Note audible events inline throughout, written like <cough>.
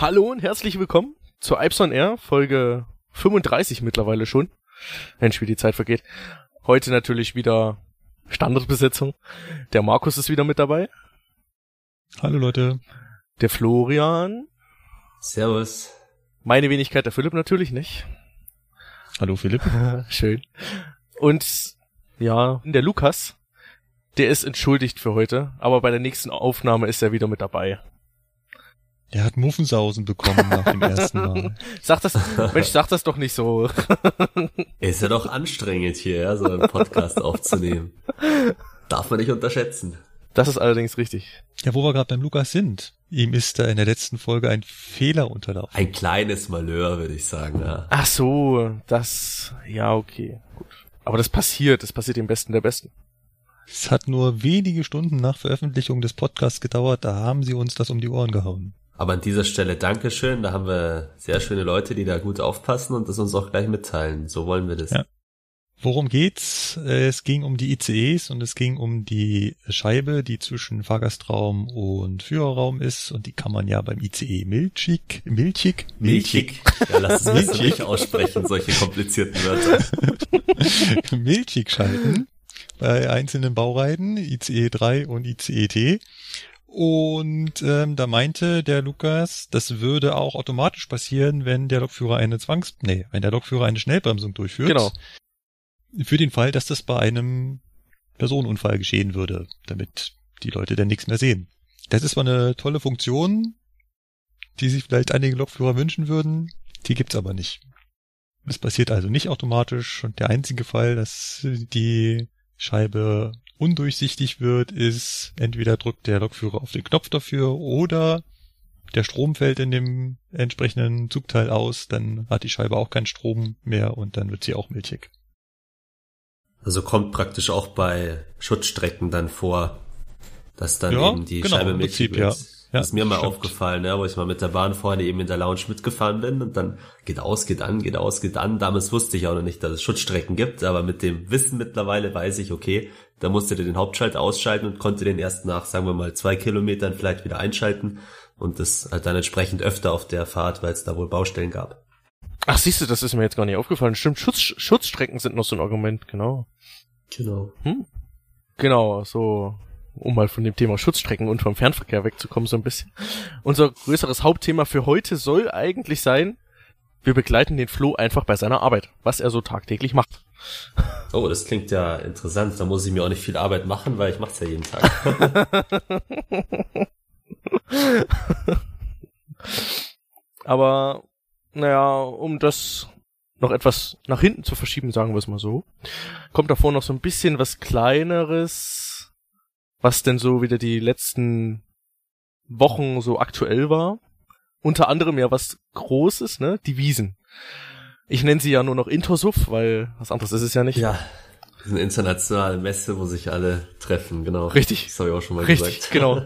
Hallo und herzlich willkommen zu Ipson Air, Folge 35 mittlerweile schon. Mensch, wie die Zeit vergeht. Heute natürlich wieder Standardbesetzung. Der Markus ist wieder mit dabei. Hallo Leute. Der Florian. Servus. Meine Wenigkeit, der Philipp natürlich nicht. Hallo Philipp. <laughs> Schön. Und ja, der Lukas, der ist entschuldigt für heute, aber bei der nächsten Aufnahme ist er wieder mit dabei. Der hat Muffensausen bekommen nach dem ersten Mal. <laughs> Sag das, Mensch, sag das doch nicht so. <laughs> Ist ja doch anstrengend hier, ja, so einen Podcast aufzunehmen. Darf man nicht unterschätzen. Das ist allerdings richtig. Ja, wo wir gerade beim Lukas sind. Ihm ist da in der letzten Folge ein Fehler unterlaufen. Ein kleines Malheur, würde ich sagen, ja. Ach so, das, ja, okay, gut. Aber das passiert, das passiert dem Besten der Besten. Es hat nur wenige Stunden nach Veröffentlichung des Podcasts gedauert, da haben sie uns das um die Ohren gehauen. Aber an dieser Stelle Dankeschön, da haben wir sehr schöne Leute, die da gut aufpassen und das uns auch gleich mitteilen. So wollen wir das. Ja. Worum geht's? Es ging um die ICEs und es ging um die Scheibe, die zwischen Fahrgastraum und Führerraum ist und die kann man ja beim ICE milchig, milchig, milchig. Ja, lass es milchig. nicht aussprechen, solche komplizierten Wörter. <laughs> milchig schalten bei einzelnen Baureihen, ICE 3 und ICE T. Und ähm, da meinte der Lukas, das würde auch automatisch passieren, wenn der Lokführer eine Zwangs... Nee, wenn der Lokführer eine Schnellbremsung durchführt. Genau. Für den Fall, dass das bei einem Personenunfall geschehen würde, damit die Leute dann nichts mehr sehen. Das ist zwar eine tolle Funktion, die sich vielleicht einige Lokführer wünschen würden, die gibt's aber nicht. Es passiert also nicht automatisch und der einzige Fall, dass die Scheibe undurchsichtig wird, ist entweder drückt der Lokführer auf den Knopf dafür oder der Strom fällt in dem entsprechenden Zugteil aus, dann hat die Scheibe auch keinen Strom mehr und dann wird sie auch milchig. Also kommt praktisch auch bei Schutzstrecken dann vor, dass dann ja, eben die genau, Scheibe milchig wird. Ja. Ja, das ist mir mal stimmt. aufgefallen, ja, wo ich mal mit der Bahn vorne eben in der Lounge mitgefahren bin und dann geht aus, geht an, geht aus, geht an. Damals wusste ich auch noch nicht, dass es Schutzstrecken gibt, aber mit dem Wissen mittlerweile weiß ich, okay, da musste der den Hauptschalt ausschalten und konnte den erst nach, sagen wir mal, zwei Kilometern vielleicht wieder einschalten und das halt dann entsprechend öfter auf der Fahrt, weil es da wohl Baustellen gab. Ach, siehst du, das ist mir jetzt gar nicht aufgefallen. Stimmt, Schutz, Schutzstrecken sind noch so ein Argument, genau. Genau. Hm? Genau, so um mal von dem Thema Schutzstrecken und vom Fernverkehr wegzukommen so ein bisschen. Unser größeres Hauptthema für heute soll eigentlich sein, wir begleiten den Flo einfach bei seiner Arbeit, was er so tagtäglich macht. <laughs> Oh, das klingt ja interessant. Da muss ich mir auch nicht viel Arbeit machen, weil ich mache es ja jeden Tag. <laughs> Aber naja, um das noch etwas nach hinten zu verschieben, sagen wir es mal so, kommt davor noch so ein bisschen was kleineres, was denn so wieder die letzten Wochen so aktuell war. Unter anderem ja was Großes, ne? Die Wiesen. Ich nenne sie ja nur noch Intersuff, weil was anderes ist es ja nicht. Ja. Das ist eine internationale Messe, wo sich alle treffen, genau. Richtig. Das habe ich auch schon mal Richtig, gesagt. genau.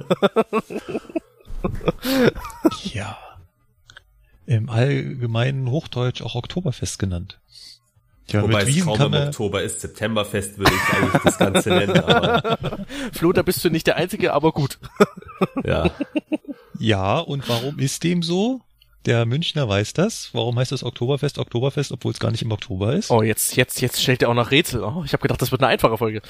<laughs> ja. Im allgemeinen Hochdeutsch auch Oktoberfest genannt. Ja, Wobei es Wiesen kaum im Oktober ist. Septemberfest würde ich eigentlich das Ganze nennen. Aber <laughs> Flo, da bist du nicht der Einzige, aber gut. <laughs> ja. Ja, und warum ist dem so? Der Münchner weiß das. Warum heißt das Oktoberfest Oktoberfest, obwohl es gar nicht im Oktober ist? Oh, jetzt, jetzt, jetzt stellt er auch noch Rätsel. Oh, ich habe gedacht, das wird eine einfache Folge.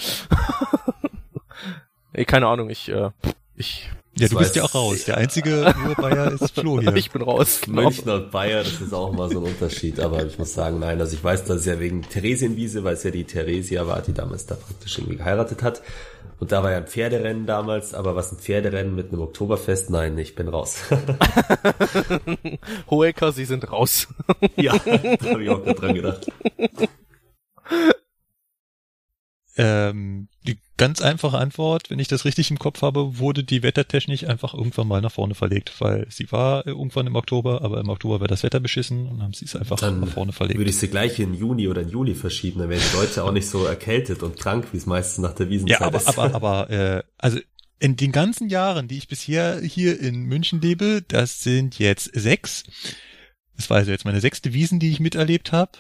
<laughs> Ey, keine Ahnung, ich, äh, ich ja, du bist ja auch raus. Der einzige Bayer ist Flo hier. <laughs> Ich bin raus. Genau. Münchner und Bayer, das ist auch mal so ein Unterschied. Aber ich muss sagen, nein, also ich weiß, das ist ja wegen Theresienwiese, weil es ja die Theresia war, die damals da praktisch irgendwie geheiratet hat. Und da war ja ein Pferderennen damals, aber was ein Pferderennen mit einem Oktoberfest? Nein, ich bin raus. <laughs> Hohecker, Sie sind raus. <laughs> ja, da habe ich auch gerade dran gedacht. Ähm, ganz einfache Antwort, wenn ich das richtig im Kopf habe, wurde die Wettertechnik einfach irgendwann mal nach vorne verlegt, weil sie war irgendwann im Oktober, aber im Oktober wäre das Wetter beschissen und haben sie es einfach dann nach vorne verlegt. Würde ich sie gleich in Juni oder in Juli verschieben, dann wären die Leute auch nicht so erkältet und krank, wie es meistens nach der Wiesenzeit ja, aber, ist. Aber, aber, äh, also in den ganzen Jahren, die ich bisher hier in München lebe, das sind jetzt sechs. Das war also jetzt meine sechste Wiesen, die ich miterlebt habe,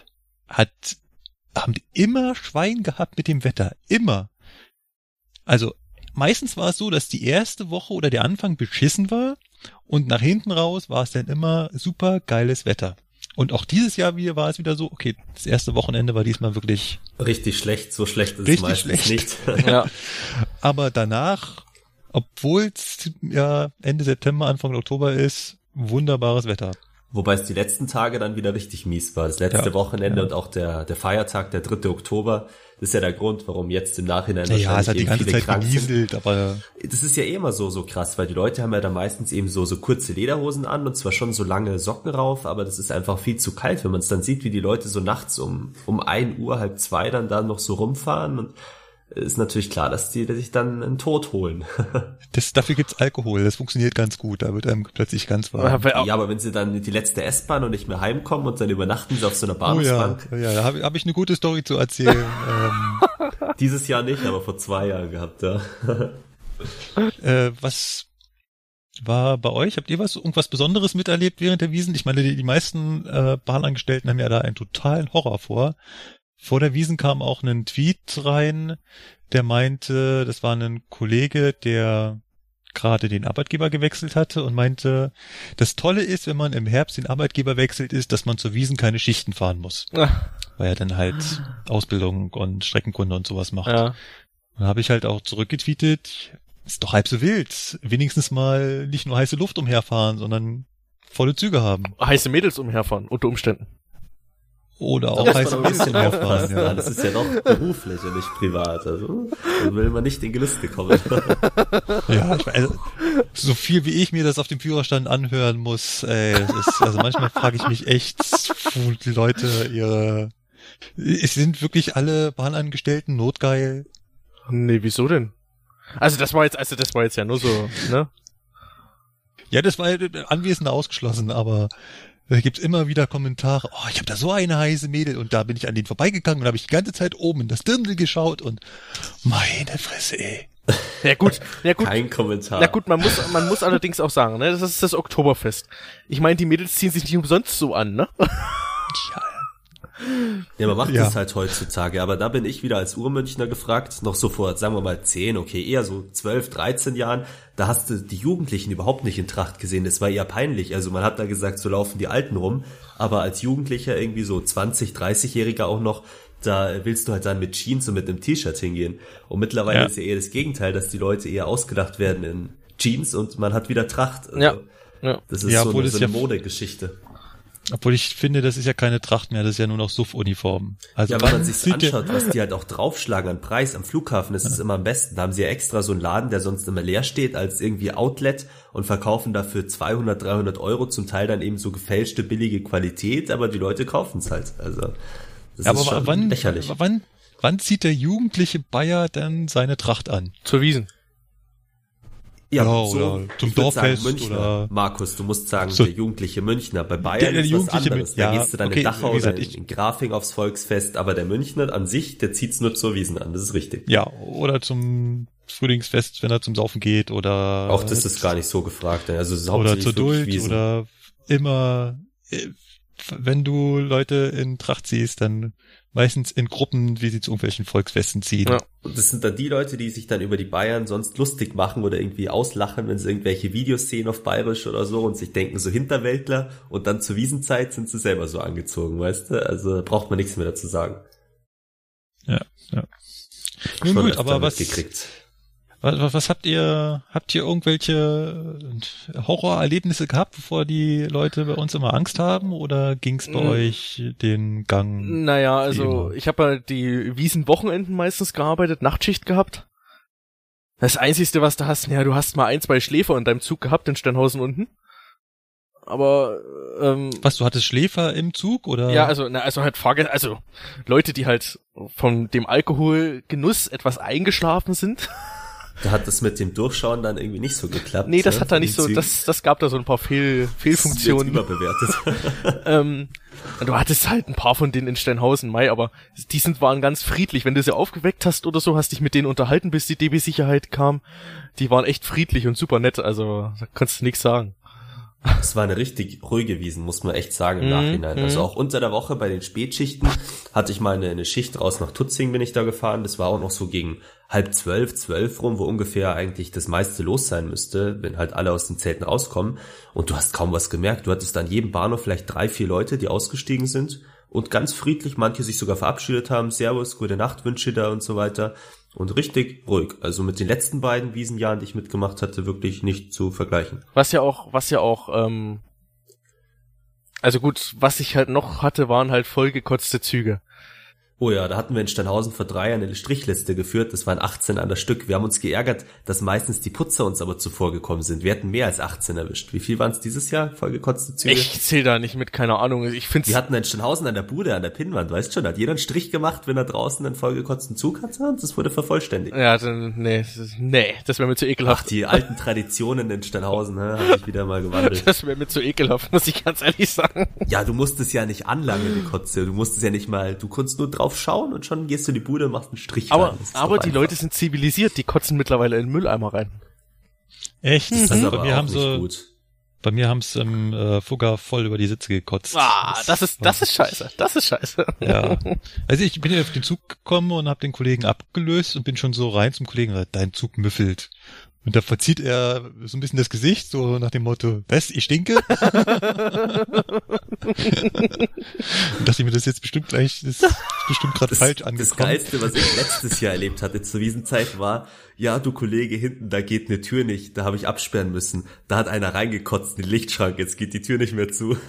hat haben die immer Schwein gehabt mit dem Wetter. Immer. Also meistens war es so, dass die erste Woche oder der Anfang beschissen war Und nach hinten raus war es dann immer super geiles Wetter. Und auch dieses Jahr wieder war es wieder so, okay, das erste Wochenende war diesmal wirklich richtig schlecht, so schlecht ist es meistens schlecht. nicht. <laughs> ja. Aber danach, obwohl es ja Ende September, Anfang Oktober ist, wunderbares Wetter. Wobei es die letzten Tage dann wieder richtig mies war. Das letzte ja, Wochenende ja. und auch der, der Feiertag, der 3. Oktober, das ist ja der Grund, warum jetzt im Nachhinein ja, ja, es hat die ganze Zeit genieselt, aber das ist ja eh immer so so krass, weil die Leute haben ja da meistens eben so so kurze Lederhosen an und zwar schon so lange Socken rauf, aber das ist einfach viel zu kalt, wenn man es dann sieht, wie die Leute so nachts um um ein Uhr halb zwei dann da noch so rumfahren und ist natürlich klar, dass die sich dann einen Tod holen. <laughs> das, dafür gibt's Alkohol, das funktioniert ganz gut, da wird einem plötzlich ganz warm. Ja, aber wenn sie dann die letzte S-Bahn und nicht mehr heimkommen und dann übernachten sie auf so einer Bahnhofsbank. Oh ja, ja, da habe hab ich eine gute Story zu erzählen. <laughs> ähm, Dieses Jahr nicht, aber vor zwei Jahren gehabt, ja. <laughs> äh, was war bei euch? Habt ihr was irgendwas Besonderes miterlebt während der Wiesen? Ich meine, die, die meisten äh, Bahnangestellten haben ja da einen totalen Horror vor. Vor der Wiesen kam auch ein Tweet rein, der meinte, das war ein Kollege, der gerade den Arbeitgeber gewechselt hatte und meinte, das Tolle ist, wenn man im Herbst den Arbeitgeber wechselt, ist, dass man zur Wiesen keine Schichten fahren muss. Ach. Weil er dann halt Ausbildung und Streckenkunde und sowas macht. Ja. Dann habe ich halt auch zurückgetweetet, ist doch halb so wild. Wenigstens mal nicht nur heiße Luft umherfahren, sondern volle Züge haben. Heiße Mädels umherfahren, unter Umständen. Oder auch heiß ein bisschen aufpassen. Ja. Das ist ja noch beruflich und nicht privat. Also dann will man nicht in Gelüste kommen. ja, ich meine, so viel wie ich mir das auf dem Führerstand anhören muss, ey, ist, also manchmal frage ich mich echt, wo die Leute ihre es sind wirklich alle Bahnangestellten notgeil. Nee, wieso denn? Also das war jetzt, also das war jetzt ja nur so, ne? Ja, das war Anwesende ausgeschlossen, aber da gibt's immer wieder Kommentare, oh, ich habe da so eine heiße Mädel und da bin ich an denen vorbeigegangen und habe ich die ganze Zeit oben in das Dirndl geschaut und meine Fresse, ey. Ja gut, ja gut. Kein Kommentar. Ja gut, man muss, man muss allerdings auch sagen, ne, das ist das Oktoberfest. Ich meine, die Mädels ziehen sich nicht umsonst so an, ne? Ja, ja, man macht ja. das halt heutzutage, aber da bin ich wieder als Urmünchner gefragt, noch so vor, sagen wir mal, 10, okay, eher so 12, 13 Jahren, da hast du die Jugendlichen überhaupt nicht in Tracht gesehen, das war eher peinlich, also man hat da gesagt, so laufen die Alten rum, aber als Jugendlicher irgendwie so 20, 30-Jähriger auch noch, da willst du halt dann mit Jeans und mit einem T-Shirt hingehen. Und mittlerweile ja. ist ja eher das Gegenteil, dass die Leute eher ausgedacht werden in Jeans und man hat wieder Tracht. Also ja. ja. Das ist ja, so, eine, so eine Modegeschichte. Obwohl ich finde, das ist ja keine Tracht mehr, das ist ja nur noch Suff-Uniform. Also ja, wenn man sich anschaut, was die halt auch draufschlagen an Preis am Flughafen, das ist immer am besten. Da haben sie ja extra so einen Laden, der sonst immer leer steht, als irgendwie Outlet und verkaufen dafür 200, 300 Euro, zum Teil dann eben so gefälschte, billige Qualität, aber die Leute kaufen es halt. Also, das ja, ist aber schon wann, lächerlich. Wann, wann zieht der jugendliche Bayer denn seine Tracht an? Zur Wiesen. Ja, ja so, oder zum Dorffest sagen, Münchner. oder Markus, du musst sagen, so, der jugendliche Münchner. Bei Bayern der, der ist was anderes. Ja, da gehst du dann okay, in Dachau gesagt, oder in, in Grafing aufs Volksfest, aber der Münchner an sich, der zieht's nur zur Wiesen an, das ist richtig. Ja, oder zum Frühlingsfest, wenn er zum Saufen geht oder auch das ist gar nicht so gefragt. Also oder zur Duld Wiesen. oder immer äh, wenn du Leute in Tracht siehst, dann meistens in Gruppen, wie sie zu irgendwelchen Volksfesten ziehen. Ja. Und das sind dann die Leute, die sich dann über die Bayern sonst lustig machen oder irgendwie auslachen, wenn sie irgendwelche Videos sehen auf Bayerisch oder so und sich denken so Hinterwäldler und dann zur Wiesenzeit sind sie selber so angezogen, weißt du? Also braucht man nichts mehr dazu sagen. Ja, ja. Nun gut, aber was, gekriegt. Was, was habt ihr, habt ihr irgendwelche Horrorerlebnisse gehabt, bevor die Leute bei uns immer Angst haben? Oder ging's bei hm. euch den Gang? Naja, also ich habe ja die Wiesenwochenenden meistens gearbeitet, Nachtschicht gehabt. Das Einzige, was du hast, ja, du hast mal ein, zwei Schläfer in deinem Zug gehabt in Steinhausen unten. Aber ähm, was, du hattest Schläfer im Zug oder? Ja, also na, also halt Fahrgäste, also Leute, die halt von dem Alkoholgenuss etwas eingeschlafen sind. <laughs> Da hat das mit dem Durchschauen dann irgendwie nicht so geklappt. Nee, das ne? hat da nicht so, das, das gab da so ein paar Fehl, Fehlfunktionen. überbewertet. <laughs> ähm, du hattest halt ein paar von denen in Steinhausen, Mai, aber die sind, waren ganz friedlich. Wenn du sie aufgeweckt hast oder so, hast dich mit denen unterhalten, bis die DB-Sicherheit kam. Die waren echt friedlich und super nett, also da kannst du nichts sagen. Es war eine richtig ruhige Wiesen, muss man echt sagen im mhm, Nachhinein. Also mhm. auch unter der Woche bei den Spätschichten hatte ich mal eine, eine Schicht raus nach Tutzing bin ich da gefahren. Das war auch noch so gegen halb zwölf, zwölf rum, wo ungefähr eigentlich das meiste los sein müsste, wenn halt alle aus den Zelten rauskommen. Und du hast kaum was gemerkt. Du hattest an jedem Bahnhof vielleicht drei, vier Leute, die ausgestiegen sind und ganz friedlich, manche sich sogar verabschiedet haben. Servus, gute Nacht, Wünsche da und so weiter. Und richtig ruhig. Also mit den letzten beiden Wiesenjahren, die ich mitgemacht hatte, wirklich nicht zu vergleichen. Was ja auch, was ja auch, ähm, also gut, was ich halt noch hatte, waren halt vollgekotzte Züge. Oh ja, da hatten wir in Steinhausen vor drei Jahren eine Strichliste geführt. Das waren 18 an der Stück. Wir haben uns geärgert, dass meistens die Putzer uns aber zuvor gekommen sind. Wir hätten mehr als 18 erwischt. Wie viel waren es dieses Jahr? Vollgekotzte Züge? Ich zähl da nicht mit, keine Ahnung. Ich find's wir hatten in Steinhausen an der Bude, an der Pinnwand, weißt schon, da hat jeder einen Strich gemacht, wenn er draußen einen vollgekotzten Zug hatte und das wurde vervollständigt. Ja, dann, nee, nee, das wäre mir zu ekelhaft. Ach, die alten Traditionen in Steinhausen, ne, habe ich wieder mal gewandelt. Das wäre mir zu ekelhaft, muss ich ganz ehrlich sagen. Ja, du musstest ja nicht anlangen, die Kotze. Du musstest ja nicht mal, du konntest nur drauf schauen und schon gehst du in die Bude und machst einen Strich Aber, rein. aber die Leute sind zivilisiert, die kotzen mittlerweile in den Mülleimer rein. Echt? Das mhm. bei mir haben sie, gut. bei mir haben es im äh, Fugger voll über die Sitze gekotzt. Ah, das, das ist, das ist scheiße. Das ist scheiße. Ja. Also ich bin ja auf den Zug gekommen und habe den Kollegen abgelöst und bin schon so rein zum Kollegen, dein Zug müffelt. Und da verzieht er so ein bisschen das Gesicht, so nach dem Motto, was, ich stinke? <laughs> und dachte ich mir, das ist jetzt bestimmt gleich, das ist bestimmt gerade falsch angekommen. Das Geilste, was ich letztes Jahr erlebt hatte zur Wiesenzeit war, ja, du Kollege, hinten, da geht eine Tür nicht, da habe ich absperren müssen. Da hat einer reingekotzt in den Lichtschrank, jetzt geht die Tür nicht mehr zu. <laughs>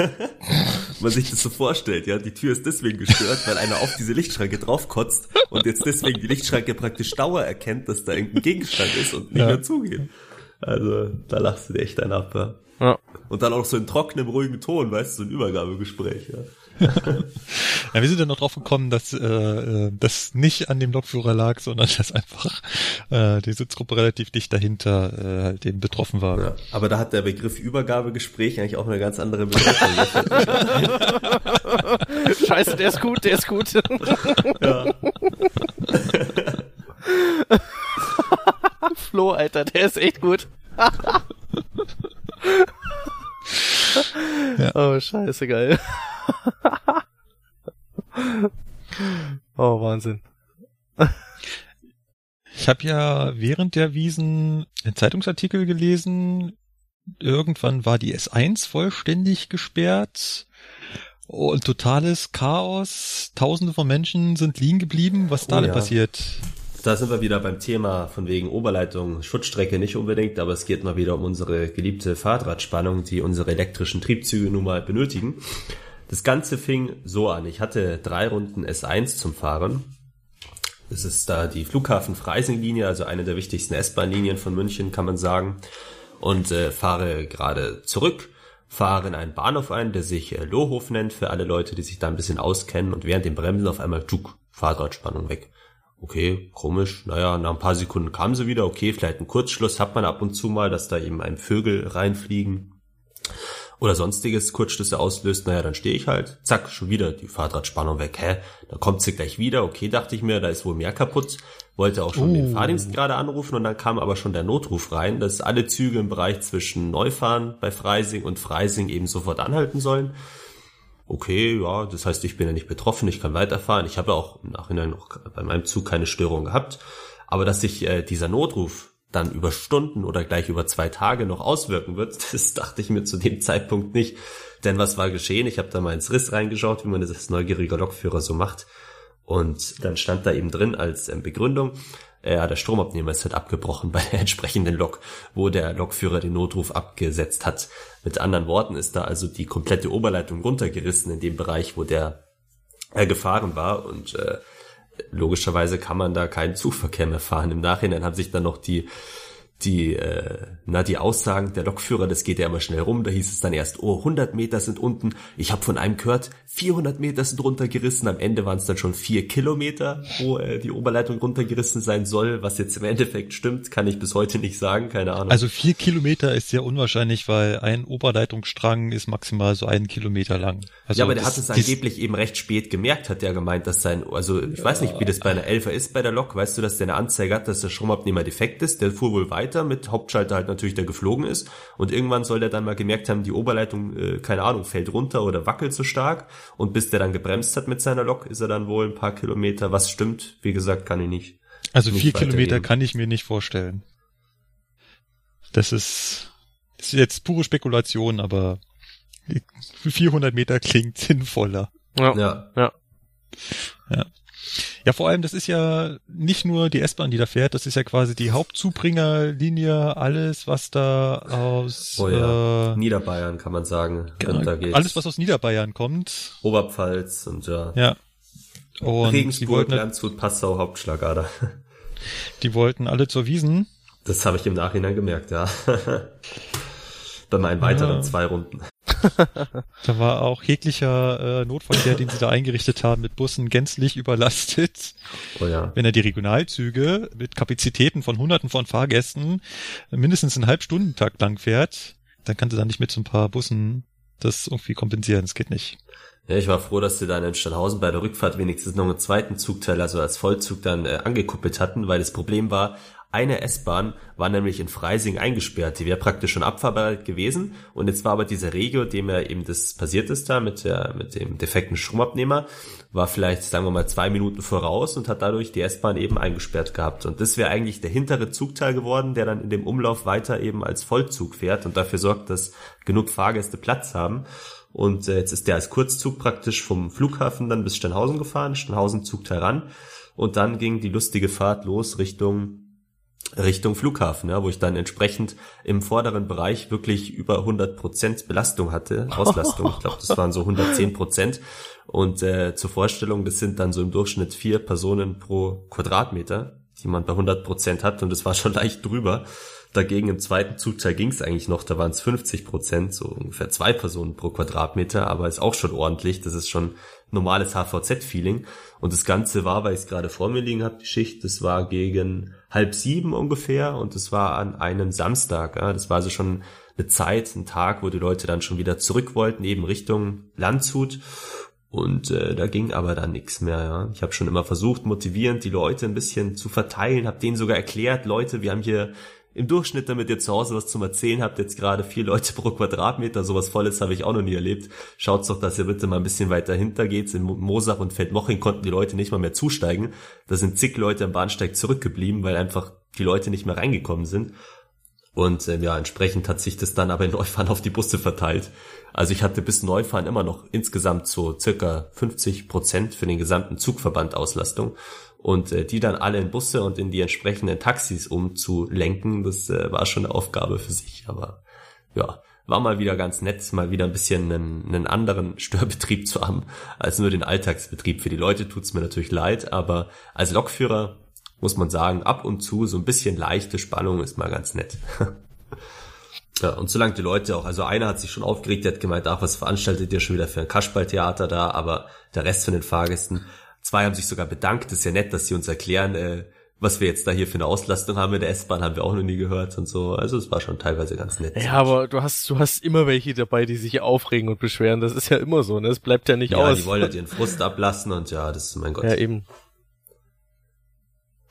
Man sich das so vorstellt, ja, die Tür ist deswegen gestört, weil einer auf diese Lichtschranke draufkotzt und jetzt deswegen die Lichtschranke praktisch Dauer erkennt, dass da irgendein Gegenstand ist und nicht ja. mehr zugeht. Also, da lachst du dir echt einen ab, ja. ja. Und dann auch so in trockenem, ruhigen Ton, weißt du, so ein Übergabegespräch, ja. <laughs> ja, wir sind dann noch drauf gekommen, dass äh, äh, das nicht an dem Lokführer lag, sondern dass einfach äh, die Sitzgruppe relativ dicht dahinter äh, halt eben betroffen war. Ja, aber da hat der Begriff Übergabegespräch eigentlich auch eine ganz andere Bedeutung. <laughs> Scheiße, der ist gut, der ist gut. ja. <laughs> Flo, Alter, der ist echt gut. <laughs> ja. Oh, scheiße, geil. <laughs> oh, Wahnsinn. Ich habe ja während der Wiesen einen Zeitungsartikel gelesen. Irgendwann war die S1 vollständig gesperrt. Und totales Chaos. Tausende von Menschen sind liegen geblieben. Was da oh, denn ja. passiert? Da sind wir wieder beim Thema von wegen Oberleitung, Schutzstrecke nicht unbedingt, aber es geht mal wieder um unsere geliebte Fahrradspannung, die unsere elektrischen Triebzüge nun mal benötigen. Das Ganze fing so an. Ich hatte drei Runden S1 zum Fahren. Das ist da die Flughafen-Freising-Linie, also eine der wichtigsten S-Bahn-Linien von München, kann man sagen. Und äh, fahre gerade zurück, fahre in einen Bahnhof ein, der sich äh, Lohhof nennt, für alle Leute, die sich da ein bisschen auskennen. Und während dem Bremsen auf einmal, tschuk, Fahrradspannung weg. Okay, komisch. Naja, nach ein paar Sekunden kam sie wieder. Okay, vielleicht ein Kurzschluss hat man ab und zu mal, dass da eben ein Vögel reinfliegen oder sonstiges Kurzschlüsse auslöst, naja, dann stehe ich halt, zack, schon wieder die Fahrradspannung weg. Hä? Da kommt sie gleich wieder. Okay, dachte ich mir, da ist wohl mehr kaputt. Wollte auch schon uh. den Fahrdienst gerade anrufen und dann kam aber schon der Notruf rein, dass alle Züge im Bereich zwischen Neufahren bei Freising und Freising eben sofort anhalten sollen. Okay, ja, das heißt, ich bin ja nicht betroffen, ich kann weiterfahren. Ich habe auch im Nachhinein noch bei meinem Zug keine Störung gehabt. Aber dass sich äh, dieser Notruf dann über Stunden oder gleich über zwei Tage noch auswirken wird, <laughs> das dachte ich mir zu dem Zeitpunkt nicht. Denn was war geschehen? Ich habe da mal ins Riss reingeschaut, wie man das als neugieriger Lokführer so macht. Und dann stand da eben drin als ähm, Begründung, äh, der Stromabnehmer ist halt abgebrochen bei der <laughs> entsprechenden Lok, wo der Lokführer den Notruf abgesetzt hat. Mit anderen Worten ist da also die komplette Oberleitung runtergerissen in dem Bereich, wo der äh, gefahren war und äh, logischerweise kann man da keinen Zugverkehr mehr fahren. Im Nachhinein haben sich dann noch die die, äh, na, die Aussagen der Lokführer, das geht ja immer schnell rum, da hieß es dann erst, oh, 100 Meter sind unten, ich habe von einem gehört, 400 Meter sind runtergerissen, am Ende waren es dann schon vier Kilometer, wo äh, die Oberleitung runtergerissen sein soll, was jetzt im Endeffekt stimmt, kann ich bis heute nicht sagen, keine Ahnung. Also vier Kilometer ist sehr unwahrscheinlich, weil ein Oberleitungsstrang ist maximal so einen Kilometer lang. Also ja, aber der hat es angeblich eben recht spät gemerkt, hat der gemeint, dass sein, also ich weiß nicht, wie das bei einer Elfer ist bei der Lok, weißt du, dass der eine Anzeige hat, dass der Stromabnehmer defekt ist, der fuhr wohl weiter, weiter mit Hauptschalter halt natürlich, der geflogen ist. Und irgendwann soll der dann mal gemerkt haben, die Oberleitung, äh, keine Ahnung, fällt runter oder wackelt so stark. Und bis der dann gebremst hat mit seiner Lok, ist er dann wohl ein paar Kilometer. Was stimmt? Wie gesagt, kann ich nicht. Also nicht vier Kilometer kann ich mir nicht vorstellen. Das ist, das ist jetzt pure Spekulation, aber 400 Meter klingt sinnvoller. Ja. Ja. ja. ja. Ja, vor allem, das ist ja nicht nur die S-Bahn, die da fährt, das ist ja quasi die Hauptzubringerlinie, alles, was da aus oh ja. äh, Niederbayern kann man sagen. Genau, alles, was aus Niederbayern kommt. Oberpfalz und ja. Ja. Und Regensburg, Landshut, Passau, Hauptschlagader. Die wollten alle zur Wiesen. Das habe ich im Nachhinein gemerkt, ja. <laughs> Bei meinen weiteren ja. zwei Runden. <laughs> da war auch jeglicher äh, Notverkehr, den sie da eingerichtet haben, mit Bussen gänzlich <laughs> überlastet. Oh ja. Wenn er die Regionalzüge mit Kapazitäten von Hunderten von Fahrgästen mindestens einen Halbstundentakt lang fährt, dann kannst du da nicht mit so ein paar Bussen das irgendwie kompensieren. Das geht nicht. Ja, ich war froh, dass sie dann in Steinhausen bei der Rückfahrt wenigstens noch einen zweiten Zugteil, also als Vollzug dann äh, angekuppelt hatten, weil das Problem war, eine S-Bahn war nämlich in Freising eingesperrt. Die wäre praktisch schon abfahrbereit gewesen. Und jetzt war aber dieser Regio, dem ja eben das passiert ist da mit der, mit dem defekten Stromabnehmer, war vielleicht, sagen wir mal, zwei Minuten voraus und hat dadurch die S-Bahn eben eingesperrt gehabt. Und das wäre eigentlich der hintere Zugteil geworden, der dann in dem Umlauf weiter eben als Vollzug fährt und dafür sorgt, dass genug Fahrgäste Platz haben. Und äh, jetzt ist der als Kurzzug praktisch vom Flughafen dann bis Steinhausen gefahren, Steinhausen Zugteil ran. Und dann ging die lustige Fahrt los Richtung Richtung Flughafen, ja, wo ich dann entsprechend im vorderen Bereich wirklich über 100 Prozent Belastung hatte, <laughs> Auslastung. Ich glaube, das waren so 110 Prozent. Und äh, zur Vorstellung, das sind dann so im Durchschnitt vier Personen pro Quadratmeter, die man bei 100 Prozent hat. Und das war schon <laughs> leicht drüber. Dagegen im zweiten Zugteil ging es eigentlich noch, da waren es 50 Prozent, so ungefähr zwei Personen pro Quadratmeter, aber ist auch schon ordentlich. Das ist schon normales HVZ-Feeling. Und das Ganze war, weil ich es gerade vor mir liegen habe, die Schicht, das war gegen halb sieben ungefähr und das war an einem Samstag. Ja. Das war also schon eine Zeit, ein Tag, wo die Leute dann schon wieder zurück wollten, eben Richtung Landshut. Und äh, da ging aber dann nichts mehr. Ja. Ich habe schon immer versucht, motivierend die Leute ein bisschen zu verteilen, habe denen sogar erklärt, Leute, wir haben hier im Durchschnitt, damit ihr zu Hause was zum Erzählen habt, jetzt gerade vier <laughs> Leute pro Quadratmeter, sowas Volles habe ich auch noch nie erlebt. Schaut doch, dass ihr bitte mal ein bisschen weiter hinter geht. In Mosach und Feldmoching konnten die Leute nicht mal mehr zusteigen. Da sind zig Leute am Bahnsteig zurückgeblieben, weil einfach die Leute nicht mehr reingekommen sind. Und äh, ja, entsprechend hat sich das dann aber in Neufahren auf die Busse verteilt. Also ich hatte bis Neufahren immer noch insgesamt so circa 50 Prozent für den gesamten Zugverband Auslastung und äh, die dann alle in Busse und in die entsprechenden Taxis umzulenken, das äh, war schon eine Aufgabe für sich. Aber ja, war mal wieder ganz nett, mal wieder ein bisschen einen, einen anderen <laughs> Störbetrieb zu haben, als nur den Alltagsbetrieb. Für die Leute tut's mir natürlich leid, aber als Lokführer muss man sagen, ab und zu so ein bisschen leichte Spannung ist mal ganz nett. <laughs> Ja, und solange die Leute auch, also einer hat sich schon aufgeregt, der hat gemeint, ach, was veranstaltet ihr schon wieder für ein Kasperltheater da, aber der Rest von den Fahrgästen Zwei haben sich sogar bedankt. Das ist ja nett, dass sie uns erklären, äh, was wir jetzt da hier für eine Auslastung haben in der S-Bahn, haben wir auch noch nie gehört und so. Also es war schon teilweise ganz nett. Ja, aber du hast, du hast immer welche dabei, die sich aufregen und beschweren. Das ist ja immer so, ne? Es bleibt ja nicht ja, aus. Ja, die wollen halt ihren Frust ablassen und ja, das ist mein Gott. Ja, eben.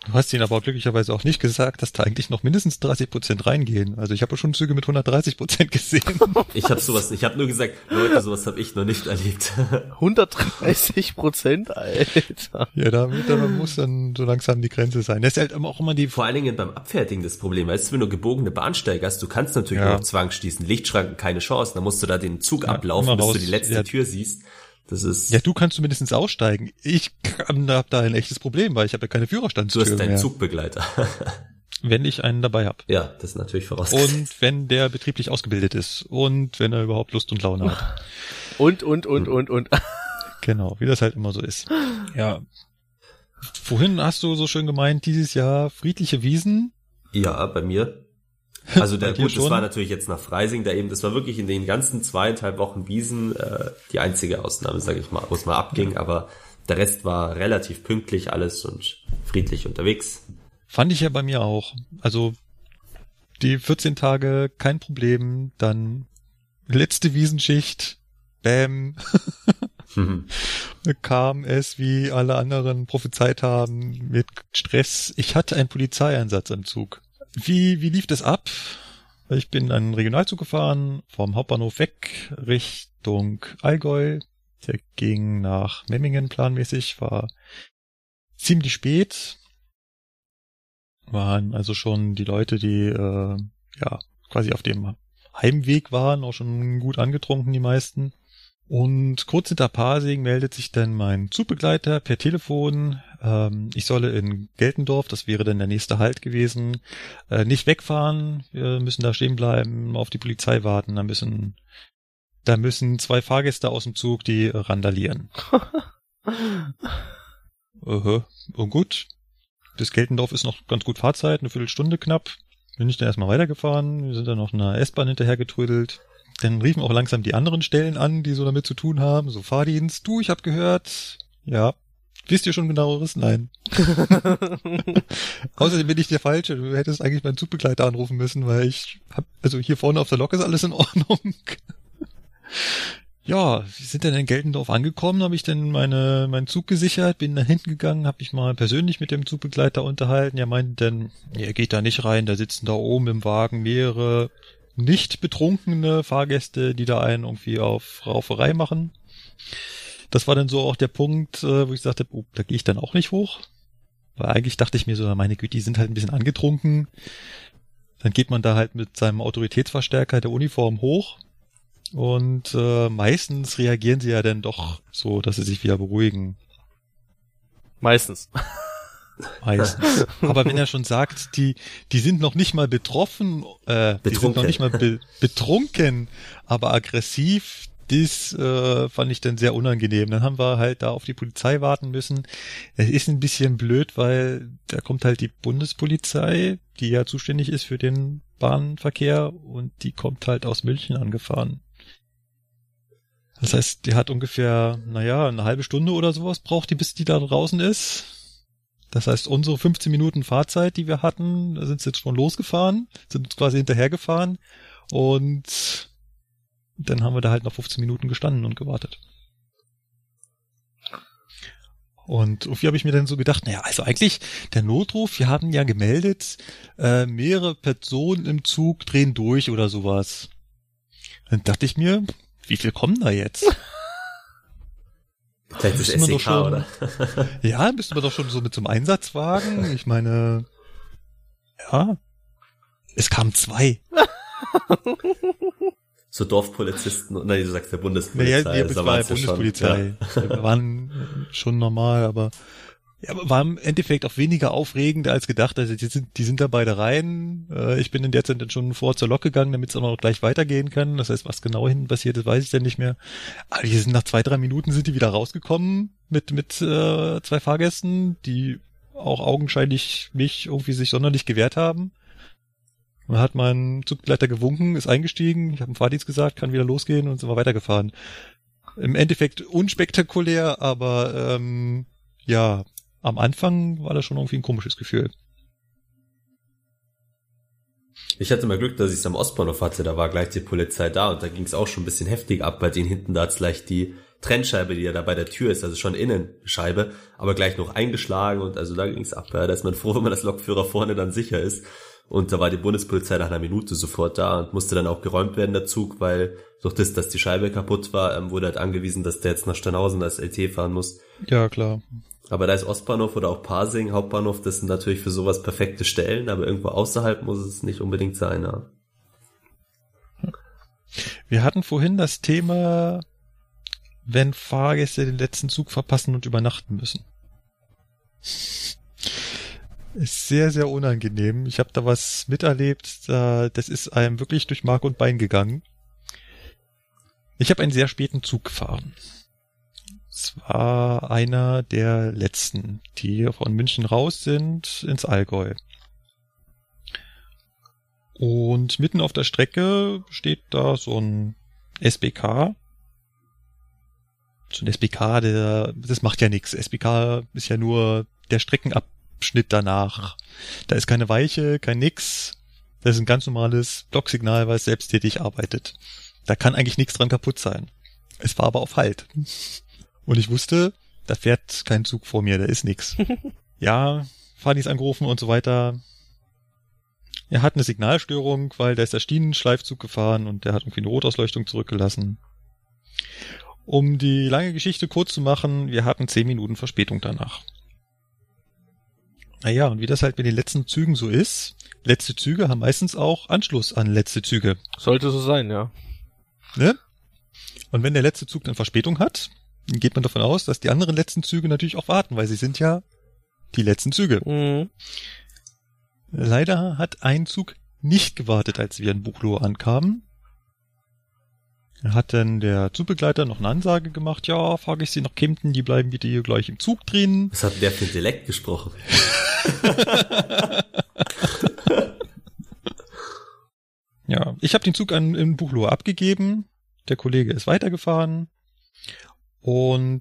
Du hast ihnen aber glücklicherweise auch nicht gesagt, dass da eigentlich noch mindestens 30 Prozent reingehen. Also ich habe schon Züge mit 130 Prozent gesehen. <laughs> Ich habe sowas, ich habe nur gesagt, Leute, sowas habe ich noch nicht erlebt. <laughs> 130 Prozent, Alter. Ja, da, da muss dann so langsam die Grenze sein. Das ist halt auch immer die. Vor allen Dingen beim Abfertigen das Problem. Weißt du, wenn du gebogene Bahnsteige hast, du kannst natürlich ja. nur auf Zwang schließen. Lichtschranken keine Chance. Dann musst du da den Zug ja, ablaufen, bis du die letzte ja. Tür siehst. Das ist. Ja, du kannst zumindest aussteigen. Ich habe da ein echtes Problem, weil ich habe ja keine Führerstandstür Du hast deinen mehr. Zugbegleiter. <laughs> wenn ich einen dabei habe. Ja, das ist natürlich vorausgesetzt. Und wenn der betrieblich ausgebildet ist und wenn er überhaupt Lust und Laune hat. <laughs> Und, und, und, und, und. <laughs> Genau, wie das halt immer so ist. Ja. Vorhin hast du so schön gemeint, dieses Jahr friedliche Wiesen. Ja, bei mir. <laughs> Also der gut, das war natürlich jetzt nach Freising, da eben, das war wirklich in den ganzen zweieinhalb Wochen Wiesen äh, die einzige Ausnahme, sage ich mal, wo es mal abging, ja. aber der Rest war relativ pünktlich alles und friedlich unterwegs. Fand ich ja bei mir auch. Also die 14 Tage kein Problem, dann letzte Wiesenschicht, bam, mhm. <laughs> kam es, wie alle anderen prophezeit haben, mit Stress. Ich hatte einen Polizeieinsatz am Zug wie, wie lief das ab? Ich bin einen Regionalzug gefahren, vom Hauptbahnhof weg, Richtung Allgäu. Der ging nach Memmingen planmäßig, war ziemlich spät. Waren also schon die Leute, die äh, ja quasi auf dem Heimweg waren, auch schon gut angetrunken, die meisten. Und kurz hinter Pasing meldet sich dann mein Zugbegleiter per Telefon. Ähm, ich solle in Geltendorf, das wäre dann der nächste Halt gewesen, äh, nicht wegfahren. Wir müssen da stehen bleiben, auf die Polizei warten. Da müssen, da müssen zwei Fahrgäste aus dem Zug, die randalieren. <laughs> uh Und gut. Bis Geltendorf ist noch ganz gut Fahrzeit, eine Viertelstunde knapp. Bin ich dann erstmal weitergefahren. Wir sind dann noch einer S-Bahn hinterher getrödelt. Dann riefen auch langsam die anderen Stellen an, die so damit zu tun haben. So Fahrdienst, du, ich hab gehört. Ja. Wisst ihr schon genaueres? Nein. <laughs> Außerdem bin ich der Falsche. Du hättest eigentlich meinen Zugbegleiter anrufen müssen, weil ich hab, also hier vorne auf der Lok ist alles in Ordnung. ja, wir sind dann in Geltendorf angekommen, habe ich dann meine, meinen Zug gesichert, bin da hinten gegangen, habe mich mal persönlich mit dem Zugbegleiter unterhalten. Er meinte dann, er geht da nicht rein, da sitzen da oben im Wagen mehrere nicht betrunkene Fahrgäste, die da einen irgendwie auf Rauferei machen. Das war dann so auch der Punkt, äh, wo ich sagte, oh, da gehe ich dann auch nicht hoch. Weil eigentlich dachte ich mir so, meine Güte, die sind halt ein bisschen angetrunken. Dann geht man da halt mit seinem Autoritätsverstärker der Uniform hoch. Und äh, meistens reagieren sie ja dann doch so, dass sie sich wieder beruhigen. Meistens. <laughs> Meistens. <laughs> Aber wenn er schon sagt, die, die sind noch nicht mal betroffen, äh, betrunken. die sind noch nicht mal be betrunken, aber aggressiv, das äh, fand ich dann sehr unangenehm. Dann haben wir halt da auf die Polizei warten müssen. Es ist ein bisschen blöd, weil da kommt halt die Bundespolizei, die ja zuständig ist für den Bahnverkehr und die kommt halt aus München angefahren. Das heißt, die hat ungefähr, naja, eine halbe Stunde oder sowas braucht die, bis die da draußen ist. Das heißt, unsere 15 Minuten Fahrzeit, die wir hatten, sind jetzt schon losgefahren, sind quasi hinterhergefahren und dann haben wir da halt noch 15 Minuten gestanden und gewartet. Und irgendwie habe ich mir dann so gedacht, naja, also eigentlich der Notruf, wir hatten ja gemeldet, äh, mehrere Personen im Zug drehen durch oder sowas. Dann dachte ich mir, wie viel kommen da jetzt? <laughs> Vielleicht das SEK, schon, oder? <laughs> ja, müssten wir doch schon so mit so einem Einsatzwagen. Ich meine, ja, es kamen zwei. so Dorfpolizisten, nein, du sagst der Bundespolizei. Naja, ja, das war ja Bundespolizei. Ja. Wir waren schon normal, aber ja, war im Endeffekt auch weniger aufregend als gedacht. Also die sind, die sind da beide rein. Äh, ich bin in der Zeit dann schon vor zur Lok gegangen, damit es auch noch gleich weitergehen kann. Das heißt, was genau hinten passiert ist, weiß ich dann nicht mehr. Aber die sind nach zwei, drei Minuten sind die wieder rausgekommen mit, mit äh, zwei Fahrgästen, die auch augenscheinlich mich irgendwie sich sonderlich gewehrt haben. Man hat mein Zugbegleiter gewunken, ist eingestiegen, ich habe dem Fahrdienst gesagt, kann wieder losgehen und sind wir weitergefahren. Im Endeffekt unspektakulär, aber ähm, ja, am Anfang war das schon irgendwie ein komisches Gefühl. Ich hatte mal Glück, dass ich es am Ostbahnhof hatte, da war gleich die Polizei da und da ging es auch schon ein bisschen heftig ab, bei denen hinten da hat's gleich die Trennscheibe, die ja da bei der Tür ist, also schon Innenscheibe, aber gleich noch eingeschlagen und also da ging's ab. Ja, da ist man froh, <laughs> wenn man das Lokführer vorne dann sicher ist. Und da war die Bundespolizei nach einer Minute sofort da und musste dann auch geräumt werden, der Zug, weil durch das, dass die Scheibe kaputt war, ähm, wurde halt angewiesen, dass der jetzt nach Steinhausen als LT fahren muss. Ja, klar. Aber da ist Ostbahnhof oder auch Pasing, Hauptbahnhof, das sind natürlich für sowas perfekte Stellen, aber irgendwo außerhalb muss es nicht unbedingt sein. Ja. Wir hatten vorhin das Thema, wenn Fahrgäste den letzten Zug verpassen und übernachten müssen. Ist sehr, sehr unangenehm. Ich habe da was miterlebt, das ist einem wirklich durch Mark und Bein gegangen. Ich habe einen sehr späten Zug gefahren. Es war einer der letzten, die von München raus sind ins Allgäu. Und mitten auf der Strecke steht da so ein SBK. So ein SBK, der, das macht ja nichts. SBK ist ja nur der Streckenabschnitt danach. Da ist keine Weiche, kein nix. Das ist ein ganz normales Blocksignal, weil es selbsttätig arbeitet. Da kann eigentlich nichts dran kaputt sein. Es war aber auf Halt. Und ich wusste, da fährt kein Zug vor mir, da ist nix. <laughs> ja, Fadis angerufen und so weiter. er hat eine Signalstörung, weil da ist der Schienenschleifzug gefahren und der hat irgendwie eine Rotausleuchtung zurückgelassen. Um die lange Geschichte kurz zu machen, wir hatten zehn Minuten Verspätung danach. Naja, und wie das halt mit den letzten Zügen so ist, letzte Züge haben meistens auch Anschluss an letzte Züge. Sollte so sein, ja. Ne? Und wenn der letzte Zug dann Verspätung hat, geht man davon aus, dass die anderen letzten Züge natürlich auch warten, weil sie sind ja die letzten Züge. Mhm. Leider hat ein Zug nicht gewartet, als wir in Buchloe ankamen. Hat dann der Zugbegleiter noch eine Ansage gemacht, ja, frage ich Sie nach Kempten, die bleiben bitte hier gleich im Zug drin. Was hat der für Intellekt gesprochen? <laughs> ja, ich habe den Zug an, in Buchloe abgegeben. Der Kollege ist weitergefahren. Und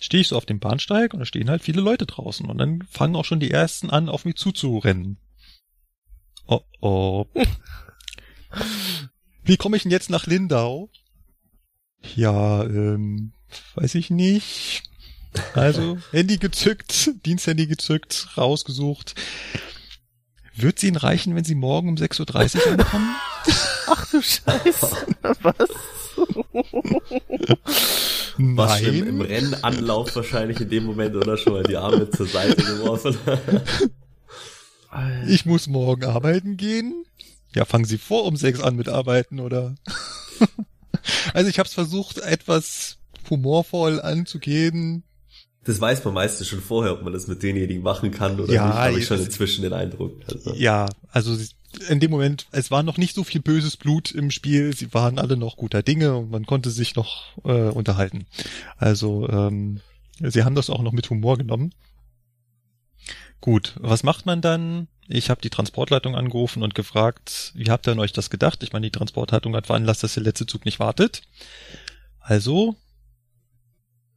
stehe ich so auf dem Bahnsteig und da stehen halt viele Leute draußen. Und dann fangen auch schon die ersten an, auf mich zuzurennen. Oh oh. <laughs> Wie komme ich denn jetzt nach Lindau? Ja, ähm, weiß ich nicht. Also, <laughs> Handy gezückt, Diensthandy gezückt, rausgesucht. Wird es Ihnen reichen, wenn Sie morgen um 6.30 Uhr ankommen? <laughs> Ach du Scheiße. Was? <laughs> Nein. Im, im Rennanlauf wahrscheinlich in dem Moment oder schon mal die Arme zur Seite geworfen. ich muss morgen arbeiten gehen. Ja, fangen Sie vor um sechs an mit Arbeiten, oder? <laughs> also ich habe es versucht, etwas humorvoll anzugehen. Das weiß man meistens schon vorher, ob man das mit denjenigen machen kann oder ja, nicht, habe ich schon inzwischen den Eindruck. Also. Ja, also in dem Moment, es war noch nicht so viel böses Blut im Spiel, sie waren alle noch guter Dinge und man konnte sich noch äh, unterhalten. Also ähm, sie haben das auch noch mit Humor genommen. Gut, was macht man dann? Ich habe die Transportleitung angerufen und gefragt, wie habt ihr an euch das gedacht? Ich meine, die Transportleitung hat veranlasst, dass der letzte Zug nicht wartet. Also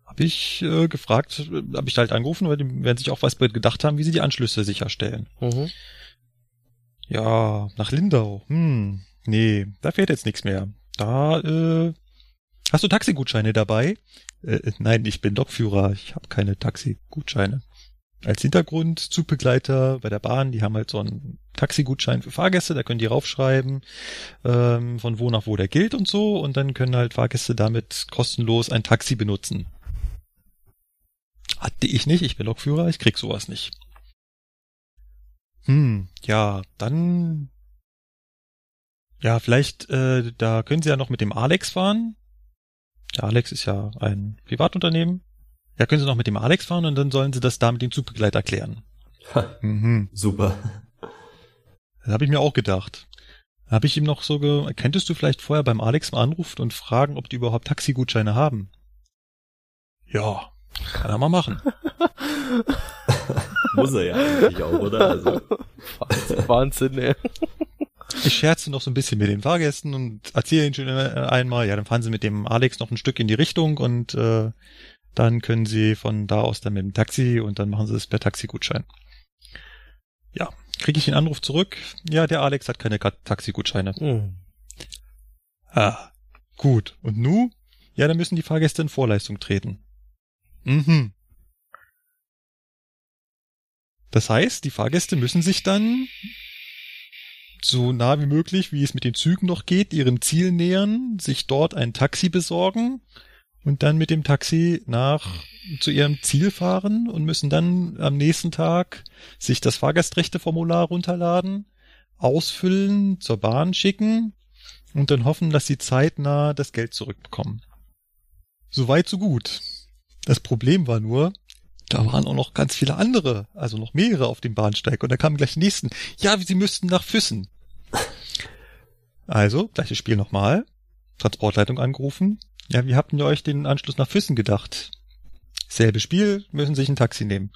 habe ich äh, gefragt, habe ich halt angerufen, weil die werden sich auch was gedacht haben, wie sie die Anschlüsse sicherstellen. Mhm. Ja, nach Lindau. Hm, nee, da fährt jetzt nichts mehr. Da, äh, hast du Taxigutscheine dabei? Äh, nein, ich bin Lokführer, ich habe keine Taxigutscheine. Als Hintergrund Zugbegleiter bei der Bahn, die haben halt so einen Taxigutschein für Fahrgäste, da können die raufschreiben, ähm, von wo nach wo der gilt und so, und dann können halt Fahrgäste damit kostenlos ein Taxi benutzen. Hatte ich nicht, ich bin Lokführer, ich krieg sowas nicht. Hm, ja, dann. Ja, vielleicht, äh, da können Sie ja noch mit dem Alex fahren. Der Alex ist ja ein Privatunternehmen. Ja, können Sie noch mit dem Alex fahren und dann sollen Sie das da mit dem Zugbegleiter klären. mhm. Super. Das habe ich mir auch gedacht. Habe ich ihm noch so ge... Könntest du vielleicht vorher beim Alex mal anrufen und fragen, ob die überhaupt Taxigutscheine haben? Ja, kann er mal machen. <laughs> Muss er ja eigentlich auch, oder? Also. <laughs> Wahnsinn, ey. Ich scherze noch so ein bisschen mit den Fahrgästen und erzähle ihnen schon einmal, ja, dann fahren sie mit dem Alex noch ein Stück in die Richtung und äh, dann können sie von da aus dann mit dem Taxi und dann machen sie es per Taxigutschein. Ja, kriege ich den Anruf zurück. Ja, der Alex hat keine Taxigutscheine. Mhm. Ah, gut. Und nu? Ja, dann müssen die Fahrgäste in Vorleistung treten. Mhm. Das heißt, die Fahrgäste müssen sich dann so nah wie möglich, wie es mit den Zügen noch geht, ihrem Ziel nähern, sich dort ein Taxi besorgen und dann mit dem Taxi nach zu ihrem Ziel fahren und müssen dann am nächsten Tag sich das Fahrgastrechteformular runterladen, ausfüllen, zur Bahn schicken und dann hoffen, dass sie zeitnah das Geld zurückbekommen. Soweit so gut. Das Problem war nur, da waren auch noch ganz viele andere, also noch mehrere auf dem Bahnsteig. Und da kamen gleich die nächsten. Ja, sie müssten nach Füssen. Also, gleiches Spiel nochmal. Transportleitung angerufen. Ja, wie habt ihr euch den Anschluss nach Füssen gedacht? Selbe Spiel, müssen sich ein Taxi nehmen.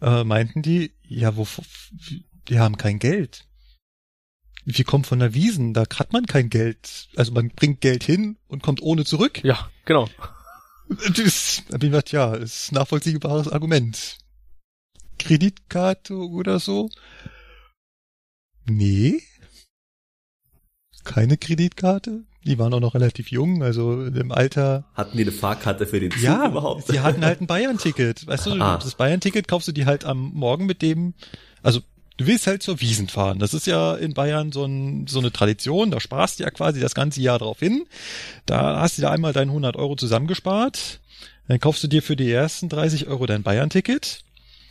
Äh, meinten die, ja, wo, die haben kein Geld. Wie kommt von der Wiesen? Da hat man kein Geld. Also man bringt Geld hin und kommt ohne zurück. Ja, genau. Das, hab ich gedacht, ja, ist ein nachvollziehbares Argument. Kreditkarte oder so? Nee. Keine Kreditkarte? Die waren auch noch relativ jung, also im Alter. Hatten die eine Fahrkarte für den Zug ja, überhaupt? Ja, die hatten halt ein Bayern-Ticket. Weißt du, <laughs> ah. das Bayern-Ticket kaufst du die halt am Morgen mit dem, also du willst halt zur Wiesen fahren. Das ist ja in Bayern so, ein, so eine Tradition, da sparst du ja quasi das ganze Jahr drauf hin. Da hast du da einmal deinen 100 Euro zusammengespart, dann kaufst du dir für die ersten 30 Euro dein Bayern-Ticket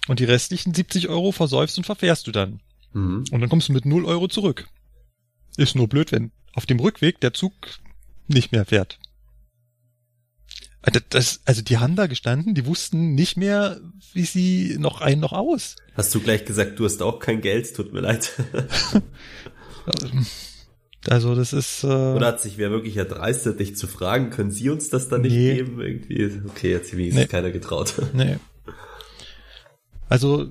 und die restlichen 70 Euro versäufst und verfährst du dann. Mhm. Und dann kommst du mit 0 Euro zurück. Ist nur blöd, wenn auf dem Rückweg der Zug nicht mehr fährt. Also, das, also die haben da gestanden, die wussten nicht mehr, wie sie noch ein noch aus. Hast du gleich gesagt, du hast auch kein Geld, tut mir leid. <laughs> also das ist. Äh, Oder hat sich wer wirklich erdreistet, dich zu fragen, können sie uns das dann nicht nee. geben? Irgendwie. Okay, jetzt wie ist nee. keiner getraut. <laughs> Nee. Also,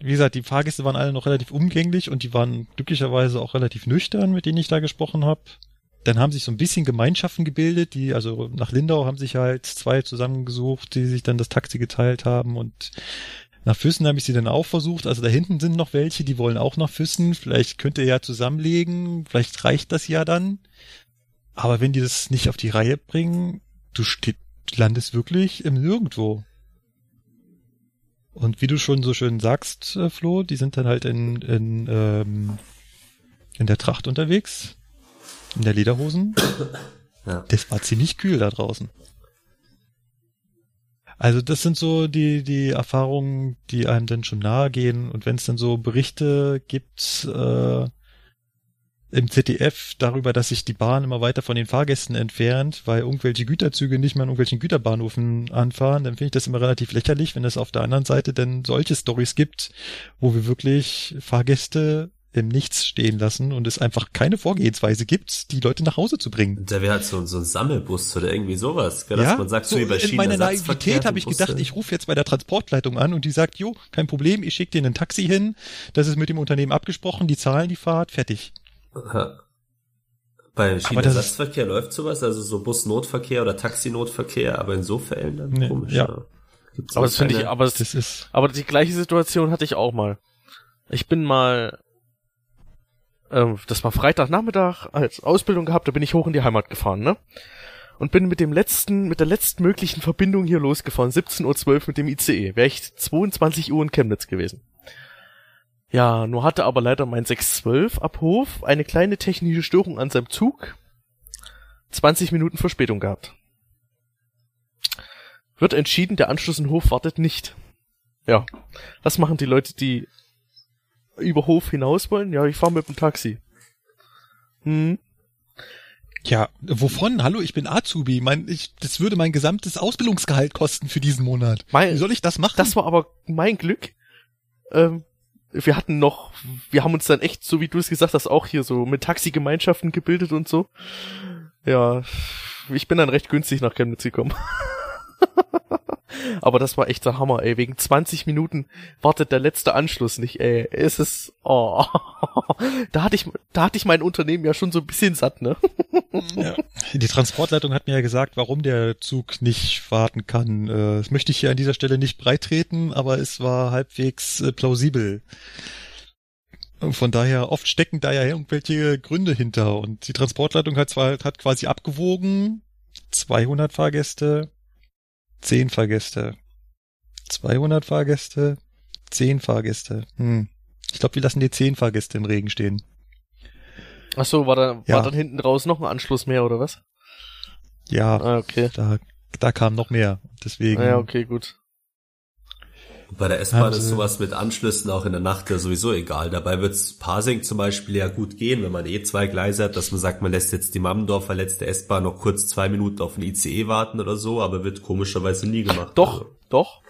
wie gesagt, die Fahrgäste waren alle noch relativ umgänglich und die waren glücklicherweise auch relativ nüchtern, mit denen ich da gesprochen habe. Dann haben sich so ein bisschen Gemeinschaften gebildet, die, also nach Lindau haben sich halt zwei zusammengesucht, die sich dann das Taxi geteilt haben und nach Füssen habe ich sie dann auch versucht. Also da hinten sind noch welche, die wollen auch nach Füssen. Vielleicht könnt ihr ja zusammenlegen, vielleicht reicht das ja dann. Aber wenn die das nicht auf die Reihe bringen, du steht, landest wirklich im Nirgendwo. Und wie du schon so schön sagst, äh, Flo, die sind dann halt in, in, ähm, in der Tracht unterwegs in der Lederhosen. Ja. Das war ziemlich kühl da draußen. Also das sind so die, die Erfahrungen, die einem dann schon nahe gehen. Und wenn es dann so Berichte gibt äh, im ZDF darüber, dass sich die Bahn immer weiter von den Fahrgästen entfernt, weil irgendwelche Güterzüge nicht mehr an irgendwelchen Güterbahnhöfen anfahren, dann finde ich das immer relativ lächerlich, wenn es auf der anderen Seite denn solche Stories gibt, wo wir wirklich Fahrgäste im Nichts stehen lassen und es einfach keine Vorgehensweise gibt, die Leute nach Hause zu bringen. Da wäre halt so, so ein Sammelbus oder irgendwie sowas, gell? dass ja? man sagt, so, so über In meiner Naivität habe ich gedacht, ich rufe jetzt bei der Transportleitung an und die sagt, jo, kein Problem, ich schicke dir ein Taxi hin, das ist mit dem Unternehmen abgesprochen, die zahlen die Fahrt, fertig. Aha. Bei Schienenersatzverkehr läuft sowas, also so Busnotverkehr oder Taxinotverkehr, aber in so Fällen dann nee, komisch. Ja. aber das finde ich, aber das ist, aber die gleiche Situation hatte ich auch mal. Ich bin mal ähm, das war Freitagnachmittag, als Ausbildung gehabt, da bin ich hoch in die Heimat gefahren, ne? Und bin mit dem letzten, mit der letzten möglichen Verbindung hier losgefahren, 17.12 Uhr mit dem ICE. Wäre ich 22 Uhr in Chemnitz gewesen. Ja, nur hatte aber leider mein 612 ab Hof eine kleine technische Störung an seinem Zug. 20 Minuten Verspätung gehabt. Wird entschieden, der Anschluss in Hof wartet nicht. Ja, was machen die Leute, die über Hof hinaus wollen? Ja, ich fahre mit dem Taxi. Hm. Ja, wovon? Hallo, ich bin Azubi. Mein, ich, das würde mein gesamtes Ausbildungsgehalt kosten für diesen Monat. Mein, Wie soll ich das machen? Das war aber mein Glück. Ähm, wir hatten noch, wir haben uns dann echt, so wie du es gesagt hast, auch hier so mit Taxigemeinschaften gebildet und so. Ja, ich bin dann recht günstig nach Chemnitz gekommen. <laughs> <laughs> Aber das war echt der Hammer, ey. Wegen 20 Minuten wartet der letzte Anschluss nicht, ey. Es ist, oh. <laughs> Da hatte ich, da hatte ich mein Unternehmen ja schon so ein bisschen satt, ne? <laughs> Ja. Die Transportleitung hat mir ja gesagt, warum der Zug nicht warten kann. Äh, das möchte ich hier an dieser Stelle nicht breitreten, aber es war halbwegs äh, plausibel. Von daher, oft stecken da ja irgendwelche Gründe hinter und die Transportleitung hat zwar, hat quasi abgewogen, 200 Fahrgäste, 10 Fahrgäste. 200 Fahrgäste, 10 Fahrgäste. Hm. Ich glaube, wir lassen die 10 Fahrgäste im Regen stehen. Ach so, war da ja. war dann hinten raus noch ein Anschluss mehr oder was? Ja. Ah, okay. Da, da kam noch mehr. Deswegen. Ah, ja, okay, gut. Bei der S-Bahn ist sowas mit Anschlüssen auch in der Nacht ja sowieso egal. Dabei wird's Parsing zum Beispiel ja gut gehen, wenn man eh zwei Gleise hat, dass man sagt, man lässt jetzt die Mammendorfer letzte S-Bahn noch kurz zwei Minuten auf den ICE warten oder so, aber wird komischerweise nie gemacht. Doch, also. doch.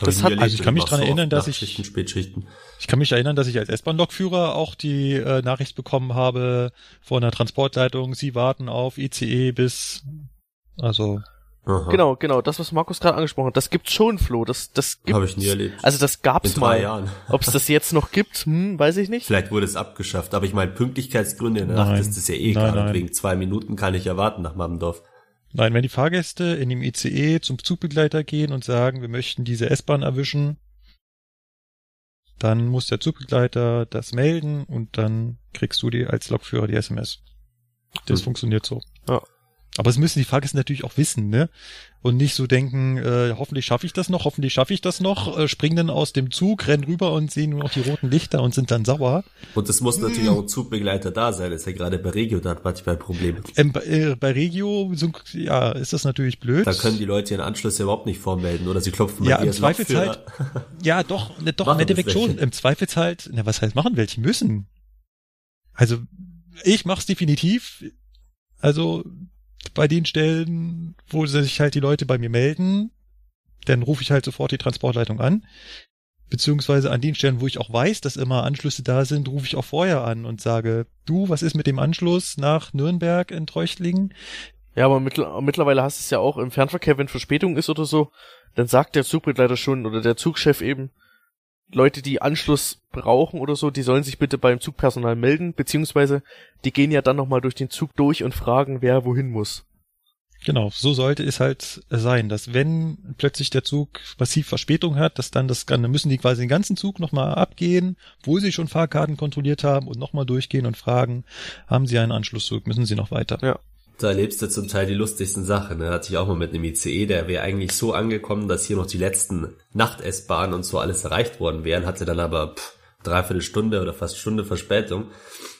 Das hat, also ich kann mich dran erinnern, dass ich Spätschichten. Ich kann mich erinnern, dass ich als S-Bahn-Lokführer auch die äh, Nachricht bekommen habe von der Transportleitung, Sie warten auf ICE bis also Aha. Genau, genau, das, was Markus gerade angesprochen hat, das gibt's schon, Flo. Das, das gibt's. Habe ich nie erlebt. Also das gab's In mal. <laughs> Ob es das jetzt noch gibt, hm, weiß ich nicht. Vielleicht wurde es abgeschafft, aber ich meine, Pünktlichkeitsgründe in der Nacht ist das ja eh nein, egal. Wegen zwei Minuten kann ich erwarten nach Mammendorf. Nein, wenn die Fahrgäste in dem ICE zum Zugbegleiter gehen und sagen, wir möchten diese S-Bahn erwischen, dann muss der Zugbegleiter das melden und dann kriegst du die als Lokführer die SMS. Das hm. funktioniert so. Ja. Aber es müssen die Fahrgäste natürlich auch wissen, ne? Und nicht so denken, äh, hoffentlich schaffe ich das noch, hoffentlich schaffe ich das noch, äh, springen dann aus dem Zug, rennen rüber und sehen nur noch die roten Lichter und sind dann sauer. Und es muss natürlich auch ein Zugbegleiter da sein, das ist ja gerade bei Regio da hat manchmal Probleme. Ähm, bei, äh, bei Regio, so, ja, ist das natürlich blöd. Da können die Leute ihren Anschluss ja überhaupt nicht vormelden, oder sie klopfen ja, im Zweifelsfall, halt, <laughs> ja, doch, ne, doch, im Endeffekt schon. Im Zweifelsfall, halt, na, was heißt machen welche müssen? Also, ich mach's definitiv. Also, bei den Stellen, wo sich halt die Leute bei mir melden, dann rufe ich halt sofort die Transportleitung an. Beziehungsweise an den Stellen, wo ich auch weiß, dass immer Anschlüsse da sind, rufe ich auch vorher an und sage, du, was ist mit dem Anschluss nach Nürnberg in Treuchtlingen? Ja, aber mittl mittlerweile hast du es ja auch im Fernverkehr, wenn Verspätung ist oder so, dann sagt der Zugbegleiter schon oder der Zugchef eben, Leute, die Anschluss brauchen oder so, die sollen sich bitte beim Zugpersonal melden, beziehungsweise die gehen ja dann nochmal durch den Zug durch und fragen, wer wohin muss. Genau, so sollte es halt sein, dass wenn plötzlich der Zug massiv Verspätung hat, dass dann das dann müssen die quasi den ganzen Zug nochmal abgehen, wo sie schon Fahrkarten kontrolliert haben und nochmal durchgehen und fragen, haben sie einen Anschlusszug, müssen sie noch weiter. Ja da erlebst du zum Teil die lustigsten Sachen. Ne? Hatte ich auch mal mit einem ICE, der wäre eigentlich so angekommen, dass hier noch die letzten Nacht-S-Bahnen und so alles erreicht worden wären, hatte dann aber pff, dreiviertel Stunde oder fast Stunde Verspätung.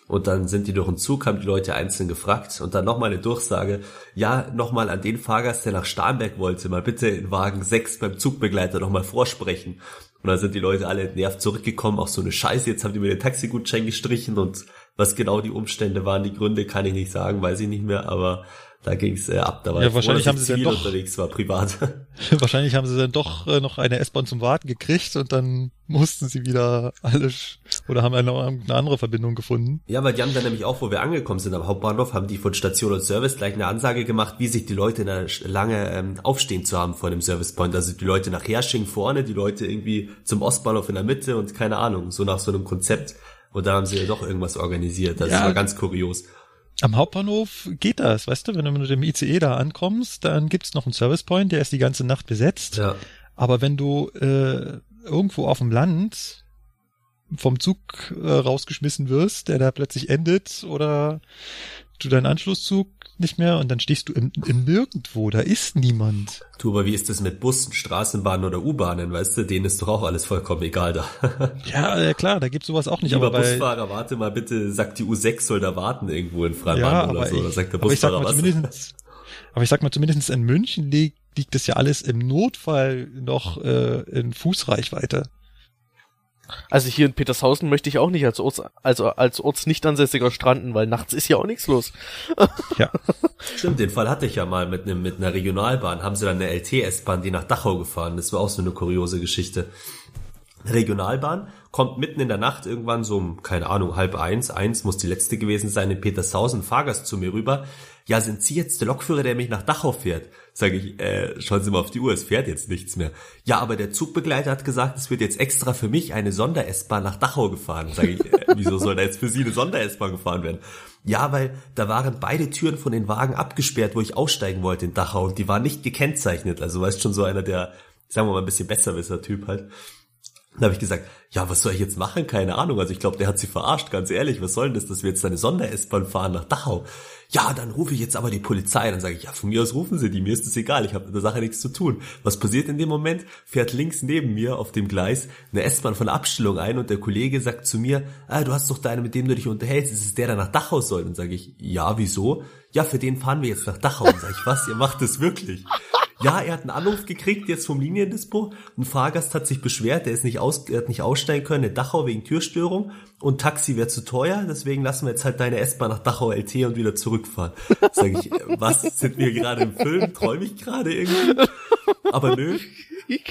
Und dann sind die durch den Zug, haben die Leute einzeln gefragt und dann nochmal eine Durchsage, ja, nochmal an den Fahrgast, der nach Starnberg wollte, mal bitte in Wagen 6 beim Zugbegleiter nochmal vorsprechen. Und dann sind die Leute alle entnervt zurückgekommen, auch so eine Scheiße, jetzt haben die mir den Taxigutschein gestrichen und was genau die Umstände waren, die Gründe kann ich nicht sagen, weiß ich nicht mehr, aber da ging's äh, ab. Da war ja, wahrscheinlich froh, haben sie dann doch unterwegs war, privat. <laughs> wahrscheinlich haben sie dann doch äh, noch eine S-Bahn zum Warten gekriegt und dann mussten sie wieder alle oder haben eine, eine andere Verbindung gefunden. Ja, weil die haben dann nämlich auch, wo wir angekommen sind am Hauptbahnhof, haben die von Station und Service gleich eine Ansage gemacht, wie sich die Leute in der lange ähm, aufstehen zu haben vor dem Servicepoint. Also die Leute nach Hersching vorne, die Leute irgendwie zum Ostbahnhof in der Mitte und keine Ahnung, so nach so einem Konzept. Und da haben sie ja doch irgendwas organisiert. Das ja, war ganz kurios. Am Hauptbahnhof geht das, weißt du, wenn du mit dem ICE da ankommst, dann gibt's noch einen Service Point, der ist die ganze Nacht besetzt. Ja. Aber wenn du äh, irgendwo auf dem Land vom Zug äh, rausgeschmissen wirst, der da plötzlich endet, oder du deinen Anschlusszug nicht mehr und dann stehst du im, im Nirgendwo, da ist niemand. Du, aber wie ist das mit Bussen, Straßenbahnen oder U-Bahnen, weißt du, denen ist doch auch alles vollkommen egal da. <laughs> ja, ja, klar, da gibt's sowas auch nicht. Lieber aber bei, Busfahrer, warte mal bitte, sagt die U6 soll da warten irgendwo in Freimann ja, oder so, oder sagt der Busfahrer was? aber ich sag mal, zumindest in München liegt, liegt das ja alles im Notfall noch äh, in Fußreichweite. Also hier in Petershausen möchte ich auch nicht als Orts, also als Orts nicht ansässiger stranden, weil nachts ist ja auch nichts los. ja. <laughs> Stimmt, den Fall hatte ich ja mal mit einem mit einer Regionalbahn. Haben sie dann eine LT-S-Bahn, die nach Dachau gefahren. Das war auch so eine kuriose Geschichte. Regionalbahn kommt mitten in der Nacht irgendwann so um, keine Ahnung, halb eins, eins muss die letzte gewesen sein, in Petershausen, Fahrgast zu mir rüber. Ja, sind Sie jetzt der Lokführer, der mich nach Dachau fährt? Sage ich, äh, schauen Sie mal auf die Uhr, es fährt jetzt nichts mehr. Ja, aber der Zugbegleiter hat gesagt, es wird jetzt extra für mich eine Sonder-S-Bahn nach Dachau gefahren. Sage ich, äh, <laughs> wieso soll da jetzt für Sie eine Sonder-S-Bahn gefahren werden? Ja, weil da waren beide Türen von den Wagen abgesperrt, wo ich aussteigen wollte in Dachau und die waren nicht gekennzeichnet. Also weißt schon so einer der, sagen wir mal, ein bisschen besserwisser Typ halt. Dann habe ich gesagt, ja, was soll ich jetzt machen? Keine Ahnung. Also ich glaube, der hat sie verarscht, ganz ehrlich. Was soll denn das, dass wir jetzt eine Sonder-S-Bahn fahren nach Dachau? Ja, dann rufe ich jetzt aber die Polizei. Dann sage ich, ja, von mir aus rufen sie die, mir ist das egal, ich habe mit der Sache nichts zu tun. Was passiert in dem Moment? Fährt links neben mir auf dem Gleis eine S-Bahn von Abstellung ein und der Kollege sagt zu mir, ah, du hast doch deine, mit dem du dich unterhältst, ist es der, der nach Dachau soll? Und sage ich, ja, wieso? Ja, für den fahren wir jetzt nach Dachau. Und sage ich, was, ihr macht das wirklich? Ja, er hat einen Anruf gekriegt jetzt vom Liniendispo. Ein Fahrgast hat sich beschwert, der ist nicht aus, er hat nicht aussteigen können in Dachau wegen Türstörung und Taxi wäre zu teuer, deswegen lassen wir jetzt halt deine S-Bahn nach Dachau LT und wieder zurückfahren. Sag ich, was sind wir gerade im Film? Träume ich gerade irgendwie? Aber nö.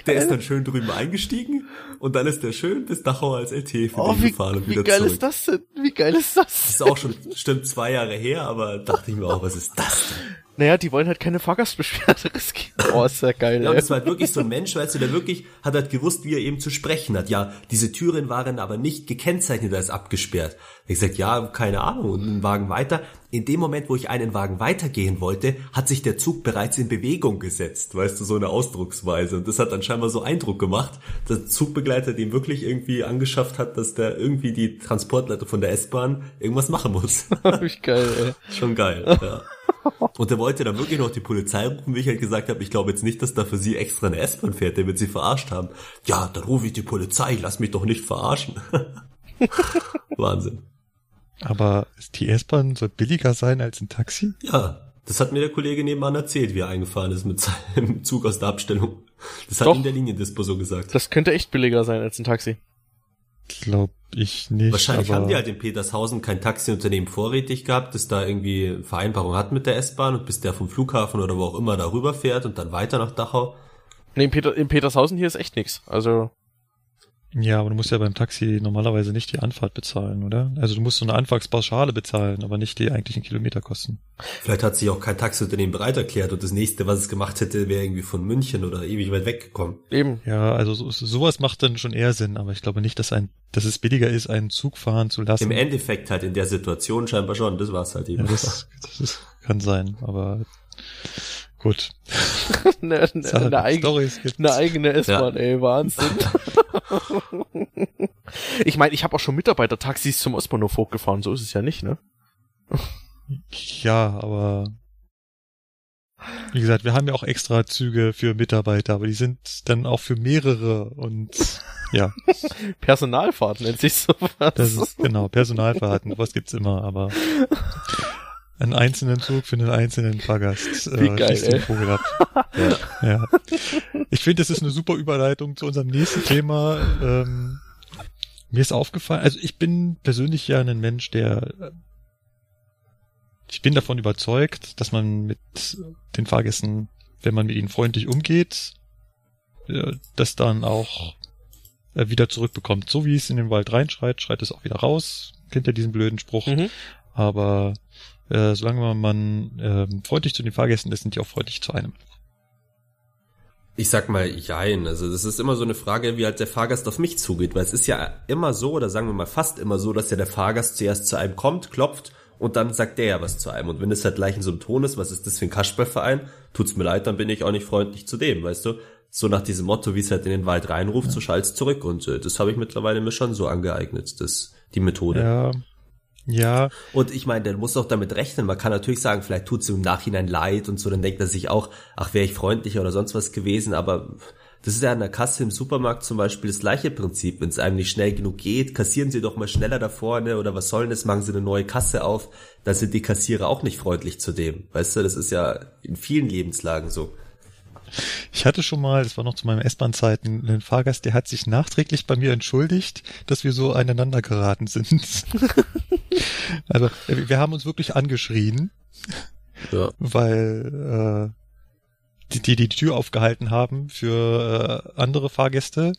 Der ist dann schön drüben eingestiegen und dann ist der schön bis Dachau als LT für oh, wie, gefahren und wieder zurück. Wie geil zurück. ist das denn? Wie geil ist das? Das ist auch schon stimmt zwei Jahre her, aber dachte ich mir auch, was ist das denn? Naja, die wollen halt keine Fahrgastbeschwerde <laughs> riskieren. Oh, ist ja geil. Ja, und das war halt wirklich so ein Mensch, weißt du, der wirklich hat halt gewusst, wie er eben zu sprechen hat. Ja, diese Türen waren aber nicht gekennzeichnet als abgesperrt. Ich gesagt, ja, keine Ahnung, und einen Wagen weiter. In dem Moment, wo ich einen Wagen weitergehen wollte, hat sich der Zug bereits in Bewegung gesetzt. Weißt du, so eine Ausdrucksweise. Und das hat dann scheinbar so Eindruck gemacht, dass der Zugbegleiter dem wirklich irgendwie angeschafft hat, dass der irgendwie die Transportleiter von der S-Bahn irgendwas machen muss. <laughs> Wie geil, ey. Schon geil, ja. <laughs> Und er wollte dann wirklich noch die Polizei rufen, wie ich halt gesagt habe, ich glaube jetzt nicht, dass da für sie extra eine S-Bahn fährt, der wird sie verarscht haben. Ja, dann rufe ich die Polizei, lass mich doch nicht verarschen. <laughs> Wahnsinn. Aber die S-Bahn soll billiger sein als ein Taxi? Ja, das hat mir der Kollege nebenan erzählt, wie er eingefahren ist mit seinem <laughs> Zug aus der Abstellung. Das hat Doch, ihm der Liniendispo so gesagt. Das könnte echt billiger sein als ein Taxi. Glaub ich nicht. Wahrscheinlich haben die halt in Petershausen kein Taxiunternehmen vorrätig gehabt, das da irgendwie Vereinbarung hat mit der S-Bahn und bis der vom Flughafen oder wo auch immer darüber fährt und dann weiter nach Dachau. Nee, in, Peter, in Petershausen hier ist echt nix. Also ja, aber du musst ja beim Taxi normalerweise nicht die Anfahrt bezahlen, oder? Also du musst so eine Anfahrtspauschale bezahlen, aber nicht die eigentlichen Kilometerkosten. Vielleicht hat sich auch kein Taxiunternehmen bereit erklärt und das nächste, was es gemacht hätte, wäre irgendwie von München oder ewig weit weggekommen. Eben. Ja, also so, sowas macht dann schon eher Sinn, aber ich glaube nicht, dass ein, dass es billiger ist, einen Zug fahren zu lassen. Im Endeffekt halt in der Situation scheinbar schon, das war's halt eben. Ja, das, das ist, kann sein, aber Gut. eine, eine, eine, eigene, eine eigene S-Bahn, ja. ey, Wahnsinn. <laughs> <laughs> ich meine, ich habe auch schon Mitarbeiter-Taxis zum Ostbahnhof hochgefahren, so ist es ja nicht, ne? ja, aber wie gesagt, wir haben ja auch extra Züge für Mitarbeiter, aber die sind dann auch für mehrere und <laughs> ja. Personalfahrt nennt sich sowas. Das ist genau, Personalfahrten, was gibt's immer, aber <laughs> einen einzelnen Zug für einen einzelnen Fahrgast. Wie äh, geil, ey. Vogel ab. ja. <laughs> ja. Ich finde, das ist eine super Überleitung zu unserem nächsten Thema. Ähm, mir ist aufgefallen, also ich bin persönlich ja ein Mensch, der ich bin davon überzeugt, dass man mit den Fahrgästen, wenn man mit ihnen freundlich umgeht, äh, das dann auch äh, wieder zurückbekommt. So wie es in den Wald reinschreit, schreit es auch wieder raus. Kennt ihr diesen blöden Spruch? Mhm. Aber äh, solange man äh, freundlich zu den Fahrgästen ist, sind die auch freundlich zu einem. Ich sag mal, jein. Also das ist immer so eine Frage, wie halt der Fahrgast auf mich zugeht, weil es ist ja immer so, oder sagen wir mal fast immer so, dass ja der Fahrgast zuerst zu einem kommt, klopft und dann sagt der ja was zu einem. Und wenn es halt gleich in so einem Ton ist, was ist das für ein Kasperlverein, tut's mir leid, dann bin ich auch nicht freundlich zu dem, weißt du? So nach diesem Motto, wie es halt in den Wald reinruft, ja. so schallt's zurück. Und äh, das habe ich mittlerweile mir schon so angeeignet, das, die Methode. Ja, ja. Und ich meine, der muss doch damit rechnen. Man kann natürlich sagen, vielleicht tut es im Nachhinein leid und so, dann denkt er sich auch, ach, wäre ich freundlicher oder sonst was gewesen, aber das ist ja an der Kasse im Supermarkt zum Beispiel das gleiche Prinzip. Wenn es einem nicht schnell genug geht, kassieren Sie doch mal schneller da vorne oder was soll denn das, machen Sie eine neue Kasse auf, dann sind die Kassierer auch nicht freundlich zu dem. Weißt du, das ist ja in vielen Lebenslagen so. Ich hatte schon mal, das war noch zu meinem S-Bahn-Zeiten, einen Fahrgast, der hat sich nachträglich bei mir entschuldigt, dass wir so aneinander geraten sind. <laughs> also wir haben uns wirklich angeschrien, ja. weil äh, die, die die Tür aufgehalten haben für äh, andere Fahrgäste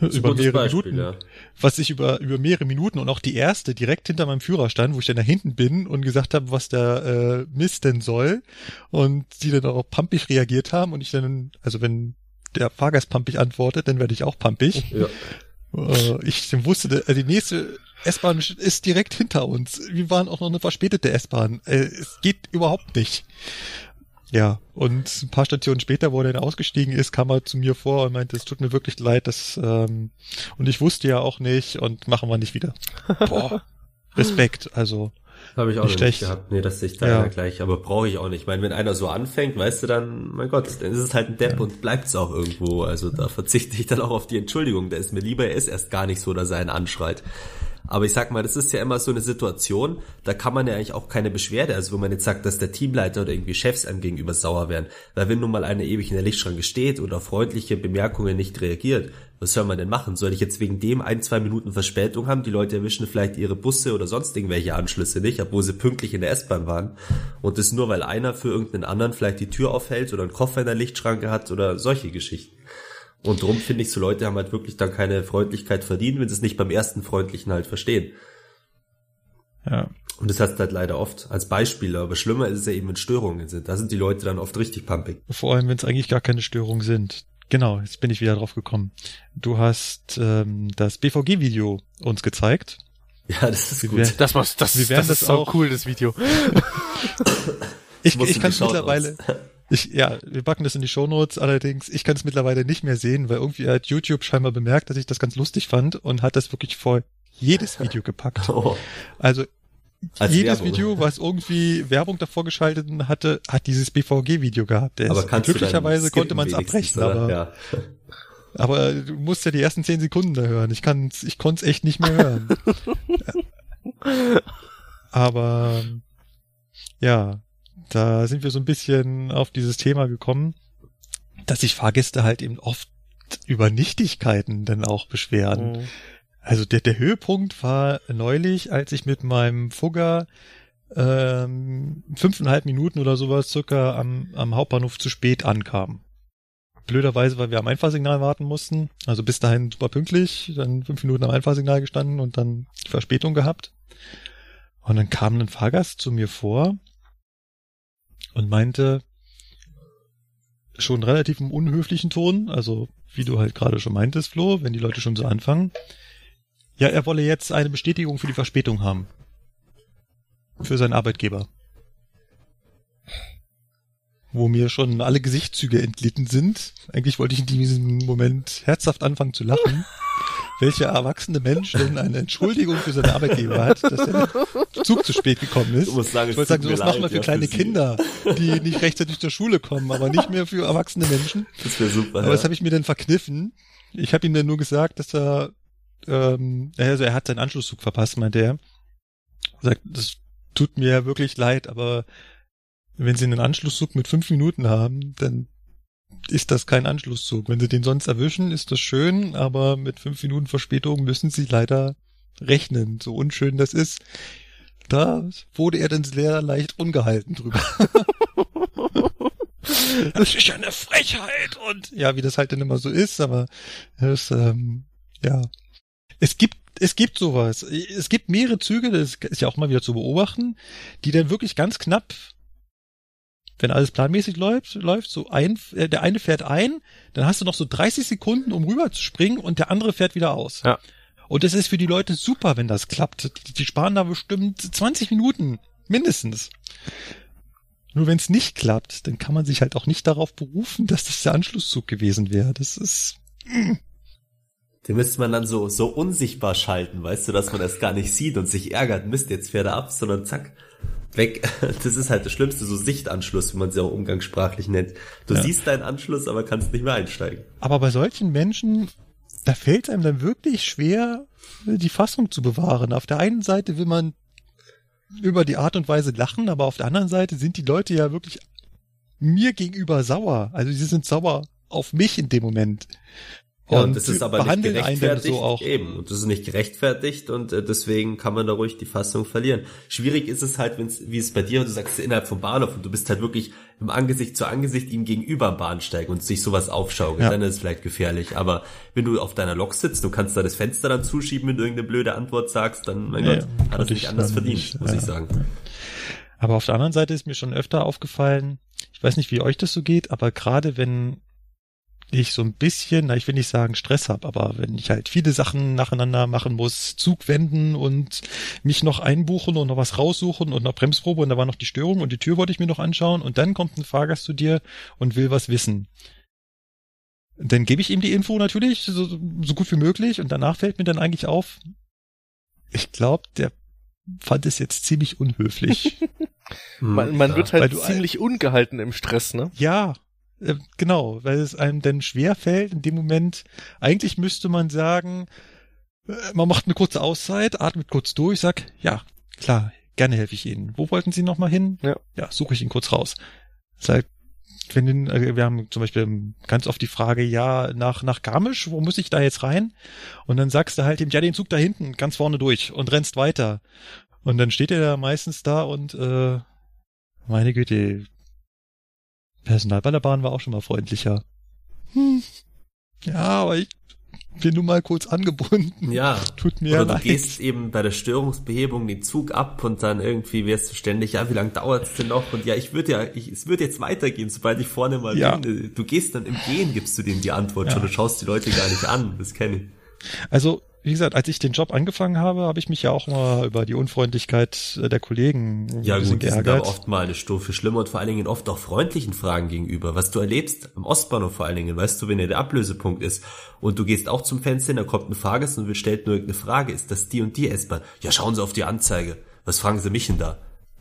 über mehrere Beispiel, Minuten, ja. Was ich über über mehrere Minuten und auch die erste direkt hinter meinem Führer stand, wo ich dann da hinten bin und gesagt habe, was der äh, Mist denn soll und die dann auch pumpig reagiert haben und ich dann, also wenn der Fahrgast pumpig antwortet, dann werde ich auch pumpig. Ja. Äh, ich wusste, äh, die nächste S-Bahn ist direkt hinter uns. Wir waren auch noch eine verspätete S-Bahn. Äh, es geht überhaupt nicht. Ja, und ein paar Stationen später, wo er dann ausgestiegen ist, kam er zu mir vor und meinte, es tut mir wirklich leid, dass ähm, und ich wusste ja auch nicht und machen wir nicht wieder. <laughs> Boah, Respekt, also. Habe ich auch nicht, nicht gehabt. Nee, das sehe ich da ja. gleich, aber brauche ich auch nicht. Ich meine, wenn einer so anfängt, weißt du dann, mein Gott, dann ist es halt ein Depp ja. und bleibt es auch irgendwo. Also da verzichte ich dann auch auf die Entschuldigung. Da ist mir lieber, er ist erst gar nicht so, dass er einen anschreit. Aber ich sag mal, das ist ja immer so eine Situation, da kann man ja eigentlich auch keine Beschwerde, also wo man jetzt sagt, dass der Teamleiter oder irgendwie Chefs einem gegenüber sauer werden. Weil wenn nun mal einer ewig in der Lichtschranke steht oder freundliche Bemerkungen nicht reagiert, was soll man denn machen? Soll ich jetzt wegen dem ein, zwei Minuten Verspätung haben? Die Leute erwischen vielleicht ihre Busse oder sonst irgendwelche Anschlüsse nicht, obwohl sie pünktlich in der S-Bahn waren. Und das nur, weil einer für irgendeinen anderen vielleicht die Tür aufhält oder einen Koffer in der Lichtschranke hat oder solche Geschichten. Und drum finde ich, so Leute haben halt wirklich dann keine Freundlichkeit verdient, wenn sie es nicht beim ersten Freundlichen halt verstehen. Ja. Und das hast du halt leider oft als Beispiel, aber schlimmer ist es ja eben, wenn Störungen sind. Da sind die Leute dann oft richtig pumpig. Vor allem, wenn es eigentlich gar keine Störungen sind. Genau, jetzt bin ich wieder drauf gekommen. Du hast ähm, das BVG-Video uns gezeigt. <laughs> Ja, das ist gut. Wir, das, was, das, wir das, das ist auch cool, das Video. <laughs> ich ich kann es mittlerweile. Ich, ja, wir packen das in die Shownotes, allerdings, ich kann es mittlerweile nicht mehr sehen, weil irgendwie hat YouTube scheinbar bemerkt, dass ich das ganz lustig fand und hat das wirklich vor jedes Video gepackt. <laughs> Oh. Also Als jedes Werbung. Video, was irgendwie Werbung davor geschaltet hatte, hat dieses BVG-Video gehabt. Der aber ist, glücklicherweise konnte man es abbrechen, aber, ja. aber du musst ja die ersten zehn Sekunden da hören. Ich kann, ich konnte es echt nicht mehr hören. <laughs> aber ja, da sind wir so ein bisschen auf dieses Thema gekommen, dass sich Fahrgäste halt eben oft über Nichtigkeiten dann auch beschweren. Mhm. Also der, der Höhepunkt war neulich, als ich mit meinem Fugger ähm, fünfeinhalb Minuten oder sowas circa am, am Hauptbahnhof zu spät ankam. Blöderweise, weil wir am Einfahrsignal warten mussten. Also bis dahin super pünktlich, dann fünf Minuten am Einfahrsignal gestanden und dann Verspätung gehabt. Und dann kam ein Fahrgast zu mir vor und meinte, schon relativ im unhöflichen Ton, also wie du halt gerade schon meintest, Flo, wenn die Leute schon so anfangen. Ja, er wolle jetzt eine Bestätigung für die Verspätung haben. Für seinen Arbeitgeber. Wo mir schon alle Gesichtszüge entlitten sind. Eigentlich wollte ich in diesem Moment herzhaft anfangen zu lachen. <laughs> welcher erwachsene Mensch denn eine Entschuldigung für seinen Arbeitgeber hat, dass der Zug zu spät gekommen ist. Sagen, ich wollte sagen, sowas machen wir für ja, kleine für Kinder, die nicht rechtzeitig zur Schule kommen, aber nicht mehr für erwachsene Menschen. Das wäre super. Aber ja. das habe ich mir dann verkniffen. Ich habe ihm dann nur gesagt, dass er, ähm, also er hat seinen Anschlusszug verpasst, meinte er. Sagt, das tut mir wirklich leid, aber wenn Sie einen Anschlusszug mit fünf Minuten haben, dann ist das kein Anschlusszug. Wenn sie den sonst erwischen, ist das schön, aber mit fünf Minuten Verspätung müssen sie leider rechnen, so unschön das ist. Da wurde er dann sehr leicht ungehalten drüber. <laughs> das ist ja eine Frechheit und ja, wie das halt dann immer so ist, aber es, ähm, ja. Es gibt es gibt sowas. Es gibt mehrere Züge, das ist ja auch mal wieder zu beobachten, die dann wirklich ganz knapp wenn alles planmäßig läuft, läuft so ein, äh, der eine fährt ein, dann hast du noch so 30 Sekunden, um rüber zu springen und der andere fährt wieder aus. Ja. Und das ist für die Leute super, wenn das klappt. Die, die sparen da bestimmt 20 Minuten, mindestens. Nur wenn es nicht klappt, dann kann man sich halt auch nicht darauf berufen, dass das der Anschlusszug gewesen wäre. Das ist. Mm. Den müsste man dann so, so unsichtbar schalten, weißt du, dass man das gar nicht sieht und sich ärgert, Mist, jetzt fährt er ab, sondern zack, weg. <laughs> Das ist halt das Schlimmste, so Sichtanschluss, wie man sie auch umgangssprachlich nennt. Du ja. siehst deinen Anschluss, aber kannst nicht mehr einsteigen. Aber bei solchen Menschen, da fällt einem dann wirklich schwer, die Fassung zu bewahren. Auf der einen Seite will man über die Art und Weise lachen, aber auf der anderen Seite sind die Leute ja wirklich mir gegenüber sauer. Also sie sind sauer auf mich in dem Moment. Ja, und das ist aber nicht gerechtfertigt. So auch. Eben, und das ist nicht gerechtfertigt und äh, deswegen kann man da ruhig die Fassung verlieren. Schwierig ist es halt, wenn's, wie es bei dir, und du sagst innerhalb vom Bahnhof und du bist halt wirklich im Angesicht zu Angesicht ihm gegenüber am Bahnsteig und sich sowas aufschaukelt, ja. dann ist es vielleicht gefährlich. Aber wenn du auf deiner Lok sitzt, du kannst da das Fenster dann zuschieben, wenn du irgendeine blöde Antwort sagst, dann, mein ja, Gott, hat das nicht anders verdient, nicht, muss ich sagen. Aber auf der anderen Seite ist mir schon öfter aufgefallen, ich weiß nicht, wie euch das so geht, aber gerade wenn ich so ein bisschen, na, ich will nicht sagen Stress habe, aber wenn ich halt viele Sachen nacheinander machen muss, Zug wenden und mich noch einbuchen und noch was raussuchen und noch Bremsprobe und da war noch die Störung und die Tür wollte ich mir noch anschauen und dann kommt ein Fahrgast zu dir und will was wissen. Dann gebe ich ihm die Info natürlich so, so gut wie möglich und danach fällt mir dann eigentlich auf, ich glaube, der fand es jetzt ziemlich unhöflich. <laughs> man, man wird halt ziemlich ungehalten im Stress, ne? Ja, äh, genau, weil es einem dann schwer fällt in dem Moment. Eigentlich müsste man sagen, äh, man macht eine kurze Auszeit, atmet kurz durch, sag, ja, klar, gerne helfe ich Ihnen. Wo wollten Sie nochmal hin? Ja, ja suche ich ihn kurz raus. Sag, wenn äh, wir haben zum Beispiel ganz oft die Frage, ja, nach, nach Garmisch, wo muss ich da jetzt rein? Und dann sagst du halt ihm, ja, den Zug da hinten, ganz vorne durch und rennst weiter. Und dann steht er da meistens da und, äh, meine Güte, Personal bei der Bahn war auch schon mal freundlicher. Hm. Ja, aber ich bin nun mal kurz angebunden. Ja. Tut mir Oder leid. du gehst eben bei der Störungsbehebung den Zug ab und dann irgendwie wirst du ständig, ja, wie lange dauert's denn noch? Und ja, ich würde ja, ich, es wird jetzt weitergehen, sobald ich vorne mal ja. bin. Du gehst dann im Gehen, gibst du denen die Antwort ja. schon, du schaust die Leute gar nicht an. Das kenne ich. Also wie gesagt, als ich den Job angefangen habe, habe ich mich ja auch mal über die Unfreundlichkeit der Kollegen ja, gut, die sind aber oft mal eine Stufe schlimmer und vor allen Dingen oft auch freundlichen Fragen gegenüber. Was du erlebst am Ostbahnhof vor allen Dingen, weißt du, wenn er der Ablösepunkt ist und du gehst auch zum Fenster, da kommt ein Fahrgast und stellt nur irgendeine Frage, ist das die und die S-Bahn? Ja, schauen Sie auf die Anzeige Was fragen sie mich denn da?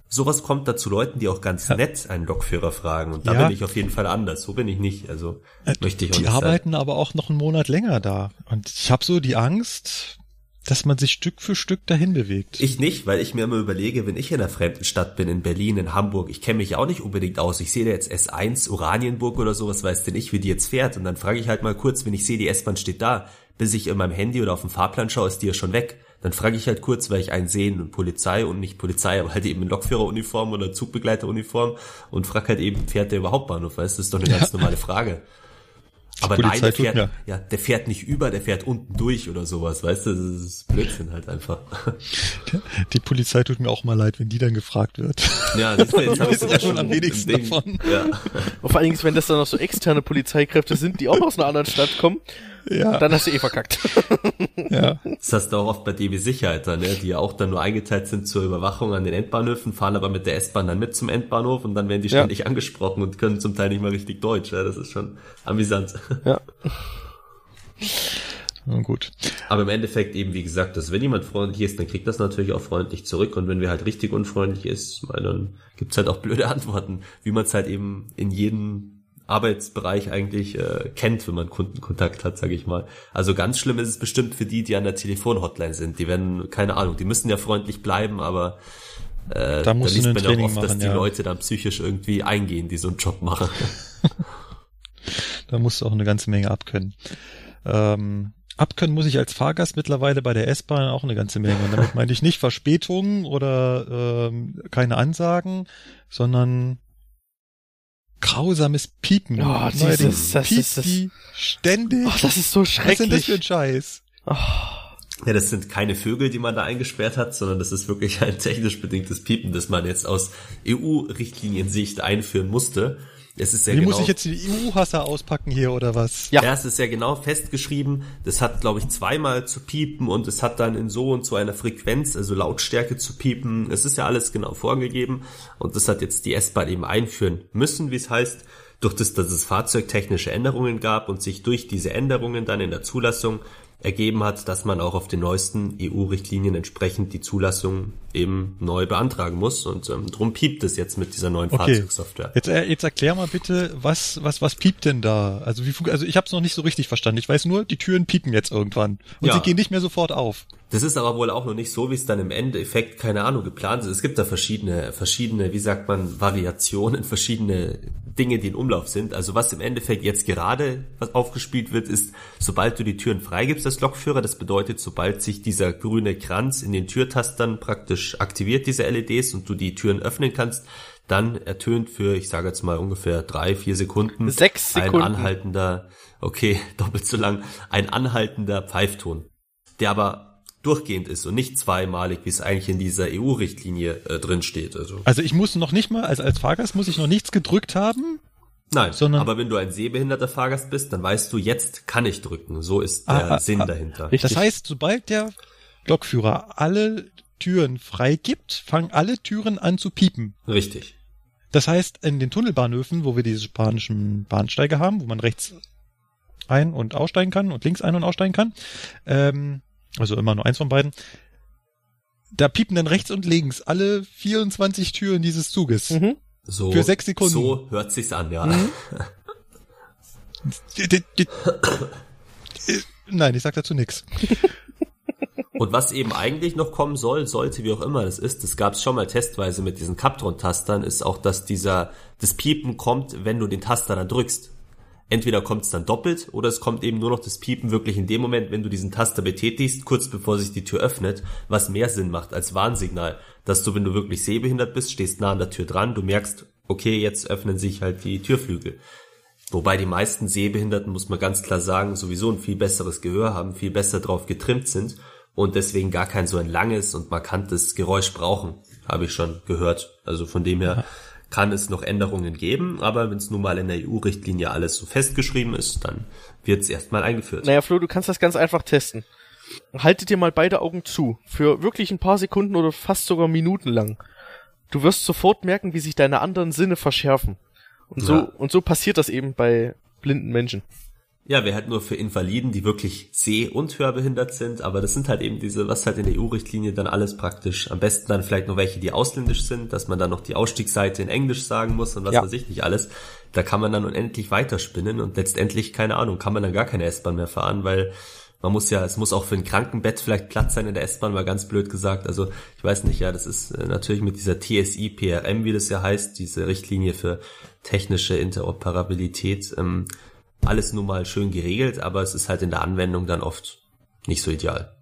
Sowas kommt da zu Leuten, die auch ganz ja. nett einen Lokführer fragen. Und da ja. bin ich auf jeden Fall anders. So bin ich nicht. Also äh, möchte ich auch Die nicht arbeiten sein. aber auch noch einen Monat länger da. Und ich habe so die Angst, dass man sich Stück für Stück dahin bewegt. Ich nicht, weil ich mir immer überlege, wenn ich in einer fremden Stadt bin, in Berlin, in Hamburg, ich kenne mich auch nicht unbedingt aus. Ich sehe da jetzt S1, Oranienburg oder sowas, weiß denn ich, wie die jetzt fährt. Und dann frage ich halt mal kurz, wenn ich sehe, die S-Bahn steht da, bis ich in meinem Handy oder auf dem Fahrplan schaue, ist die ja schon weg. Dann frage ich halt kurz, weil ich einen sehen und Polizei und nicht Polizei, aber halt eben in Lokführeruniform oder Zugbegleiteruniform und frag halt eben, fährt der überhaupt Bahnhof? Weißt, das ist doch eine ganz normale Frage. Aber Polizei nein, der fährt, ja, der fährt nicht über, der fährt unten durch oder sowas, weißt du, das ist Blödsinn halt einfach. Die Polizei tut mir auch mal leid, wenn die dann gefragt wird. Ja, das <laughs> ist jetzt ja schon am wenigsten davon. Ja. Und vor allen Dingen, wenn das dann noch so externe Polizeikräfte sind, die auch aus einer anderen Stadt kommen, ja. Dann hast du eh verkackt. <laughs> ja. Das hast du auch oft bei DB Sicherheit dann, ne? die ja auch dann nur eingeteilt sind zur Überwachung an den Endbahnhöfen, fahren aber mit der S-Bahn dann mit zum Endbahnhof und dann werden die ständig ja. angesprochen und können zum Teil nicht mal richtig Deutsch. Ja? Das ist schon amüsant. Ja. <laughs> Na gut. Aber im Endeffekt eben, wie gesagt, dass wenn jemand freundlich ist, dann kriegt das natürlich auch freundlich zurück. Und wenn wir halt richtig unfreundlich ist, dann gibt's halt auch blöde <laughs> Antworten, wie man es halt eben in jedem Arbeitsbereich eigentlich äh, kennt, wenn man Kundenkontakt hat, sage ich mal. Also ganz schlimm ist es bestimmt für die, die an der Telefonhotline sind. Die werden, keine Ahnung, die müssen ja freundlich bleiben, aber äh, da, muss da liest man ja auch oft, machen, dass die ja. Leute dann psychisch irgendwie eingehen, die so einen Job machen. <laughs> da musst du auch eine ganze Menge abkönnen. Ähm, abkönnen muss ich als Fahrgast mittlerweile bei der S-Bahn auch eine ganze Menge. Und damit meine ich nicht Verspätungen oder ähm, keine Ansagen, sondern grausames Piepen. Oh, dieses, das ist das, ständig. Oh, das ist so schrecklich. Was ist denn das für ein Scheiß? Oh. Ja, das sind keine Vögel, die man da eingesperrt hat, sondern das ist wirklich ein technisch bedingtes Piepen, das man jetzt aus EU-Richtlinien-Sicht einführen musste. Es ist ja Wie genau, muss ich jetzt die EU-Hasser auspacken hier oder was? Ja. ja, es ist ja genau festgeschrieben. Das hat, glaube ich, zweimal zu piepen und es hat dann in so und so einer Frequenz, also Lautstärke zu piepen. Es ist ja alles genau vorgegeben und das hat jetzt die S-Bahn eben einführen müssen, wie es heißt, durch das, dass es fahrzeugtechnische Änderungen gab und sich durch diese Änderungen dann in der Zulassung ergeben hat, dass man auch auf den neuesten EU-Richtlinien entsprechend die Zulassung eben neu beantragen muss und ähm, drum piept es jetzt mit dieser neuen okay. Fahrzeugsoftware. Jetzt, äh, jetzt erklär mal bitte, was was was piept denn da? Also wie also ich habe es noch nicht so richtig verstanden. Ich weiß nur, die Türen piepen jetzt irgendwann und ja. sie gehen nicht mehr sofort auf. Das ist aber wohl auch noch nicht so, wie es dann im Endeffekt, keine Ahnung, geplant ist. Es gibt da verschiedene, verschiedene, wie sagt man, Variationen, verschiedene Dinge, die in Umlauf sind. Also was im Endeffekt jetzt gerade was aufgespielt wird, ist, sobald du die Türen freigibst als Lokführer, das bedeutet, sobald sich dieser grüne Kranz in den Türtastern praktisch aktiviert, diese LEDs, und du die Türen öffnen kannst, dann ertönt für, ich sage jetzt mal ungefähr drei, vier Sekunden, Sechs Sekunden. ein anhaltender, okay, <laughs> doppelt so lang, ein anhaltender Pfeifton, der aber durchgehend ist und nicht zweimalig, wie es eigentlich in dieser EU-Richtlinie äh, drin steht. Also. also ich muss noch nicht mal, also als Fahrgast muss ich noch nichts gedrückt haben. Nein, sondern aber wenn du ein sehbehinderter Fahrgast bist, dann weißt du, jetzt kann ich drücken. So ist der ah, ah Sinn ah, dahinter. Richtig. Das heißt, sobald der Lokführer alle Türen freigibt, fangen alle Türen an zu piepen. Richtig. Das heißt, in den Tunnelbahnhöfen, wo wir diese spanischen Bahnsteige haben, wo man rechts ein- und aussteigen kann und links ein- und aussteigen kann, ähm, also immer nur eins von beiden, da piepen dann rechts und links alle 24 Türen dieses Zuges. Mhm. So, für sechs Sekunden. So hört sich's an, ja. Mhm. Nein, ich sag dazu nix. <laughs> Und was eben eigentlich noch kommen soll, sollte, wie auch immer das ist, das gab es schon mal testweise mit diesen Captron-Tastern, ist auch, dass dieser, das Piepen kommt, wenn du den Taster dann drückst entweder kommt es dann doppelt oder es kommt eben nur noch das Piepen wirklich in dem Moment, wenn du diesen Taster betätigst, kurz bevor sich die Tür öffnet, was mehr Sinn macht als Warnsignal, dass du, wenn du wirklich sehbehindert bist, stehst nah an der Tür dran, du merkst, okay, jetzt öffnen sich halt die Türflügel. Wobei die meisten Sehbehinderten, muss man ganz klar sagen, sowieso ein viel besseres Gehör haben, viel besser drauf getrimmt sind und deswegen gar kein so ein langes und markantes Geräusch brauchen, habe ich schon gehört. Also von dem her kann es noch Änderungen geben, aber wenn es nun mal in der EU-Richtlinie alles so festgeschrieben ist, dann wird es erstmal eingeführt. Naja, Flo, du kannst das ganz einfach testen. Haltet dir mal beide Augen zu, für wirklich ein paar Sekunden oder fast sogar Minuten lang. Du wirst sofort merken, wie sich deine anderen Sinne verschärfen. Und so, ja. und so passiert das eben bei blinden Menschen. Ja, wäre halt nur für Invaliden, die wirklich seh- und hörbehindert sind, aber das sind halt eben diese, was halt in der EU-Richtlinie dann alles praktisch. Am besten dann vielleicht noch welche, die ausländisch sind, dass man dann noch die Ausstiegsseite in Englisch sagen muss und was ja. weiß ich nicht alles. Da kann man dann unendlich weiterspinnen und letztendlich, keine Ahnung, kann man dann gar keine S-Bahn mehr fahren, weil man muss ja, es muss auch für ein Krankenbett vielleicht Platz sein in der S-Bahn, war ganz blöd gesagt. Also ich weiß nicht, ja, das ist äh, natürlich mit dieser TSI PRM, wie das ja heißt, diese Richtlinie für technische Interoperabilität, ähm, alles nun mal schön geregelt, aber es ist halt in der Anwendung dann oft nicht so ideal.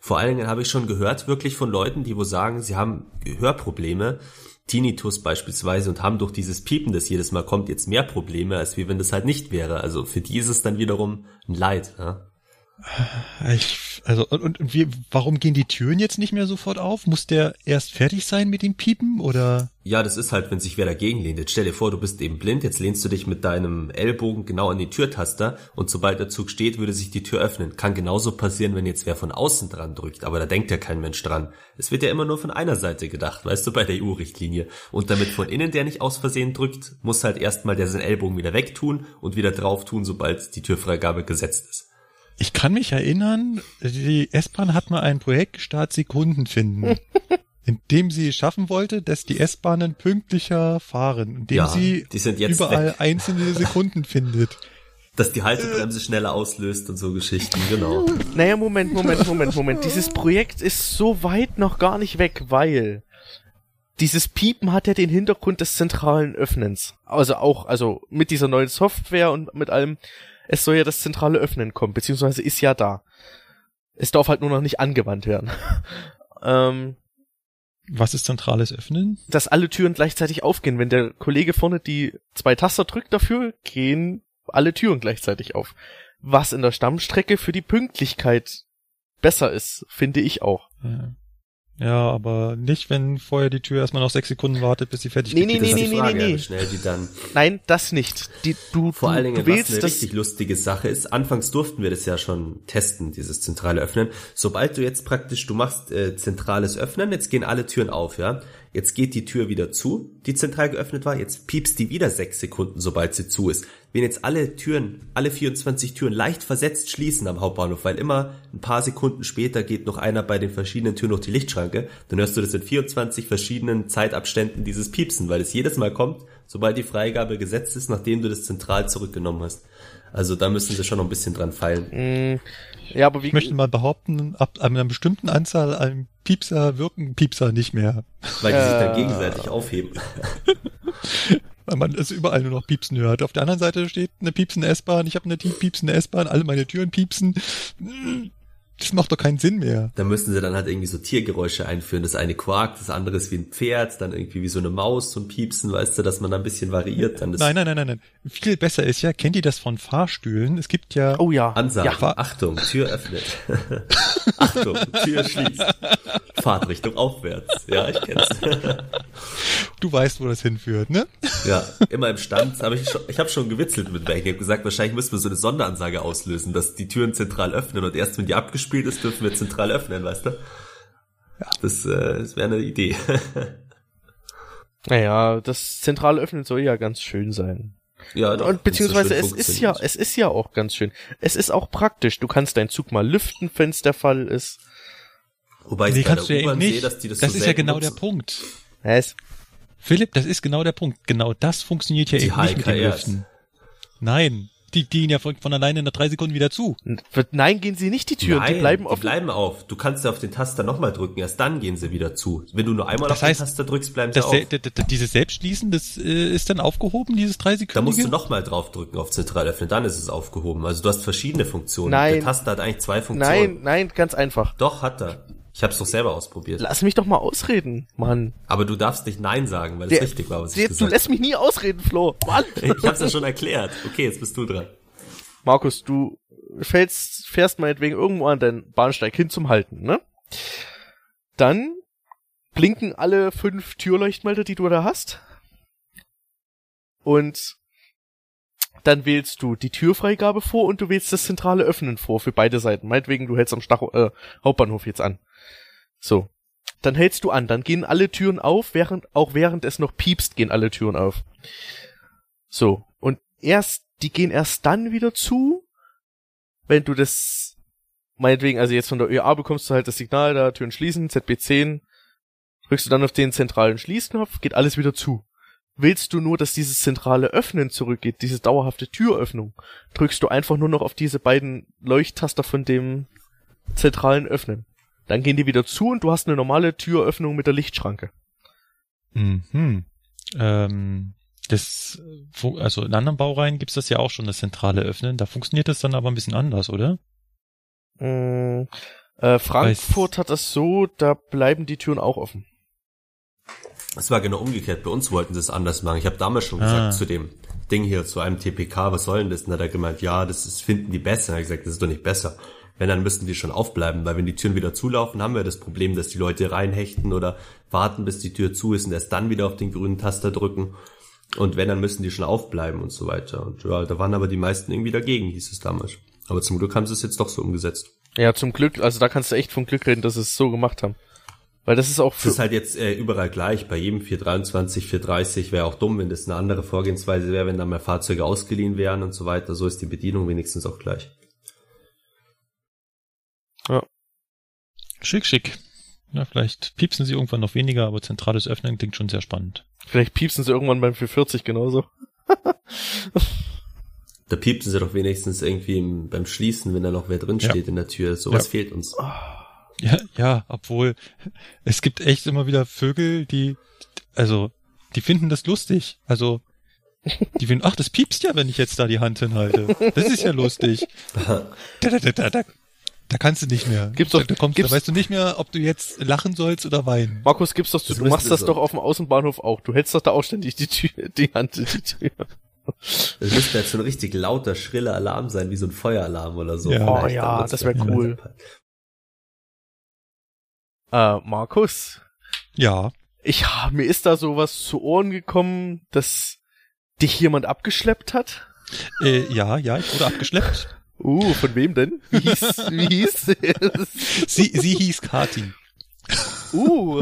Vor allen Dingen habe ich schon gehört, wirklich von Leuten, die wo sagen, sie haben Hörprobleme, Tinnitus beispielsweise und haben durch dieses Piepen, das jedes Mal kommt, jetzt mehr Probleme, als wie wenn das halt nicht wäre. Also für die ist es dann wiederum ein Leid. Ja? Ich, also und, und wie, warum gehen die Türen jetzt nicht mehr sofort auf? Muss der erst fertig sein mit dem Piepen oder? Ja, das ist halt, wenn sich wer dagegen lehnt. Jetzt stell dir vor, du bist eben blind, jetzt lehnst du dich mit deinem Ellbogen genau an die Türtaster und sobald der Zug steht, würde sich die Tür öffnen. Kann genauso passieren, wenn jetzt wer von außen dran drückt, aber da denkt ja kein Mensch dran. Es wird ja immer nur von einer Seite gedacht, weißt du, bei der EU-Richtlinie. Und damit von innen der nicht aus Versehen drückt, muss halt erstmal der seinen Ellbogen wieder wegtun und wieder drauf tun, sobald die Türfreigabe gesetzt ist. Ich kann mich erinnern, die S-Bahn hat mal ein Projekt gestartet, Sekunden finden. <laughs> indem sie schaffen wollte, dass die S-Bahnen pünktlicher fahren, indem ja, sie überall weg. einzelne Sekunden findet. <laughs> Dass die Haltebremse schneller auslöst und so Geschichten, genau. <laughs> Naja, Moment, Moment, Moment, Moment. Dieses Projekt ist so weit noch gar nicht weg, weil dieses Piepen hat ja den Hintergrund des zentralen Öffnens. Also auch, also mit dieser neuen Software und mit allem es soll ja das zentrale Öffnen kommen, beziehungsweise ist ja da. Es darf halt nur noch nicht angewandt werden. <laughs> ähm, Was ist zentrales Öffnen? Dass alle Türen gleichzeitig aufgehen. Wenn der Kollege vorne die zwei Taster drückt dafür, gehen alle Türen gleichzeitig auf. Was in der Stammstrecke für die Pünktlichkeit besser ist, finde ich auch. Ja. Ja, aber nicht, wenn vorher die Tür erstmal noch sechs Sekunden wartet, bis sie fertig nee, nee, nee, nee, nee, nee, nee. schnell die dann. Nein, das nicht. Die, du, Vor du, allen Dingen, du willst, was eine richtig lustige Sache ist, anfangs durften wir das ja schon testen, dieses zentrale Öffnen. Sobald du jetzt praktisch, du machst äh, zentrales Öffnen, jetzt gehen alle Türen auf, ja. Jetzt geht die Tür wieder zu, die zentral geöffnet war. Jetzt piepst die wieder sechs Sekunden, sobald sie zu ist. Wenn jetzt alle Türen, alle 24 Türen leicht versetzt schließen am Hauptbahnhof, weil immer ein paar Sekunden später geht noch einer bei den verschiedenen Türen durch die Lichtschranke, dann hörst du das in 24 verschiedenen Zeitabständen dieses Piepsen, weil es jedes Mal kommt, sobald die Freigabe gesetzt ist, nachdem du das zentral zurückgenommen hast. Also da müssen sie schon noch ein bisschen dran feilen. Mm, ja, aber wie ich möchte mal behaupten, ab einer bestimmten Anzahl an Piepser wirken Piepser nicht mehr. Weil die äh, sich dann gegenseitig aufheben. <laughs> Weil man es überall nur noch piepsen hört. Auf der anderen Seite steht eine piepsende S-Bahn, ich habe eine piepsende S-Bahn, alle meine Türen piepsen. Das macht doch keinen Sinn mehr. Da müssen sie dann halt irgendwie so Tiergeräusche einführen. Das eine quakt, das andere ist wie ein Pferd, dann irgendwie wie so eine Maus, so ein Piepsen, weißt du, dass man da ein bisschen variiert. Dann nein, nein, nein, nein, nein. Viel besser ist ja, kennt ihr das von Fahrstühlen? Es gibt ja... Oh ja. Ansage. Ja. Achtung, Tür öffnet. <laughs> Achtung, Tür schließt. Fahrtrichtung aufwärts. Ja, ich kenn's. du weißt, wo das hinführt, ne? Ja, immer im Stand. Aber ich, ich habe schon gewitzelt mit welchen. Ich habe gesagt, wahrscheinlich müssen wir so eine Sonderansage auslösen, dass die Türen zentral öffnen und erst wenn die abgespielt gespielt ist, dürfen wir zentral öffnen, weißt du? Ja. Das, äh, das wäre eine Idee. <laughs> naja, das zentrale Öffnen soll ja ganz schön sein. Ja, doch, und beziehungsweise es ist ja, es ist ja auch ganz schön. Es ist auch praktisch. Du kannst deinen Zug mal lüften, wenn es der Fall ist. Wobei nee, ich kannst du ja nicht. Sehe, dass die das, das so ist ja genau nutzen. der Punkt. Was? Philipp, das ist genau der Punkt. Genau das funktioniert ja die eben nicht mit dem Lüften. Nein, die gehen ja von, von alleine nach drei Sekunden wieder zu. Nein, gehen sie nicht die Türen, Nein, die bleiben offen. Die bleiben auf. Du kannst ja auf den Taster nochmal drücken, erst dann gehen sie wieder zu. Wenn du nur einmal das auf heißt, den Taster drückst, bleiben sie auf. Dieses Selbstschließen, das äh, ist dann aufgehoben, dieses drei Sekunden. Da musst du nochmal drauf drücken auf Zentral öffnen, dann ist es aufgehoben. Also du hast verschiedene Funktionen. Nein. Der Taster hat eigentlich zwei Funktionen. Nein, nein, ganz einfach. Doch, hat er. Ich hab's doch selber ausprobiert. Lass mich doch mal ausreden, Mann. Aber du darfst nicht Nein sagen, weil es richtig war, was der, ich gesagt Du lässt mich nie ausreden, Flo. Mann. <laughs> ich hab's ja schon erklärt. Okay, jetzt bist du dran. Markus, du fällst, fährst meinetwegen irgendwo an deinen Bahnsteig hin zum Halten, ne? Dann blinken alle fünf Türleuchtmelder, die du da hast. Und dann wählst du die Türfreigabe vor und du wählst das zentrale Öffnen vor für beide Seiten. Meinetwegen, du hältst am Stach äh, Hauptbahnhof jetzt an. So. Dann hältst du an, dann gehen alle Türen auf, während, auch während es noch piepst, gehen alle Türen auf. So. Und erst die gehen erst dann wieder zu, wenn du das, meinetwegen, also jetzt von der ÖA bekommst du halt das Signal da, Türen schließen, ZB10, drückst du dann auf den zentralen Schließknopf, geht alles wieder zu. Willst du nur, dass dieses zentrale Öffnen zurückgeht, diese dauerhafte Türöffnung, drückst du einfach nur noch auf diese beiden Leuchttaster von dem zentralen Öffnen. Dann gehen die wieder zu und du hast eine normale Türöffnung mit der Lichtschranke. Mhm. Ähm, das, also in anderen Baureihen gibt's das ja auch schon, das zentrale Öffnen. Da funktioniert das dann aber ein bisschen anders, oder? Mm, äh, Frankfurt Weiß. hat das so, da bleiben die Türen auch offen. Es war genau umgekehrt. Bei uns wollten sie es anders machen. Ich habe damals schon gesagt ah. zu dem Ding hier, zu einem TPK, was soll denn das? Und hat er gemeint, ja, das ist, finden die besser. Und ich gesagt, das ist doch nicht besser. Wenn, dann müssten die schon aufbleiben, weil wenn die Türen wieder zulaufen, haben wir das Problem, dass die Leute reinhechten oder warten, bis die Tür zu ist und erst dann wieder auf den grünen Taster drücken. Und wenn, dann müssen die schon aufbleiben und so weiter. Und ja, da waren aber die meisten irgendwie dagegen, hieß es damals. Aber zum Glück haben sie es jetzt doch so umgesetzt. Ja, zum Glück, also da kannst du echt vom Glück reden, dass sie es so gemacht haben. Weil das ist auch für. Das ist halt jetzt äh, überall gleich. Bei jedem 423, 430 wäre auch dumm, wenn das eine andere Vorgehensweise wäre, wenn da mehr Fahrzeuge ausgeliehen wären und so weiter. So ist die Bedienung wenigstens auch gleich. Schick, schick. Na, vielleicht piepsen sie irgendwann noch weniger, aber zentrales Öffnen klingt schon sehr spannend. Vielleicht piepsen sie irgendwann beim 440 genauso. <laughs> da piepsen sie doch wenigstens irgendwie im, beim Schließen, wenn da noch wer drin steht ja. in der Tür. Sowas ja. fehlt uns. Ja, ja, obwohl es gibt echt immer wieder Vögel, die, also, die finden das lustig. Also, die finden, ach, das piepst ja, wenn ich jetzt da die Hand hinhalte. Das ist ja lustig. <laughs> da, kannst du nicht mehr. Gibt's doch, da, kommst, gibt's, da weißt du nicht mehr, ob du jetzt lachen sollst oder weinen. Markus, gibt's doch, du, du machst das so. doch auf dem Außenbahnhof auch. Du hältst doch da auch ständig die Tür, die Hand in die Tür. Das müsste jetzt so ein richtig lauter, schriller Alarm sein, wie so ein Feueralarm oder so. Ja, oh ja, das wäre cool. Äh, Markus? Ja. Ich, mir ist da sowas zu Ohren gekommen, dass dich jemand abgeschleppt hat? Äh, ja, ja, ich wurde abgeschleppt. Uh, von wem denn? Wie hieß, wie hieß sie? Sie hieß Kati. Uh.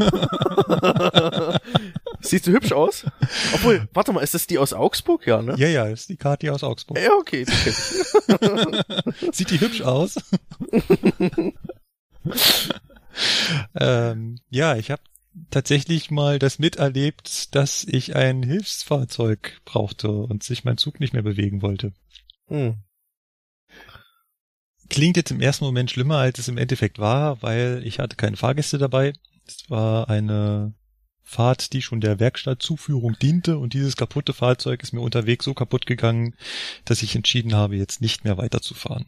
Sieht so hübsch aus? Obwohl, warte mal, ist das die aus Augsburg? Ja, ne? Ja, ja, ist die Kati aus Augsburg. Ja, okay. <laughs> Sieht die hübsch aus? <laughs> ähm, ja, ich habe tatsächlich mal das miterlebt, dass ich ein Hilfsfahrzeug brauchte und sich mein Zug nicht mehr bewegen wollte. Hm klingt jetzt im ersten Moment schlimmer, als es im Endeffekt war, weil ich hatte keine Fahrgäste dabei. Es war eine Fahrt, die schon der Werkstattzuführung diente und dieses kaputte Fahrzeug ist mir unterwegs so kaputt gegangen, dass ich entschieden habe, jetzt nicht mehr weiterzufahren.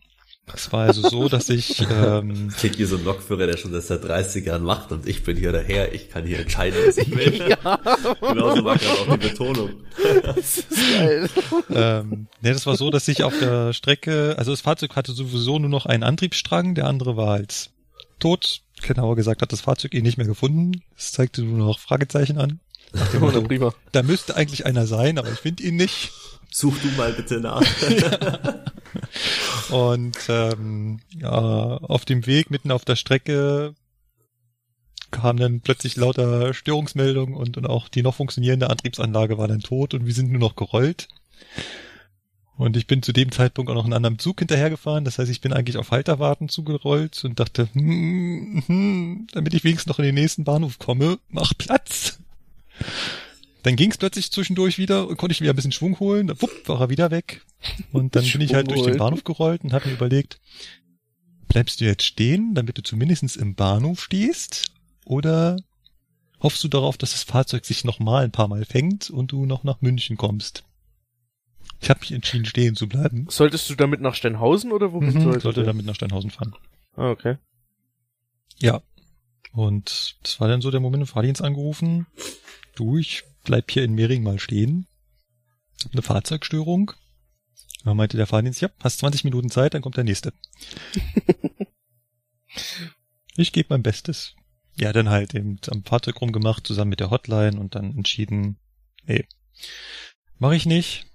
Es war also so, dass ich... Ähm, Klingt wie so ein Lokführer, der schon das seit 30 Jahren macht und ich bin hier daher, ich kann hier entscheiden, was ich will. <laughs> ja. Genauso war gerade auch die Betonung. das ist geil. ähm, ne, das war so, dass ich auf der Strecke, also das Fahrzeug hatte sowieso nur noch einen Antriebsstrang, der andere war halt tot. Genauer gesagt hat das Fahrzeug ihn nicht mehr gefunden. Es zeigte nur noch Fragezeichen an. Motto, prima. Da müsste eigentlich einer sein, aber ich finde ihn nicht. Such du mal bitte nach. <laughs> <laughs> ja. <laughs> Und ähm, ja, auf dem Weg mitten auf der Strecke kam dann plötzlich lauter Störungsmeldungen und, und auch die noch funktionierende Antriebsanlage war dann tot und wir sind nur noch gerollt. Und ich bin zu dem Zeitpunkt auch noch einen anderen Zug hinterhergefahren. Das heißt, ich bin eigentlich auf Halterwarten zugerollt und dachte, hm, hm, damit ich wenigstens noch in den nächsten Bahnhof komme, mach Platz. Dann ging es plötzlich zwischendurch wieder und konnte ich wieder ein bisschen Schwung holen. Dann wupp, war er wieder weg. Und dann bin ich halt durch den Bahnhof gerollt und habe mir überlegt, bleibst du jetzt stehen, damit du zumindest im Bahnhof stehst? Oder hoffst du darauf, dass das Fahrzeug sich nochmal ein paar Mal fängt und du noch nach München kommst? Ich habe mich entschieden, stehen zu bleiben. Solltest du damit nach Steinhausen oder wo mhm, Ich sollte damit nach Steinhausen fahren. Ah, okay. Ja. Und das war dann so der Moment, Fahrdienst angerufen. Du, ich bleib hier in Mehring mal stehen. Eine Fahrzeugstörung. Da meinte der Fahrdienst, ja, hast 20 Minuten Zeit, dann kommt der nächste. <laughs> ich gebe mein Bestes. Ja, dann halt eben am Fahrzeug rumgemacht, zusammen mit der Hotline und dann entschieden, nee, mache ich nicht,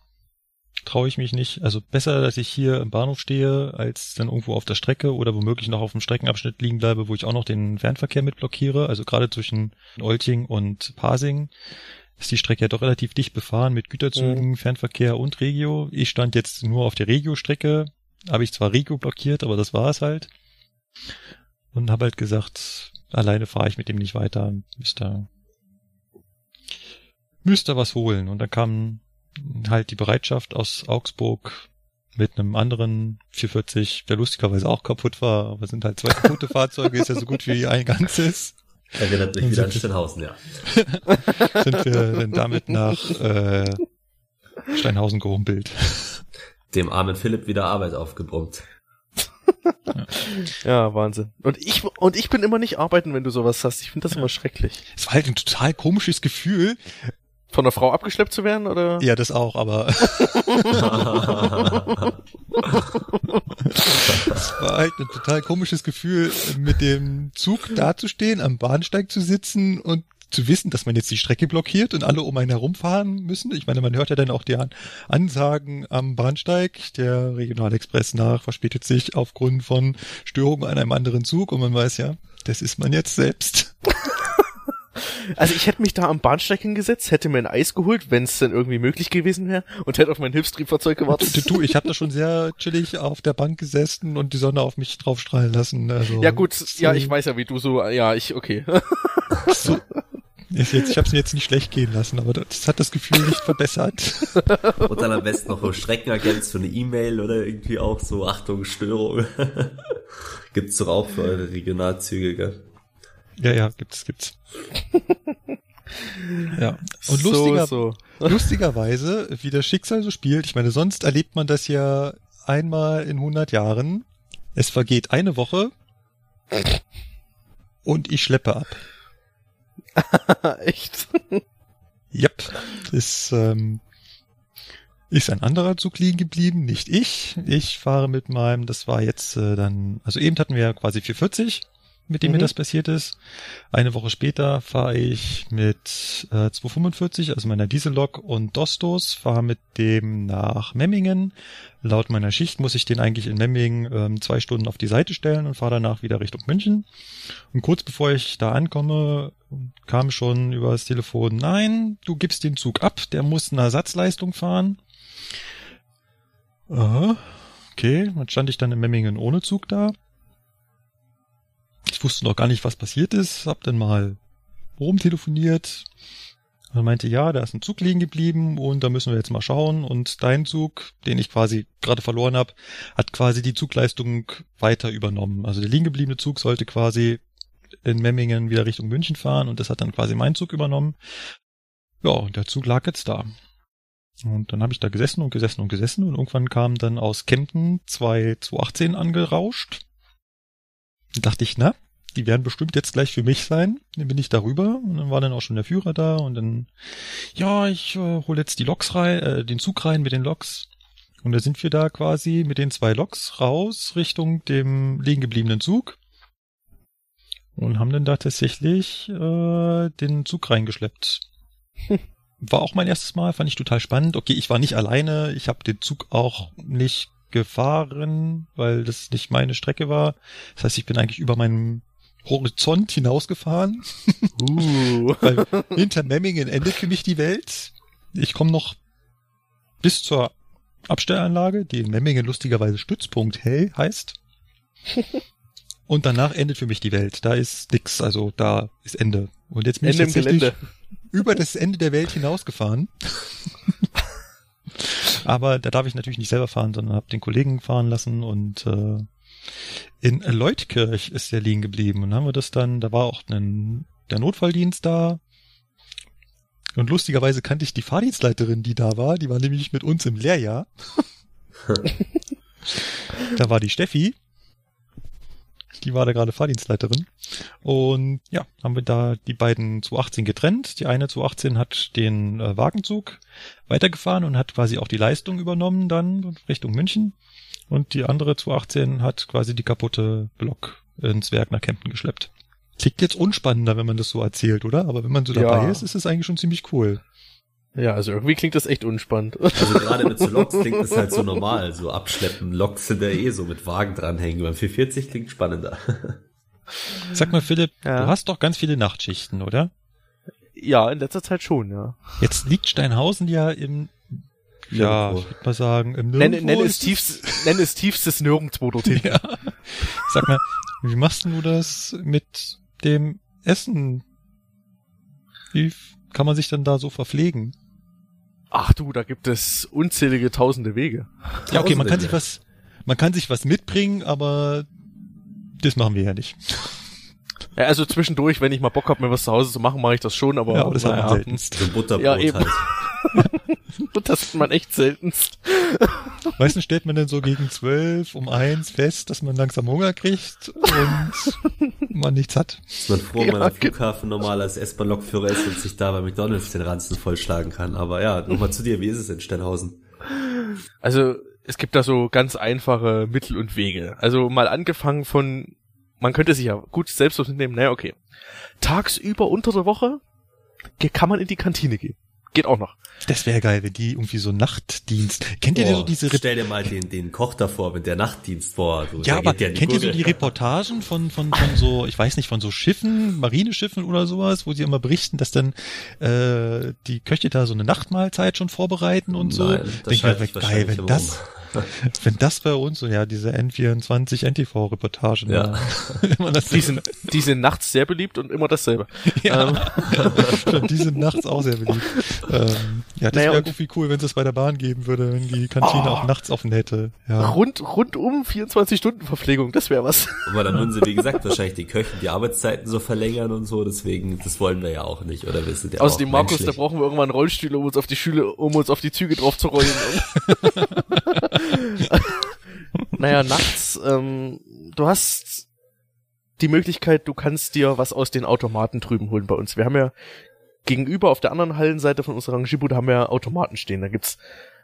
traue ich mich nicht. Also besser, dass ich hier im Bahnhof stehe, als dann irgendwo auf der Strecke oder womöglich noch auf dem Streckenabschnitt liegen bleibe, wo ich auch noch den Fernverkehr mit blockiere. Also gerade zwischen Olting und Pasing ist die Strecke ja doch relativ dicht befahren mit Güterzügen, mhm. Fernverkehr und Regio. Ich stand jetzt nur auf der Regio-Strecke, habe ich zwar Regio blockiert, aber das war es halt. Und habe halt gesagt, alleine fahre ich mit dem nicht weiter, müsste, müsste was holen. Und dann kam halt die Bereitschaft aus Augsburg mit einem anderen 440, der lustigerweise auch kaputt war, aber sind halt zwei <laughs> kaputte Fahrzeuge, ist ja so gut wie ein ganzes. Erinnert mich wieder an Steinhausen, ja. <laughs> sind wir denn damit nach äh, Steinhausen gehumpelt. Dem armen Philipp wieder Arbeit aufgebrummt. ja, Wahnsinn. Und ich, und ich bin immer nicht arbeiten, wenn du sowas hast. Ich finde das immer schrecklich. Es war halt ein total komisches Gefühl. Von einer Frau abgeschleppt zu werden, oder? Ja, das auch, aber. <laughs> <laughs> War halt ein total komisches Gefühl, mit dem Zug dazustehen, am Bahnsteig zu sitzen und zu wissen, dass man jetzt die Strecke blockiert und alle um einen herumfahren müssen. Ich meine, man hört ja dann auch die Ansagen am Bahnsteig. Der Regionalexpress nach verspätet sich aufgrund von Störungen an einem anderen Zug und man weiß ja, das ist man jetzt selbst. <laughs> Also ich hätte mich da am Bahnsteig hingesetzt, hätte mir ein Eis geholt, wenn es denn irgendwie möglich gewesen wäre und hätte auf mein Hilfstriebfahrzeug gewartet. Du, du ich habe da schon sehr chillig auf der Bank gesessen und die Sonne auf mich drauf strahlen lassen. Also ja gut, so. ja ich weiß ja, wie du so, ja ich, okay. So, ich, jetzt, ich habe es mir jetzt nicht schlecht gehen lassen, aber das hat das Gefühl nicht verbessert. Und dann am besten noch so Streckenagent für eine E-Mail oder irgendwie auch so Achtung Störung. <laughs> Gibt's doch auch für eure Regionalzüge, gell? Ja, ja, gibt's, gibt's. <laughs> ja. Und lustiger, so, so. <laughs> lustigerweise, wie das Schicksal so spielt, ich meine, sonst erlebt man das ja einmal in 100 Jahren. Es vergeht eine Woche und ich schleppe ab. <laughs> Echt? Yep. Ist, ähm, ist ein anderer Zug liegen geblieben, nicht ich. Ich fahre mit meinem, das war jetzt äh, dann, also eben hatten wir ja quasi 440 mit dem mhm. mir das passiert ist. Eine Woche später fahre ich mit äh, 245, also meiner Diesellok und Dostos, fahre mit dem nach Memmingen. Laut meiner Schicht muss ich den eigentlich in Memmingen ähm, zwei Stunden auf die Seite stellen und fahre danach wieder Richtung München. Und kurz bevor ich da ankomme, kam schon über das Telefon, nein, du gibst den Zug ab, der muss eine Ersatzleistung fahren. Aha, okay, dann stand ich dann in Memmingen ohne Zug da. Ich wusste noch gar nicht, was passiert ist, hab dann mal rumtelefoniert und meinte, ja, da ist ein Zug liegen geblieben und da müssen wir jetzt mal schauen. Und dein Zug, den ich quasi gerade verloren habe, hat quasi die Zugleistung weiter übernommen. Also der liegen gebliebene Zug sollte quasi in Memmingen wieder Richtung München fahren und das hat dann quasi mein Zug übernommen. Ja, und der Zug lag jetzt da. Und dann habe ich da gesessen und gesessen und gesessen und irgendwann kam dann aus Kempten zwei 218 angerauscht. Da dachte ich, na, die werden bestimmt jetzt gleich für mich sein. Dann bin ich darüber und dann war dann auch schon der Führer da und dann, ja, ich äh, hole jetzt die Loks rein, äh, den Zug rein mit den Loks. Und da sind wir da quasi mit den zwei Loks raus Richtung dem liegen gebliebenen Zug und haben dann da tatsächlich äh, den Zug reingeschleppt. <laughs> War auch mein erstes Mal, fand ich total spannend. Okay, ich war nicht alleine, ich habe den Zug auch nicht gefahren, weil das nicht meine Strecke war. Das heißt, ich bin eigentlich über meinen Horizont hinausgefahren. Uh. <laughs> weil hinter Memmingen endet für mich die Welt. Ich komme noch bis zur Abstellanlage, die in Memmingen lustigerweise Stützpunkt hey heißt. <laughs> Und danach endet für mich die Welt. Da ist nix, also da ist Ende. Und jetzt bin Ende ich tatsächlich über das Ende der Welt hinausgefahren. <laughs> Aber da darf ich natürlich nicht selber fahren, sondern habe den Kollegen fahren lassen und äh, in Leutkirch ist der liegen geblieben. Und haben wir das dann, da war auch ein, der Notfalldienst da. Und lustigerweise kannte ich die Fahrdienstleiterin, die da war. Die war nämlich mit uns im Lehrjahr. <laughs> da war die Steffi. Die war da gerade Fahrdienstleiterin. Und ja, haben wir da die beiden 218 getrennt. Die eine 218 hat den äh, Wagenzug weitergefahren und hat quasi auch die Leistung übernommen dann Richtung München. Und die andere 218 hat quasi die kaputte Block ins Werk nach Kempten geschleppt. Klingt jetzt unspannender, wenn man das so erzählt, oder? Aber wenn man so dabei ja. ist, ist es eigentlich schon ziemlich cool. Ja, also irgendwie klingt das echt unspannend. Also <laughs> gerade mit so Loks klingt das halt so normal. So abschleppen, Loks sind ja eh so mit Wagen dranhängen. Beim 440 klingt spannender. <laughs> Sag mal, Philipp, ja. du hast doch ganz viele Nachtschichten, oder? Ja, in letzter Zeit schon, ja. Jetzt liegt Steinhausen ja im, ja, ich würde mal sagen, im Nirgendwo. Nenn, nenn, es, tiefst, nenn es tiefstes Nirgendwo dorthin. <laughs> ja. Sag mal, wie machst du das mit dem Essen? Wie kann man sich denn da so verpflegen? Ach du, da gibt es unzählige tausende Wege. Ja, okay, man kann sich was, man kann sich was mitbringen, aber das machen wir ja nicht. Ja, also zwischendurch, wenn ich mal Bock habe, mir was zu Hause zu machen, mache ich das schon, aber. Ja, aber das naja, hat man seltenst. So Butterbrot ja, eben. halt. <laughs> <laughs> das hat man echt seltenst. Meistens stellt man dann so gegen zwölf um eins fest, dass man langsam Hunger kriegt und man nichts hat. Ist man froh, wenn man am Flughafen normal als S-Bahn-Lokführer ist und sich da bei McDonalds den Ranzen vollschlagen kann. Aber ja, nochmal zu dir, wie ist es in Steinhausen? Also, es gibt da so ganz einfache Mittel und Wege. Also mal angefangen von, man könnte sich ja gut selbst was mitnehmen, naja, okay. Tagsüber unter der Woche kann man in die Kantine gehen. Geht auch noch. Das wäre geil, wenn die irgendwie so Nachtdienst. Kennt ihr oh, so diese Re Stell dir mal den, den Koch davor mit der Nachtdienst vor. So, ja, aber kennt ihr so die Reportagen von, von, von so, ich weiß nicht, von so Schiffen, Marineschiffen oder sowas, wo sie immer berichten, dass dann äh, die Köche da so eine Nachtmahlzeit schon vorbereiten und so. Nein, das Denk ich, geil, wenn das, <laughs> Wenn das bei uns, so ja, diese N24 NTV-Reportagen, ja. <laughs> die, sind, die sind nachts sehr beliebt und immer dasselbe. Ja. Ähm. die sind nachts auch sehr beliebt. Ähm, ja, das naja, wäre irgendwie cool, wenn es das bei der Bahn geben würde, wenn die Kantine oh. auch nachts offen hätte. Ja. Rund, rundum 24 Stunden Verpflegung, das wäre was. Aber dann würden sie, wie gesagt, wahrscheinlich die Köchen die Arbeitszeiten so verlängern und so, deswegen, das wollen wir ja auch nicht, oder wissen ja Außerdem, Markus, da brauchen wir irgendwann Rollstühle, um uns auf die Schüle, um uns auf die Züge drauf zu rollen. <laughs> <laughs> naja, nachts, ähm, du hast die Möglichkeit, du kannst dir was aus den Automaten drüben holen bei uns. Wir haben ja gegenüber auf der anderen Hallenseite von unserer Rangibu, da haben wir Automaten stehen. Da gibt's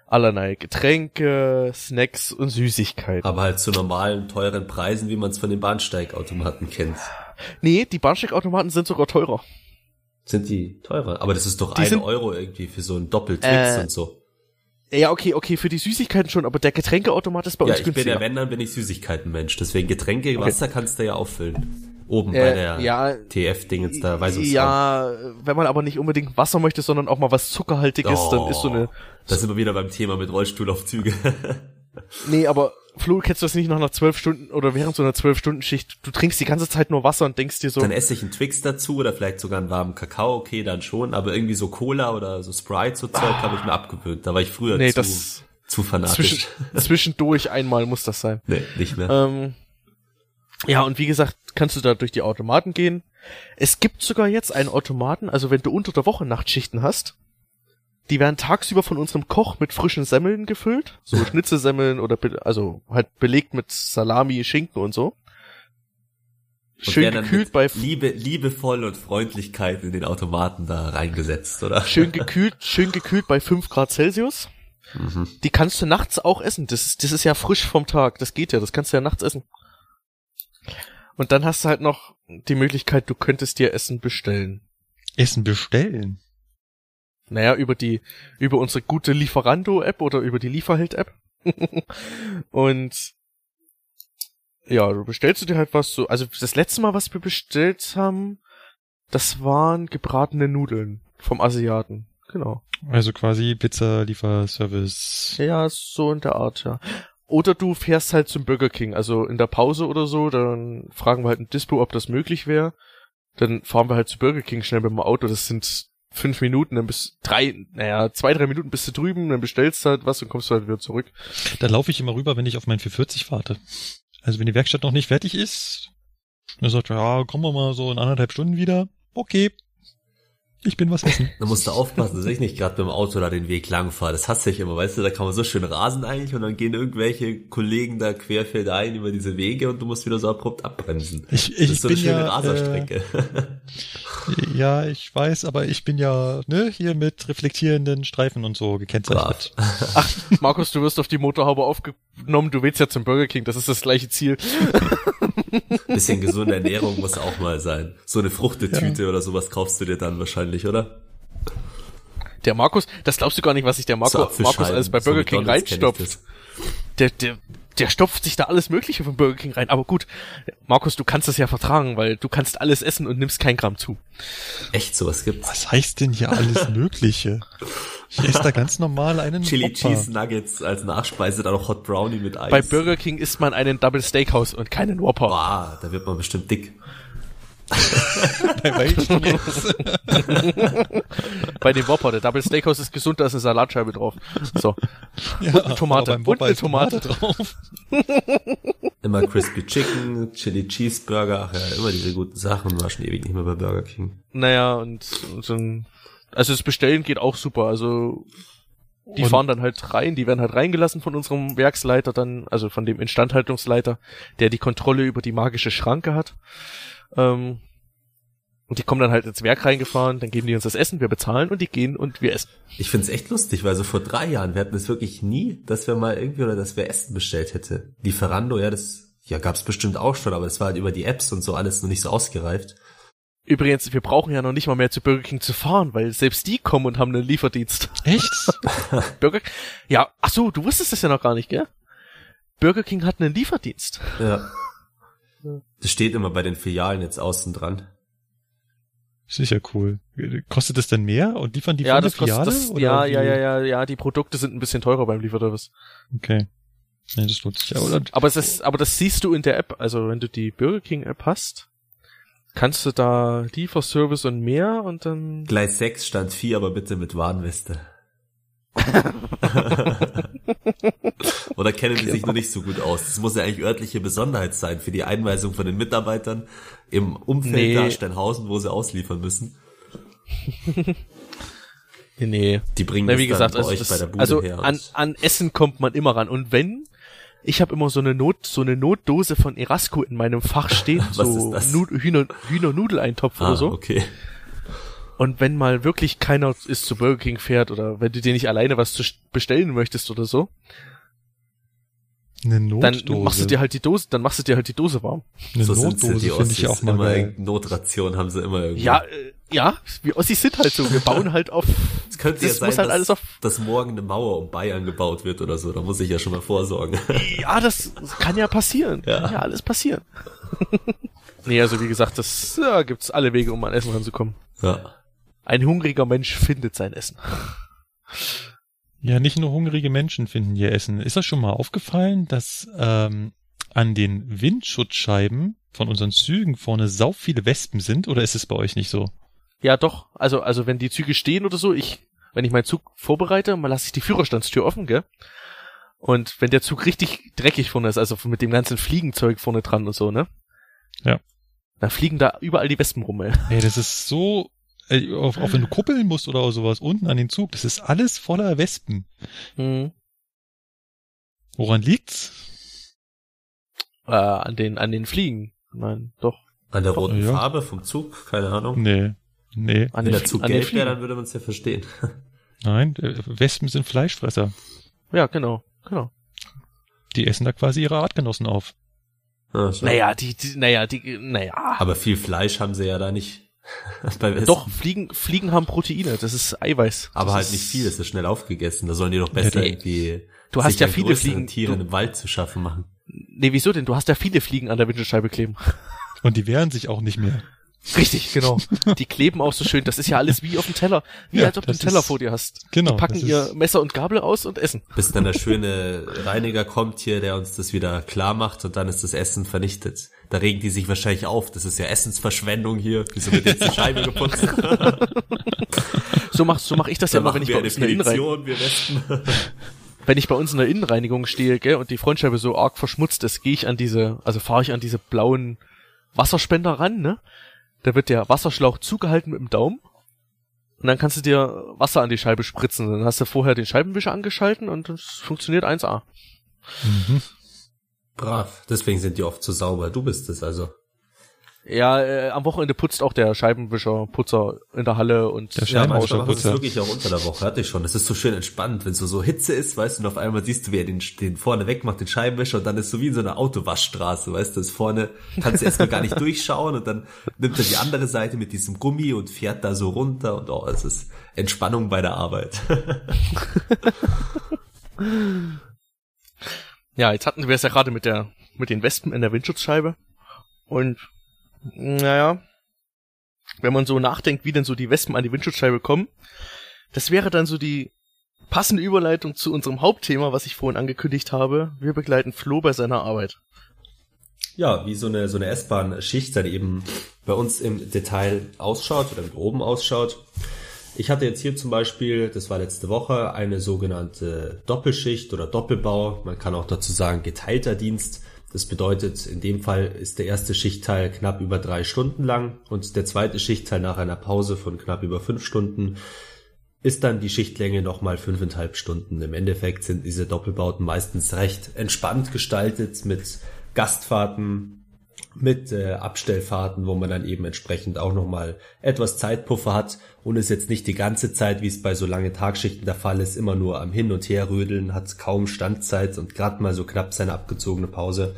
allerlei Getränke, Snacks und Süßigkeiten. Aber halt zu normalen, teuren Preisen, wie man es von den Bahnsteigautomaten kennt. Nee, die Bahnsteigautomaten sind sogar teurer. Sind die teurer? Aber das ist doch die ein Euro irgendwie für so ein Doppeltwix äh, und so. Ja, okay, okay, für die Süßigkeiten schon, aber der Getränkeautomat ist bei uns ja, ich günstiger. bin ja, wenn, dann bin ich Süßigkeitenmensch. Deswegen Getränke, okay. Wasser kannst du ja auffüllen. Oben äh, bei der ja, TF-Dingens da, weiß ich Ja, wenn man aber nicht unbedingt Wasser möchte, sondern auch mal was Zuckerhaltiges, oh, dann ist so eine... Das sind wir wieder beim Thema mit Rollstuhl auf Züge. nee, aber Flo, kennst du das nicht noch nach zwölf Stunden oder während so einer zwölf Stunden Schicht? Du trinkst die ganze Zeit nur Wasser und denkst dir so. Dann esse ich einen Twix dazu oder vielleicht sogar einen warmen Kakao, okay, dann schon, aber irgendwie so Cola oder so Sprite, so Zeug ah. habe ich mir abgewöhnt. Da war ich früher nee, zu, das, zu fanatisch. Zwischen, <laughs> zwischendurch einmal muss das sein. Nee, nicht mehr. Ähm, ja, und wie gesagt, kannst du da durch die Automaten gehen. Es gibt sogar jetzt einen Automaten, also wenn du unter der Woche Nachtschichten hast, die werden tagsüber von unserem Koch mit frischen Semmeln gefüllt, so <laughs> Schnitzelsemmeln oder also halt belegt mit Salami, Schinken und so. Schön gekühlt bei Liebe, liebevoll und Freundlichkeit in den Automaten da reingesetzt, oder? Schön <laughs> gekühlt, schön gekühlt bei fünf Grad Celsius. Mhm. Die kannst du nachts auch essen. Das, das ist ja frisch vom Tag. Das geht ja. Das kannst du ja nachts essen. Und dann hast du halt noch die Möglichkeit, du könntest dir Essen bestellen. Essen bestellen? Naja, über die, über unsere gute Lieferando-App oder über die Lieferheld-App. <laughs> und ja, du bestellst du dir halt was so. Also das letzte Mal, was wir bestellt haben, das waren gebratene Nudeln vom Asiaten. Genau. Also quasi Pizza, Lieferservice. Ja, so in der Art, ja. Oder du fährst halt zum Burger King, also in der Pause oder so, dann fragen wir halt ein Dispo, ob das möglich wäre. Dann fahren wir halt zu Burger King schnell mit dem Auto, das sind fünf Minuten, dann bis drei, naja, zwei, drei Minuten bist du drüben, dann bestellst du halt was und kommst halt wieder zurück. Da laufe ich immer rüber, wenn ich auf mein 440 warte. Also wenn die Werkstatt noch nicht fertig ist, dann sagt er, ja, kommen wir mal so in anderthalb Stunden wieder. Okay, ich bin was essen. Da musst du aufpassen, dass ich nicht gerade beim Auto da den Weg lang fahre. Das hasse ich immer, weißt du, da kann man so schön rasen eigentlich und dann gehen irgendwelche Kollegen da querfeldein über diese Wege und du musst wieder so abrupt abbremsen. Ich, ich das ist so bin eine schöne ja, Raserstrecke. Äh, <laughs> ja, ich weiß, aber ich bin ja ne, hier mit reflektierenden Streifen und so gekennzeichnet. <laughs> Ach, Markus, du wirst auf die Motorhaube aufgenommen, du willst ja zum Burger King, das ist das gleiche Ziel. <laughs> Bisschen gesunde Ernährung muss auch mal sein. So eine Fruchtetüte ja. oder sowas kaufst du dir dann wahrscheinlich, oder? Der Markus, das glaubst du gar nicht, was sich der Marco, Markus alles bei Burger King reinstopft. der, der, der stopft sich da alles Mögliche vom Burger King rein. Aber gut, Markus, du kannst das ja vertragen, weil du kannst alles essen und nimmst kein Gramm zu. Echt, sowas gibt's? Was heißt denn hier alles Mögliche? <laughs> Ich esse da ganz normal einen Chili Hopper. Cheese Nuggets als Nachspeise, dann noch Hot Brownie mit Eis. Bei Burger King isst man einen Double Steakhouse und keinen Whopper. Boah, da wird man bestimmt dick. Bei welchen jetzt? Bei dem Whopper. Der Double Steakhouse ist gesund, da ist eine Salatscheibe drauf. So. Ja, und eine Tomate. Und eine Tomate drauf. immer Crispy Chicken, Chili Cheeseburger, ach ja, immer diese guten Sachen. War schon ewig nicht mehr bei Burger King. Naja, und, und so ein, also das Bestellen geht auch super. Also die und fahren dann halt rein, die werden halt reingelassen von unserem Werksleiter dann, also von dem Instandhaltungsleiter, der die Kontrolle über die magische Schranke hat. Ähm, und die kommen dann halt ins Werk reingefahren, dann geben die uns das Essen, wir bezahlen und die gehen und wir essen. Ich find's echt lustig, weil so vor drei Jahren, wir hatten es wirklich nie, dass wir mal irgendwie oder dass wir Essen bestellt hätte. Lieferando, ja, das ja gab's bestimmt auch schon, aber es war halt über die Apps und so alles noch nicht so ausgereift. Übrigens, wir brauchen ja noch nicht mal mehr zu Burger King zu fahren, weil selbst die kommen und haben einen Lieferdienst. Echt? <laughs> Burger Ja, ach so, du wusstest das ja noch gar nicht, gell? Burger King hat einen Lieferdienst. Ja. Das steht immer bei den Filialen jetzt außen dran. Sicher cool. Kostet das denn mehr und liefern die ja, von der Filiale? Das, ja, ja, ja, ja, ja, die Produkte sind ein bisschen teurer beim Lieferservice. Okay. Ja, das lohnt sich ja, oder? Aber es ist, aber das siehst du in der App. Also wenn du die Burger King App hast, kannst du da Lieferservice und mehr und dann. Gleis 6 stand 4, aber bitte mit Warnweste. <laughs> Oder kennen die sich noch nicht so gut aus? Das muss ja eigentlich örtliche Besonderheit sein für die Einweisung von den Mitarbeitern im Umfeld nee. da Steinhausen, wo sie ausliefern müssen. <laughs> nee. Die bringen Na, wie gesagt, also, das, also an, an Essen kommt man immer ran. Und wenn, ich habe immer so eine Not, so eine Notdose von Erasco in meinem Fach stehen, <laughs> so Hühner, Hühnernudeleintopf ah, oder so. Okay. Und wenn mal wirklich keiner ist zu Burger King fährt oder wenn du dir nicht alleine was zu bestellen möchtest oder so, eine Notdose. Dann machst du dir halt die Dose, dann machst du dir halt die Dose warm. Eine so Notdose finde ich auch mal immer geil. Notration haben sie immer irgendwie. Ja, äh, ja, wir Ossis sind halt so, wir bauen halt auf. Es könnte das ja sein, muss halt dass, alles auf dass morgen eine Mauer um Bayern gebaut wird oder so, da muss ich ja schon mal vorsorgen. Ja, das kann ja passieren. Ja, kann ja alles passieren. <laughs> nee, also wie gesagt, das ja, gibt's alle Wege, um an Essen ranzukommen. Ja. Ein hungriger Mensch findet sein Essen. Ja, nicht nur hungrige Menschen finden ihr Essen. Ist das schon mal aufgefallen, dass ähm, an den Windschutzscheiben von unseren Zügen vorne sau viele Wespen sind oder ist es bei euch nicht so? Ja, doch. Also, also wenn die Züge stehen oder so, ich, wenn ich meinen Zug vorbereite, mal lasse ich die Führerstandstür offen, gell? Und wenn der Zug richtig dreckig vorne ist, also mit dem ganzen Fliegenzeug vorne dran und so, ne? Ja. Dann fliegen da überall die Wespen rum, ey. Ey, das ist so äh, auch, auch wenn du kuppeln musst oder sowas, unten an den Zug, das ist alles voller Wespen. Mhm. Woran liegt's? Äh, an den, an den Fliegen. Nein, doch. An der roten ja. Farbe vom Zug? Keine Ahnung. Nee. Nee. An Wenn der Zug gelb wäre, dann würde man es ja verstehen. <laughs> Nein, äh, Wespen sind Fleischfresser. Ja, genau, genau. Die essen da quasi ihre Artgenossen auf. Ah, naja, die, die, naja, die, naja. Aber viel Fleisch haben sie ja da nicht. <laughs> Doch, Fliegen, Fliegen haben Proteine, das ist Eiweiß. Aber das halt nicht viel, das ist schnell aufgegessen. Da sollen die doch besser nee. irgendwie du hast ja viele Fliegen Tiere du, im Wald zu schaffen machen. Nee, wieso denn? Du hast ja viele Fliegen an der Windschutzscheibe kleben. Und die wehren sich auch nicht mehr. Richtig, genau. Die kleben auch so schön. Das ist ja alles wie auf dem Teller. Wie ja, als ob du einen Teller ist, vor dir hast. Genau. Die packen ihr Messer und Gabel aus und essen. Bis dann der schöne Reiniger kommt hier, der uns das wieder klar macht und dann ist das Essen vernichtet. Da regen die sich wahrscheinlich auf. Das ist ja Essensverschwendung hier. Wieso wird jetzt die Scheibe geputzt? <laughs> so mach, so mach ich das da ja immer, wenn ich bei uns in der Innenreinigung, <laughs> wenn ich bei uns in der Innenreinigung stehe, gell, und die Frontscheibe so arg verschmutzt ist, gehe ich an diese, also fahre ich an diese blauen Wasserspender ran, ne? Da wird der Wasserschlauch zugehalten mit dem Daumen. Und dann kannst du dir Wasser an die Scheibe spritzen. Dann hast du vorher den Scheibenwischer angeschalten und es funktioniert 1A. Mhm. Brav. Deswegen sind die oft so sauber. Du bist es also. Ja, äh, am Wochenende putzt auch der Scheibenwischer, Putzer in der Halle und der Scheibenwischer putzt wirklich auch unter der Woche. Hatte ich schon. Das ist so schön entspannt, wenn so so Hitze ist, weißt du, und auf einmal siehst du, wie er den, den vorne wegmacht, den Scheibenwischer, und dann ist so wie in so einer Autowaschstraße, weißt du, ist vorne, kannst du erstmal gar nicht <laughs> durchschauen und dann nimmt er die andere Seite mit diesem Gummi und fährt da so runter und oh, es ist Entspannung bei der Arbeit. <laughs> ja, jetzt hatten wir es ja gerade mit der, mit den Wespen in der Windschutzscheibe. Und, naja, wenn man so nachdenkt, wie denn so die Wespen an die Windschutzscheibe kommen, das wäre dann so die passende Überleitung zu unserem Hauptthema, was ich vorhin angekündigt habe. Wir begleiten Flo bei seiner Arbeit. Ja, wie so eine, so eine S-Bahn-Schicht dann eben bei uns im Detail ausschaut oder im Groben ausschaut. Ich hatte jetzt hier zum Beispiel, das war letzte Woche, eine sogenannte Doppelschicht oder Doppelbau. Man kann auch dazu sagen geteilter Dienst. Das bedeutet, in dem Fall ist der erste Schichtteil knapp über drei Stunden lang und der zweite Schichtteil nach einer Pause von knapp über fünf Stunden ist dann die Schichtlänge nochmal fünfeinhalb Stunden. Im Endeffekt sind diese Doppelbauten meistens recht entspannt gestaltet mit Gastfahrten, mit äh, Abstellfahrten, wo man dann eben entsprechend auch nochmal etwas Zeitpuffer hat und ist jetzt nicht die ganze Zeit, wie es bei so langen Tagschichten der Fall ist, immer nur am Hin und Her rödeln, hat kaum Standzeit und gerade mal so knapp seine abgezogene Pause.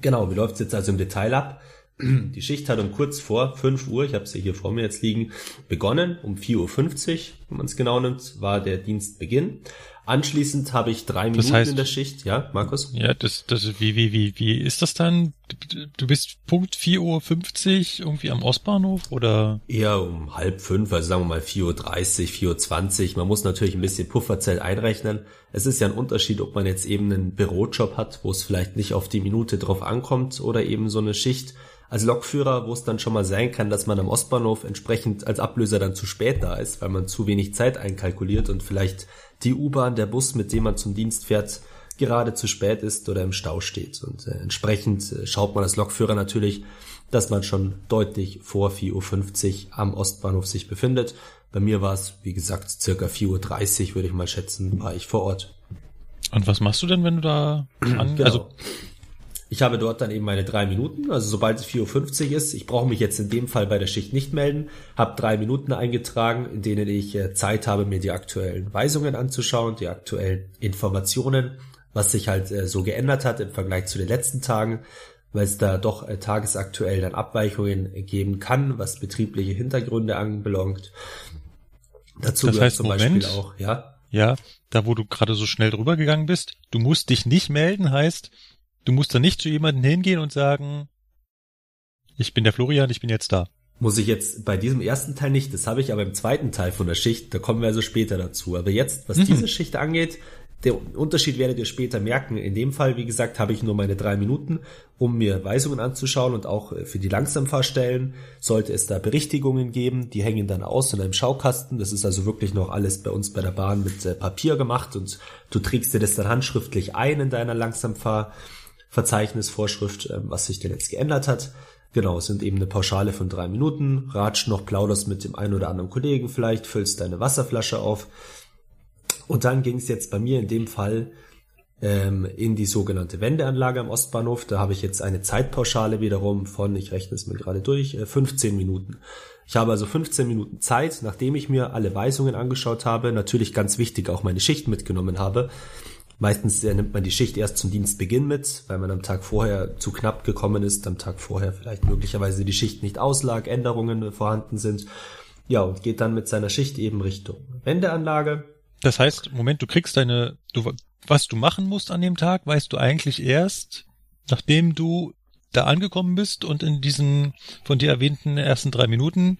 Genau, wie läuft's jetzt also im Detail ab? Die Schicht hat um kurz vor 5 Uhr, ich habe sie hier vor mir jetzt liegen, begonnen. Um 4.50 Uhr, wenn man es genau nimmt, war der Dienstbeginn. Anschließend habe ich drei Minuten heißt, in der Schicht. Ja, Markus? Ja, das, das, wie, wie, wie, wie ist das dann? Du bist Punkt 4.50 Uhr irgendwie am Ostbahnhof oder? Eher um halb fünf, also sagen wir mal 4.30 Uhr, 4.20 Uhr. Man muss natürlich ein bisschen Pufferzeit einrechnen. Es ist ja ein Unterschied, ob man jetzt eben einen Bürojob hat, wo es vielleicht nicht auf die Minute drauf ankommt oder eben so eine Schicht als Lokführer, wo es dann schon mal sein kann, dass man am Ostbahnhof entsprechend als Ablöser dann zu spät da ist, weil man zu wenig Zeit einkalkuliert und vielleicht die U-Bahn, der Bus, mit dem man zum Dienst fährt, gerade zu spät ist oder im Stau steht. Und äh, entsprechend äh, schaut man als Lokführer natürlich, dass man schon deutlich vor 4.50 Uhr am Ostbahnhof sich befindet. Bei mir war es, wie gesagt, circa 4.30 Uhr, würde ich mal schätzen, war ich vor Ort. Und was machst du denn, wenn du da an, genau. also ich habe dort dann eben meine drei Minuten, also sobald es 4.50 Uhr ist, ich brauche mich jetzt in dem Fall bei der Schicht nicht melden, habe drei Minuten eingetragen, in denen ich äh, Zeit habe, mir die aktuellen Weisungen anzuschauen, die aktuellen Informationen, was sich halt äh, so geändert hat im Vergleich zu den letzten Tagen, weil es da doch äh, tagesaktuell dann Abweichungen geben kann, was betriebliche Hintergründe anbelangt. Dazu das heißt, zum Moment, Beispiel auch, ja. Ja, da wo du gerade so schnell drüber gegangen bist, du musst dich nicht melden, heißt, Du musst da nicht zu jemandem hingehen und sagen, ich bin der Florian, ich bin jetzt da. Muss ich jetzt bei diesem ersten Teil nicht, das habe ich aber im zweiten Teil von der Schicht, da kommen wir also später dazu. Aber jetzt, was mhm. diese Schicht angeht, der Unterschied werdet ihr später merken. In dem Fall, wie gesagt, habe ich nur meine drei Minuten, um mir Weisungen anzuschauen und auch äh, für die Langsamfahrstellen sollte es da Berichtigungen geben. Die hängen dann aus in einem Schaukasten. Das ist also wirklich noch alles bei uns bei der Bahn mit äh, Papier gemacht und du trägst dir das dann handschriftlich ein in deiner Langsamfahr Verzeichnisvorschrift, ähm, was sich denn jetzt geändert hat. Genau, es sind eben eine Pauschale von drei Minuten, ratsch noch, plauderst mit dem einen oder anderen Kollegen vielleicht, füllst deine Wasserflasche auf. Und dann ging es jetzt bei mir in dem Fall ähm, in die sogenannte Wendeanlage am Ostbahnhof. Da habe ich jetzt eine Zeitpauschale wiederum von, ich rechne es mir gerade durch, äh, 15 Minuten. Ich habe also 15 Minuten Zeit, nachdem ich mir alle Weisungen angeschaut habe, natürlich ganz wichtig auch meine Schicht mitgenommen habe, Meistens äh, nimmt man die Schicht erst zum Dienstbeginn mit, weil man am Tag vorher zu knapp gekommen ist, am Tag vorher vielleicht möglicherweise die Schicht nicht auslag, Änderungen vorhanden sind. Ja, und geht dann mit seiner Schicht eben Richtung Wendeanlage. Das heißt, Moment, du kriegst deine, du, was du machen musst an dem Tag, weißt du eigentlich erst, nachdem du da angekommen bist und in diesen von dir erwähnten ersten drei Minuten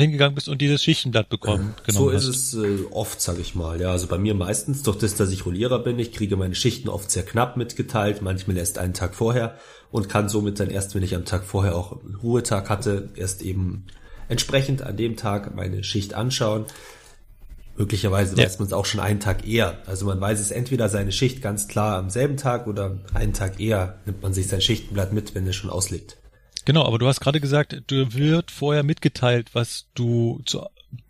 hingegangen bist und dieses Schichtenblatt bekommen. Äh, so ist es äh, oft, sag ich mal. Ja, also bei mir meistens durch das, dass ich Rollierer bin. Ich kriege meine Schichten oft sehr knapp mitgeteilt, manchmal erst einen Tag vorher und kann somit dann erst, wenn ich am Tag vorher auch einen Ruhetag hatte, erst eben entsprechend an dem Tag meine Schicht anschauen. Möglicherweise ja. weiß man es auch schon einen Tag eher. Also man weiß es entweder seine Schicht ganz klar am selben Tag oder einen Tag eher nimmt man sich sein Schichtenblatt mit, wenn es schon ausliegt. Genau, aber du hast gerade gesagt, du wird vorher mitgeteilt, was du zu,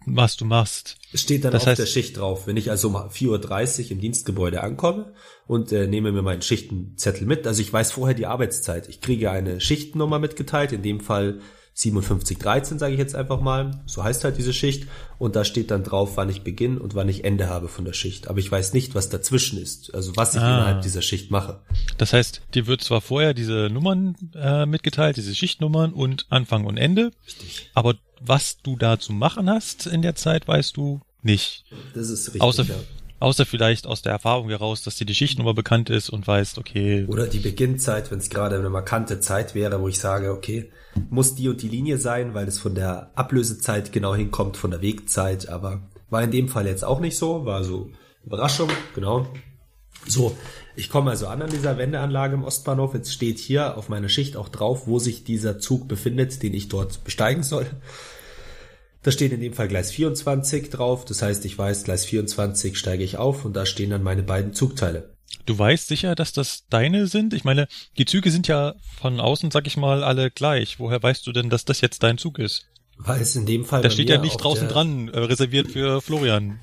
was du machst. Es steht dann das auf heißt, der Schicht drauf. Wenn ich also um 4.30 Uhr im Dienstgebäude ankomme und äh, nehme mir meinen Schichtenzettel mit, also ich weiß vorher die Arbeitszeit. Ich kriege eine Schichtennummer mitgeteilt, in dem Fall 5713, sage ich jetzt einfach mal. So heißt halt diese Schicht. Und da steht dann drauf, wann ich Beginn und wann ich Ende habe von der Schicht. Aber ich weiß nicht, was dazwischen ist. Also was ich ah. innerhalb dieser Schicht mache. Das heißt, dir wird zwar vorher diese Nummern äh, mitgeteilt, diese Schichtnummern und Anfang und Ende. Richtig. Aber was du da zu machen hast in der Zeit, weißt du nicht. Das ist richtig. Außer, ja. Außer vielleicht aus der Erfahrung heraus, dass dir die Schichtnummer bekannt ist und weißt, okay. Oder die Beginnzeit, wenn es gerade eine markante Zeit wäre, wo ich sage, okay, muss die und die Linie sein, weil es von der Ablösezeit genau hinkommt, von der Wegzeit, aber war in dem Fall jetzt auch nicht so, war so Überraschung, genau. So, ich komme also an an dieser Wendeanlage im Ostbahnhof. Jetzt steht hier auf meiner Schicht auch drauf, wo sich dieser Zug befindet, den ich dort besteigen soll. Da steht in dem Fall Gleis 24 drauf. Das heißt, ich weiß, Gleis 24 steige ich auf und da stehen dann meine beiden Zugteile. Du weißt sicher, dass das deine sind? Ich meine, die Züge sind ja von außen, sag ich mal, alle gleich. Woher weißt du denn, dass das jetzt dein Zug ist? Weil es in dem Fall. Da steht ja nicht draußen dran, äh, reserviert für Florian.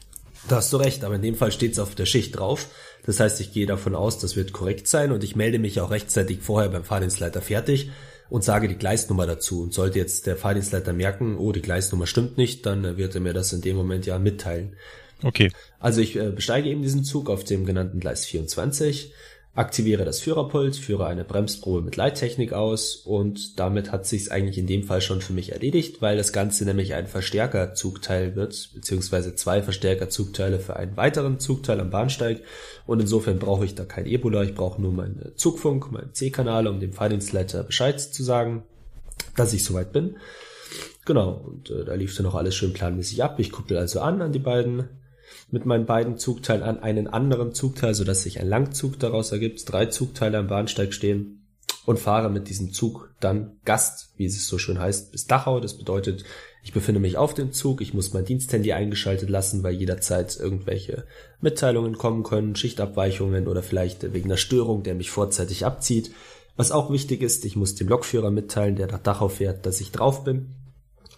Da hast du recht, aber in dem Fall steht es auf der Schicht drauf. Das heißt, ich gehe davon aus, das wird korrekt sein und ich melde mich auch rechtzeitig vorher beim Fahrdienstleiter fertig und sage die Gleisnummer dazu. Und sollte jetzt der Fahrdienstleiter merken, oh, die Gleisnummer stimmt nicht, dann wird er mir das in dem Moment ja mitteilen. Okay. Also ich äh, besteige eben diesen Zug auf dem genannten Gleis 24, aktiviere das Führerpult, führe eine Bremsprobe mit Leittechnik aus und damit hat sich's eigentlich in dem Fall schon für mich erledigt, weil das Ganze nämlich ein Verstärkerzugteil wird, beziehungsweise zwei Verstärkerzugteile für einen weiteren Zugteil am Bahnsteig und insofern brauche ich da kein Ebola, ich brauche nur meinen Zugfunk, meinen C-Kanal, um dem Fahrdienstleiter Bescheid zu sagen, dass ich soweit bin. Genau, und äh, da lief dann noch alles schön planmäßig ab. Ich kuppel also an an die beiden mit meinen beiden Zugteilen an einen anderen Zugteil, sodass sich ein Langzug daraus ergibt, drei Zugteile am Bahnsteig stehen und fahre mit diesem Zug dann Gast, wie es so schön heißt, bis Dachau. Das bedeutet, ich befinde mich auf dem Zug, ich muss mein Diensthandy eingeschaltet lassen, weil jederzeit irgendwelche Mitteilungen kommen können, Schichtabweichungen oder vielleicht wegen einer Störung, der mich vorzeitig abzieht. Was auch wichtig ist, ich muss dem Lokführer mitteilen, der nach Dachau fährt, dass ich drauf bin,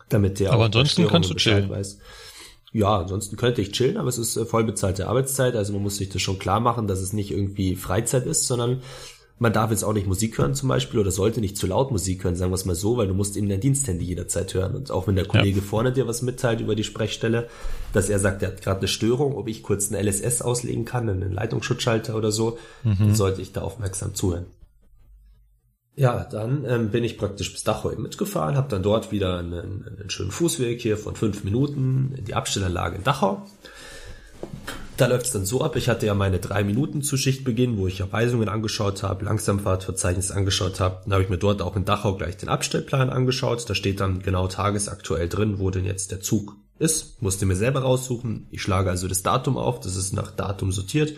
damit der Aber auch ansonsten kannst du chillen. weiß. Ja, ansonsten könnte ich chillen, aber es ist äh, voll bezahlte Arbeitszeit, also man muss sich das schon klar machen, dass es nicht irgendwie Freizeit ist, sondern man darf jetzt auch nicht Musik hören zum Beispiel oder sollte nicht zu laut Musik hören, sagen wir es mal so, weil du musst eben dein Diensthandy jederzeit hören. Und auch wenn der Kollege ja. vorne dir was mitteilt über die Sprechstelle, dass er sagt, er hat gerade eine Störung, ob ich kurz einen LSS auslegen kann, einen Leitungsschutzschalter oder so, mhm. dann sollte ich da aufmerksam zuhören. Ja, dann ähm, bin ich praktisch bis Dachau mitgefahren, habe dann dort wieder einen, einen, schönen Fußweg hier von fünf Minuten in die Abstellanlage in Dachau. Da läuft es dann so ab, ich hatte ja meine drei Minuten zu Schichtbeginn, wo ich ja Weisungen angeschaut habe, Langsamfahrtverzeichnis angeschaut habe. Dann habe ich mir dort auch in Dachau gleich den Abstellplan angeschaut. Da steht dann genau tagesaktuell drin, wo denn jetzt der Zug ist. Musste mir selber raussuchen. Ich schlage also das Datum auf, das ist nach Datum sortiert.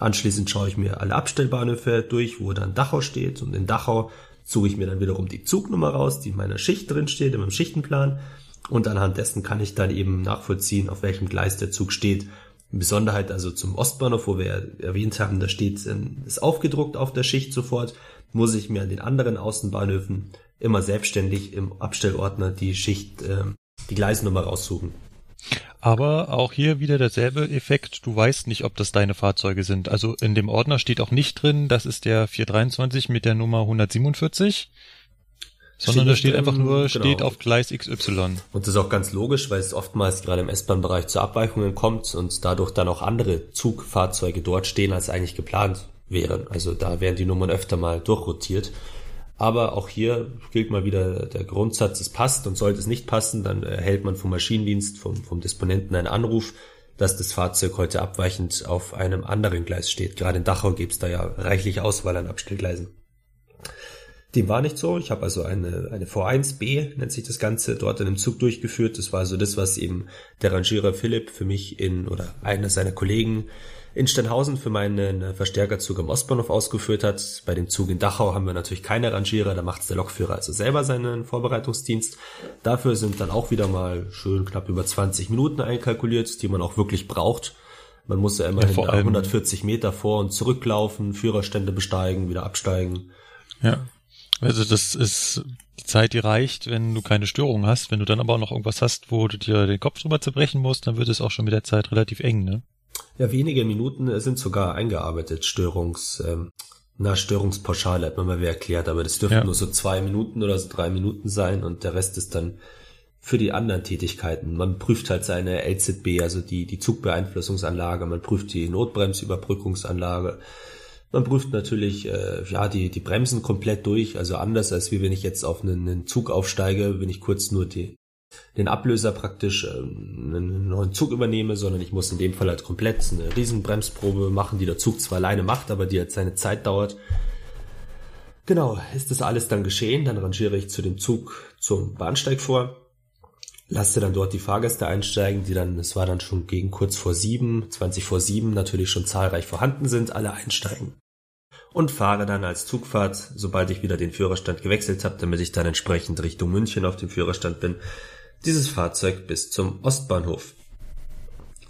Anschließend schaue ich mir alle Abstellbahnhöfe durch, wo dann Dachau steht. Und in Dachau suche ich mir dann wiederum die Zugnummer raus, die in meiner Schicht drin steht, in meinem Schichtenplan. Und anhand dessen kann ich dann eben nachvollziehen, auf welchem Gleis der Zug steht. Besonderheit also zum Ostbahnhof, wo wir erwähnt haben, da steht, ähm, ist aufgedruckt auf der Schicht sofort, muss ich mir an den anderen Außenbahnhöfen immer selbstständig im Abstellordner die Schicht, ähm, die Gleisnummer raussuchen. Aber auch hier wieder derselbe Effekt. Du weißt nicht, ob das deine Fahrzeuge sind. Also in dem Ordner steht auch nicht drin, das ist der 423 mit der Nummer 147. Sondern da steht einfach nur, genau. steht auf Gleis XY. Und das ist auch ganz logisch, weil es oftmals gerade im S-Bahn-Bereich zu Abweichungen kommt und dadurch dann auch andere Zugfahrzeuge dort stehen, als eigentlich geplant wären. Also da werden die Nummern öfter mal durchrotiert. Aber auch hier gilt mal wieder der Grundsatz, es passt und sollte es nicht passen, dann erhält man vom Maschinendienst, vom, vom Disponenten einen Anruf, dass das Fahrzeug heute abweichend auf einem anderen Gleis steht. Gerade in Dachau gibt es da ja reichlich Auswahl an Abstellgleisen. Dem war nicht so. Ich habe also eine, eine V1B, nennt sich das Ganze, dort in einem Zug durchgeführt. Das war so das, was eben der Rangierer Philipp für mich in, oder einer seiner Kollegen in Steinhausen für meinen Verstärkerzug am Ostbahnhof ausgeführt hat. Bei dem Zug in Dachau haben wir natürlich keine Rangierer, da macht der Lokführer also selber seinen Vorbereitungsdienst. Dafür sind dann auch wieder mal schön knapp über 20 Minuten einkalkuliert, die man auch wirklich braucht. Man muss ja immerhin ja, 140 Meter vor und zurücklaufen, Führerstände besteigen, wieder absteigen. Ja. Also das ist die Zeit, die reicht, wenn du keine Störung hast. Wenn du dann aber auch noch irgendwas hast, wo du dir den Kopf drüber zerbrechen musst, dann wird es auch schon mit der Zeit relativ eng, ne? Ja, wenige Minuten sind sogar eingearbeitet, Störungs, ähm, na, Störungspauschale hat man mal wer erklärt, aber das dürften ja. nur so zwei Minuten oder so drei Minuten sein und der Rest ist dann für die anderen Tätigkeiten. Man prüft halt seine LZB, also die, die Zugbeeinflussungsanlage, man prüft die Notbremsüberbrückungsanlage, man prüft natürlich äh, ja die die Bremsen komplett durch, also anders als wie wenn ich jetzt auf einen, einen Zug aufsteige, wenn ich kurz nur die den Ablöser praktisch äh, einen neuen Zug übernehme, sondern ich muss in dem Fall halt komplett eine Riesenbremsprobe machen, die der Zug zwar alleine macht, aber die halt seine Zeit dauert. Genau, ist das alles dann geschehen, dann rangiere ich zu dem Zug zum Bahnsteig vor, lasse dann dort die Fahrgäste einsteigen, die dann, es war dann schon gegen kurz vor sieben, 20 vor sieben natürlich schon zahlreich vorhanden sind, alle einsteigen. Und fahre dann als Zugfahrt, sobald ich wieder den Führerstand gewechselt habe, damit ich dann entsprechend Richtung München auf dem Führerstand bin, dieses Fahrzeug bis zum Ostbahnhof.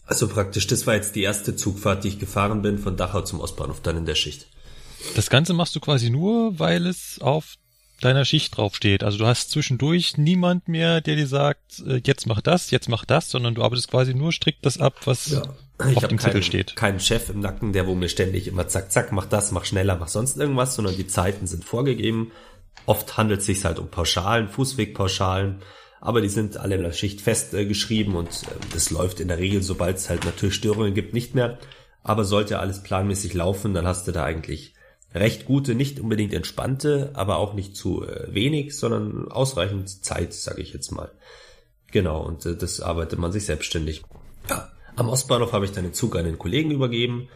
Also praktisch, das war jetzt die erste Zugfahrt, die ich gefahren bin, von Dachau zum Ostbahnhof dann in der Schicht. Das Ganze machst du quasi nur, weil es auf deiner Schicht draufsteht. Also du hast zwischendurch niemand mehr, der dir sagt, äh, jetzt mach das, jetzt mach das, sondern du arbeitest quasi nur strikt das ab, was ja. ich auf dem Zettel steht. Keinen Chef im Nacken, der wo mir ständig immer zack, zack, mach das, mach schneller, mach sonst irgendwas, sondern die Zeiten sind vorgegeben. Oft handelt es sich halt um Pauschalen, Fußwegpauschalen, aber die sind alle in der Schicht festgeschrieben äh, und äh, das läuft in der Regel, sobald es halt natürlich Störungen gibt, nicht mehr. Aber sollte alles planmäßig laufen, dann hast du da eigentlich recht gute, nicht unbedingt entspannte, aber auch nicht zu äh, wenig, sondern ausreichend Zeit, sage ich jetzt mal. Genau, und äh, das arbeitet man sich selbstständig. Ja, am Ostbahnhof habe ich dann den Zug an den Kollegen übergeben,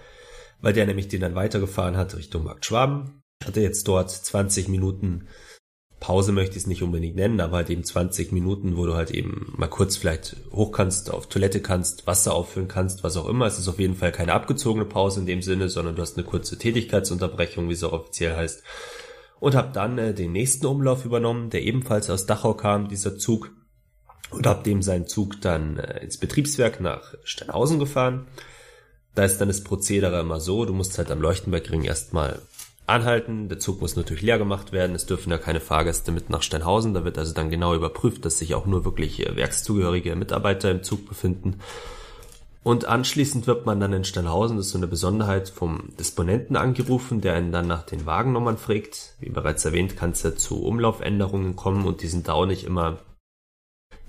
weil der nämlich den dann weitergefahren hat Richtung Markt Schwaben. Hatte jetzt dort 20 Minuten Pause möchte ich es nicht unbedingt nennen, aber halt eben 20 Minuten, wo du halt eben mal kurz vielleicht hoch kannst, auf Toilette kannst, Wasser auffüllen kannst, was auch immer. Es ist auf jeden Fall keine abgezogene Pause in dem Sinne, sondern du hast eine kurze Tätigkeitsunterbrechung, wie es auch offiziell heißt. Und habe dann äh, den nächsten Umlauf übernommen, der ebenfalls aus Dachau kam, dieser Zug. Und hab dem seinen Zug dann äh, ins Betriebswerk nach Steinhausen gefahren. Da ist dann das Prozedere immer so, du musst halt am Leuchtenbergring erstmal anhalten. Der Zug muss natürlich leer gemacht werden. Es dürfen ja keine Fahrgäste mit nach Steinhausen. Da wird also dann genau überprüft, dass sich auch nur wirklich äh, werkszugehörige Mitarbeiter im Zug befinden. Und anschließend wird man dann in Steinhausen, das ist so eine Besonderheit, vom Disponenten angerufen, der einen dann nach den Wagennummern fragt. Wie bereits erwähnt, kann es ja zu Umlaufänderungen kommen und die sind da auch nicht immer,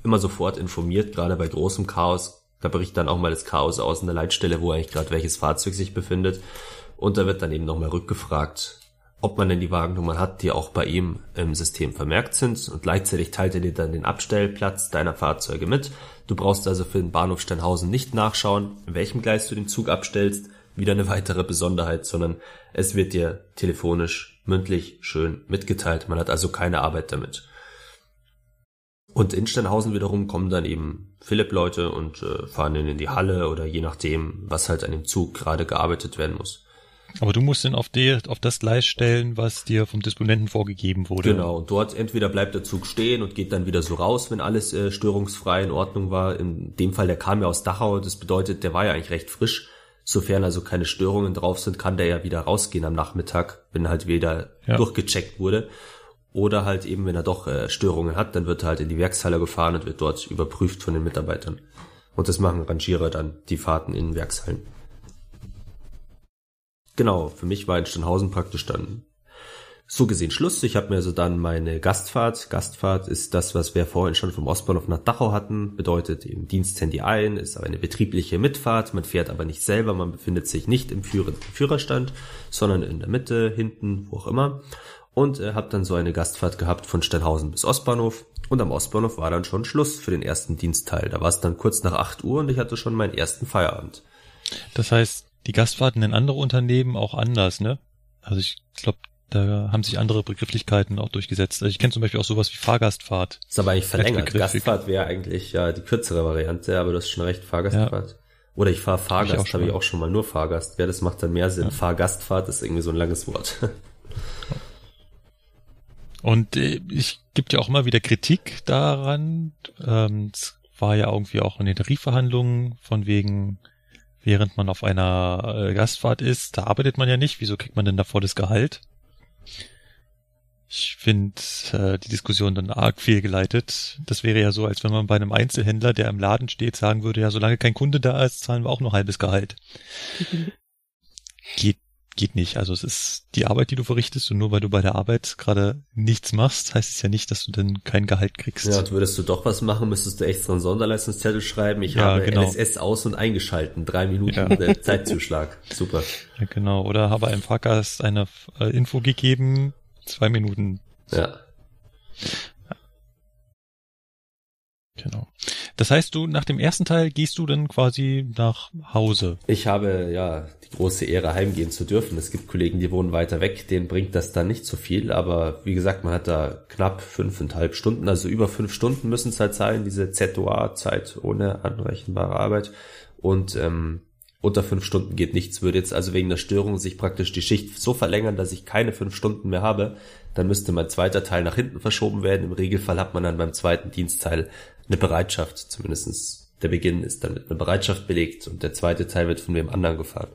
immer sofort informiert, gerade bei großem Chaos. Da bricht dann auch mal das Chaos aus in der Leitstelle, wo eigentlich gerade welches Fahrzeug sich befindet. Und da wird dann eben nochmal rückgefragt, ob man denn die Wagennummern hat, die auch bei ihm im System vermerkt sind. Und gleichzeitig teilt er dir dann den Abstellplatz deiner Fahrzeuge mit. Du brauchst also für den Bahnhof Steinhausen nicht nachschauen, in welchem Gleis du den Zug abstellst. Wieder eine weitere Besonderheit, sondern es wird dir telefonisch, mündlich schön mitgeteilt. Man hat also keine Arbeit damit. Und in Steinhausen wiederum kommen dann eben Philipp-Leute und äh, fahren ihn in die Halle oder je nachdem, was halt an dem Zug gerade gearbeitet werden muss. Aber du musst ihn auf, die, auf das Gleis stellen, was dir vom Disponenten vorgegeben wurde. Genau, und dort entweder bleibt der Zug stehen und geht dann wieder so raus, wenn alles äh, störungsfrei in Ordnung war. In dem Fall, der kam ja aus Dachau, das bedeutet, der war ja eigentlich recht frisch. Sofern also keine Störungen drauf sind, kann der ja wieder rausgehen am Nachmittag, wenn halt wieder ja. durchgecheckt wurde. Oder halt eben, wenn er doch äh, Störungen hat, dann wird er halt in die Werkshalle gefahren und wird dort überprüft von den Mitarbeitern. Und das machen Rangierer dann, die Fahrten in Werkshallen. Genau, für mich war in Steinhausen praktisch dann so gesehen Schluss. Ich habe mir also dann meine Gastfahrt. Gastfahrt ist das, was wir vorhin schon vom Ostbahnhof nach Dachau hatten. Bedeutet eben Diensthandy ein, ist aber eine betriebliche Mitfahrt. Man fährt aber nicht selber, man befindet sich nicht im Führerstand, sondern in der Mitte, hinten, wo auch immer. Und äh, habe dann so eine Gastfahrt gehabt von Steinhausen bis Ostbahnhof. Und am Ostbahnhof war dann schon Schluss für den ersten Dienstteil. Da war es dann kurz nach 8 Uhr und ich hatte schon meinen ersten Feierabend. Das heißt, die Gastfahrten in andere Unternehmen auch anders, ne? Also ich glaube, da haben sich andere Begrifflichkeiten auch durchgesetzt. Also ich kenne zum Beispiel auch sowas wie Fahrgastfahrt. ist aber eigentlich verlängert. Gastfahrt wäre eigentlich ja die kürzere Variante, aber du hast schon recht, Fahrgastfahrt. Ja. Oder ich fahre Fahrgast, habe ich, auch schon mal nur Fahrgast. Ja, das macht dann mehr Sinn. Ja. Fahrgastfahrt ist irgendwie so ein langes Wort. <laughs> Und äh, ich gibt ja auch immer wieder Kritik daran. Ähm, es war ja irgendwie auch in den Tarifverhandlungen von wegen während man auf einer äh, Gastfahrt ist. Da arbeitet man ja nicht. Wieso kriegt man denn davor das Gehalt? Ich finde äh, die Diskussion dann arg fehlgeleitet. Das wäre ja so, als wenn man bei einem Einzelhändler, der im Laden steht, sagen würde, ja, solange kein Kunde da ist, zahlen wir auch nur halbes Gehalt. Geht geht nicht. Also es ist die Arbeit, die du verrichtest und nur weil du bei der Arbeit gerade nichts machst, heißt es ja nicht, dass du dann kein Gehalt kriegst. Ja, und würdest du doch was machen, müsstest du extra einen Sonderleistungszettel schreiben. Ich ja, habe genau. NSS aus und eingeschalten. Drei Minuten ja. <laughs> Zeitzuschlag. Super. Ja, genau. Oder habe einem Fahrgast eine äh, Info gegeben. Zwei Minuten. Ja. Genau. Das heißt, du nach dem ersten Teil gehst du dann quasi nach Hause. Ich habe ja die große Ehre, heimgehen zu dürfen. Es gibt Kollegen, die wohnen weiter weg, denen bringt das dann nicht so viel. Aber wie gesagt, man hat da knapp fünfeinhalb Stunden, also über fünf Stunden müssen es halt sein, diese ZOA-Zeit ohne anrechenbare Arbeit. Und ähm, unter fünf Stunden geht nichts. Würde jetzt also wegen der Störung sich praktisch die Schicht so verlängern, dass ich keine fünf Stunden mehr habe, dann müsste mein zweiter Teil nach hinten verschoben werden. Im Regelfall hat man dann beim zweiten Dienstteil eine Bereitschaft, zumindestens der Beginn ist dann mit einer Bereitschaft belegt und der zweite Teil wird von wem anderen gefahren.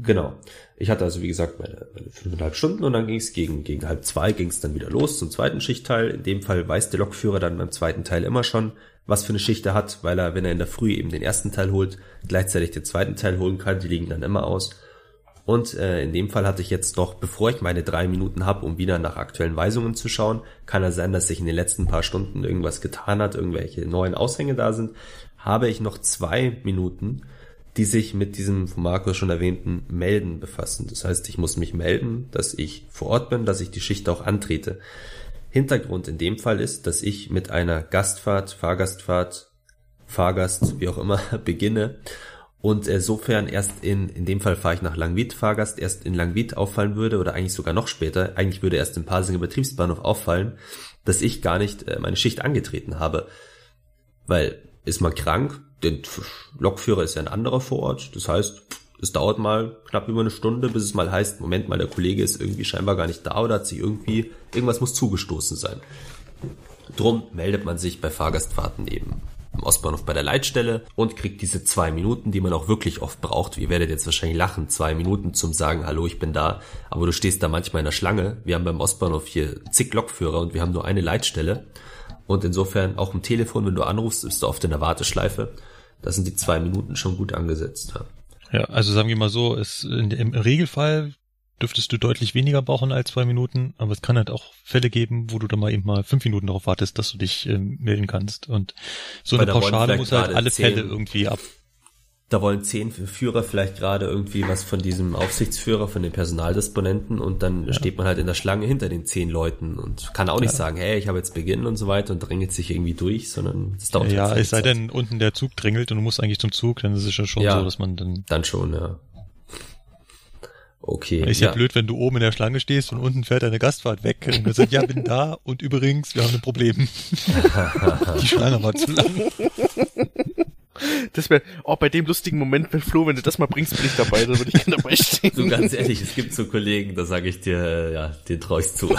Genau. Ich hatte also, wie gesagt, meine, meine fünfeinhalb Stunden und dann ging es gegen, gegen halb zwei ging es dann wieder los zum zweiten Schichtteil. In dem Fall weiß der Lokführer dann beim zweiten Teil immer schon, was für eine Schicht er hat, weil er, wenn er in der Früh eben den ersten Teil holt, gleichzeitig den zweiten Teil holen kann. Die liegen dann immer aus. Und äh, in dem Fall hatte ich jetzt noch, bevor ich meine drei Minuten habe, um wieder nach aktuellen Weisungen zu schauen, kann es sein, dass sich in den letzten paar Stunden irgendwas getan hat, irgendwelche neuen Aushänge da sind, habe ich noch zwei Minuten, die sich mit diesem von Markus schon erwähnten Melden befassen. Das heißt, ich muss mich melden, dass ich vor Ort bin, dass ich die Schicht auch antrete. Hintergrund in dem Fall ist, dass ich mit einer Gastfahrt, Fahrgastfahrt, Fahrgast, wie auch immer, <laughs> beginne und insofern erst in, in dem Fall fahre ich nach Langwied Fahrgast, erst in Langwied auffallen würde oder eigentlich sogar noch später, eigentlich würde erst im Pasinger Betriebsbahnhof auffallen, dass ich gar nicht äh, meine Schicht angetreten habe. Weil ist man krank, der Lokführer ist ja ein anderer vor Ort, das heißt, es dauert mal knapp über eine Stunde, bis es mal heißt, Moment mal, der Kollege ist irgendwie scheinbar gar nicht da oder hat sich irgendwie, irgendwas muss zugestoßen sein. Drum meldet man sich bei Fahrgastfahrten eben am Ostbahnhof bei der Leitstelle und kriegt diese zwei Minuten, die man auch wirklich oft braucht. Ihr werdet jetzt wahrscheinlich lachen, zwei Minuten zum sagen, hallo, ich bin da. Aber du stehst da manchmal in der Schlange. Wir haben beim Ostbahnhof hier zig Lokführer und wir haben nur eine Leitstelle. Und insofern auch im Telefon, wenn du anrufst, bist du oft in der Warteschleife. Da sind die zwei Minuten schon gut angesetzt. Ja, also sagen wir mal so, in, im Regelfall dürftest du deutlich weniger brauchen als zwei Minuten, aber es kann halt auch Fälle geben, wo du dann mal eben mal fünf Minuten darauf wartest, dass du dich äh, melden kannst. Und so Weil eine Pauschale muss halt alle zehn, Fälle irgendwie ab. Da wollen zehn Führer vielleicht gerade irgendwie was von diesem Aufsichtsführer, von den Personaldisponenten und dann ja. steht man halt in der Schlange hinter den zehn Leuten und kann auch nicht ja. sagen, hey, ich habe jetzt Beginn und so weiter und drängelt sich irgendwie durch, sondern es dauert Ja, halt es sei denn, unten der Zug drängelt und du musst eigentlich zum Zug, dann ist es ja schon ja, so, dass man dann... Dann schon, ja. Okay. Ist ja, ja, blöd, wenn du oben in der Schlange stehst und unten fährt deine Gastfahrt weg. Und du sagst, ja, bin da und übrigens, wir haben ein Problem. <laughs> Die Schlange war zu lang. <laughs> Das wäre, oh, bei dem lustigen Moment, wenn Flo, wenn du das mal bringst, bin ich dabei, dann würde ich gerne dabei <laughs> stehen. So ganz ehrlich, es gibt so Kollegen, da sage ich dir, äh, ja, den traue ich zu. <laughs>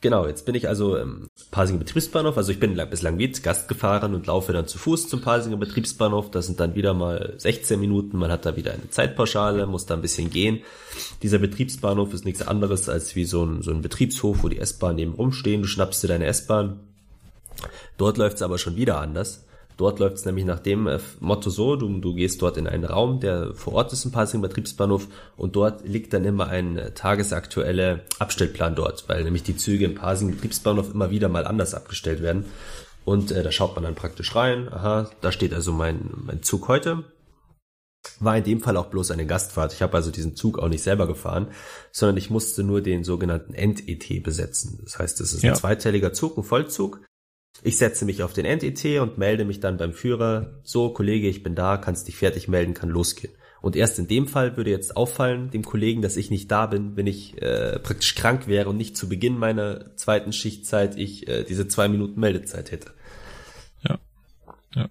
genau, jetzt bin ich also im Pasinger Betriebsbahnhof, also ich bin bis Langwied Gast gefahren und laufe dann zu Fuß zum Pasinger Betriebsbahnhof. Das sind dann wieder mal 16 Minuten, man hat da wieder eine Zeitpauschale, muss da ein bisschen gehen. Dieser Betriebsbahnhof ist nichts anderes als wie so ein, so ein Betriebshof, wo die S-Bahn neben rumstehen, du schnappst dir deine S-Bahn. Dort läuft's aber schon wieder anders. Dort läuft es nämlich nach dem äh, Motto so, du, du gehst dort in einen Raum, der vor Ort ist im Passing Betriebsbahnhof und dort liegt dann immer ein äh, tagesaktueller Abstellplan dort, weil nämlich die Züge im Passing Betriebsbahnhof immer wieder mal anders abgestellt werden. Und äh, da schaut man dann praktisch rein, aha, da steht also mein, mein Zug heute. War in dem Fall auch bloß eine Gastfahrt. Ich habe also diesen Zug auch nicht selber gefahren, sondern ich musste nur den sogenannten End-ET besetzen. Das heißt, es ist ein zweiteiliger Zug, ein Vollzug. Ich setze mich auf den End-ET und melde mich dann beim Führer. So, Kollege, ich bin da, kannst dich fertig melden, kann losgehen. Und erst in dem Fall würde jetzt auffallen, dem Kollegen, dass ich nicht da bin, wenn ich äh, praktisch krank wäre und nicht zu Beginn meiner zweiten Schichtzeit ich äh, diese zwei Minuten Meldezeit hätte. Ja. Ja.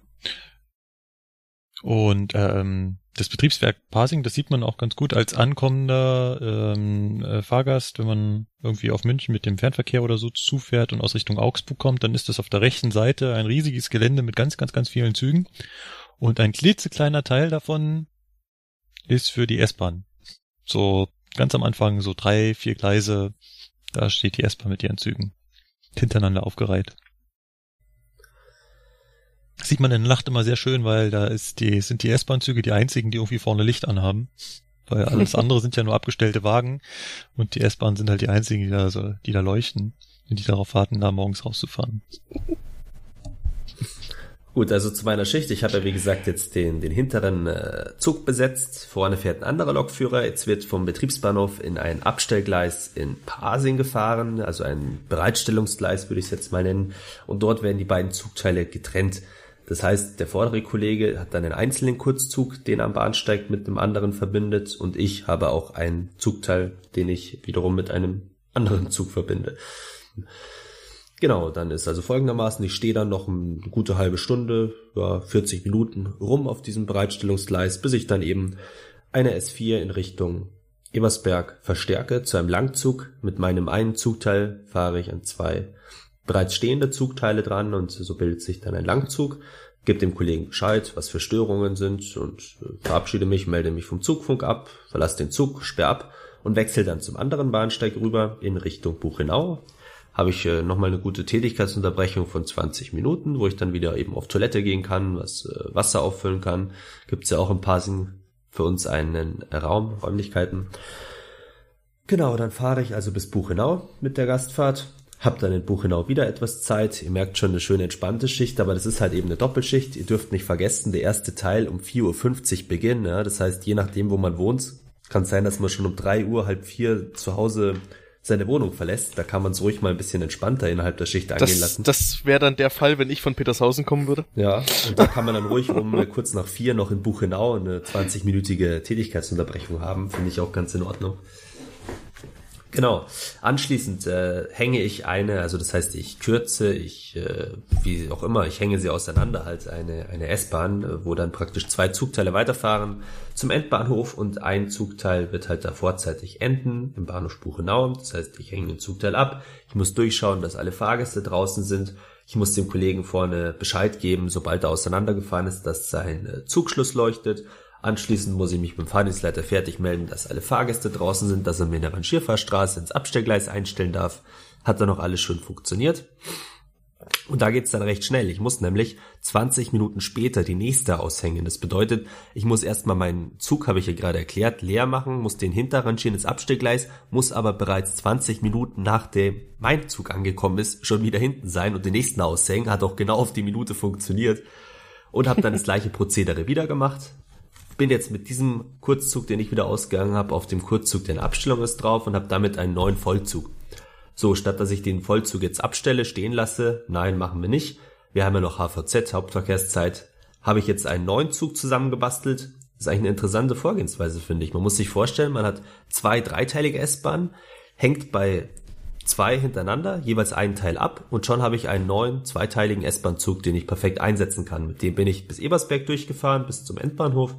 Und ähm, das Betriebswerk Parsing, das sieht man auch ganz gut als ankommender ähm, äh, Fahrgast, wenn man irgendwie auf München mit dem Fernverkehr oder so zufährt und aus Richtung Augsburg kommt, dann ist das auf der rechten Seite ein riesiges Gelände mit ganz, ganz, ganz vielen Zügen. Und ein klitzekleiner Teil davon ist für die S-Bahn. So ganz am Anfang, so drei, vier Gleise, da steht die S-Bahn mit ihren Zügen hintereinander aufgereiht sieht man in der Nacht immer sehr schön, weil da ist die, sind die S-Bahn-Züge die einzigen, die irgendwie vorne Licht anhaben. Weil alles <laughs> andere sind ja nur abgestellte Wagen und die S-Bahn sind halt die einzigen, die da, so, die da leuchten und die darauf warten, da morgens rauszufahren. Gut, also zu meiner Schicht. Ich habe ja wie gesagt jetzt den, den hinteren äh, Zug besetzt. Vorne fährt ein anderer Lokführer. Jetzt wird vom Betriebsbahnhof in ein Abstellgleis in Pasing gefahren, also ein Bereitstellungsgleis würde ich es jetzt mal nennen. Und dort werden die beiden Zugteile getrennt. Das heißt, der vordere Kollege hat dann einen einzelnen Kurzzug, den er am Bahnsteig mit dem anderen verbindet. Und ich habe auch einen Zugteil, den ich wiederum mit einem anderen Zug verbinde. Genau, dann ist also folgendermaßen, ich stehe dann noch eine gute halbe Stunde, ja, 40 Minuten rum auf diesem Bereitstellungsgleis, bis ich dann eben eine S4 in Richtung Ebersberg verstärke zu einem Langzug. Mit meinem einen Zugteil fahre ich an zwei bereits stehende Zugteile dran und so bildet sich dann ein Langzug. Gebe dem Kollegen Bescheid, was für Störungen sind und äh, verabschiede mich, melde mich vom Zugfunk ab, verlasse den Zug, sperr ab und wechsle dann zum anderen Bahnsteig rüber in Richtung Buchenau habe ich äh, nochmal eine gute Tätigkeitsunterbrechung von 20 Minuten, wo ich dann wieder eben auf Toilette gehen kann, was äh, Wasser auffüllen kann. Gibt's ja auch im Parsing für uns einen Raum, Räumlichkeiten. Genau, dann fahre ich also bis Buchenau mit der Gastfahrt. Hab dann in Buchenau wieder etwas Zeit. Ihr merkt schon eine schöne entspannte Schicht, aber das ist halt eben eine Doppelschicht. Ihr dürft nicht vergessen, der erste Teil um 4.50 Uhr beginnt. Ja? Das heißt, je nachdem, wo man wohnt, kann sein, dass man schon um 3 Uhr, halb vier zu Hause seine Wohnung verlässt. Da kann man es ruhig mal ein bisschen entspannter innerhalb der Schicht angehen das, lassen. Das wäre dann der Fall, wenn ich von Petershausen kommen würde. Ja, und da kann man dann ruhig um äh, kurz nach vier noch in Buchenau eine 20-minütige Tätigkeitsunterbrechung haben. Finde ich auch ganz in Ordnung. Genau. Anschließend äh, hänge ich eine, also das heißt, ich kürze, ich, äh, wie auch immer, ich hänge sie auseinander halt eine, eine S-Bahn, äh, wo dann praktisch zwei Zugteile weiterfahren zum Endbahnhof und ein Zugteil wird halt da vorzeitig enden im Bahnhof Buchenau. Das heißt, ich hänge den Zugteil ab, ich muss durchschauen, dass alle Fahrgäste draußen sind. Ich muss dem Kollegen vorne Bescheid geben, sobald er auseinandergefahren ist, dass sein äh, Zugschluss leuchtet Anschließend muss ich mich beim Fahrdienstleiter fertig melden, dass alle Fahrgäste draußen sind, dass er mir in der Rangierfahrstraße ins Abstellgleis einstellen darf. Hat dann noch alles schön funktioniert. Und da geht's dann recht schnell. Ich muss nämlich 20 Minuten später die nächste aushängen. Das bedeutet, ich muss erstmal meinen Zug, habe ich ja gerade erklärt, leer machen, muss den hinterrangieren ins Abstellgleis, muss aber bereits 20 Minuten nachdem mein Zug angekommen ist, schon wieder hinten sein und den nächsten aushängen. Hat auch genau auf die Minute funktioniert. Und habe dann das gleiche Prozedere wieder gemacht bin jetzt mit diesem Kurzzug, den ich wieder ausgegangen habe, auf dem Kurzzug, der in Abstellung ist, drauf und habe damit einen neuen Vollzug. So, statt dass ich den Vollzug jetzt abstelle, stehen lasse, nein, machen wir nicht. Wir haben ja noch HVZ, Hauptverkehrszeit, habe ich jetzt einen neuen Zug zusammengebastelt. Das ist eigentlich eine interessante Vorgehensweise, finde ich. Man muss sich vorstellen, man hat zwei dreiteilige S-Bahnen, hängt bei zwei hintereinander, jeweils einen Teil ab und schon habe ich einen neuen zweiteiligen S-Bahn-Zug, den ich perfekt einsetzen kann. Mit dem bin ich bis Ebersberg durchgefahren, bis zum Endbahnhof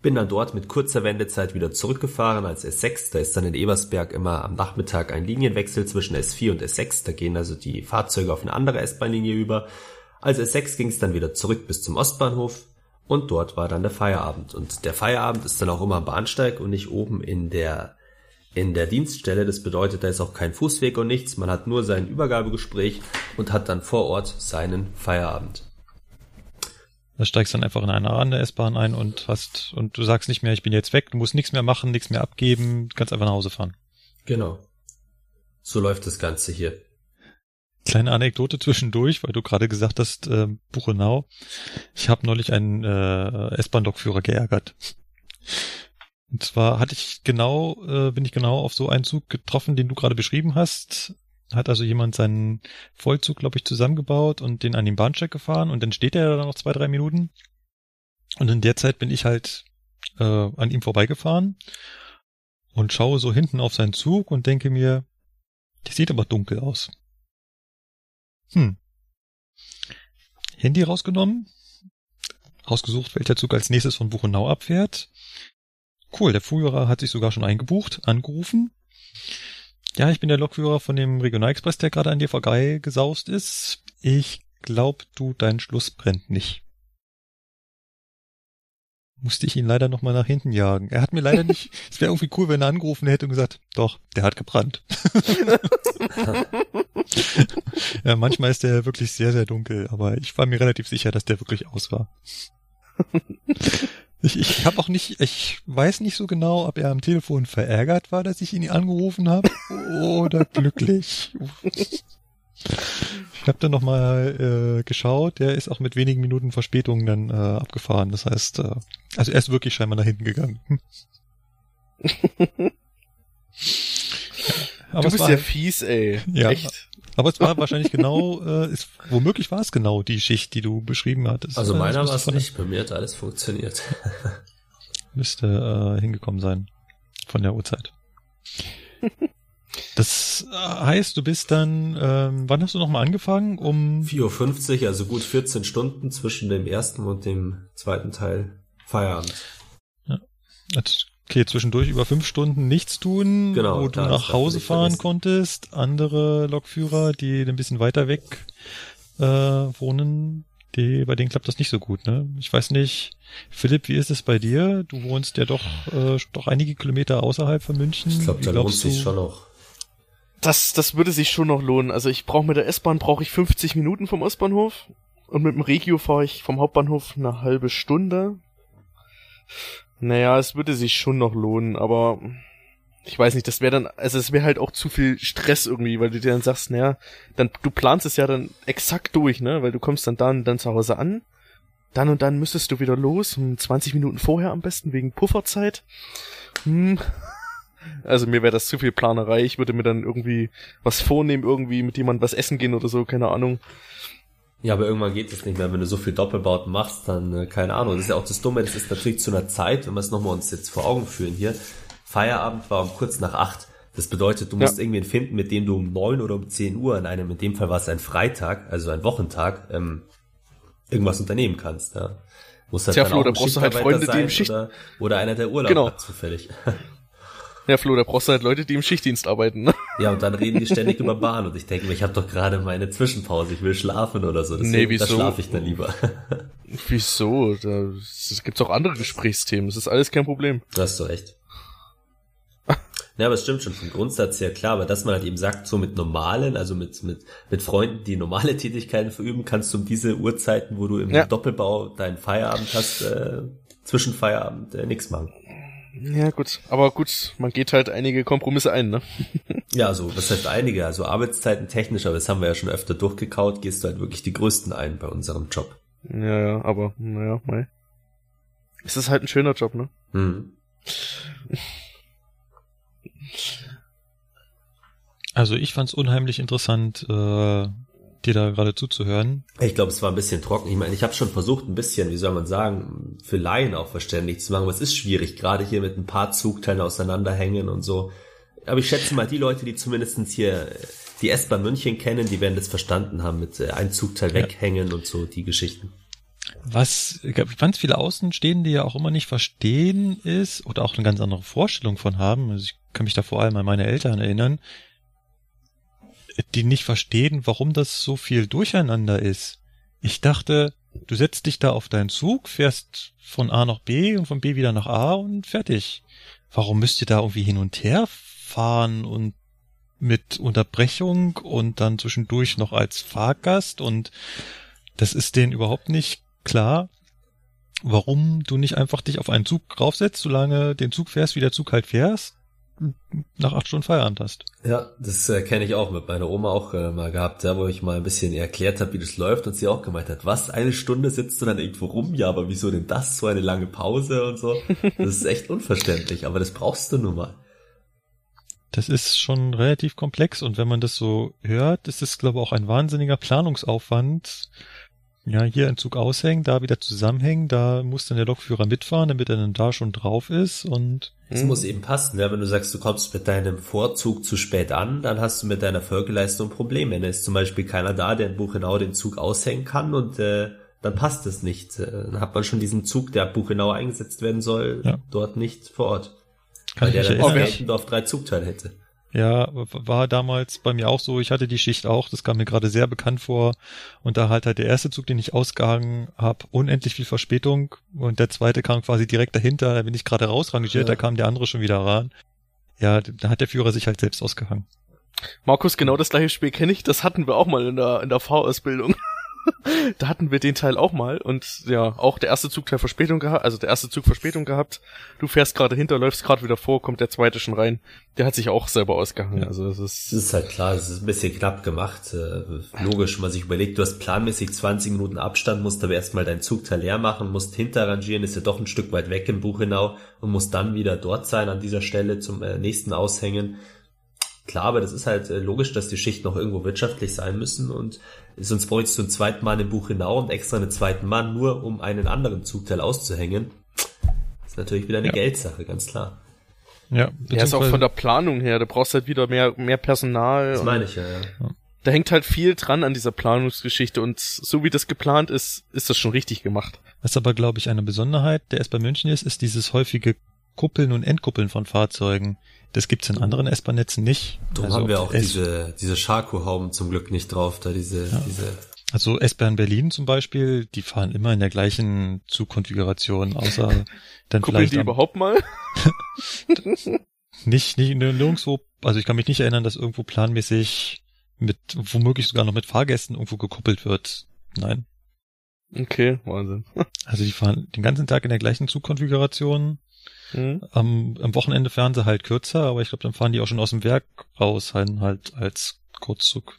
bin dann dort mit kurzer Wendezeit wieder zurückgefahren als S6. Da ist dann in Ebersberg immer am Nachmittag ein Linienwechsel zwischen S4 und S6. Da gehen also die Fahrzeuge auf eine andere S-Bahn-Linie über. Als S6 ging es dann wieder zurück bis zum Ostbahnhof und dort war dann der Feierabend. Und der Feierabend ist dann auch immer am Bahnsteig und nicht oben in der in der Dienststelle. Das bedeutet, da ist auch kein Fußweg und nichts. Man hat nur sein Übergabegespräch und hat dann vor Ort seinen Feierabend. Da steigst dann einfach in eine andere S-Bahn ein und hast, und du sagst nicht mehr, ich bin jetzt weg, du musst nichts mehr machen, nichts mehr abgeben, kannst einfach nach Hause fahren. Genau. So läuft das Ganze hier. Kleine Anekdote zwischendurch, weil du gerade gesagt hast, äh, Buchenau. Ich habe neulich einen äh, S-Bahn-Lokführer geärgert. Und zwar hatte ich genau, äh, bin ich genau auf so einen Zug getroffen, den du gerade beschrieben hast hat also jemand seinen Vollzug, glaube ich, zusammengebaut und den an den Bahnsteig gefahren und dann steht er da noch zwei, drei Minuten. Und in der Zeit bin ich halt äh, an ihm vorbeigefahren und schaue so hinten auf seinen Zug und denke mir, der sieht aber dunkel aus. Hm. Handy rausgenommen, rausgesucht, welcher Zug als nächstes von Buchenau abfährt. Cool, der Führer hat sich sogar schon eingebucht, angerufen. Ja, ich bin der Lokführer von dem Regionalexpress, der gerade an dir vorbei gesaust ist. Ich glaub, du, dein Schluss brennt nicht. Musste ich ihn leider nochmal nach hinten jagen. Er hat mir leider nicht, <laughs> es wäre irgendwie cool, wenn er angerufen hätte und gesagt, doch, der hat gebrannt. <laughs> ja, manchmal ist der wirklich sehr, sehr dunkel, aber ich war mir relativ sicher, dass der wirklich aus war. <laughs> Ich, ich habe auch nicht, ich weiß nicht so genau, ob er am Telefon verärgert war, dass ich ihn angerufen habe <laughs> oder glücklich. Ich habe dann nochmal äh, geschaut, der ist auch mit wenigen Minuten Verspätung dann äh, abgefahren. Das heißt, äh, also er ist wirklich scheinbar nach hinten gegangen. <laughs> Aber du bist ja halt, fies, ey. Ja, Echt? Aber es war wahrscheinlich genau, äh, ist, womöglich war es genau die Schicht, die du beschrieben hattest. Also meiner war es nicht, bei mir hat alles funktioniert. <laughs> müsste äh, hingekommen sein von der Uhrzeit. <laughs> Das heißt, du bist dann, ähm, wann hast du nochmal angefangen? Um 4.50 Uhr, also gut 14 Stunden zwischen dem ersten und dem zweiten Teil Feierabend. Ja. Okay, zwischendurch über fünf Stunden nichts tun, genau, wo du nach Hause fahren vergessen. konntest. Andere Lokführer, die ein bisschen weiter weg äh, wohnen, die, bei denen klappt das nicht so gut, ne? Ich weiß nicht, Philipp, wie ist es bei dir? Du wohnst ja doch, äh, doch einige Kilometer außerhalb von München. Ich glaube, da lohnt sich schon noch. Das, das würde sich schon noch lohnen. Also ich brauche mit der S-Bahn brauche ich 50 Minuten vom Ostbahnhof und mit dem Regio fahre ich vom Hauptbahnhof eine halbe Stunde. Naja, es würde sich schon noch lohnen, aber ich weiß nicht, das wäre dann, also es wäre halt auch zu viel Stress irgendwie, weil du dir dann sagst, naja, dann, du planst es ja dann exakt durch, ne, weil du kommst dann dann, dann zu Hause an, dann und dann müsstest du wieder los, 20 Minuten vorher am besten, wegen Pufferzeit. Hm. <laughs> Also mir wäre das zu viel Planerei, ich würde mir dann irgendwie was vornehmen, irgendwie mit jemandem was essen gehen oder so, keine Ahnung. Ja, aber irgendwann geht es nicht mehr. Wenn du so viel Doppelbauten machst, dann äh, keine Ahnung. Das ist ja auch das Dumme, das ist natürlich zu einer Zeit, wenn wir es nochmal uns jetzt vor Augen führen hier. Feierabend war um kurz nach acht. Das bedeutet, du musst ja. irgendwen finden, mit dem du um neun oder um zehn Uhr an einem, in dem Fall war es ein Freitag, also ein Wochentag, ähm, irgendwas unternehmen kannst. Ja. Muss halt Tja, Flo, da brauchst du halt Freunde, die im Schicht... Oder, oder einer, der Urlaub genau. hat zufällig. <laughs> Ja, Flo, da brauchst du halt Leute, die im Schichtdienst arbeiten. Ne? Ja, und dann reden die ständig über Bahn und ich denke mir, ich habe doch gerade meine Zwischenpause, ich will schlafen oder so. Deswegen, nee, wieso? Da schlafe ich dann lieber. <laughs> Wieso? Da gibt's auch andere Gesprächsthemen. Das ist alles kein Problem. Du hast doch recht. Ja, aber es stimmt schon vom Grundsatz her klar, aber dass man halt eben sagt, so mit normalen, also mit, mit, mit Freunden, die normale Tätigkeiten verüben, kannst du um diese Uhrzeiten, wo du im ja. Doppelbau deinen Feierabend hast, äh, zwischen Feierabend äh, nichts machen. Ja, gut. Aber gut, man geht halt einige Kompromisse ein, ne? ja, also, was heißt einige? Also Arbeitszeiten technisch, aber das haben wir ja schon öfter durchgekaut, gehst du halt wirklich die größten ein bei unserem Job. Ja, ja, aber, naja, mei. Es ist halt ein schöner Job, ne? Mhm. Also ich fand's unheimlich interessant, äh, dir da gerade zuzuhören. Ich glaube, es war ein bisschen trocken. Ich meine, ich habe schon versucht, ein bisschen, wie soll man sagen, für Laien auch verständlich zu machen, aber es ist schwierig, gerade hier mit ein paar Zugteilen auseinanderhängen und so. Aber ich schätze mal, die Leute, die zumindestens hier die S-Bahn München kennen, die werden das verstanden haben mit äh, ein Zugteil ja. weghängen und so, die Geschichten. Was ganz viele Außenstehende ja auch immer nicht verstehen ist oder auch eine ganz andere Vorstellung von haben, also ich kann mich da vor allem an meine Eltern erinnern, die nicht verstehen, warum das so viel Durcheinander ist. Ich dachte, du setzt dich da auf deinen Zug, fährst von A nach B und von B wieder nach A und fertig. Warum müsst ihr da irgendwie hin und her fahren und mit Unterbrechung und dann zwischendurch noch als Fahrgast und das ist denen überhaupt nicht klar, warum du nicht einfach dich auf einen Zug raufsetzt, solange den Zug fährst, wie der Zug halt fährst nach acht Stunden Feierabend hast. Ja, das äh, kenne ich auch mit meiner Oma auch äh, mal gehabt, ja, wo ich mal ein bisschen erklärt habe, wie das läuft und sie auch gemeint hat, was, eine Stunde sitzt du dann irgendwo rum? Ja, aber wieso denn das? So eine lange Pause und so. <laughs> Das ist echt unverständlich, aber das brauchst du nun mal. Das ist schon relativ komplex und wenn man das so hört, ist es, glaube ich, auch ein wahnsinniger Planungsaufwand, ja, hier ein Zug aushängen, da wieder zusammenhängen, da muss dann der Lokführer mitfahren, damit er dann da schon drauf ist und es muss eben passen, ja. Wenn du sagst, du kommst mit deinem Vorzug zu spät an, dann hast du mit deiner Folgeleistung Probleme. Dann ist zum Beispiel keiner da, der in Buchenau den Zug aushängen kann und äh, dann passt es nicht. Äh, dann hat man schon diesen Zug, der ab Buchenau eingesetzt werden soll, ja. dort nicht vor Ort. Kann weil der dann in Geltendorf drei Zugteile hätte. Ja, war damals bei mir auch so. Ich hatte die Schicht auch, das kam mir gerade sehr bekannt vor. Und da halt halt der erste Zug, den ich ausgehangen habe, unendlich viel Verspätung. Und der zweite kam quasi direkt dahinter. Da bin ich gerade rausrangiert, ja. da kam der andere schon wieder ran. Ja, da hat der Führer sich halt selbst ausgehangen. Markus, genau das gleiche Spiel kenne ich. Das hatten wir auch mal in der, in der V-Ausbildung. <laughs> da hatten wir den Teil auch mal und ja, auch der erste Zugteil Verspätung gehabt, also der erste Zug Verspätung gehabt. Du fährst gerade hinter, läufst gerade wieder vor, kommt der zweite schon rein. Der hat sich auch selber ausgehangen. Ja. Also das ist. Das ist halt klar, das ist ein bisschen knapp gemacht. Äh, logisch, wenn man sich überlegt, du hast planmäßig 20 Minuten Abstand, musst aber erstmal deinen Zugteil leer machen, musst hinterrangieren, ist ja doch ein Stück weit weg im Buchenau und musst dann wieder dort sein an dieser Stelle zum äh, nächsten Aushängen. Klar, aber das ist halt äh, logisch, dass die Schichten noch irgendwo wirtschaftlich sein müssen und sonst bräuchtest du einen zweiten Mann im Buchenau und extra einen zweiten Mann, nur um einen anderen Zugteil auszuhängen. Das ist natürlich wieder eine ja. Geldsache, ganz klar. Ja, ja ist auch von der Planung her, da brauchst halt wieder mehr, mehr Personal. Das meine ich ja, ja. Da hängt halt viel dran an dieser Planungsgeschichte und so wie das geplant ist, ist das schon richtig gemacht. Was aber, glaube ich, eine Besonderheit der S-Bahn München ist, ist dieses häufige Kuppeln und Entkuppeln von Fahrzeugen. Das gibt's in anderen S-Bahn-Netzen nicht. Darum also haben wir auch diese, diese Scharko-Hauben zum Glück nicht drauf, da diese, ja. diese also S-Bahn Berlin zum Beispiel, die fahren immer in der gleichen Zugkonfiguration, außer dann Kuppeln vielleicht. die überhaupt mal? <laughs> nicht, nicht, nirgendwo, also ich kann mich nicht erinnern, dass irgendwo planmäßig mit, womöglich sogar noch mit Fahrgästen irgendwo gekuppelt wird. Nein. Okay, Wahnsinn. Also die fahren den ganzen Tag in der gleichen Zugkonfiguration Mhm. Am, am Wochenende fahren sie halt kürzer, aber ich glaube, dann fahren die auch schon aus dem Werk raus, halt, halt als Kurzzug.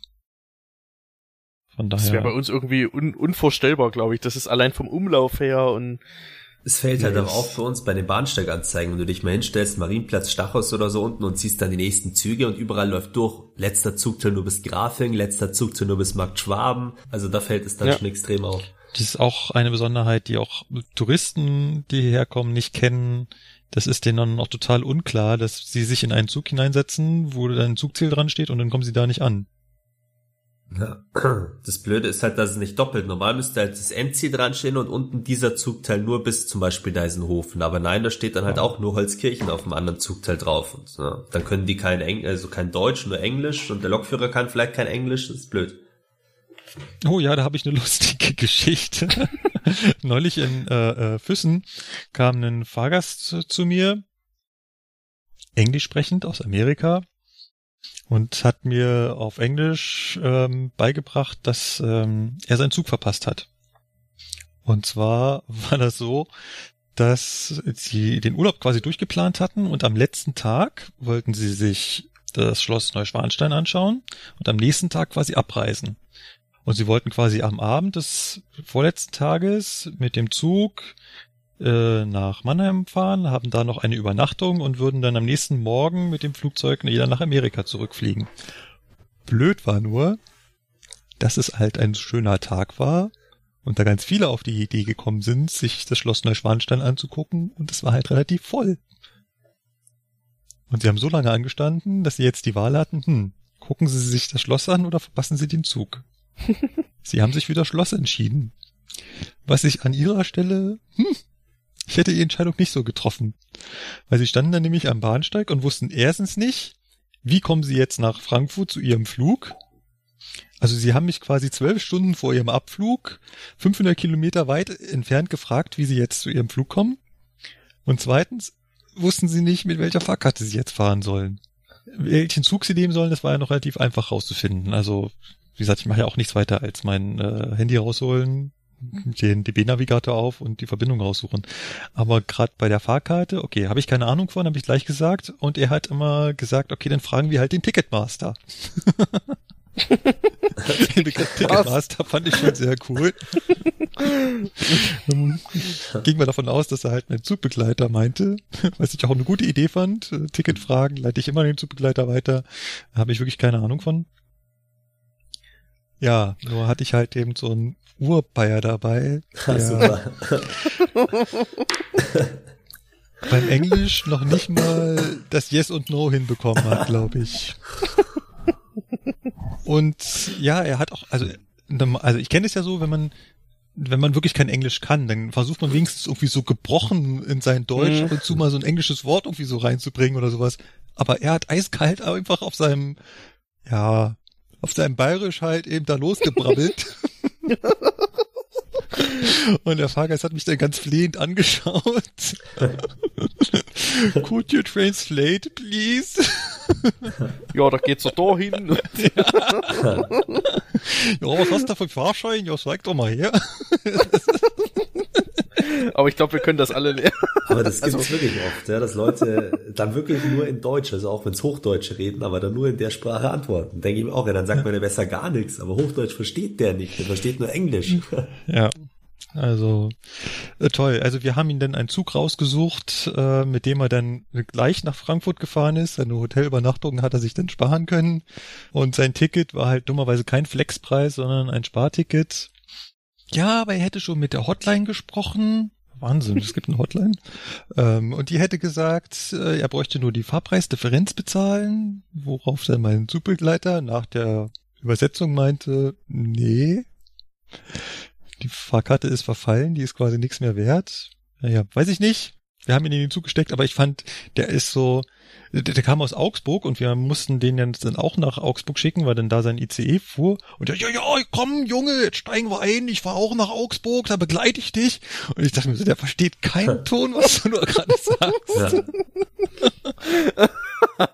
Von daher. Das wäre bei uns irgendwie un unvorstellbar, glaube ich. Das ist allein vom Umlauf her und es fällt halt auch auf für uns bei den Bahnsteiganzeigen, wenn du dich mal hinstellst, Marienplatz, Stachus oder so unten und siehst dann die nächsten Züge und überall läuft durch. Letzter Zugteil nur bis Grafing, letzter Zugteil nur bis Markt Schwaben. Also da fällt es dann ja. schon extrem auf. Das ist auch eine Besonderheit, die auch Touristen, die hierher kommen, nicht kennen. Das ist denen dann auch total unklar, dass sie sich in einen Zug hineinsetzen, wo dann ein Zugziel dran steht und dann kommen sie da nicht an. Ja. Das Blöde ist halt, dass es nicht doppelt. Normal müsste halt das Endziel dran stehen und unten dieser Zugteil nur bis zum Beispiel Deisenhofen. Aber nein, da steht dann halt auch nur Holzkirchen auf dem anderen Zugteil drauf. Und ja, dann können die kein Eng also kein Deutsch, nur Englisch und der Lokführer kann vielleicht kein Englisch. Das ist blöd. Oh ja, da habe ich eine lustige <laughs> Geschichte. <laughs> Neulich in äh, äh, Füssen kam ein Fahrgast zu, zu mir, englisch sprechend aus Amerika, und hat mir auf Englisch ähm, beigebracht, dass ähm, er seinen Zug verpasst hat. Und zwar <laughs> war das so, dass sie den Urlaub quasi durchgeplant hatten und am letzten Tag wollten sie sich das Schloss Neuschwanstein anschauen und am nächsten Tag quasi abreisen. Und sie wollten quasi am Abend des vorletzten Tages mit dem Zug äh, nach Mannheim fahren, haben da noch eine Übernachtung und würden dann am nächsten Morgen mit dem Flugzeug wieder nach Amerika zurückfliegen. Blöd war nur, dass es halt ein schöner Tag war und da ganz viele auf die Idee gekommen sind, sich das Schloss Neuschwanstein anzugucken und es war halt relativ voll. Und sie haben so lange angestanden, dass sie jetzt die Wahl hatten, hm, gucken sie sich das Schloss an oder verpassen sie den Zug. <laughs> Sie haben sich für das Schloss entschieden. Was ich an ihrer Stelle, hm, ich hätte die Entscheidung nicht so getroffen. Weil sie standen dann nämlich am Bahnsteig und wussten erstens nicht, wie kommen sie jetzt nach Frankfurt zu ihrem Flug. Also sie haben mich quasi zwölf Stunden vor ihrem Abflug 500 Kilometer weit entfernt gefragt, wie sie jetzt zu ihrem Flug kommen. Und zweitens wussten sie nicht, mit welcher Fahrkarte sie jetzt fahren sollen. Welchen Zug sie nehmen sollen, das war ja noch relativ einfach rauszufinden. Also wie gesagt, ich mache ja auch nichts weiter als mein äh, Handy rausholen, den DB-Navigator auf und die Verbindung raussuchen. Aber gerade bei der Fahrkarte, okay, habe ich keine Ahnung von, habe ich gleich gesagt. Und er hat immer gesagt, okay, dann fragen wir halt den Ticketmaster. <laughs> den Begriff Ticketmaster fand ich schon sehr cool. <laughs> Ging mal davon aus, dass er halt einen Zugbegleiter meinte, was ich auch eine gute Idee fand. Ticketfragen leite ich immer den Zugbegleiter weiter. Habe ich wirklich keine Ahnung von. Ja, nur hatte ich halt eben so einen Urbayer dabei. Der <laughs> beim Englisch noch nicht mal das Yes und No hinbekommen hat, glaube ich. Und ja, er hat auch, also, also ich kenne es ja so, wenn man wenn man wirklich kein Englisch kann, dann versucht man wenigstens irgendwie so gebrochen in sein Deutsch mhm. ab und zu mal so ein englisches Wort irgendwie so reinzubringen oder sowas. Aber er hat eiskalt einfach auf seinem, ja, auf seinem Bayerisch halt eben da losgebrabbelt. <laughs> Und der Fahrgast hat mich dann ganz flehend angeschaut. Could you translate, please? ja, da geht's doch da hin. <laughs> ja, was hast du für Fahrschein? Ja, sag doch mal her. <laughs> Aber ich glaube, wir können das alle lernen. Aber das gibt es also, wirklich oft, ja, dass Leute dann wirklich nur in Deutsch, also auch wenn es Hochdeutsche reden, aber dann nur in der Sprache antworten. Denke ich mir auch, ja, dann sagt man ja besser gar nichts, aber Hochdeutsch versteht der nicht, der versteht nur Englisch. Ja. Also äh, toll. Also wir haben ihn dann einen Zug rausgesucht, äh, mit dem er dann gleich nach Frankfurt gefahren ist. Seine Hotelübernachtung hat er sich dann sparen können. Und sein Ticket war halt dummerweise kein Flexpreis, sondern ein Sparticket. Ja, aber er hätte schon mit der Hotline gesprochen. Wahnsinn, es gibt eine Hotline. <laughs> Ähm, und die hätte gesagt, äh, er bräuchte nur die Fahrpreisdifferenz bezahlen, worauf dann mein Zugbegleiter nach der Übersetzung meinte, nee, die Fahrkarte ist verfallen, die ist quasi nichts mehr wert. Naja, weiß ich nicht. Wir haben ihn in den Zug gesteckt, aber ich fand, der ist so, der, der, kam aus Augsburg und wir mussten den dann auch nach Augsburg schicken, weil dann da sein ICE fuhr. Und der, ja, ja, komm, Junge, jetzt steigen wir ein, ich fahr auch nach Augsburg, da begleite ich dich. Und ich dachte mir so, der versteht keinen <laughs> Ton, was du nur gerade sagst. Ja. <laughs>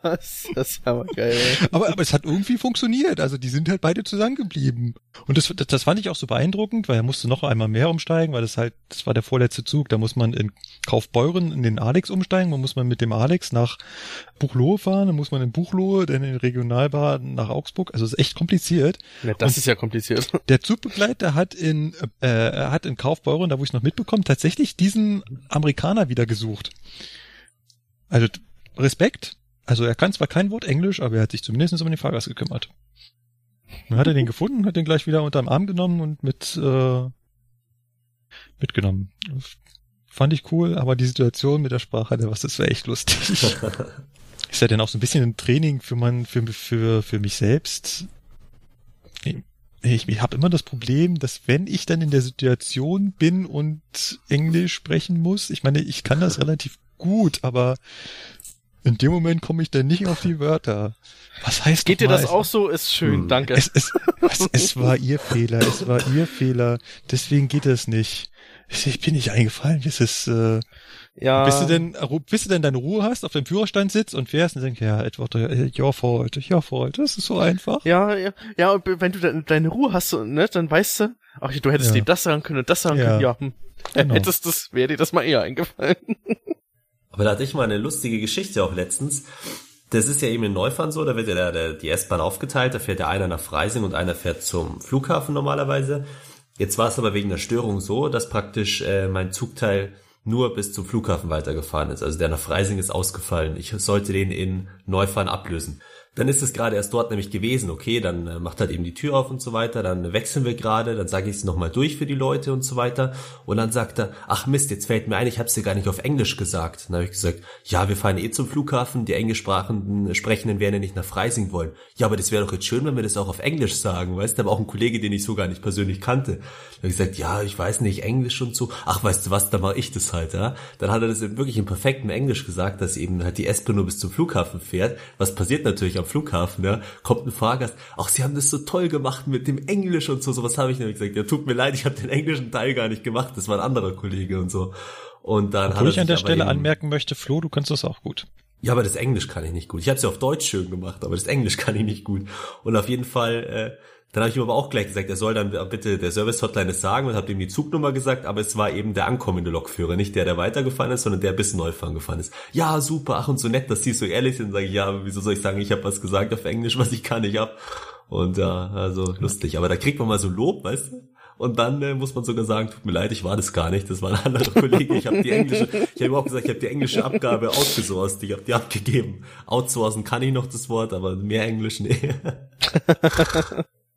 das ist aber geil. Aber, aber es hat irgendwie funktioniert. Also die sind halt beide zusammengeblieben. Und das, das, das fand ich auch so beeindruckend, weil er musste noch einmal mehr umsteigen, weil das halt, das war der vorletzte Zug. Da muss man in Kaufbeuren in den Alex umsteigen. Man muss man mit dem Alex nach Buchloe fahren, dann muss man in Buchloe, dann in Regionalbahn nach Augsburg. Also es ist echt kompliziert. Ja, das Und ist ja kompliziert. <laughs> Der Zugbegleiter hat in, äh, hat in Kaufbeuren, da wo ich noch mitbekommen, tatsächlich diesen Amerikaner wieder gesucht. Also Respekt, also er kann zwar kein Wort Englisch, aber er hat sich zumindest um den Fahrgast gekümmert. Dann hat er den gefunden, hat den gleich wieder unterm Arm genommen und mit äh, mitgenommen. Fand ich cool, aber die Situation mit der Sprache, was das wäre echt lustig. <laughs> ist ja dann auch so ein bisschen ein Training für man für für für mich selbst. Ich, ich habe immer das Problem, dass wenn ich dann in der Situation bin und Englisch sprechen muss, ich meine, ich kann das relativ gut, aber in dem Moment komme ich dann nicht auf die Wörter. Was heißt Geht dir das auch so? Ist schön, hm. danke. Es, es, es, es war ihr Fehler, es war ihr Fehler. Deswegen geht es nicht. Ich bin nicht eingefallen. Das ist, äh, ja. Bis du denn, bis du denn deine Ruhe hast, auf dem Führerstand sitzt und fährst und denkst, ja, Edward, your fault, your fault. Das ist so einfach. Ja, ja, ja, und wenn du de deine Ruhe hast, ne, dann weißt du, ach, du hättest ja. dem das sagen können und das sagen ja. können, ja, hm. Genau. hättest das, wäre dir das mal eher eingefallen. Aber da hatte ich mal eine lustige Geschichte auch letztens. Das ist ja eben in Neufahren so, da wird ja der, der, die S-Bahn aufgeteilt, da fährt ja einer nach Freising und einer fährt zum Flughafen normalerweise. Jetzt war es aber wegen der Störung so, dass praktisch äh, mein Zugteil nur bis zum Flughafen weitergefahren ist. Also der nach Freising ist ausgefallen. Ich sollte den in Neufahren ablösen. Dann ist es gerade erst dort nämlich gewesen, okay, dann äh, macht halt eben die Tür auf und so weiter, dann wechseln wir gerade, dann sage ich es nochmal durch für die Leute und so weiter. Und dann sagt er, ach Mist, jetzt fällt mir ein, ich habe es dir gar nicht auf Englisch gesagt. Dann habe ich gesagt, ja, wir fahren eh zum Flughafen, die englischsprachenden Sprechenden werden ja nicht nach Freising wollen. Ja, aber das wäre doch jetzt schön, wenn wir das auch auf Englisch sagen, weißt du, aber auch ein Kollege, den ich so gar nicht persönlich kannte. Dann habe ich gesagt, ja, ich weiß nicht, Englisch und so. Ach, weißt du was, dann mache ich das halt, ja. Dann hat er das wirklich in perfektem Englisch gesagt, dass eben halt die S-Bahn nur bis zum Flughafen fährt. Was passiert natürlich am Flughafen, ja, kommt ein Fahrgast, ach, sie haben das so toll gemacht mit dem Englisch und so, so was habe ich nämlich gesagt, ja, tut mir leid, ich habe den englischen Teil gar nicht gemacht, das war ein anderer Kollege und so. Und dann Obwohl ich an der Stelle eben, anmerken möchte, Flo, du kannst das auch gut. Ja, aber das Englisch kann ich nicht gut. Ich habe es ja auf Deutsch schön gemacht, aber das Englisch kann ich nicht gut. Und auf jeden Fall äh, dann habe ich ihm aber auch gleich gesagt, er soll dann bitte der Service-Hotline es sagen und habe ihm die Zugnummer gesagt, aber es war eben der ankommende Lokführer, nicht der, der weitergefahren ist, sondern der bis Neufahren gefahren ist. Ja, super, ach und so nett, dass sie so ehrlich sind, sage ich, ja, wieso soll ich sagen, ich habe was gesagt auf Englisch, was ich kann, nicht ab. Und ja, also lustig. Aber da kriegt man mal so Lob, weißt du? Und dann äh, muss man sogar sagen, tut mir leid, ich war das gar nicht, das war ein anderer <laughs> Kollege. Ich habe die englische, ich habe überhaupt gesagt, ich habe die englische Abgabe outgesourced, ich habe die abgegeben. Outsourcen kann ich noch das Wort, aber mehr Englisch nee. <laughs>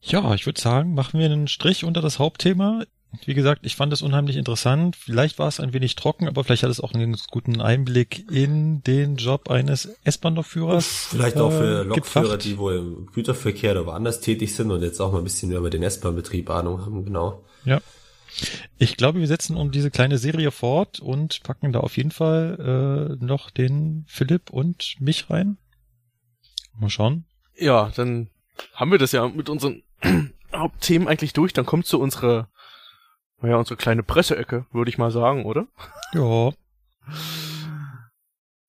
Ja, ich würde sagen, machen wir einen Strich unter das Hauptthema. Wie gesagt, ich fand es unheimlich interessant. Vielleicht war es ein wenig trocken, aber vielleicht hat es auch einen guten Einblick in den Job eines S-Bahn-Lokführers. Vielleicht äh, auch für Lokführer, gebracht. die wohl im Güterverkehr oder woanders tätig sind und jetzt auch mal ein bisschen über den S-Bahn-Betrieb Ahnung haben, genau. Ja. Ich glaube, wir setzen um diese kleine Serie fort und packen da auf jeden Fall äh, noch den Philipp und mich rein. Mal schauen. Ja, dann haben wir das ja mit unseren Hauptthemen eigentlich durch, dann kommt zu unserer, naja, unsere kleine Presseecke, würde ich mal sagen, oder? Ja.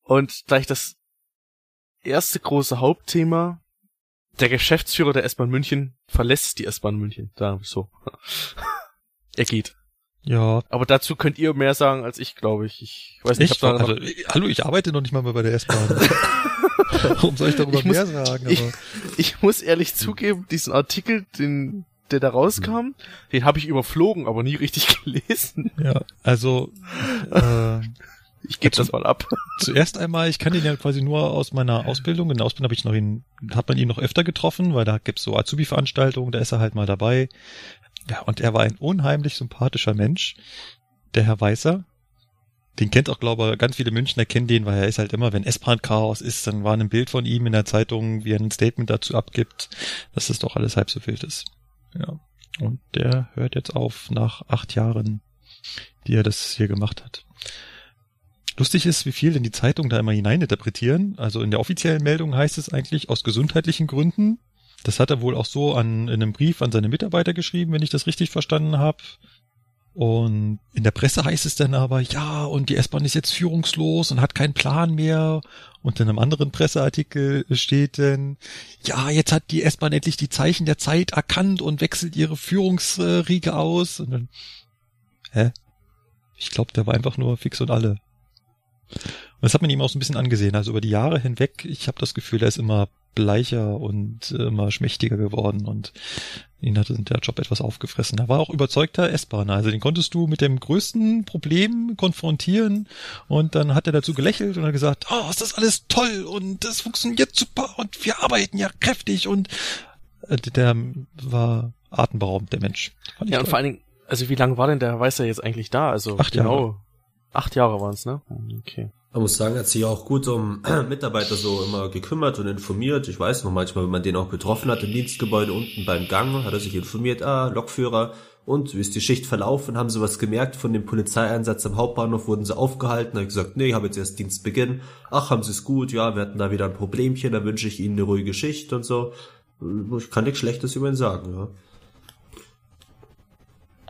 Und gleich das erste große Hauptthema Der Geschäftsführer der S-Bahn München verlässt die S-Bahn München. Da, so. <laughs> er geht. Ja. Aber dazu könnt ihr mehr sagen als ich, glaube ich. Ich weiß nicht, ich hab also, Hallo, ich arbeite noch nicht mal mehr bei der S-Bahn. <laughs> Warum soll ich darüber ich mehr muss, sagen? Ich, <laughs> ich, muss ehrlich zugeben, diesen Artikel, den, der da rauskam, den habe ich überflogen, aber nie richtig <laughs> gelesen. Ja, also äh, ich gebe das mal ab. Zuerst einmal, ich kann ihn ja quasi nur aus meiner Ausbildung. In der Ausbildung habe ich noch ihn, hat man ihn noch öfter getroffen, weil da gibt's so Azubi-Veranstaltungen, da ist er halt mal dabei. Ja, und er war ein unheimlich sympathischer Mensch, der Herr Weißer. Den kennt auch, glaube ich, ganz viele Münchner kennen den, weil er ist halt immer, wenn S-Bahn-Chaos ist, dann war ein Bild von ihm in der Zeitung, wie er ein Statement dazu abgibt, dass das doch alles halb so wild ist. Ja. Und der hört jetzt auf nach acht Jahren, die er das hier gemacht hat. Lustig ist, wie viel denn die Zeitung da immer hineininterpretieren. Also in der offiziellen Meldung heißt es eigentlich aus gesundheitlichen Gründen. Das hat er wohl auch so an, in einem Brief an seine Mitarbeiter geschrieben, wenn ich das richtig verstanden habe. Und in der Presse heißt es dann aber, ja, und die S-Bahn ist jetzt führungslos und hat keinen Plan mehr. Und in einem anderen Presseartikel steht dann, ja, jetzt hat die S-Bahn endlich die Zeichen der Zeit erkannt und wechselt ihre Führungsriege aus. Und dann, hä? Ich glaube, der war einfach nur fix und alle. Und das hat man ihm auch so ein bisschen angesehen. Also über die Jahre hinweg, ich habe das Gefühl, er ist immer bleicher und immer schmächtiger geworden und ihn hat der Job etwas aufgefressen. Er war auch überzeugter S-Bahner. Also den konntest du mit dem größten Problem konfrontieren und dann hat er dazu gelächelt und hat gesagt, oh, ist das alles toll und das funktioniert super und wir arbeiten ja kräftig und äh, der war atemberaubend, der Mensch. Ja, und toll. vor allen Dingen, also wie lange war denn der Weißer jetzt eigentlich da? Also Acht genau. Jahre. Acht Jahre waren es, ne? Okay. Man muss sagen, hat sich auch gut um <clears throat> Mitarbeiter so immer gekümmert und informiert. Ich weiß noch manchmal, wenn man den auch betroffen hat im Dienstgebäude unten beim Gang, hat er sich informiert, ah, Lokführer, und wie ist die Schicht verlaufen? Haben sie was gemerkt von dem Polizeieinsatz am Hauptbahnhof? Wurden sie aufgehalten? Hat gesagt, nee, ich habe jetzt erst Dienstbeginn. Ach, haben sie es gut? Ja, wir hatten da wieder ein Problemchen, da wünsche ich ihnen eine ruhige Schicht und so. Ich kann nichts Schlechtes über ihn sagen,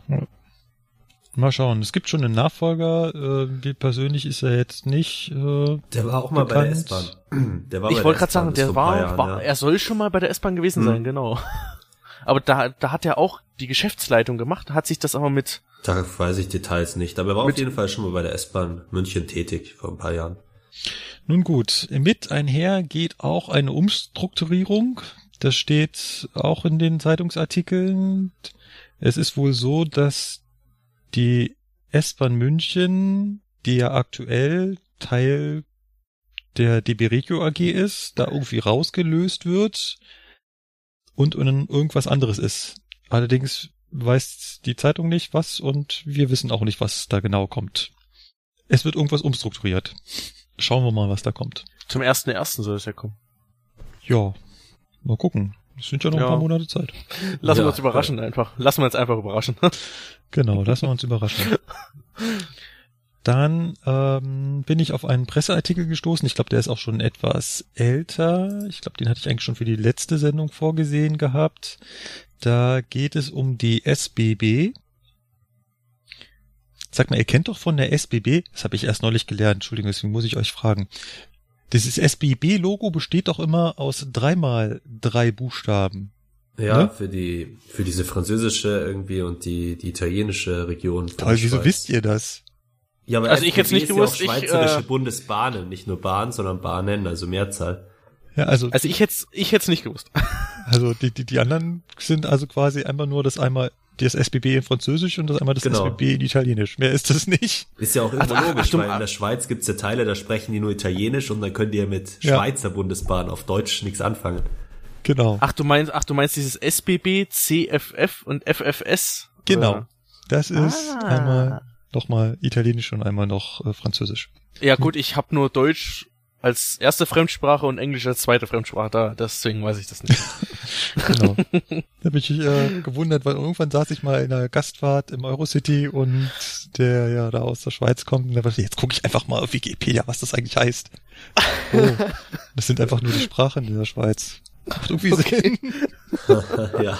ja. Mal schauen. Es gibt schon einen Nachfolger. Äh, wie persönlich ist er jetzt nicht. Äh, der war auch mal bekannt. bei der S-Bahn. Der war ich wollte gerade sagen, der war, Jahren, war ja. er soll schon mal bei der S-Bahn gewesen hm. sein, genau. <laughs> Aber da, da hat er auch die Geschäftsleitung gemacht, hat sich das aber mit. Da weiß ich Details nicht, aber er war auf jeden Fall schon mal bei der S-Bahn München tätig vor ein paar Jahren. Nun gut, mit einher geht auch eine Umstrukturierung. Das steht auch in den Zeitungsartikeln. Es ist wohl so, dass die S-Bahn München, die ja aktuell Teil der DB Regio AG ist, da irgendwie rausgelöst wird und irgendwas anderes ist. Allerdings weiß die Zeitung nicht was und wir wissen auch nicht, was da genau kommt. Es wird irgendwas umstrukturiert. Schauen wir mal, was da kommt. Zum ersten ersten soll es ja kommen. Ja, mal gucken. Es sind ja noch ja. ein paar Monate Zeit. Lassen ja. wir uns überraschen einfach. Lassen wir uns einfach überraschen. <laughs> genau, lassen wir uns überraschen. <laughs> Dann ähm, bin ich auf einen Presseartikel gestoßen. Ich glaube, der ist auch schon etwas älter. Ich glaube, den hatte ich eigentlich schon für die letzte Sendung vorgesehen gehabt. Da geht es um die SBB. Sag mal, ihr kennt doch von der SBB, das habe ich erst neulich gelernt, Entschuldigung, deswegen muss ich euch fragen. Dieses SBB-Logo besteht doch immer aus dreimal drei Buchstaben. Ja, ne? für die, für diese französische irgendwie und die, die italienische Region. Toll, wieso wisst ihr das? Ja, aber also SBB ich jetzt nicht gewusst, ja auch schweizerische ich, äh, Bundesbahnen, nicht nur Bahn, sondern Bahnen, also Mehrzahl. Ja, also. Also ich hätte, ich hätte nicht gewusst. Also die, die, die anderen sind also quasi einfach nur das einmal das SBB in Französisch und das einmal das genau. SBB in Italienisch. Mehr ist das nicht. Ist ja auch immer ach, logisch, ach, weil in der Schweiz gibt's ja Teile, da sprechen die nur Italienisch und dann können die ja mit ja. Schweizer Bundesbahn auf Deutsch nichts anfangen. Genau. Ach, du meinst, ach, du meinst dieses SBB, CFF und FFS? Genau. Oder? Das ist ah. einmal nochmal Italienisch und einmal noch äh, Französisch. Ja gut, ich habe nur Deutsch als erste Fremdsprache und Englisch als zweite Fremdsprache da, deswegen weiß ich das nicht. <laughs> genau. Da bin ich äh, gewundert, weil irgendwann saß ich mal in einer Gastfahrt im Eurocity und der ja da aus der Schweiz kommt und da dachte ich, jetzt gucke ich einfach mal auf Wikipedia, was das eigentlich heißt. <laughs> Oh, das sind einfach nur die Sprachen in der Schweiz. Macht irgendwie okay. Sinn. <laughs> ja.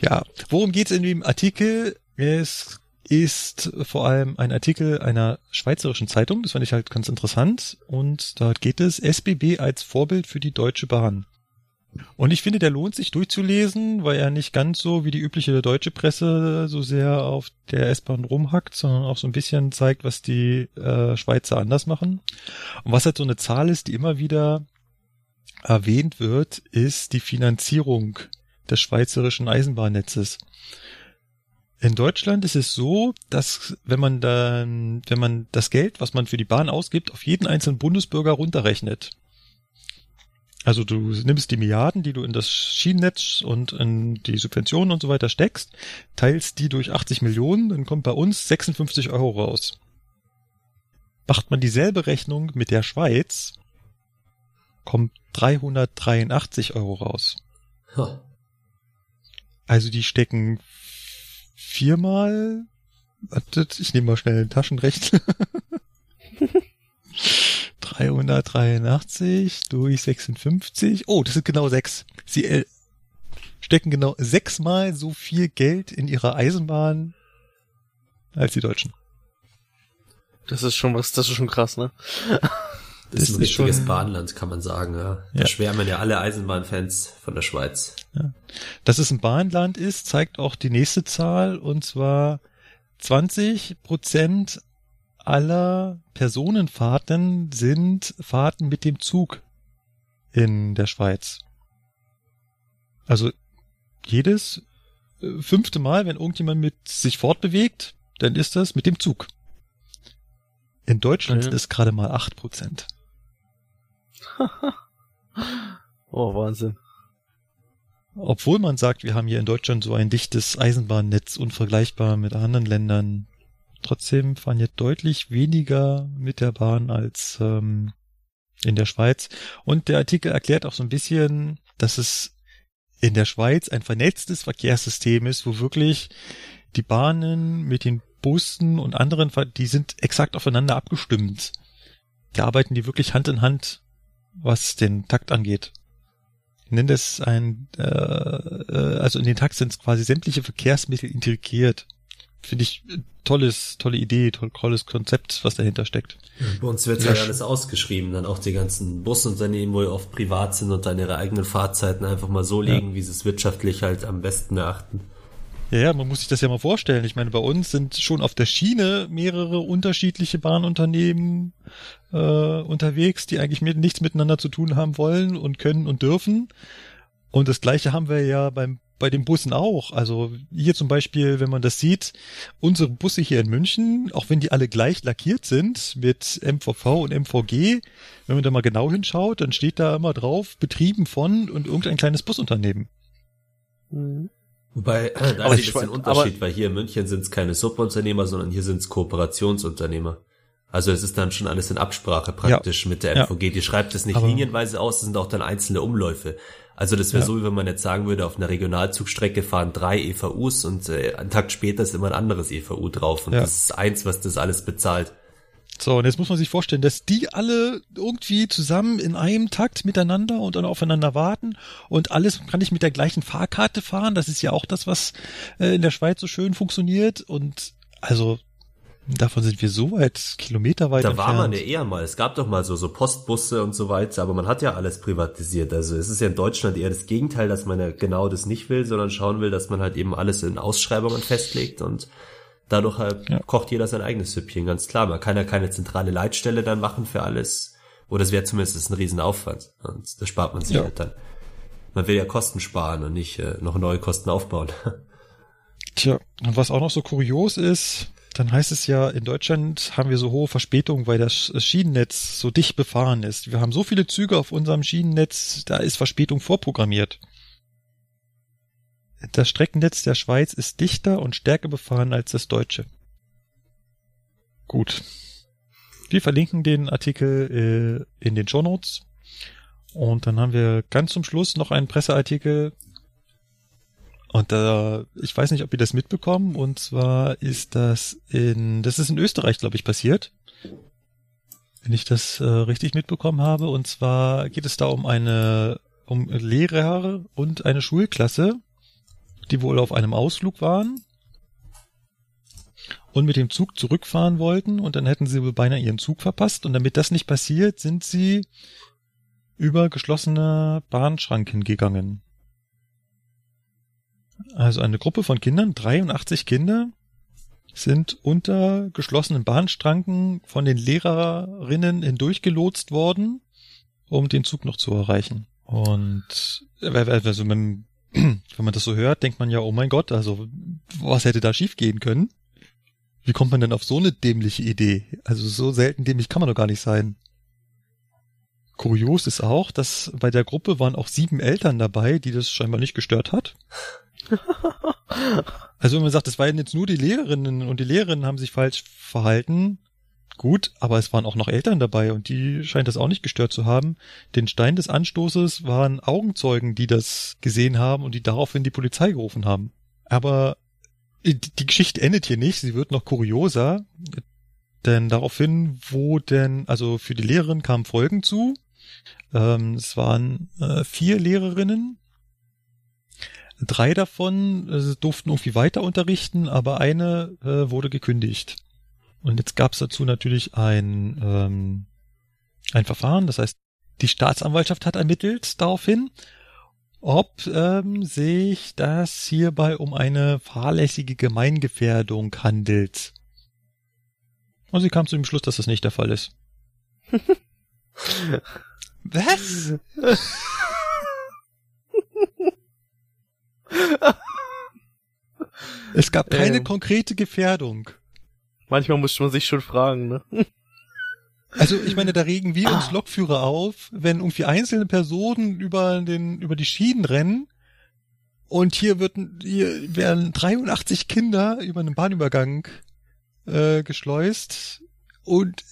Ja, worum geht's in dem Artikel? Es ist vor allem ein Artikel einer schweizerischen Zeitung, das fand ich halt ganz interessant. Und da geht es SBB als Vorbild für die Deutsche Bahn. Und ich finde, der lohnt sich durchzulesen, weil er nicht ganz so wie die übliche deutsche Presse so sehr auf der S-Bahn rumhackt, sondern auch so ein bisschen zeigt, was die äh, Schweizer anders machen. Und was halt so eine Zahl ist, die immer wieder erwähnt wird, ist die Finanzierung des schweizerischen Eisenbahnnetzes. In Deutschland ist es so, dass wenn man dann, wenn man das Geld, was man für die Bahn ausgibt, auf jeden einzelnen Bundesbürger runterrechnet, also du nimmst die Milliarden, die du in das Schienennetz und in die Subventionen und so weiter steckst, teilst die durch 80 Millionen, dann kommt bei uns 56 Euro raus. Macht man dieselbe Rechnung mit der Schweiz, kommt 383 Euro raus. Huh. Also die stecken viermal, wartet, ich nehme mal schnell den Taschenrechner. <laughs> 383 durch 56. Oh, das sind genau sechs. Sie äh, stecken genau sechsmal so viel Geld in ihre Eisenbahn als die Deutschen. Das ist schon was, das ist schon krass, ne? Das, das ist ein richtiges schon, Bahnland, kann man sagen, ja. Da ja. schwärmen ja alle Eisenbahnfans von der Schweiz. Ja. Dass es ein Bahnland ist, zeigt auch die nächste Zahl, und zwar 20 Prozent aller Personenfahrten sind Fahrten mit dem Zug in der Schweiz. Also jedes äh, fünfte Mal, wenn irgendjemand mit sich fortbewegt, dann ist das mit dem Zug. In Deutschland sind es gerade mal acht Prozent. <laughs> oh, Wahnsinn. Obwohl man sagt, wir haben hier in Deutschland so ein dichtes Eisenbahnnetz, unvergleichbar mit anderen Ländern, Trotzdem fahren jetzt deutlich weniger mit der Bahn als ähm, in der Schweiz. Und der Artikel erklärt auch so ein bisschen, dass es in der Schweiz ein vernetztes Verkehrssystem ist, wo wirklich die Bahnen mit den Bussen und anderen, die sind exakt aufeinander abgestimmt. Da arbeiten die wirklich Hand in Hand, was den Takt angeht. Nenne das ein, äh, äh also in den Takt sind quasi sämtliche Verkehrsmittel integriert finde ich tolles, tolle Idee, tolles Konzept, was dahinter steckt. Bei uns wird ja, ja alles ausgeschrieben, dann auch die ganzen Busunternehmen, wo oft privat sind und dann ihre eigenen Fahrzeiten einfach mal so legen, ja. wie sie es wirtschaftlich halt am besten erachten. Ja, ja, man muss sich das ja mal vorstellen. Ich meine, bei uns sind schon auf der Schiene mehrere unterschiedliche Bahnunternehmen äh, unterwegs, die eigentlich mit, nichts miteinander zu tun haben wollen und können und dürfen. Und das gleiche haben wir ja beim bei den Bussen auch. Also hier zum Beispiel, wenn man das sieht, unsere Busse hier in München, auch wenn die alle gleich lackiert sind mit MVV und MVG, wenn man da mal genau hinschaut, dann steht da immer drauf, betrieben von und irgendein kleines Busunternehmen. Mhm. Wobei, da aber ist ein bisschen Unterschied, weil hier in München sind es keine Subunternehmer, sondern hier sind es Kooperationsunternehmer. Also es ist dann schon alles in Absprache praktisch ja. mit der MVG. Ja. Die schreibt es nicht aber linienweise aus, es sind auch dann einzelne Umläufe. Also das wäre ja. so, wie wenn man jetzt sagen würde, auf einer Regionalzugstrecke fahren drei EVUs und äh, einen Tag später ist immer ein anderes EVU drauf. Und das ist eins, was das alles bezahlt. So, und jetzt muss man sich vorstellen, dass die alle irgendwie zusammen in einem Takt miteinander und dann aufeinander warten und alles kann ich mit der gleichen Fahrkarte fahren. Das ist ja auch das, was äh, in der Schweiz so schön funktioniert. Und also Davon sind wir so weit, kilometerweit Da entfernt. war man ja eher mal. Es gab doch mal so, so Postbusse und so weiter, aber man hat ja alles privatisiert. Also es ist ja in Deutschland eher das Gegenteil, dass man ja genau das nicht will, sondern schauen will, dass man halt eben alles in Ausschreibungen festlegt und dadurch halt ja. kocht jeder sein eigenes Süppchen, ganz klar. Man kann ja keine zentrale Leitstelle dann machen für alles. Oder es wäre zumindest ein Riesenaufwand. Und das spart man sich ja. halt dann. Man will ja Kosten sparen und nicht äh, noch neue Kosten aufbauen. <laughs> Tja, und was auch noch so kurios ist, dann heißt es ja, in Deutschland haben wir so hohe Verspätungen, weil das Schienennetz so dicht befahren ist. Wir haben so viele Züge auf unserem Schienennetz, da ist Verspätung vorprogrammiert. Das Streckennetz der Schweiz ist dichter und stärker befahren als das deutsche. Gut. Wir verlinken den Artikel äh, in den Show Notes. Und dann haben wir ganz zum Schluss noch einen Presseartikel und da, ich weiß nicht, ob ihr das mitbekommen, und zwar ist das in, das ist in Österreich, glaube ich, passiert. Wenn ich das äh, richtig mitbekommen habe. Und zwar geht es da um eine, um Lehrer und eine Schulklasse, die wohl auf einem Ausflug waren und mit dem Zug zurückfahren wollten und dann hätten sie wohl beinahe ihren Zug verpasst und damit das nicht passiert, sind sie über geschlossene Bahnschranken gegangen. Also eine Gruppe von Kindern, 83 Kinder, sind unter geschlossenen Bahnstranken von den Lehrerinnen hindurchgelotst worden, um den Zug noch zu erreichen. Und also wenn, <clears throat> wenn man das so hört, denkt man ja, oh mein Gott, also was hätte da schiefgehen können? Wie kommt man denn auf so eine dämliche Idee? Also so selten dämlich kann man doch gar nicht sein. Kurios ist auch, dass bei der Gruppe waren auch sieben Eltern dabei, die das scheinbar nicht gestört hat. <laughs> also wenn man sagt, es waren jetzt nur die Lehrerinnen und die Lehrerinnen haben sich falsch verhalten, gut, aber es waren auch noch Eltern dabei und die scheint das auch nicht gestört zu haben. Den Stein des Anstoßes waren Augenzeugen, die das gesehen haben und die daraufhin die Polizei gerufen haben. Aber die Geschichte endet hier nicht, sie wird noch kurioser, denn daraufhin wo denn, also für die Lehrerin kamen Folgen zu. Ähm, es waren äh, vier Lehrerinnen, Drei davon äh, durften irgendwie weiter unterrichten, aber eine äh, wurde gekündigt. Und jetzt gab es dazu natürlich ein, ähm, ein Verfahren, das heißt, die Staatsanwaltschaft hat ermittelt daraufhin, ob ähm, sich das hierbei um eine fahrlässige Gemeingefährdung handelt. Und sie kam zu dem Schluss, dass das nicht der Fall ist. <laughs> Was? <laughs> es gab keine ähm, konkrete Gefährdung. Manchmal muss man sich schon fragen, ne? Also ich meine, da regen wir uns ah. Lokführer auf, wenn irgendwie einzelne Personen über den über die Schienen rennen und hier wird hier werden 83 Kinder über einen Bahnübergang äh, geschleust und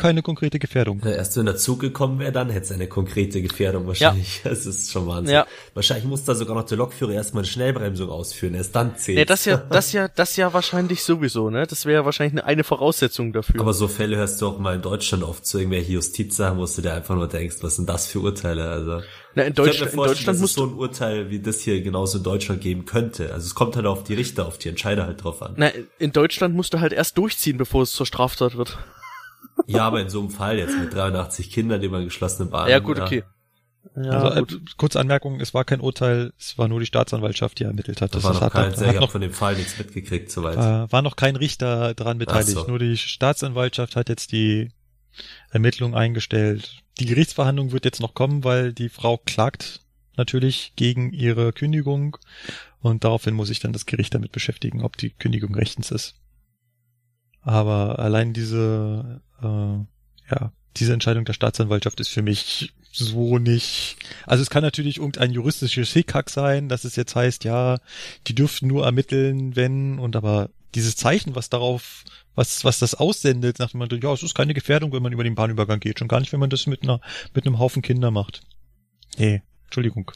keine konkrete Gefährdung. Ja, erst wenn der Zug gekommen wäre, dann hätte es eine konkrete Gefährdung wahrscheinlich. Ja. <laughs> Das ist schon Wahnsinn. Ja. Wahrscheinlich muss da sogar noch der Lokführer erstmal eine Schnellbremsung ausführen, erst dann zählt. Nee, das ja, <laughs> das ja, das ja wahrscheinlich sowieso, ne? Das wäre wahrscheinlich eine, eine Voraussetzung dafür. Aber so Fälle hörst du auch mal in Deutschland oft zu irgendwelche Justizsachen, wo du dir einfach nur denkst, was sind das für Urteile, also. Na, in, Deutsch, in Deutschland muss so ein Urteil wie das hier genauso in Deutschland geben könnte. Also es kommt halt auf die Richter, auf die Entscheider halt drauf an. Na, in Deutschland musst du halt erst durchziehen, bevor es zur Straftat wird. Ja, aber in so einem Fall jetzt mit 83 Kindern, die man geschlossene Bahn. Ja, gut, okay. Ja, also, gut. Äh, kurze Anmerkung, es war kein Urteil, es war nur die Staatsanwaltschaft, die ermittelt hat. Das, das war noch kein, hat, hat noch, von dem Fall nichts mitgekriegt, soweit. Äh, war noch kein Richter daran beteiligt, so. nur die Staatsanwaltschaft hat jetzt die Ermittlung eingestellt. Die Gerichtsverhandlung wird jetzt noch kommen, weil die Frau klagt natürlich gegen ihre Kündigung und daraufhin muss sich dann das Gericht damit beschäftigen, ob die Kündigung rechtens ist. Aber allein diese äh, ja, diese Entscheidung der Staatsanwaltschaft ist für mich so nicht. Also es kann natürlich irgendein juristisches Hickhack sein, dass es jetzt heißt, ja, die dürften nur ermitteln, wenn und aber dieses Zeichen, was darauf, was, was das aussendet, nach Motto, ja, es ist keine Gefährdung, wenn man über den Bahnübergang geht, schon gar nicht, wenn man das mit einer, mit einem Haufen Kinder macht. Nee, Entschuldigung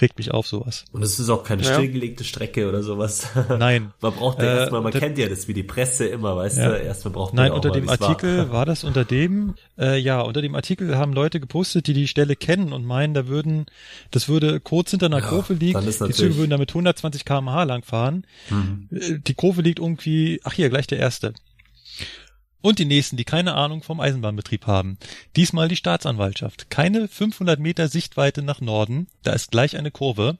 regt mich auf sowas. Und es ist auch keine ja. stillgelegte Strecke oder sowas. <laughs> Nein. <laughs> man braucht ja äh, erstmal, man kennt ja das wie die Presse immer, weißt ja. du, erstmal braucht man Nein, unter dem Artikel war. <laughs> war. das unter dem, äh, ja, unter dem Artikel haben Leute gepostet, die die Stelle kennen und meinen, da würden, das würde kurz hinter einer ja, Kurve liegen, die Züge würden da mit 120 kmh langfahren. Mhm. Äh, die Kurve liegt irgendwie, ach hier, gleich der erste. Und die nächsten, die keine Ahnung vom Eisenbahnbetrieb haben. Diesmal die Staatsanwaltschaft. Keine 500 Meter Sichtweite nach Norden, da ist gleich eine Kurve.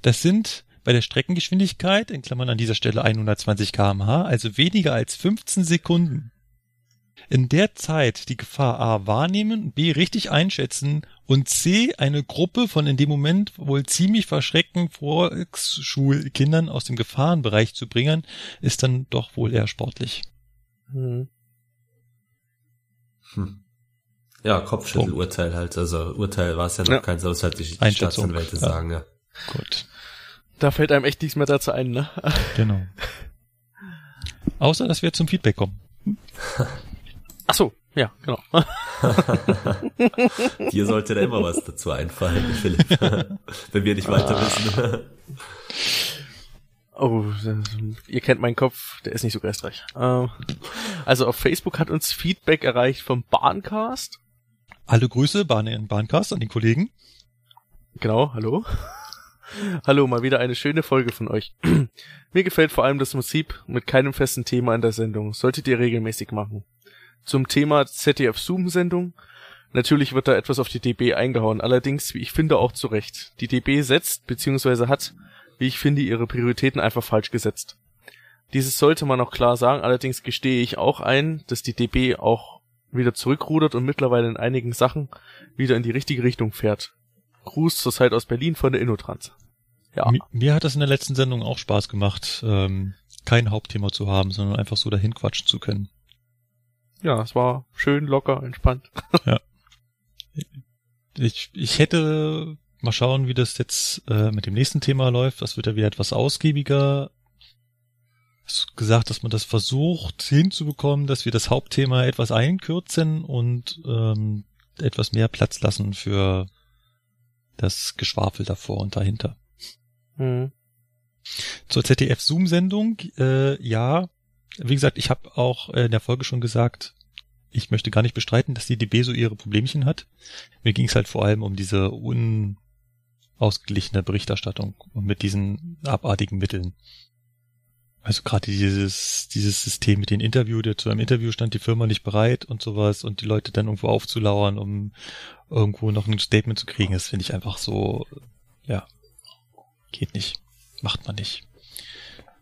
Das sind bei der Streckengeschwindigkeit, in Klammern an dieser Stelle 120 kmh, also weniger als 15 Sekunden. In der Zeit die Gefahr A wahrnehmen, B richtig einschätzen und C eine Gruppe von in dem Moment wohl ziemlich verschreckten Volksschulkindern aus dem Gefahrenbereich zu bringen, ist dann doch wohl eher sportlich. Mhm. Hm. Ja, Kopfschüttelurteil halt. Also Urteil war es ja noch ja. kein, aber es halt die, die Staatsanwälte ja. sagen, ja. Gut. Da fällt einem echt nichts mehr dazu ein, ne? <laughs> Genau. Außer, dass wir zum Feedback kommen. Ach so, ja, genau. <laughs> Dir sollte da immer was dazu einfallen, Philipp. <laughs> Wenn wir nicht weiter wissen. Oh, ihr kennt meinen Kopf, der ist nicht so geistreich. Ähm, also auf Facebook hat uns Feedback erreicht vom Bahncast. Alle Grüße, Bahn Bahncast an den Kollegen. Genau, hallo. hallo, mal wieder eine schöne Folge von euch. Mir gefällt vor allem das Prinzip mit keinem festen Thema in der Sendung. Solltet ihr regelmäßig machen. Zum Thema ZDF Zoom Sendung Natürlich wird da etwas auf die DB eingehauen, allerdings, wie ich finde, auch zu Recht. Die DB setzt, beziehungsweise hat, wie ich finde, ihre Prioritäten einfach falsch gesetzt. Dieses sollte man auch klar sagen, allerdings gestehe ich auch ein, dass die DB auch wieder zurückrudert und mittlerweile in einigen Sachen wieder in die richtige Richtung fährt. Gruß zur Zeit aus Berlin von der Innotrans. Ja. Mir, mir hat das in der letzten Sendung auch Spaß gemacht, ähm, kein Hauptthema zu haben, sondern einfach so dahin quatschen zu können. Ja, es war schön, locker, entspannt. ja. Ich, ich hätte mal schauen, wie das jetzt äh, mit dem nächsten Thema läuft. Das wird ja wieder etwas ausgiebiger. Hast gesagt, dass man das versucht hinzubekommen, dass wir das Hauptthema etwas einkürzen und ähm, etwas mehr Platz lassen für das Geschwafel davor und dahinter. Mhm. Zur ZDF-Zoom-Sendung, äh, ja, wie gesagt, ich habe auch in der Folge schon gesagt, ich möchte gar nicht bestreiten, dass die DB so ihre Problemchen hat. Mir ging es halt vor allem um diese unausgeglichene Berichterstattung und mit diesen abartigen Mitteln. Also gerade dieses, dieses System mit dem Interview, der zu einem Interview stand die Firma nicht bereit und sowas und die Leute dann irgendwo aufzulauern, um irgendwo noch ein Statement zu kriegen, das finde ich einfach so, ja, geht nicht. Macht man nicht.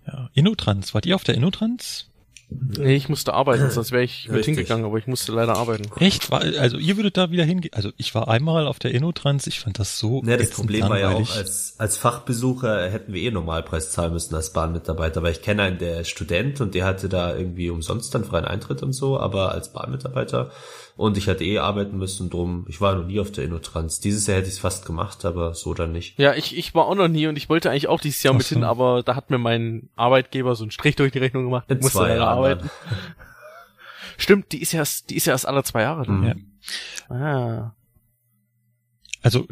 Ja. Innotrans, wart ihr auf der Innotrans? Nee, ich musste arbeiten, <clears throat> sonst wäre ich mit hingegangen, aber ich musste leider arbeiten. Echt? Also ihr würdet da wieder hingehen? Also ich war einmal auf der Innotrans, ich fand das so. Ja, das Problem langweilig. war ja auch, als, als Fachbesucher hätten wir eh Normalpreis zahlen müssen als Bahnmitarbeiter, weil ich kenne einen, der Student und der hatte da irgendwie umsonst dann freien Eintritt und so, aber als Bahnmitarbeiter und ich hatte eh arbeiten müssen, drum, ich war noch nie auf der Innotrans. Dieses Jahr hätte ich es fast gemacht, aber so dann nicht. Ja, ich, ich war auch noch nie und ich wollte eigentlich auch dieses Jahr Ach mit so. hin, aber da hat mir mein Arbeitgeber so einen Strich durch die Rechnung gemacht. In zwei Jahren. Arbeiten. Stimmt, die ist ja erst, die ist ja erst alle zwei Jahre. Mhm. Ja. Ah. Also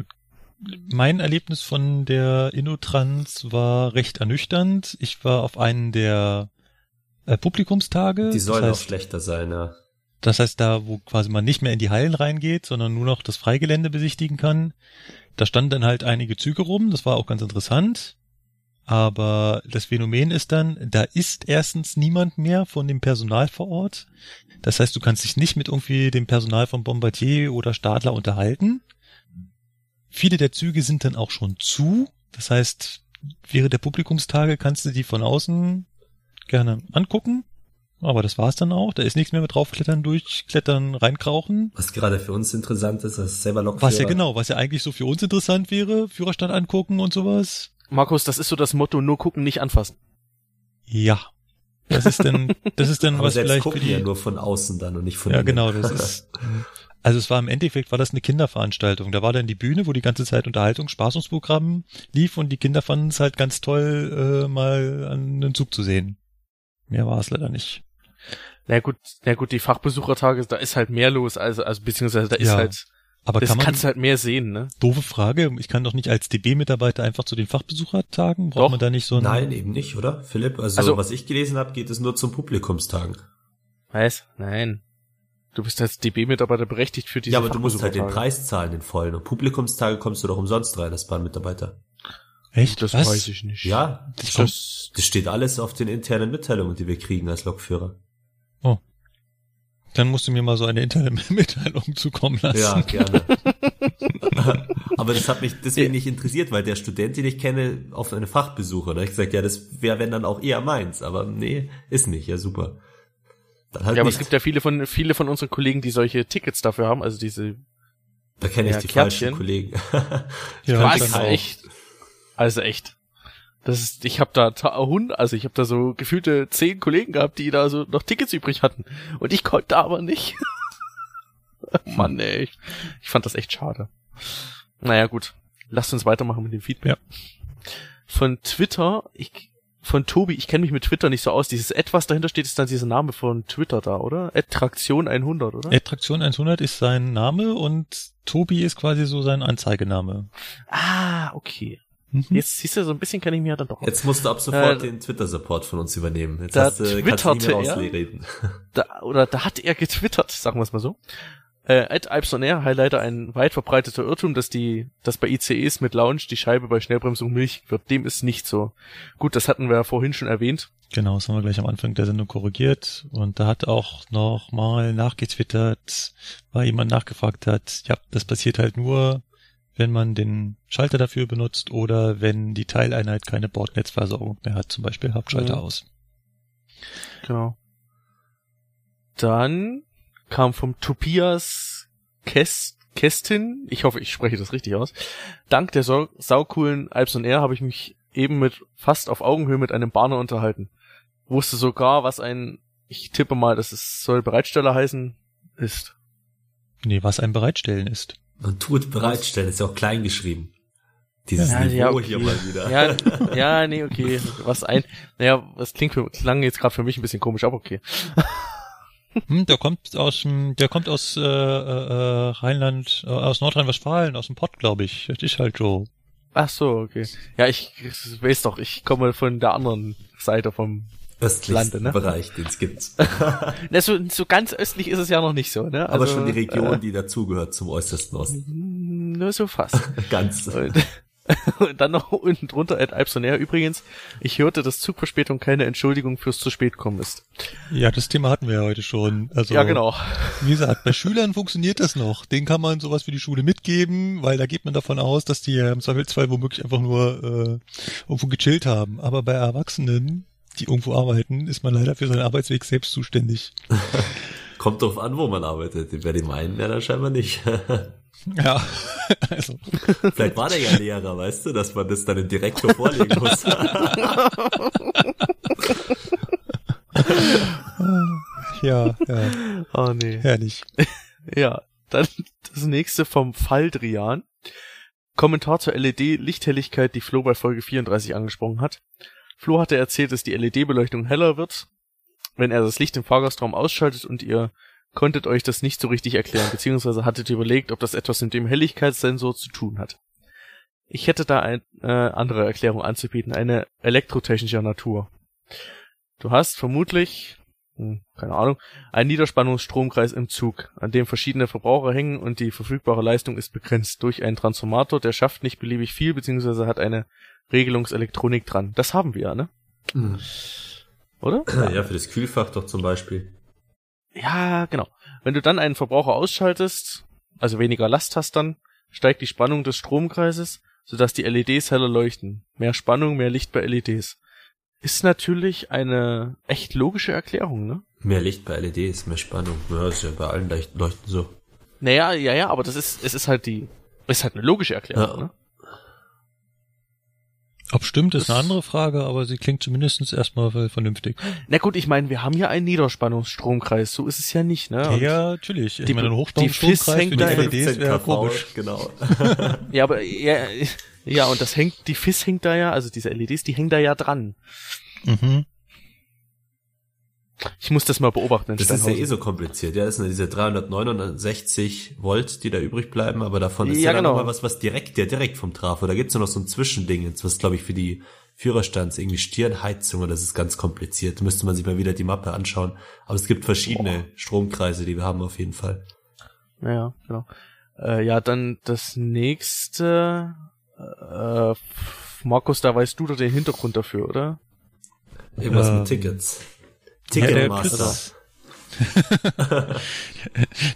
mein Erlebnis von der Innotrans war recht ernüchternd. Ich war auf einen der äh, Publikumstage. Die sollen das heißt, auch schlechter sein, ja. Das heißt, da, wo quasi man nicht mehr in die Hallen reingeht, sondern nur noch das Freigelände besichtigen kann, da standen dann halt einige Züge rum, das war auch ganz interessant. Aber das Phänomen ist dann, da ist erstens niemand mehr von dem Personal vor Ort. Das heißt, du kannst dich nicht mit irgendwie dem Personal von Bombardier oder Stadler unterhalten. Viele der Züge sind dann auch schon zu. Das heißt, während der Publikumstage kannst du die von außen gerne angucken. Aber das war's dann auch. Da ist nichts mehr mit draufklettern, durchklettern, reinkrauchen. Was gerade für uns interessant ist, das ist selber Lokführer. Was ja genau, was ja eigentlich so für uns interessant wäre, Führerstand angucken und sowas. Markus, das ist so das Motto, nur gucken, nicht anfassen. Ja. Das ist denn, das ist denn <laughs> was vielleicht gucken für die, ja nur von außen dann und nicht von Ja, innen. genau, das <laughs> ist, also es war im Endeffekt war das eine Kinderveranstaltung. Da war dann die Bühne, wo die ganze Zeit Unterhaltung, Spaßungsprogramm lief und die Kinder fanden es halt ganz toll, äh, mal an den Zug zu sehen. Mehr war es leider nicht. Na gut, na gut, die Fachbesuchertage, da ist halt mehr los, also, also beziehungsweise da ist ja, halt, aber das kann man, kannst halt mehr sehen, ne? Doofe Frage, ich kann doch nicht als DB-Mitarbeiter einfach zu den Fachbesuchertagen, braucht doch. man da nicht so ein... Nein, eben nicht, oder, Philipp? Also, also was ich gelesen habe, geht es nur zum Publikumstagen. Was? Nein. Du bist als DB-Mitarbeiter berechtigt für diese Ja, aber du musst halt den Preis zahlen, den vollen. Und Publikumstage kommst du doch umsonst rein als Bahnmitarbeiter. Echt? Das Was? weiß ich nicht. Ja, das, das, das steht alles auf den internen Mitteilungen, die wir kriegen als Lokführer. Oh. Dann musst du mir mal so eine interne <laughs> Mitteilung zukommen lassen. Ja, gerne. <laughs> Aber das hat mich deswegen nicht interessiert, weil der Student, den ich kenne, auf eine Fachbesucher, da habe ich gesagt, ja, das wäre wenn dann auch eher meins, aber nee, ist nicht, ja super. Dann halt ja, aber nicht. es gibt ja viele von viele von unseren Kollegen, die solche Tickets dafür haben, also diese Da kenne ich ja, die Kärtchen. falschen Kollegen. <laughs> ja, Was? Echt? Also echt. Das ist, ich habe da Hund, also ich habe da so gefühlte zehn Kollegen gehabt, die da so noch Tickets übrig hatten. Und ich konnte aber nicht. <laughs> Mann, ey. Ich, ich, fand das echt schade. Naja, gut. Lasst uns weitermachen mit dem Feedback. Ja. Von Twitter, ich, von Tobi, ich kenne mich mit Twitter nicht so aus. Dieses etwas dahinter steht, ist dann dieser Name von Twitter da, oder? Attraktion 100, oder? Attraktion 100 ist sein Name und Tobi ist quasi so sein Anzeigename. Ah, okay. Mhm. Jetzt siehst du, so ein bisschen kann ich mir dann doch. Jetzt musst du ab sofort äh, den Twitter-Support von uns übernehmen. Jetzt da hast du, twitterte kannst du er, <laughs> da, oder da hat er getwittert, sagen wir es mal so. Äh, Ed Air Highlighter ein weit verbreiteter Irrtum, dass die, dass bei ICEs mit Lounge die Scheibe bei Schnellbremsung milchig wird. Dem ist nicht so. Gut, das hatten wir ja vorhin schon erwähnt. Genau, das haben wir gleich am Anfang der Sendung korrigiert. Und da hat auch noch mal nachgetwittert, weil jemand nachgefragt hat, ja, das passiert halt nur, wenn man den Schalter dafür benutzt oder wenn die Teileinheit keine Bordnetzversorgung mehr hat, zum Beispiel Hauptschalter ja. aus. Genau. Dann kam vom Tobias Kest, Kestin, ich hoffe, ich spreche das richtig aus. Dank der sau saucoolen Alps und Air habe ich mich eben mit fast auf Augenhöhe mit einem Bahner unterhalten. Wusste sogar, was ein, ich tippe mal, dass es soll Bereitsteller heißen, ist. Nee, was ein Bereitstellen ist. Man tut bereitstellen, ist ja auch klein geschrieben. Dieses ja, Niveau ja, okay. hier mal wieder. Ja, ja, nee, okay. Was ein, naja, was klingt für, klang jetzt gerade für mich ein bisschen komisch, aber okay. Hm, der kommt aus der kommt aus äh, äh, Rheinland, äh, aus Nordrhein-Westfalen, aus dem Pott, glaube ich. Das ist halt so. Ach so, okay. Ja, ich weiß doch, ich komme von der anderen Seite vom östlichsten ne? Bereich, den es gibt. <laughs> Na, so, so ganz östlich ist es ja noch nicht so, ne? Also, Aber schon die Region, äh, die dazugehört zum äußersten Osten. Nur so fast. <laughs> ganz. Und, <laughs> und dann noch unten drunter Ed Alpsonair übrigens. Ich hörte, dass Zugverspätung keine Entschuldigung fürs zu spät kommen ist. Ja, das Thema hatten wir ja heute schon. Also, ja, genau. Wie gesagt, bei Schülern funktioniert das noch. Den kann man sowas wie die Schule mitgeben, weil da geht man davon aus, dass die im Zweifelsfall womöglich einfach nur äh, irgendwo gechillt haben. Aber bei Erwachsenen, die irgendwo arbeiten, ist man leider für seinen Arbeitsweg selbst zuständig. <laughs> Kommt drauf an, wo man arbeitet. Bei dem einen ja dann scheinbar nicht. <laughs> Ja, <laughs> also. Vielleicht war der ja Lehrer, weißt du, dass man das dann dem Direktor vorlegen muss. ja, ja. Oh nee. Herrlich. Ja, dann das nächste vom Faldrian. Kommentar zur LED-Lichthelligkeit, die Flo bei Folge 34 angesprochen hat. Flo hatte erzählt, dass die LED-Beleuchtung heller wird, wenn er das Licht im Fahrgastraum ausschaltet und ihr konntet euch das nicht so richtig erklären, beziehungsweise hattet überlegt, ob das etwas mit dem Helligkeitssensor zu tun hat. Ich hätte da eine äh, andere Erklärung anzubieten, eine elektrotechnischer Natur. Du hast vermutlich, hm, keine Ahnung, einen Niederspannungsstromkreis im Zug, an dem verschiedene Verbraucher hängen und die verfügbare Leistung ist begrenzt durch einen Transformator, der schafft nicht beliebig viel, beziehungsweise hat eine Regelungselektronik dran. Das haben wir ja, ne? Mhm. Oder? Ja, für das Kühlfach doch zum Beispiel. Ja, genau. Wenn du dann einen Verbraucher ausschaltest, also weniger Last hast dann, steigt die Spannung des Stromkreises, sodass die LEDs heller leuchten. Mehr Spannung, mehr Licht bei LEDs. Ist natürlich eine echt logische Erklärung, ne? Mehr Licht bei LEDs, mehr Spannung. Ja, ist ja bei allen Leuchten so. Naja, ja, ja, aber das ist, es ist halt die, ist halt eine logische Erklärung, ja. ne? Ob stimmt, ist eine andere Frage, aber sie klingt zumindest erstmal vernünftig. Na gut, ich meine, wir haben ja einen Niederspannungsstromkreis, so ist es ja nicht, ne? Und ja, natürlich. Ich die, meine, Hochspannungsstromkreis für die LEDs wäre komisch. Genau. <laughs> ja, aber ja, ja, und das hängt, die FIS hängt da ja, also diese LEDs, die hängen da ja dran. Mhm. Ich muss das mal beobachten. Das ist ja eh so kompliziert. Ja, das sind diese 369 Volt, die da übrig bleiben, aber davon ist ja, ja genau. noch mal was, was direkt, ja direkt vom Trafo. Da gibt's ja noch so ein Zwischending, jetzt, was glaube ich für die Führerstands irgendwie Stirnheizung und das ist ganz kompliziert. Da müsste man sich mal wieder die Mappe anschauen. Aber es gibt verschiedene Boah. Stromkreise, die wir haben auf jeden Fall. Ja, genau. Äh, ja, dann das nächste. Äh, Markus, da weißt du doch den Hintergrund dafür, oder? Irgendwas ähm, mit Tickets. Ticketmaster. <laughs>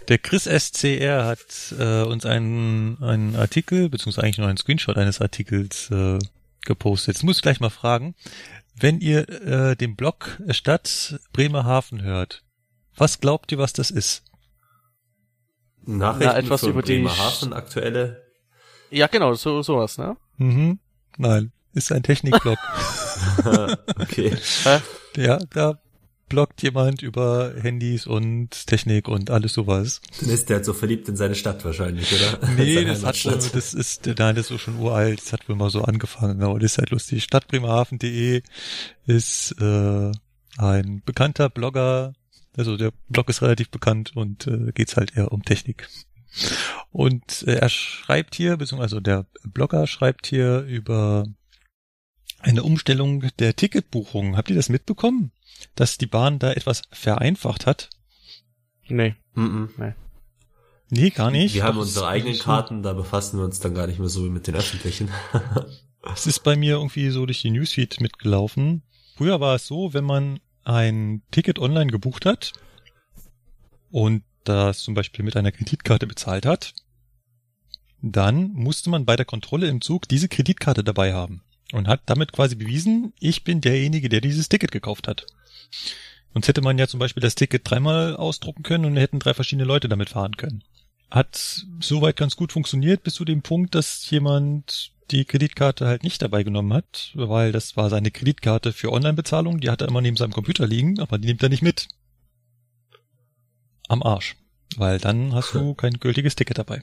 der Chris SCR hat äh, uns einen, einen Artikel, beziehungsweise eigentlich nur einen Screenshot eines Artikels äh, gepostet. Jetzt muss ich gleich mal fragen, wenn ihr äh, den Blog Stadt Bremerhaven hört, was glaubt ihr, was das ist? Nachrichten Na, etwas über Bremerhaven, die aktuelle? Ja, genau, so sowas, ne? Mhm. Nein, ist ein Technikblog. <laughs> okay. Ja, da bloggt jemand über Handys und Technik und alles sowas. Dann ist der halt so verliebt in seine Stadt wahrscheinlich, oder? <laughs> Nee, das hat wohl, das ist, nein, das ist schon uralt, das hat wohl mal so angefangen, aber das ist halt lustig. Stadtbremerhaven.de ist äh, ein bekannter Blogger, also der Blog ist relativ bekannt und äh, geht's halt eher um Technik. Und äh, er schreibt hier, beziehungsweise der Blogger schreibt hier über eine Umstellung der Ticketbuchung. Habt ihr das mitbekommen? dass die Bahn da etwas vereinfacht hat? Nee. Mm -mm. nee. Nee, gar nicht. Wir haben unsere eigenen Karten, da befassen wir uns dann gar nicht mehr so wie mit den öffentlichen. <laughs> Es ist bei mir irgendwie so durch die Newsfeed mitgelaufen. Früher war es so, wenn man ein Ticket online gebucht hat und das zum Beispiel mit einer Kreditkarte bezahlt hat, dann musste man bei der Kontrolle im Zug diese Kreditkarte dabei haben und hat damit quasi bewiesen, ich bin derjenige, der dieses Ticket gekauft hat. Sonst hätte man ja zum Beispiel das Ticket dreimal ausdrucken können und hätten drei verschiedene Leute damit fahren können. Hat soweit ganz gut funktioniert bis zu dem Punkt, dass jemand die Kreditkarte halt nicht dabei genommen hat, weil das war seine Kreditkarte für Online-Bezahlung, die hat er immer neben seinem Computer liegen, aber die nimmt er nicht mit. Am Arsch. Weil dann hast du <laughs> kein gültiges Ticket dabei.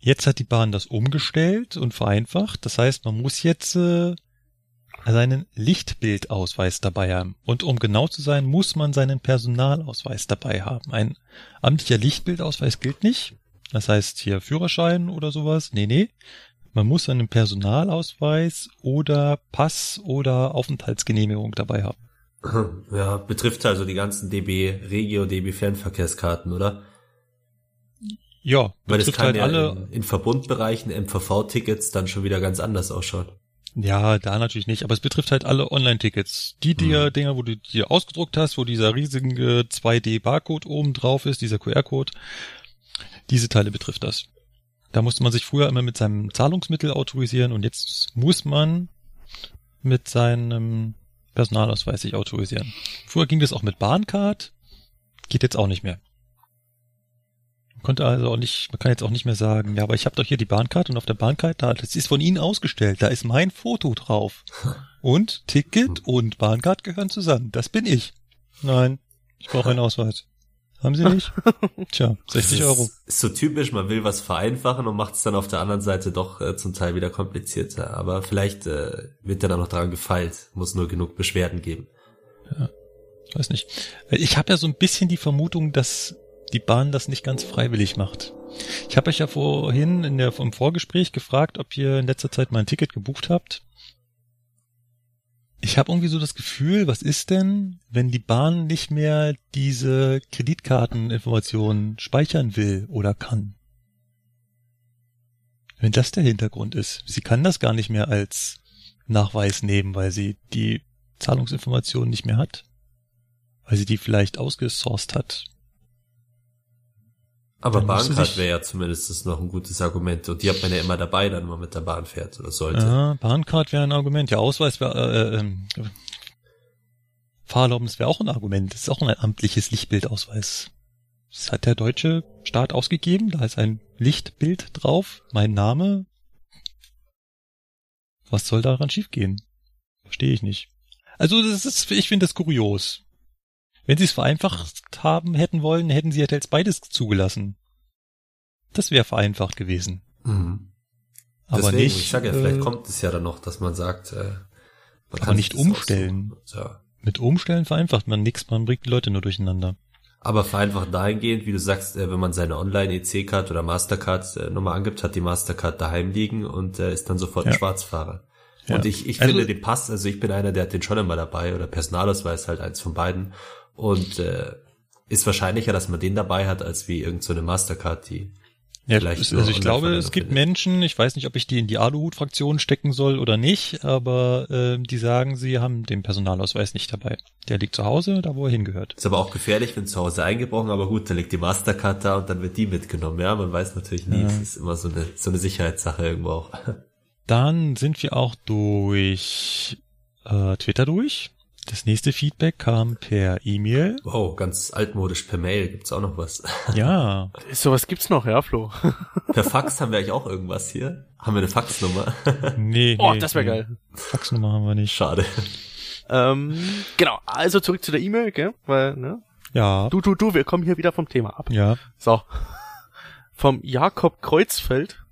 Jetzt hat die Bahn das umgestellt und vereinfacht. Das heißt, man muss jetzt äh, seinen Lichtbildausweis dabei haben. Und um genau zu sein, muss man seinen Personalausweis dabei haben. Ein amtlicher Lichtbildausweis gilt nicht. Das heißt hier Führerschein oder sowas. Nee, nee. Man muss einen Personalausweis oder Pass oder Aufenthaltsgenehmigung dabei haben. Ja, betrifft also die ganzen DB Regio, DB Fernverkehrskarten, oder? Ja, weil das kann halt ja alle in, in Verbundbereichen MVV-Tickets dann schon wieder ganz anders ausschauen. Ja, da natürlich nicht, aber es betrifft halt alle Online-Tickets. Die Dinger, hm. Dinger, wo du dir ausgedruckt hast, wo dieser riesige 2D-Barcode oben drauf ist, dieser QR-Code, diese Teile betrifft das. Da musste man sich früher immer mit seinem Zahlungsmittel autorisieren und jetzt muss man mit seinem Personalausweis sich autorisieren. Früher ging das auch mit Bahncard, geht jetzt auch nicht mehr. Man konnte also auch nicht, man kann jetzt auch nicht mehr sagen, ja, aber ich habe doch hier die Bahncard und auf der Bahncard, da, das ist von Ihnen ausgestellt, da ist mein Foto drauf. <laughs> Und Ticket und Bahncard gehören zusammen. Das bin ich. Nein, ich brauche einen Ausweis. Haben Sie nicht? <laughs> Tja, 60 Euro. Ist, ist so typisch, man will was vereinfachen und macht es dann auf der anderen Seite doch äh, zum Teil wieder komplizierter. Aber vielleicht äh, wird ja dann noch dran gefeilt, muss nur genug Beschwerden geben. Ja, weiß nicht. Ich habe ja so ein bisschen die Vermutung, dass die Bahn das nicht ganz freiwillig macht. Ich habe euch ja vorhin in der, im Vorgespräch gefragt, ob ihr in letzter Zeit mal ein Ticket gebucht habt. Ich habe irgendwie so das Gefühl, was ist denn, wenn die Bahn nicht mehr diese Kreditkarteninformationen speichern will oder kann? Wenn das der Hintergrund ist. Sie kann das gar nicht mehr als Nachweis nehmen, weil sie die Zahlungsinformationen nicht mehr hat. Weil sie die vielleicht ausgesourced hat. Aber Bahncard wäre ja zumindest noch ein gutes Argument. Und die hat man ja immer dabei, dann man mit der Bahn fährt oder sollte. Ja, Bahncard wäre ein Argument. Ja, Ausweis wäre, äh, äh, äh, Fahrerlaubnis wäre auch ein Argument. Das ist auch ein amtliches Lichtbildausweis. Das hat der deutsche Staat ausgegeben. Da ist ein Lichtbild drauf. Mein Name. Was soll daran schiefgehen? Verstehe ich nicht. Also, das ist, ich finde das kurios. Wenn sie es vereinfacht haben hätten wollen, hätten sie halt jetzt beides zugelassen. Das wäre vereinfacht gewesen. Mhm. Aber Deswegen, nicht. Ich sag ja, vielleicht äh, kommt es ja dann noch, dass man sagt, äh, man aber nicht umstellen. Ja. Mit umstellen vereinfacht man nichts, man bringt die Leute nur durcheinander. Aber vereinfacht dahingehend, wie du sagst, äh, wenn man seine Online-EC-Card oder Mastercard-Nummer äh, angibt, hat die Mastercard daheim liegen und äh, ist dann sofort ja. ein Schwarzfahrer. Ja. Und ich, ich also, finde den Pass, also ich bin einer, der hat den schon immer dabei oder Personalausweis halt eins von beiden. Und äh, ist wahrscheinlicher, dass man den dabei hat, als wie irgendeine so Mastercard, die ja, vielleicht also ich glaube, es gibt findet. Menschen, ich weiß nicht, ob ich die in die Aluhut-Fraktion stecken soll oder nicht, aber äh, die sagen, sie haben den Personalausweis nicht dabei. Der liegt zu Hause, da wo er hingehört. Ist aber auch gefährlich, wenn zu Hause eingebrochen, aber gut, da liegt die Mastercard da und dann wird die mitgenommen. Ja, man weiß natürlich nie, ja. es ist immer so eine, so eine Sicherheitssache irgendwo auch. <laughs> Dann sind wir auch durch äh, Twitter durch. Das nächste Feedback kam per E-Mail. Wow, ganz altmodisch per Mail. Gibt's auch noch was? <laughs> Ja. Sowas gibt's noch, ja, Flo. <laughs> per Fax haben wir eigentlich auch irgendwas hier. Haben wir eine Faxnummer? <laughs> nee, Oh, das wäre nee. geil. Faxnummer haben wir nicht. Schade. Ähm, genau, also zurück zu der E-Mail, gell? Weil, ne? Ja. Du, du, du, wir kommen hier wieder vom Thema ab. Ja. So. Vom Jakob Kreuzfeld.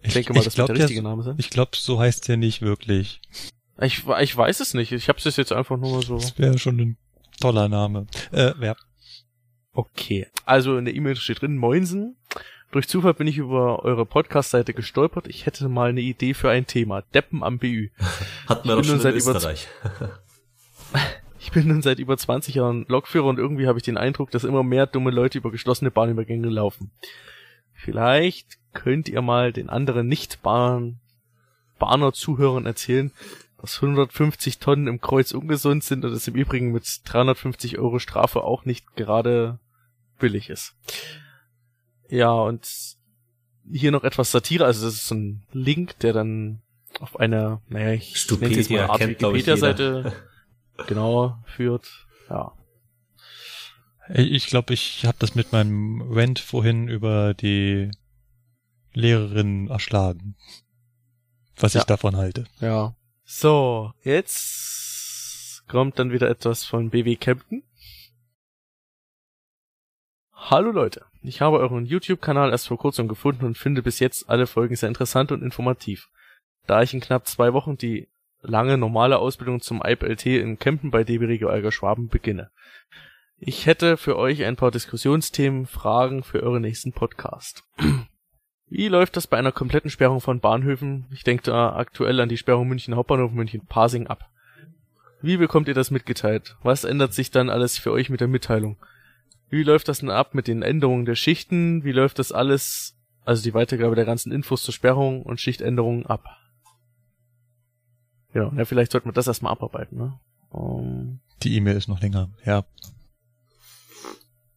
Ich, ich denke mal, das glaub, wird der richtige Name sein. Ich glaube, so heißt der nicht wirklich. Ich, ich weiß es nicht. Ich habe es jetzt einfach nur so. Das wäre schon ein toller Name. Äh, wer? Okay. Also in der E-Mail steht drin, Moinsen. Durch Zufall bin ich über eure Podcast-Seite gestolpert. Ich hätte mal eine Idee für ein Thema. Deppen am BÜ. <laughs> Hatten wir doch schon in Österreich. <laughs> Ich bin nun seit über 20 Jahren Lokführer und irgendwie habe ich den Eindruck, dass immer mehr dumme Leute über geschlossene Bahnübergänge laufen. Vielleicht könnt ihr mal den anderen Nicht-Bahn Bahner Zuhörern erzählen, dass 150 Tonnen im Kreuz ungesund sind und es im Übrigen mit 350 Euro Strafe auch nicht gerade billig ist. Ja, und hier noch etwas Satire, also das ist so ein Link, der dann auf einer, naja, ich Stupedia, nenne jetzt mal Art Wikipedia-Seite <laughs> genau führt. Ja. Ich glaube, ich habe das mit meinem Rent vorhin über die Lehrerin erschlagen. Was ja. ich davon halte. Ja. So, jetzt kommt dann wieder etwas von BW Captain. Hallo Leute, ich habe euren YouTube-Kanal erst vor kurzem gefunden und finde bis jetzt alle Folgen sehr interessant und informativ. Da ich in knapp zwei Wochen die lange normale Ausbildung zum IPLT in Kempen bei DB Regio Alger Schwaben beginne. Ich hätte für euch ein paar Diskussionsthemen, Fragen für euren nächsten Podcast. Wie läuft das bei einer kompletten Sperrung von Bahnhöfen? Ich denke da aktuell an die Sperrung München Hauptbahnhof München Parsing ab. Wie bekommt ihr das mitgeteilt? Was ändert sich dann alles für euch mit der Mitteilung? Wie läuft das denn ab mit den Änderungen der Schichten? Wie läuft das alles, also die Weitergabe der ganzen Infos zur Sperrung und Schichtänderungen ab? Genau, ja, vielleicht sollten wir das erstmal abarbeiten, ne? Um, die E-Mail ist noch länger, ja.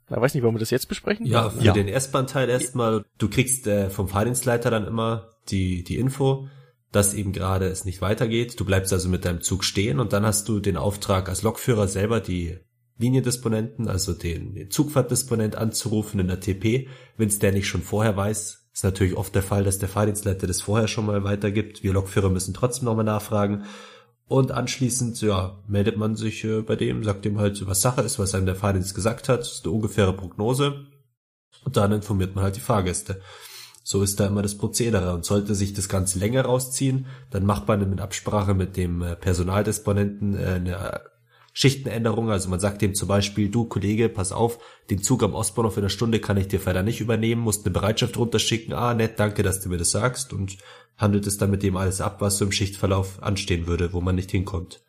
Ich weiß nicht, wollen wir das jetzt besprechen? Ja, für ja. den S-Bahn-Teil erstmal. Du kriegst äh, vom Fahrdienstleiter dann immer die, die Info, dass eben gerade es nicht weitergeht. Du bleibst also mit deinem Zug stehen und dann hast du den Auftrag als Lokführer selber die Liniendisponenten, also den, den Zugfahrtdisponent anzurufen in der TP. Wenn es der nicht schon vorher weiß, ist natürlich oft der Fall, dass der Fahrdienstleiter das vorher schon mal weitergibt. Wir Lokführer müssen trotzdem nochmal nachfragen. Und anschließend, ja, meldet man sich äh, bei dem, sagt dem halt, was Sache ist, was einem der Fahrdienst gesagt hat, ist eine ungefähre Prognose. Und dann informiert man halt die Fahrgäste. So ist da immer das Prozedere. Und sollte sich das Ganze länger rausziehen, dann macht man mit Absprache mit dem äh, Personaldisponenten äh, eine Schichtenänderung. Also man sagt dem zum Beispiel, du Kollege, pass auf, den Zug am Ostbahnhof in einer Stunde kann ich dir leider nicht übernehmen, musst eine Bereitschaft runterschicken. Ah, nett, danke, dass du mir das sagst. Und handelt es dann mit dem alles ab, was so im Schichtverlauf anstehen würde, wo man nicht hinkommt.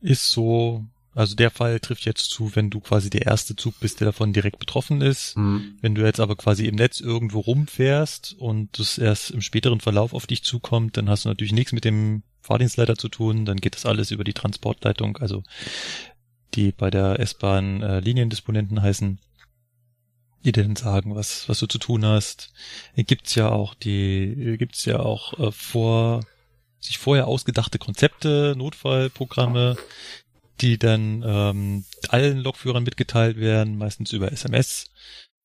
Ist so, also der Fall trifft jetzt zu, wenn du quasi der erste Zug bist, der davon direkt betroffen ist. Mhm. Wenn du jetzt aber quasi im Netz irgendwo rumfährst und das erst im späteren Verlauf auf dich zukommt, dann hast du natürlich nichts mit dem Fahrdienstleiter zu tun, dann geht das alles über die Transportleitung, also die bei der S-Bahn äh, Liniendisponenten heißen die dir dann sagen, was, was du zu tun hast. Gibt's ja auch die, gibt's ja auch äh, vor, sich vorher ausgedachte Konzepte, Notfallprogramme, die dann ähm, allen Lokführern mitgeteilt werden, meistens über SMS.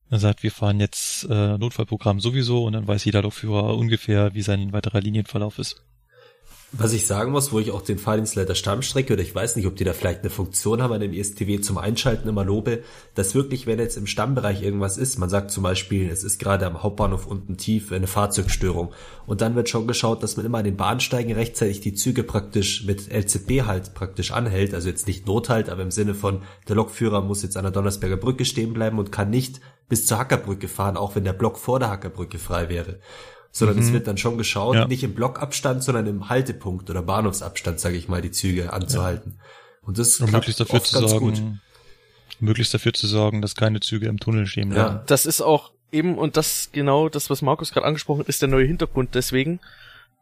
Er sagt, wir fahren jetzt äh, Notfallprogramm sowieso und dann weiß jeder Lokführer ungefähr, wie sein weiterer Linienverlauf ist. Was ich sagen muss, wo ich auch den Fahrdienstleiter Stammstrecke oder ich weiß nicht, ob die da vielleicht eine Funktion haben an dem ESTW zum Einschalten immer lobe, dass wirklich, wenn jetzt im Stammbereich irgendwas ist, man sagt zum Beispiel, es ist gerade am Hauptbahnhof unten tief eine Fahrzeugstörung. Und dann wird schon geschaut, dass man immer an den Bahnsteigen rechtzeitig die Züge praktisch mit LZB halt praktisch anhält, also jetzt nicht Nothalt, aber im Sinne von der Lokführer muss jetzt an der Donnersberger Brücke stehen bleiben und kann nicht bis zur Hackerbrücke fahren, auch wenn der Block vor der Hackerbrücke frei wäre sondern mhm. es wird dann schon geschaut, ja. nicht im Blockabstand, sondern im Haltepunkt oder Bahnhofsabstand, sage ich mal, die Züge anzuhalten. Ja. Und das Und möglichst dafür zu sorgen, gut. möglichst dafür zu sorgen, dass keine Züge im Tunnel stehen bleiben. Ja, das ist auch eben und das genau das, was Markus gerade angesprochen hat, ist der neue Hintergrund. Deswegen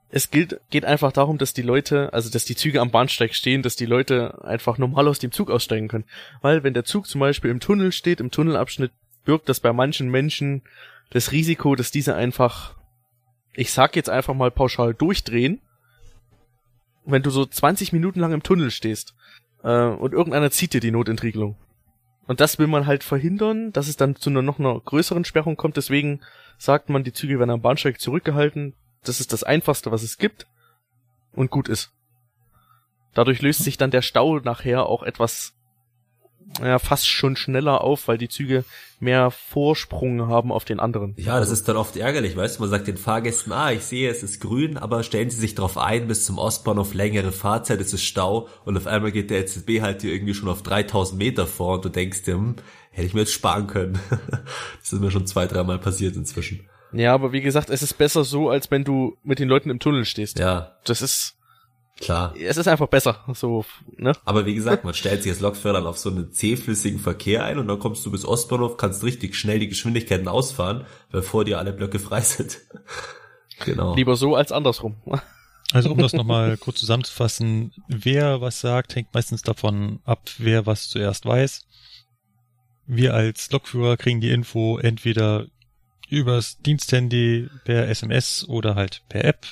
es gilt, geht einfach darum, dass die Leute, also dass die Züge am Bahnsteig stehen, dass die Leute einfach normal aus dem Zug aussteigen können. Weil wenn der Zug zum Beispiel im Tunnel steht, im Tunnelabschnitt, birgt das bei manchen Menschen das Risiko, dass diese einfach ich sag jetzt einfach mal pauschal durchdrehen, wenn du so 20 Minuten lang im Tunnel stehst äh, und irgendeiner zieht dir die Notentriegelung. Und das will man halt verhindern, dass es dann zu einer noch einer größeren Sperrung kommt. Deswegen sagt man, die Züge werden am Bahnsteig zurückgehalten. Das ist das Einfachste, was es gibt. Und gut ist. Dadurch löst sich dann der Stau nachher auch etwas ja, fast schon schneller auf, weil die Züge mehr Vorsprung haben auf den anderen. Ja, das ist dann oft ärgerlich, weißt du, man sagt den Fahrgästen, ah, ich sehe, es ist grün, aber stellen sie sich darauf ein, bis zum Ostbahnhof längere Fahrzeit, es ist Stau und auf einmal geht der LZB halt hier irgendwie schon auf 3000 Meter vor und du denkst dir, hm, hätte ich mir jetzt sparen können. <laughs> das ist mir schon zwei, dreimal passiert inzwischen. Ja, aber wie gesagt, es ist besser so, als wenn du mit den Leuten im Tunnel stehst. Ja. Das ist, Klar. Es ist einfach besser, so, ne? Aber wie gesagt, man stellt sich als Lokführer dann auf so einen zähflüssigen Verkehr ein und dann kommst du bis Ostbahnhof, kannst richtig schnell die Geschwindigkeiten ausfahren, bevor dir alle Blöcke frei sind. <laughs> genau. Lieber so als andersrum. <laughs> Also um das nochmal kurz zusammenzufassen, wer was sagt, hängt meistens davon ab, wer was zuerst weiß. Wir als Lokführer kriegen die Info entweder übers Diensthandy per SMS oder halt per App.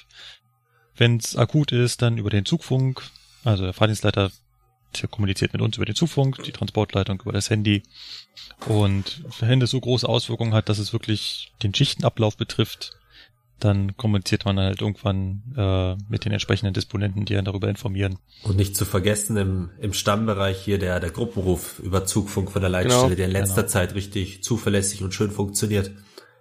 Wenn es akut ist, dann über den Zugfunk. Also der Fahrdienstleiter der kommuniziert mit uns über den Zugfunk, die Transportleitung über das Handy. Und wenn es so große Auswirkungen hat, dass es wirklich den Schichtenablauf betrifft, dann kommuniziert man halt irgendwann äh, mit den entsprechenden Disponenten, die einen darüber informieren. Und nicht zu vergessen, im, im Stammbereich hier der, der Gruppenruf über Zugfunk von der Leitstelle, genau. der in letzter genau. Zeit richtig zuverlässig und schön funktioniert.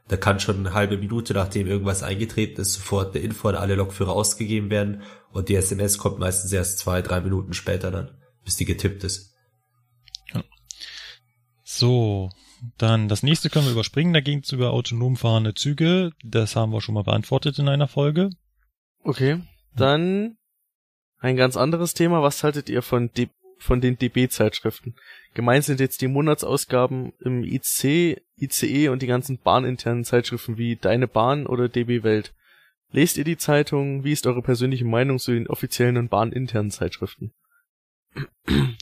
Da kann schon eine halbe Minute, nachdem irgendwas eingetreten ist, sofort eine Info an alle Lokführer ausgegeben werden und die SMS kommt meistens erst zwei, drei Minuten später dann, bis die getippt ist. Ja. So, dann das nächste können wir überspringen, da ging es über autonom fahrende Züge. Das haben wir schon mal beantwortet in einer Folge. Okay, dann ein ganz anderes Thema. Was haltet ihr von, D von den DB-Zeitschriften? Gemeint sind jetzt die Monatsausgaben im IC, ICE und die ganzen bahninternen Zeitschriften wie Deine Bahn oder DB Welt. Lest ihr die Zeitung? Wie ist eure persönliche Meinung zu den offiziellen und bahninternen Zeitschriften?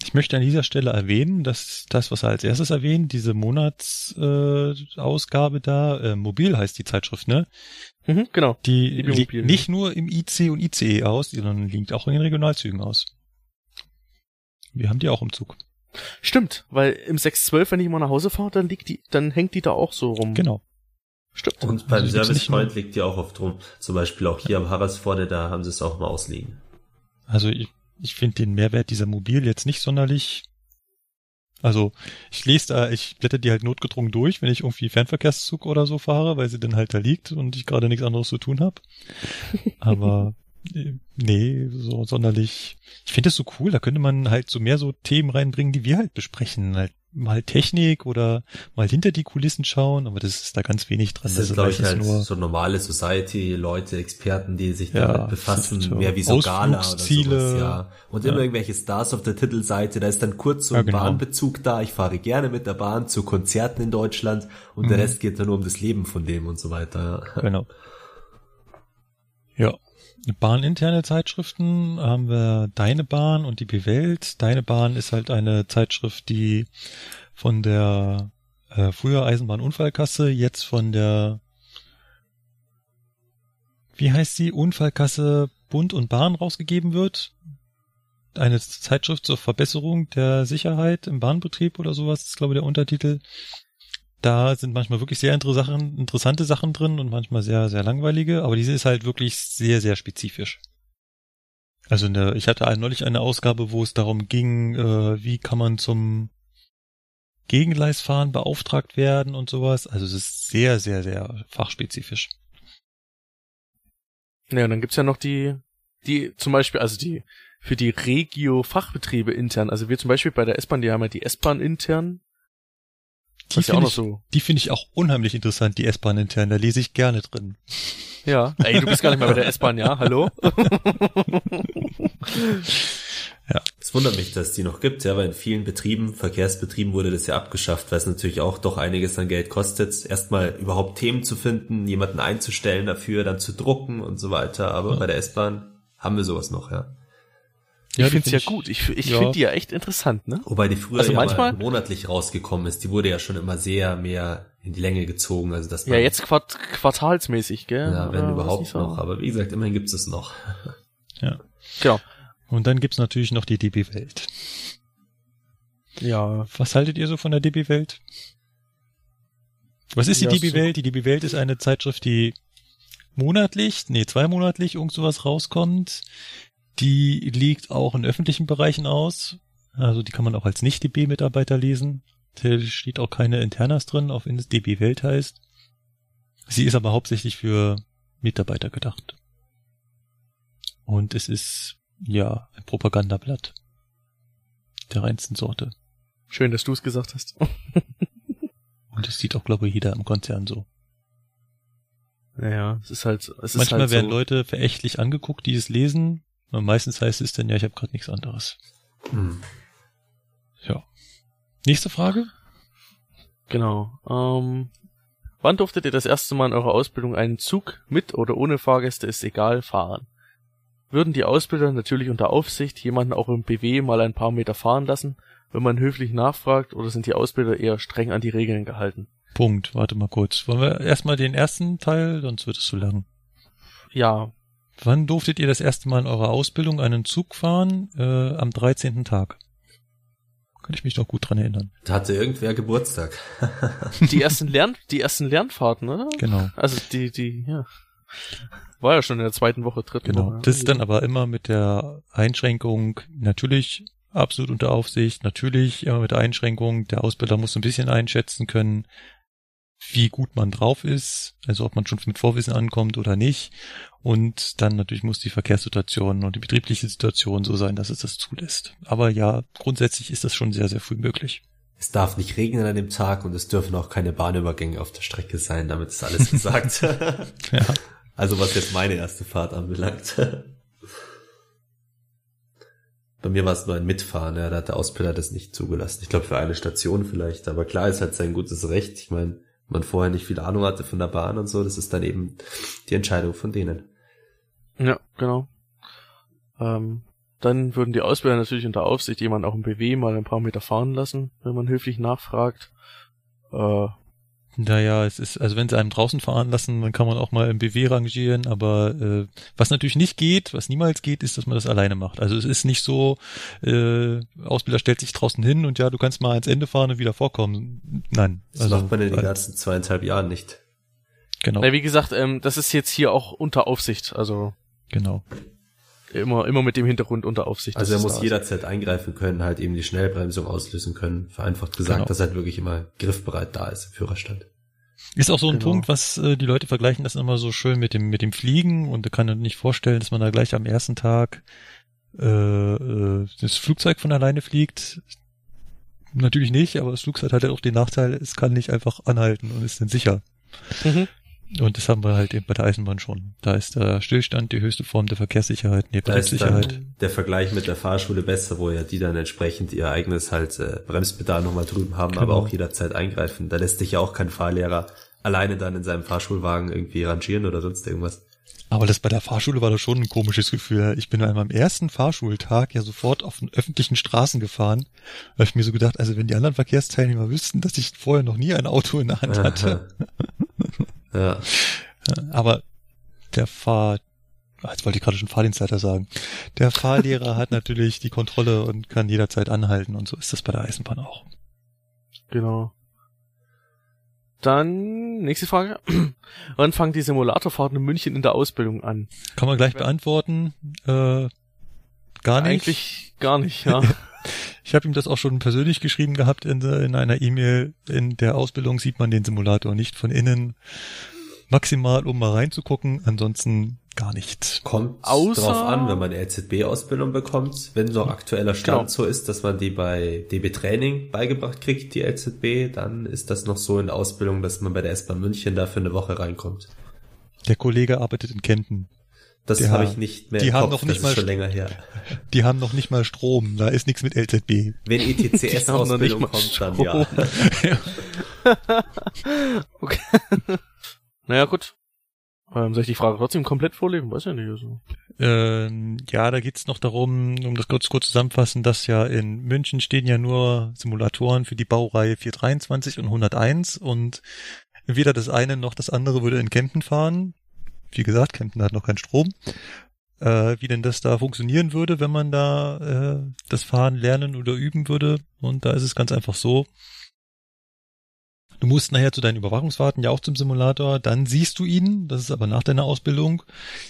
Ich möchte an dieser Stelle erwähnen, dass das, was er als erstes erwähnt, diese Monatsausgabe äh, da, äh, Mobil heißt die Zeitschrift, ne? Mhm, genau. Die liegt nicht nur im IC und ICE aus, sondern liegt auch in den Regionalzügen aus. Wir haben die auch im Zug. Stimmt, weil im 612, wenn ich mal nach Hause fahre, dann liegt die, dann hängt die da auch so rum. Genau. Stimmt. Und beim also Service Point liegt die auch oft rum. Zum Beispiel auch hier am Harrisforde, da haben sie es auch mal ausliegen. Also ich, ich finde den Mehrwert dieser Mobil jetzt nicht sonderlich. Also ich lese da, ich blätter die halt notgedrungen durch, wenn ich irgendwie Fernverkehrszug oder so fahre, weil sie dann halt da liegt und ich gerade nichts anderes zu tun habe. <laughs> Aber Nee, so sonderlich. Ich finde es so cool, da könnte man halt so mehr so Themen reinbringen, die wir halt besprechen. Halt mal Technik oder mal hinter die Kulissen schauen, aber das ist da ganz wenig dran. Das, das ist, glaube ich, halt nur so normale Society-Leute, Experten, die sich ja, damit befassen, so mehr wie so Gala oder sowas, ja. Und ja. immer irgendwelche Stars auf der Titelseite, da ist dann kurz so ein ja, genau. Bahnbezug da, ich fahre gerne mit der Bahn zu Konzerten in Deutschland und mhm. der Rest geht dann nur um das Leben von dem und so weiter. Genau. Ja, bahninterne Zeitschriften haben wir Deine Bahn und die Bewelt. Deine Bahn ist halt eine Zeitschrift, die von der äh, früher Eisenbahnunfallkasse, jetzt von der wie heißt sie? Unfallkasse Bund und Bahn rausgegeben wird. Eine Zeitschrift zur Verbesserung der Sicherheit im Bahnbetrieb oder sowas ist, glaube ich, der Untertitel. Da sind manchmal wirklich sehr interessante Sachen drin und manchmal sehr, sehr langweilige, aber diese ist halt wirklich sehr, sehr spezifisch. Also eine, ich hatte neulich eine Ausgabe, wo es darum ging, äh, wie kann man zum Gegengleisfahren beauftragt werden und sowas. Also es ist sehr, sehr, sehr fachspezifisch. Ja, dann gibt's ja noch die, die zum Beispiel, also die für die Regio-Fachbetriebe intern. Also wir zum Beispiel bei der S-Bahn, die haben ja die S-Bahn intern die finde ich, so. Die finde ich auch unheimlich interessant, die S-Bahn intern. Da lese ich gerne drin. Ja. Ey, du bist gar nicht mehr bei der S-Bahn, ja? Hallo? ja. Es wundert mich, dass es die noch gibt, ja, weil in vielen Betrieben, Verkehrsbetrieben wurde das ja abgeschafft, weil es natürlich auch doch einiges an Geld kostet, erstmal überhaupt Themen zu finden, jemanden einzustellen dafür, dann zu drucken und so weiter. Aber ja. bei der S-Bahn haben wir sowas noch, ja. Ja, ich finde es ja gut. Ich, ich ja. finde die ja echt interessant, ne? Wobei die früher also ja manchmal, monatlich rausgekommen ist. Die wurde ja schon immer sehr mehr in die Länge gezogen. Also das ja, jetzt quart quartalsmäßig, gell? Ja, wenn Oder überhaupt so. noch. Aber wie gesagt, immerhin gibt es noch. Ja. Genau. Und dann gibt's natürlich noch die DB Welt. Ja. Was haltet ihr so von der DB Welt? Was ist die ja, DB Welt? Die DB Welt ist eine Zeitschrift, die monatlich, nee, zweimonatlich irgend sowas rauskommt. Die liegt auch in öffentlichen Bereichen aus. Also die kann man auch als Nicht-DB-Mitarbeiter lesen. Da steht auch keine Internas drin, auch wenn es DB Welt heißt. Sie ist aber hauptsächlich für Mitarbeiter gedacht. Und es ist, ja, ein Propagandablatt. Der reinsten Sorte. Schön, dass du es gesagt hast. <laughs> Und es sieht auch, glaube ich, jeder im Konzern so. Naja, es ist halt, es ist Manchmal halt werden Leute verächtlich angeguckt, die es lesen, Meistens heißt es dann, ja, ich habe gerade nichts anderes. Hm. Ja. Nächste Frage? Genau. Ähm, wann durftet ihr das erste Mal in eurer Ausbildung einen Zug mit oder ohne Fahrgäste ist egal fahren? Würden die Ausbilder natürlich unter Aufsicht jemanden auch im BW mal ein paar Meter fahren lassen, wenn man höflich nachfragt, oder sind die Ausbilder eher streng an die Regeln gehalten? Punkt. Warte mal kurz. Wollen wir erstmal den ersten Teil, sonst wird es zu lang. Ja. Wann durftet ihr das erste Mal in eurer Ausbildung einen Zug fahren? Äh, am 13. Tag. Kann ich mich noch gut dran erinnern. Da hatte irgendwer Geburtstag. <laughs> die ersten Lern, die ersten Lernfahrten, oder? Genau. Also die, die, ja. War ja schon in der zweiten Woche, dritten genau. Woche. Das ist dann aber immer mit der Einschränkung, natürlich absolut unter Aufsicht, natürlich immer mit der Einschränkung, der Ausbilder muss ein bisschen einschätzen können, wie gut man drauf ist, also ob man schon mit Vorwissen ankommt oder nicht. Und dann natürlich muss die Verkehrssituation und die betriebliche Situation so sein, dass es das zulässt. Aber ja, grundsätzlich ist das schon sehr, sehr früh möglich. Es darf nicht regnen an dem Tag und es dürfen auch keine Bahnübergänge auf der Strecke sein, damit ist alles gesagt. <laughs> <laughs> ja. Also was jetzt meine erste Fahrt anbelangt. Bei mir war es nur ein Mitfahren, ja, da hat der Ausbilder das nicht zugelassen. Ich glaube für eine Station vielleicht, aber klar ist halt sein gutes Recht. Ich meine, man vorher nicht viel Ahnung hatte von der Bahn und so, das ist dann eben die Entscheidung von denen. Ja, genau. Ähm, dann würden die Ausbilder natürlich unter Aufsicht jemanden auch im BW mal ein paar Meter fahren lassen, wenn man höflich nachfragt. Äh, naja, es ist, also wenn sie einem draußen fahren lassen, dann kann man auch mal im BW rangieren, aber äh, was natürlich nicht geht, was niemals geht, ist, dass man das alleine macht. Also es ist nicht so, äh, Ausbilder stellt sich draußen hin und ja, du kannst mal ans Ende fahren und wieder vorkommen. Nein. Das also, macht man in den ganzen zweieinhalb Jahren nicht. Genau. Na, wie gesagt, ähm, das ist jetzt hier auch unter Aufsicht, also. Genau. Immer, immer mit dem Hintergrund unter Aufsicht. Also er muss jederzeit eingreifen können, halt eben die Schnellbremsung auslösen können. Vereinfacht gesagt, genau. dass halt wirklich immer griffbereit da ist im Führerstand. Ist auch so ein genau. Punkt, was äh, die Leute vergleichen das immer so schön mit dem mit dem Fliegen und da kann man nicht vorstellen, dass man da gleich am ersten Tag äh, äh, das Flugzeug von alleine fliegt. Natürlich nicht, aber das Flugzeug hat halt auch den Nachteil, es kann nicht einfach anhalten und ist dann sicher. Mhm. Und das haben wir halt eben bei der Eisenbahn schon. Da ist der Stillstand die höchste Form der Verkehrssicherheit, neben da Sicherheit. der Vergleich mit der Fahrschule besser, wo ja die dann entsprechend ihr eigenes halt äh, Bremspedal nochmal drüben haben, genau. aber auch jederzeit eingreifen. Da lässt sich ja auch kein Fahrlehrer alleine dann in seinem Fahrschulwagen irgendwie rangieren oder sonst irgendwas. Aber das bei der Fahrschule war das schon ein komisches Gefühl. Ich bin an meinem ersten Fahrschultag ja sofort auf den öffentlichen Straßen gefahren. Da habe ich mir so gedacht, also wenn die anderen Verkehrsteilnehmer wüssten, dass ich vorher noch nie ein Auto in der Hand <laughs> hatte. <laughs> Ja. Aber der Fahr, jetzt wollte ich gerade schon Fahrdienstleiter sagen. Der Fahrlehrer hat natürlich die Kontrolle und kann jederzeit anhalten und so ist das bei der Eisenbahn auch. Genau. Dann, nächste Frage. <clears throat> Wann fangen die Simulatorfahrten in München in der Ausbildung an? Kann man gleich beantworten. Äh, gar nicht. Eigentlich gar nicht, ja. <laughs> ich habe ihm das auch schon persönlich geschrieben gehabt in, in einer E-Mail. In der Ausbildung sieht man den Simulator nicht von innen. Maximal, um mal reinzugucken, ansonsten gar nicht. Kommt Außer drauf an, wenn man eine LZB-Ausbildung bekommt, wenn noch aktueller Stand genau. so ist, dass man die bei DB Training beigebracht kriegt, die LZB, dann ist das noch so in der Ausbildung, dass man bei der S-Bahn München da für eine Woche reinkommt. Der Kollege arbeitet in Kempten. Das habe ich nicht mehr die im haben Kopf, noch nicht mal, schon länger her. <laughs> Die haben noch nicht mal Strom, da ist nichts mit LZB. Wenn ETCS-Ausbildung kommt, dann ja. <laughs> okay. <laughs> naja, gut. Ähm, soll ich die Frage trotzdem komplett vorlesen? Weiß ja nicht. Also. Ähm, ja, da geht's noch darum, um das kurz, kurz zusammenfassen, dass ja in München stehen ja nur Simulatoren für die Baureihe 423 und 101 und weder das eine noch das andere würde in Kempten fahren wie gesagt, Kempten hat noch keinen Strom. Äh, wie denn das da funktionieren würde, wenn man da äh, das Fahren lernen oder üben würde. Und da ist es ganz einfach so. Du musst nachher zu deinen Überwachungsfahrten ja auch zum Simulator, dann siehst du ihn, das ist aber nach deiner Ausbildung.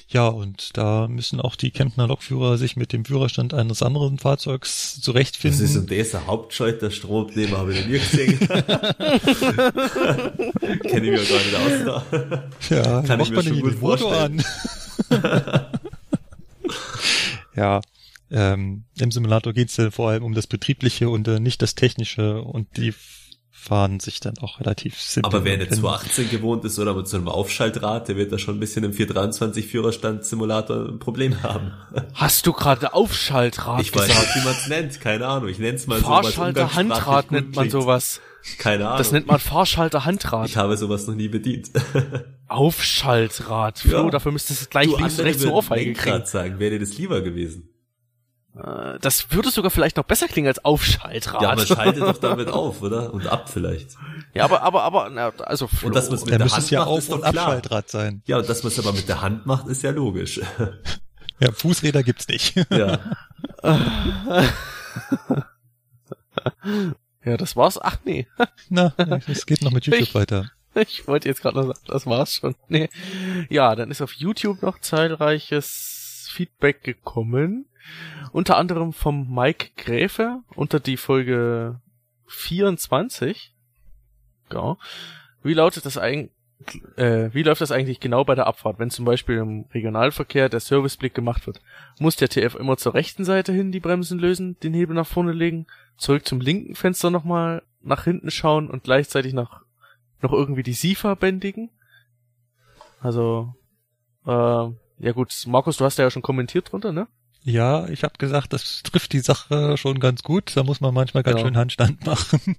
Ja, und da müssen auch die Kemptner Lokführer sich mit dem Führerstand eines anderen Fahrzeugs zurechtfinden. Das ist und dieser Hauptscheut der Stromkleber, habe ich noch nie gesehen. <laughs> <laughs> Kenne ich mir gar nicht aus da. Ja, Kann macht man den Motor an. <laughs> ja, ähm, im Simulator geht es ja vor allem um das Betriebliche und äh, nicht das Technische und die fahren sich dann auch relativ simpel. Aber wer eine 218 gewohnt ist oder mit so einem Aufschaltrad, der wird da schon ein bisschen im 423 Führerstand Simulator ein Problem haben. <laughs> Hast du gerade Aufschaltrad Ich weiß nicht, wie man es nennt, keine Ahnung. Ich nenne es mal Fahrschalter so. Handrad nennt man sowas. Keine Ahnung. Das nennt man Fahrschalter Handrad. Ich habe sowas noch nie bedient. <laughs> Aufschaltrad. Flo, ja. dafür müsstest du gleich du links und rechts eine Ohrfeige kriegen. sagen, wäre dir das lieber gewesen. Äh, das würde sogar vielleicht noch besser klingen als Aufschaltrad. Ja, aber schaltet doch damit auf, oder? Und ab vielleicht. Ja, aber, aber, aber, na, also Flo. Und dass man es mit der Hand ja macht, auf ist doch und klar. Abschaltrad sein. Ja, und dass man es aber mit der Hand macht, ist ja logisch. Ja, Fußräder gibt's nicht. Ja. <laughs> ja, das war's. Ach nee. Na, es geht noch mit YouTube ich, weiter. Ich wollte jetzt gerade noch sagen, das war's schon. Nee. Ja, dann ist auf YouTube noch zahlreiches Feedback gekommen. Unter anderem vom Mike Gräfe unter die Folge 24. Ja. Wie lautet das eigentlich? Äh, wie läuft das eigentlich genau bei der Abfahrt, wenn zum Beispiel im Regionalverkehr der Serviceblick gemacht wird? Muss der TF immer zur rechten Seite hin die Bremsen lösen, den Hebel nach vorne legen, zurück zum linken Fenster nochmal nach hinten schauen und gleichzeitig noch, noch irgendwie die SIFA bändigen? Also, äh, ja gut, Markus, du hast ja schon kommentiert drunter, ne? Ja, ich habe gesagt, das trifft die Sache schon ganz gut. Da muss man manchmal ganz ja. schön Handstand <laughs> machen.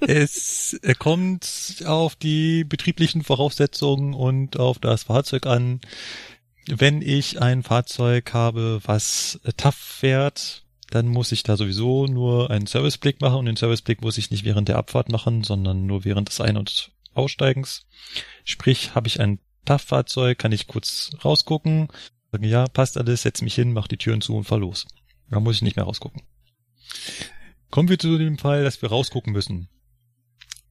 es kommt auf die betrieblichen Voraussetzungen und auf das Fahrzeug an. Wenn ich ein Fahrzeug habe, was TAF fährt, dann muss ich da sowieso nur einen Serviceblick machen und den Serviceblick muss ich nicht während der Abfahrt machen, sondern nur während des Ein- und Aussteigens. Sprich, habe ich ein TAF-Fahrzeug, kann ich kurz rausgucken, Sagen, ja, passt alles, setz mich hin, mach die Türen zu und fahr los. Da muss ich nicht mehr rausgucken. Kommen wir zu dem Fall, dass wir rausgucken müssen.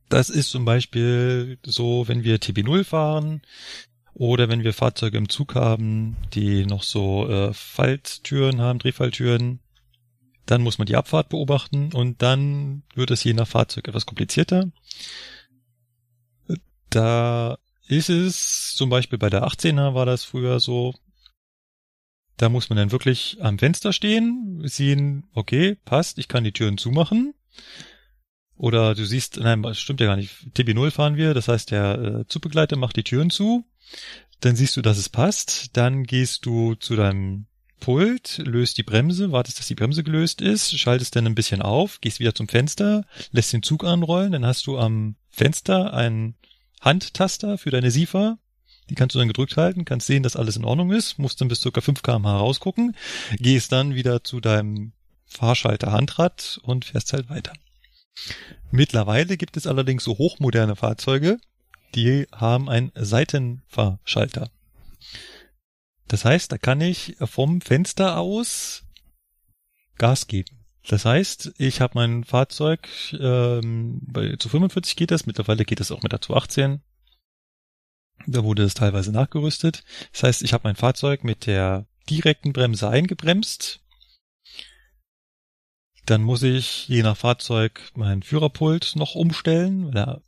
Das ist zum Beispiel so, wenn wir TB0 fahren oder wenn wir Fahrzeuge im Zug haben, die noch so äh, Falttüren haben, Drehfalltüren, dann muss man die Abfahrt beobachten und dann wird es je nach Fahrzeug etwas komplizierter. Da ist es zum Beispiel bei der 18er war das früher so, da muss man dann wirklich am Fenster stehen, sehen, okay, passt, ich kann die Türen zumachen. Oder du siehst, nein, das stimmt ja gar nicht. TB0 fahren wir, das heißt, der äh, Zugbegleiter macht die Türen zu. Dann siehst du, dass es passt. Dann gehst du zu deinem Pult, löst die Bremse, wartest, dass die Bremse gelöst ist, schaltest dann ein bisschen auf, gehst wieder zum Fenster, lässt den Zug anrollen, dann hast du am Fenster einen Handtaster für deine SIFA, die kannst du dann gedrückt halten, kannst sehen, dass alles in Ordnung ist, musst dann bis ca. 5 kmh rausgucken, gehst dann wieder zu deinem Fahrschalter Handrad und fährst halt weiter. Mittlerweile gibt es allerdings so hochmoderne Fahrzeuge, die haben einen Seitenfahrschalter. Das heißt, da kann ich vom Fenster aus Gas geben. Das heißt, ich habe mein Fahrzeug, ähm, bei zu 45 geht das, mittlerweile geht das auch mit der 218, da wurde es teilweise nachgerüstet. Das heißt, ich habe mein Fahrzeug mit der direkten Bremse eingebremst. Dann muss ich je nach Fahrzeug mein Führerpult noch umstellen. Ja,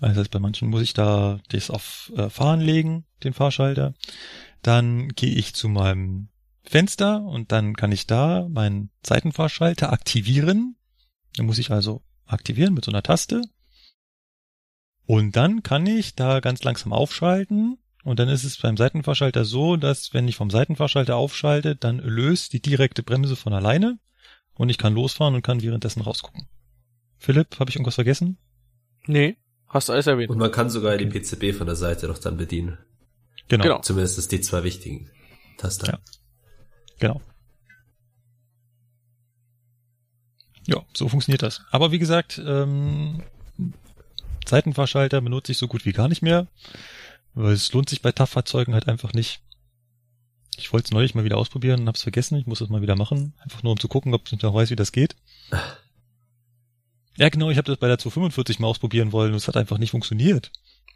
das heißt, bei manchen muss ich da das auf äh, Fahren legen, den Fahrschalter. Dann gehe ich zu meinem Fenster und dann kann ich da meinen Seitenfahrschalter aktivieren. Den muss ich also aktivieren mit so einer Taste. Und dann kann ich da ganz langsam aufschalten. Und dann ist es beim Seitenfahrschalter so, dass wenn ich vom Seitenfahrschalter aufschalte, dann löst die direkte Bremse von alleine und ich kann losfahren und kann währenddessen rausgucken. Philipp, habe ich irgendwas vergessen? Nee, hast du alles erwähnt. Und man kann sogar okay. die PCB von der Seite noch dann bedienen. Genau. genau. Zumindest die zwei wichtigen Tasten. Ja. Genau. Ja, so funktioniert das. Aber wie gesagt, ähm, Seitenfahrschalter benutze ich so gut wie gar nicht mehr, weil es lohnt sich bei TAF-Fahrzeugen halt einfach nicht. Ich wollte es neulich mal wieder ausprobieren und hab's vergessen. Ich muss es mal wieder machen. Einfach nur um zu gucken, ob ich noch weiß, wie das geht. Ja, genau, ich habe das bei der 245 mal ausprobieren wollen und es hat einfach nicht funktioniert.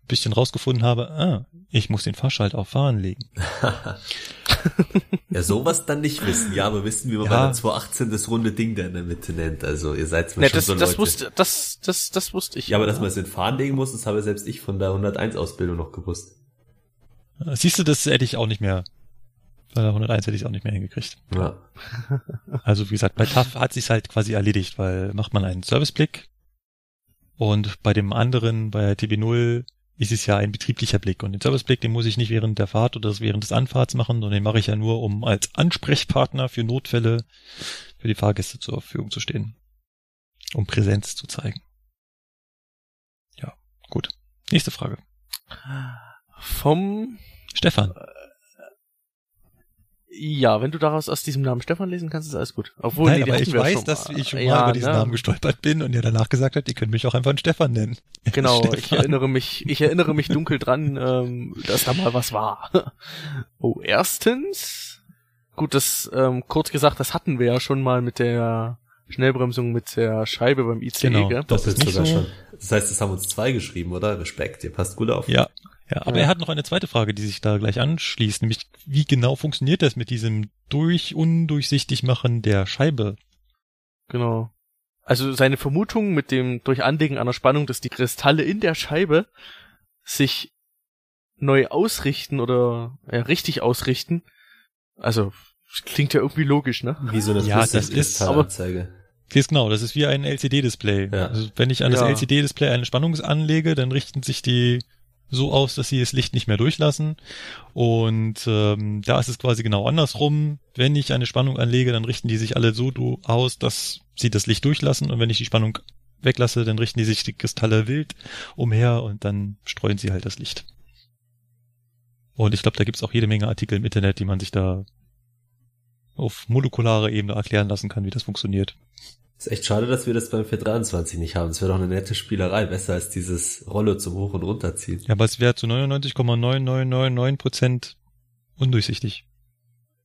Bis ich dann rausgefunden habe, ah, ich muss den Fahrschalt auf Fahren legen. <laughs> <laughs> ja, sowas dann nicht wissen. Ja, aber wissen, wie man ja. bei der 218 das runde Ding da in der Mitte nennt. Also ihr seid mir ne, schon das, so Leute. Das wusste, das, das, das wusste ich. Ja, aber dass man es in Fahren legen muss, das habe selbst ich von der 101 Ausbildung noch gewusst. Siehst du, das hätte ich auch nicht mehr. Bei der 101 hätte ich auch nicht mehr hingekriegt. Ja. <laughs> Also wie gesagt, bei TAF hat sich's halt quasi erledigt, weil macht man einen Serviceblick, Und bei dem anderen, bei TB0, ist es ja ein betrieblicher Blick. Und den Serviceblick, den muss ich nicht während der Fahrt oder während des Anfahrts machen, sondern den mache ich ja nur, um als Ansprechpartner für Notfälle für die Fahrgäste zur Verfügung zu stehen. Um Präsenz zu zeigen. Ja, gut. Nächste Frage. Vom Stefan. Ja, wenn du daraus aus diesem Namen Stefan lesen kannst, ist alles gut. Obwohl, Nein, nee, aber ich weiß, dass ich schon ja, mal über diesen ne? Namen gestolpert bin und er danach gesagt hat, ihr könnt mich auch einfach einen Stefan nennen. <laughs> Genau, Stefan. ich erinnere mich, ich erinnere mich dunkel dran, ähm, dass da mal was war. <laughs> Oh, erstens, gut, das ähm, kurz gesagt, das hatten wir ja schon mal mit der Schnellbremsung mit der Scheibe beim ICE. Genau, gell? das, das ist sogar so. schon. Das heißt, das haben uns zwei geschrieben, oder? Respekt, ihr passt gut auf. Ja, ja, aber ja. er hat noch eine zweite Frage, die sich da gleich anschließt, nämlich wie genau funktioniert das mit diesem durch undurchsichtig machen der Scheibe? Genau. Also seine Vermutung mit dem durch Anlegen einer Spannung, dass die Kristalle in der Scheibe sich neu ausrichten oder ja, richtig ausrichten. Also klingt ja irgendwie logisch, ne? Wie so eine ja, das ist aber ist genau, das ist wie ein LCD-Display. Ja. Also wenn ich an das ja. LCD-Display eine Spannung anlege, dann richten sich die so aus, dass sie das Licht nicht mehr durchlassen. Und ähm, da ist es quasi genau andersrum. Wenn ich eine Spannung anlege, dann richten die sich alle so aus, dass sie das Licht durchlassen. Und wenn ich die Spannung weglasse, dann richten die sich die Kristalle wild umher und dann streuen sie halt das Licht. Und ich glaube, da gibt's auch jede Menge Artikel im Internet, die man sich da auf molekularer Ebene erklären lassen kann, wie das funktioniert. Ist echt schade, dass wir das beim 423 nicht haben. Es wäre doch eine nette Spielerei, besser als dieses Rolle zum Hoch- und Runterziehen. Ja, aber es wäre zu 99,9999 Prozent undurchsichtig.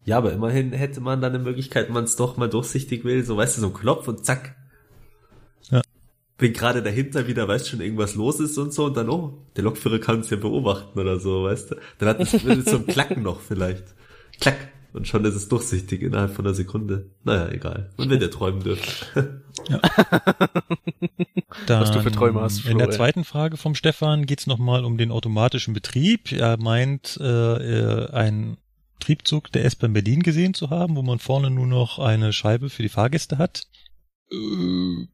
Ja, aber immerhin hätte man dann eine Möglichkeit, wenn man es doch mal durchsichtig will, so weißt du, so ein Knopf und zack. Ja. Wenn gerade dahinter wieder, weißt schon, irgendwas los ist und so und dann, oh, der Lokführer kann es ja beobachten oder so, weißt du. Dann hat es <laughs> so ein Klacken noch vielleicht. Klack. Und schon ist es durchsichtig innerhalb von einer Sekunde. Naja, egal. Man wird ja träumen dürfen. <laughs> Ja. Dann, <laughs> Was du für Träume hast. Flo, in der zweiten Frage vom Stefan geht es nochmal um den automatischen Betrieb. Er meint, äh, äh, ein Triebzug der S-Bahn Berlin gesehen zu haben, wo man vorne nur noch eine Scheibe für die Fahrgäste hat. Äh,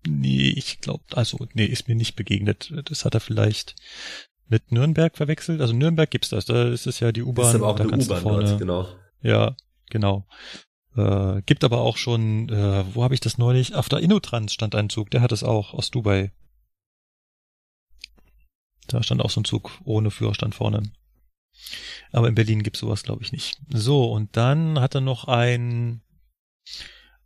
nee, ich glaube, also, nee, ist mir nicht begegnet. Das hat er vielleicht mit Nürnberg verwechselt. Also Nürnberg gibt's das, da ist es ja die U-Bahn. Ist aber auch da eine U-Bahn dort, genau. Ja, Genau. Äh, gibt aber auch schon, äh, wo habe ich das neulich? Auf der Innotrans stand ein Zug, der hat es auch aus Dubai. Da stand auch so ein Zug ohne Führerstand vorne. Aber in Berlin gibt's sowas, glaube ich, nicht. So, und dann hat er noch ein,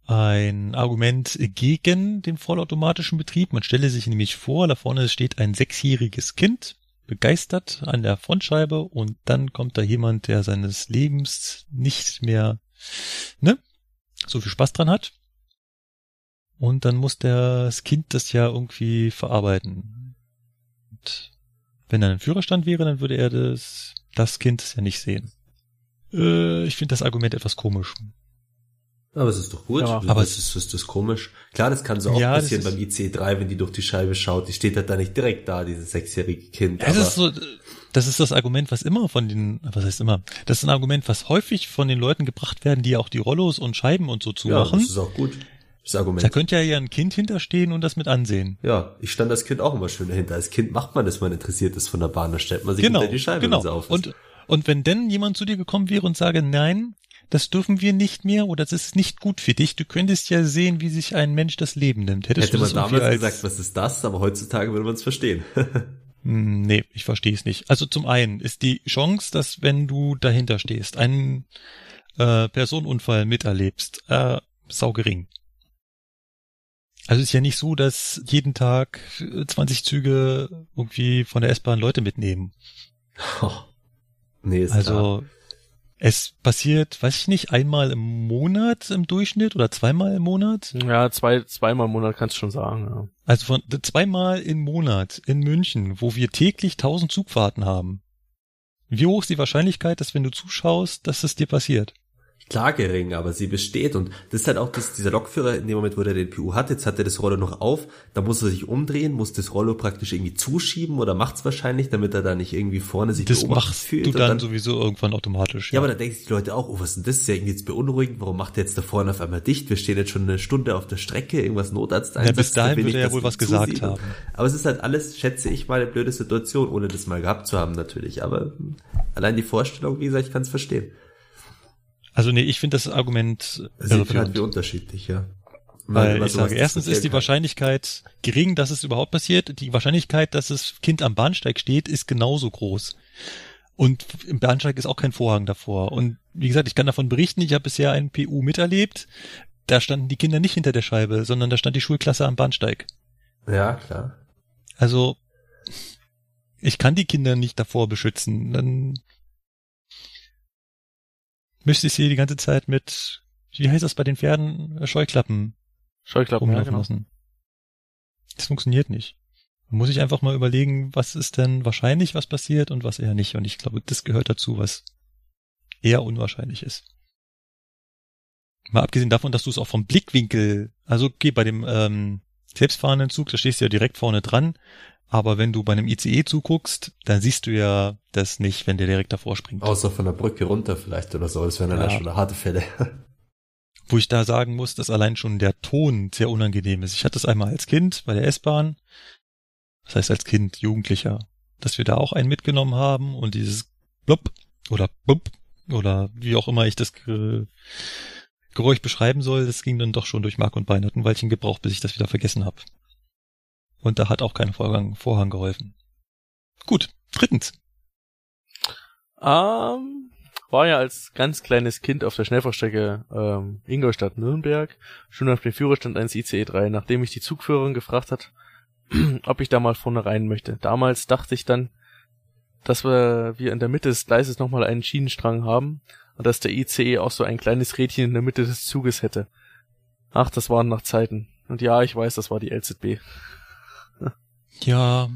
ein Argument gegen den vollautomatischen Betrieb. Man stelle sich nämlich vor, da vorne steht ein sechsjähriges Kind, begeistert an der Frontscheibe und dann kommt da jemand, der seines Lebens nicht mehr, ne, so viel Spaß dran hat. Und dann muss das Kind das ja irgendwie verarbeiten. Und wenn er ein Führerstand wäre, dann würde er das, das Kind ja nicht sehen. Äh, ich finde das Argument etwas komisch. Aber es ist doch gut. Ja, aber es ist, ist das komisch. Klar, das kann so auch ja, passieren beim IC3, wenn die durch die Scheibe schaut. Die steht halt da nicht direkt da, dieses sechsjährige Kind. Das ist so, das ist das Argument, was immer von den, was heißt immer? Das ist ein Argument, was häufig von den Leuten gebracht werden, die auch die Rollos und Scheiben und so zumachen. Ja, das ist auch gut. Das Argument. Da könnte ja ja ein Kind hinterstehen und das mit ansehen. Ja, ich stand das Kind auch immer schön dahinter. Als Kind macht man das, wenn man interessiert ist von der Bahn, da stellt man sich genau, hinter die Scheibe, genau. wenn sie auf ist. Und, und wenn denn jemand zu dir gekommen wäre und sage, nein, das dürfen wir nicht mehr oder das ist nicht gut für dich. Du könntest ja sehen, wie sich ein Mensch das Leben nimmt. Hättest Hätte man damals gesagt, was ist das? Aber heutzutage würde man es verstehen. <laughs> Hm, nee, ich verstehe es nicht. Also zum einen ist die Chance, dass wenn du dahinter stehst, einen äh, Personenunfall miterlebst, äh, sau gering. Also ist ja nicht so, dass jeden Tag 20 Züge irgendwie von der S-Bahn Leute mitnehmen. Oh, <laughs> nee, ist also klar. Es passiert, weiß ich nicht, einmal im Monat im Durchschnitt oder zweimal im Monat? Ja, zwei, zweimal im Monat kannst du schon sagen, ja. Also von zweimal im Monat in München, wo wir täglich tausend Zugfahrten haben. Wie hoch ist die Wahrscheinlichkeit, dass wenn du zuschaust, dass es dir passiert? Klar gering, aber sie besteht und das ist halt auch das, dieser Lokführer in dem Moment, wo er den PU hat, jetzt hat er das Rollo noch auf, da muss er sich umdrehen, muss das Rollo praktisch irgendwie zuschieben oder macht's wahrscheinlich, damit er da nicht irgendwie vorne sich das machst fühlt. du dann, dann, sowieso irgendwann automatisch. Ja, ja aber da denken sich die Leute auch, oh, was ist denn das? ist ja irgendwie jetzt beunruhigend, warum macht er jetzt da vorne auf einmal dicht? Wir stehen jetzt schon eine Stunde auf der Strecke, irgendwas Notarzt Ja, bis dahin würde er ja wohl was gesagt haben. Aber es ist halt alles, schätze ich mal, eine blöde Situation, ohne das mal gehabt zu haben natürlich, aber allein die Vorstellung, wie gesagt, ich kann es verstehen. Also nee, ich finde das Argument irreführend. Halt wie unterschiedlich, ja. Weil, Weil ich sage, erstens ist die Wahrscheinlichkeit gering, dass es überhaupt passiert. Die Wahrscheinlichkeit, dass das Kind am Bahnsteig steht, ist genauso groß. Und im Bahnsteig ist auch kein Vorhang davor. Und wie gesagt, ich kann davon berichten, ich habe bisher einen PU miterlebt. Da standen die Kinder nicht hinter der Scheibe, sondern da stand die Schulklasse am Bahnsteig. Ja, klar. Also, ich kann die Kinder nicht davor beschützen. Dann müsste ich sie die ganze Zeit mit, wie heißt das bei den Pferden, äh, Scheuklappen, Scheuklappen rumlaufen ja, genau. lassen. Das funktioniert nicht. Man muss ich einfach mal überlegen, was ist denn wahrscheinlich, was passiert und was eher nicht. Und ich glaube, das gehört dazu, was eher unwahrscheinlich ist. Mal abgesehen davon, dass du es auch vom Blickwinkel, also okay, bei dem ähm, selbstfahrenden Zug, da stehst du ja direkt vorne dran, aber wenn du bei einem ICE zuguckst, dann siehst du ja das nicht, wenn der direkt davor springt. Außer von der Brücke runter vielleicht oder so. Das wären dann ja. schon harte Fälle. <laughs> Wo ich da sagen muss, dass allein schon der Ton sehr unangenehm ist. Ich hatte es einmal als Kind bei der S-Bahn. Das heißt als Kind, Jugendlicher. Dass wir da auch einen mitgenommen haben und dieses blub oder blub oder wie auch immer ich das Geräusch beschreiben soll, das ging dann doch schon durch Mark und Bein. Hat ein Weilchen gebraucht, bis ich das wieder vergessen habe. Und da hat auch kein Vorhang, Vorhang geholfen. Gut, drittens. Ähm, war ja als ganz kleines Kind auf der Schnellfahrstrecke ähm, Ingolstadt-Nürnberg schon auf dem Führerstand eines ICE 3, nachdem mich die Zugführerin gefragt hat, <clears throat> ob ich da mal vorne rein möchte. Damals dachte ich dann, dass wir, wir in der Mitte des Gleises nochmal einen Schienenstrang haben und dass der ICE auch so ein kleines Rädchen in der Mitte des Zuges hätte. Ach, das waren noch Zeiten. Und ja, ich weiß, das war die LZB. <laughs> Ja.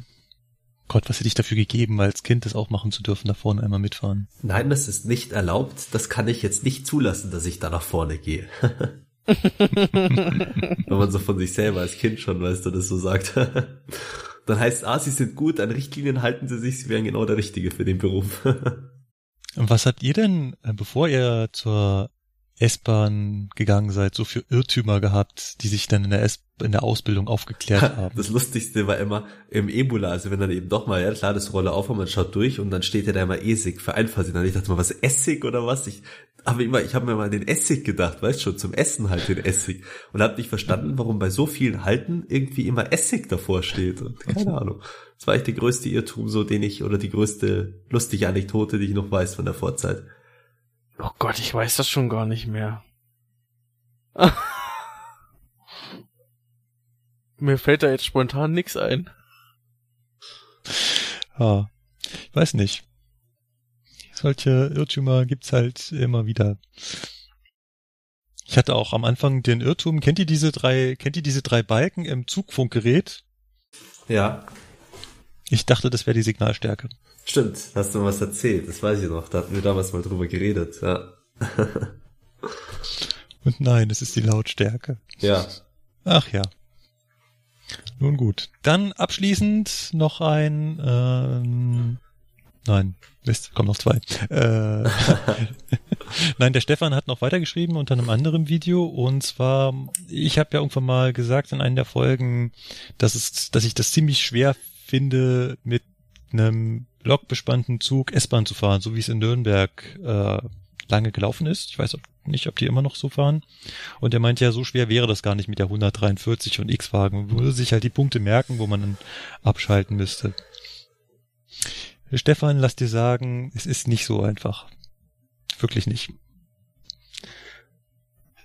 Gott, was hätte ich dafür gegeben, als Kind das auch machen zu dürfen, da vorne einmal mitfahren? Nein, das ist nicht erlaubt. Das kann ich jetzt nicht zulassen, dass ich da nach vorne gehe. <laughs> Wenn man so von sich selber als Kind schon, weißt du, das so sagt. <laughs> Dann heißt, ah, sie sind gut, an Richtlinien halten sie sich, sie wären genau der Richtige für den Beruf. Was habt ihr denn, äh, bevor ihr zur S-Bahn gegangen seid, so für Irrtümer gehabt, die sich dann in der S in der Ausbildung aufgeklärt haben. Das Lustigste war immer im Ebola, also wenn dann eben doch mal, ja klar, das Rolle auf und man schaut durch und dann steht ja da immer Essig für Einfallsinn. Und ich dachte mal, was Essig oder was? Ich habe immer, ich habe mir mal den Essig gedacht, weißt schon, zum Essen halt den Essig. Und habe nicht verstanden, warum bei so vielen Halten irgendwie immer Essig davor steht. Und keine Ahnung. Das war echt der größte Irrtum, so den ich, oder die größte lustige Anekdote, die ich noch weiß von der Vorzeit. Oh Gott, ich weiß das schon gar nicht mehr. <laughs> Mir fällt da jetzt spontan nix ein. Ja, ich weiß nicht. Solche Irrtümer gibt's halt immer wieder. Ich hatte auch am Anfang den Irrtum, kennt ihr diese drei, kennt ihr diese drei Balken im Zugfunkgerät? Ja. Ich dachte, das wäre die Signalstärke. Stimmt, hast du was erzählt, das weiß ich noch, da hatten wir damals mal drüber geredet, ja. <laughs> Und nein, es ist die Lautstärke. Ja. Ach ja. Nun gut. Dann abschließend noch ein ähm, Nein, Mist, kommen noch zwei. Äh, <laughs> Nein, der Stefan hat noch weitergeschrieben unter einem anderen Video und zwar, ich habe ja irgendwann mal gesagt in einer der Folgen, dass es, dass ich das ziemlich schwer finde, mit einem lokbespannten Zug S-Bahn zu fahren, so wie es in Nürnberg äh, lange gelaufen ist. Ich weiß nicht, ob die immer noch so fahren. Und er meint ja, so schwer wäre das gar nicht mit der 143 und X-Wagen. Man würde sich halt die Punkte merken, wo man dann abschalten müsste. Stefan, lass dir sagen, es ist nicht so einfach. Wirklich nicht.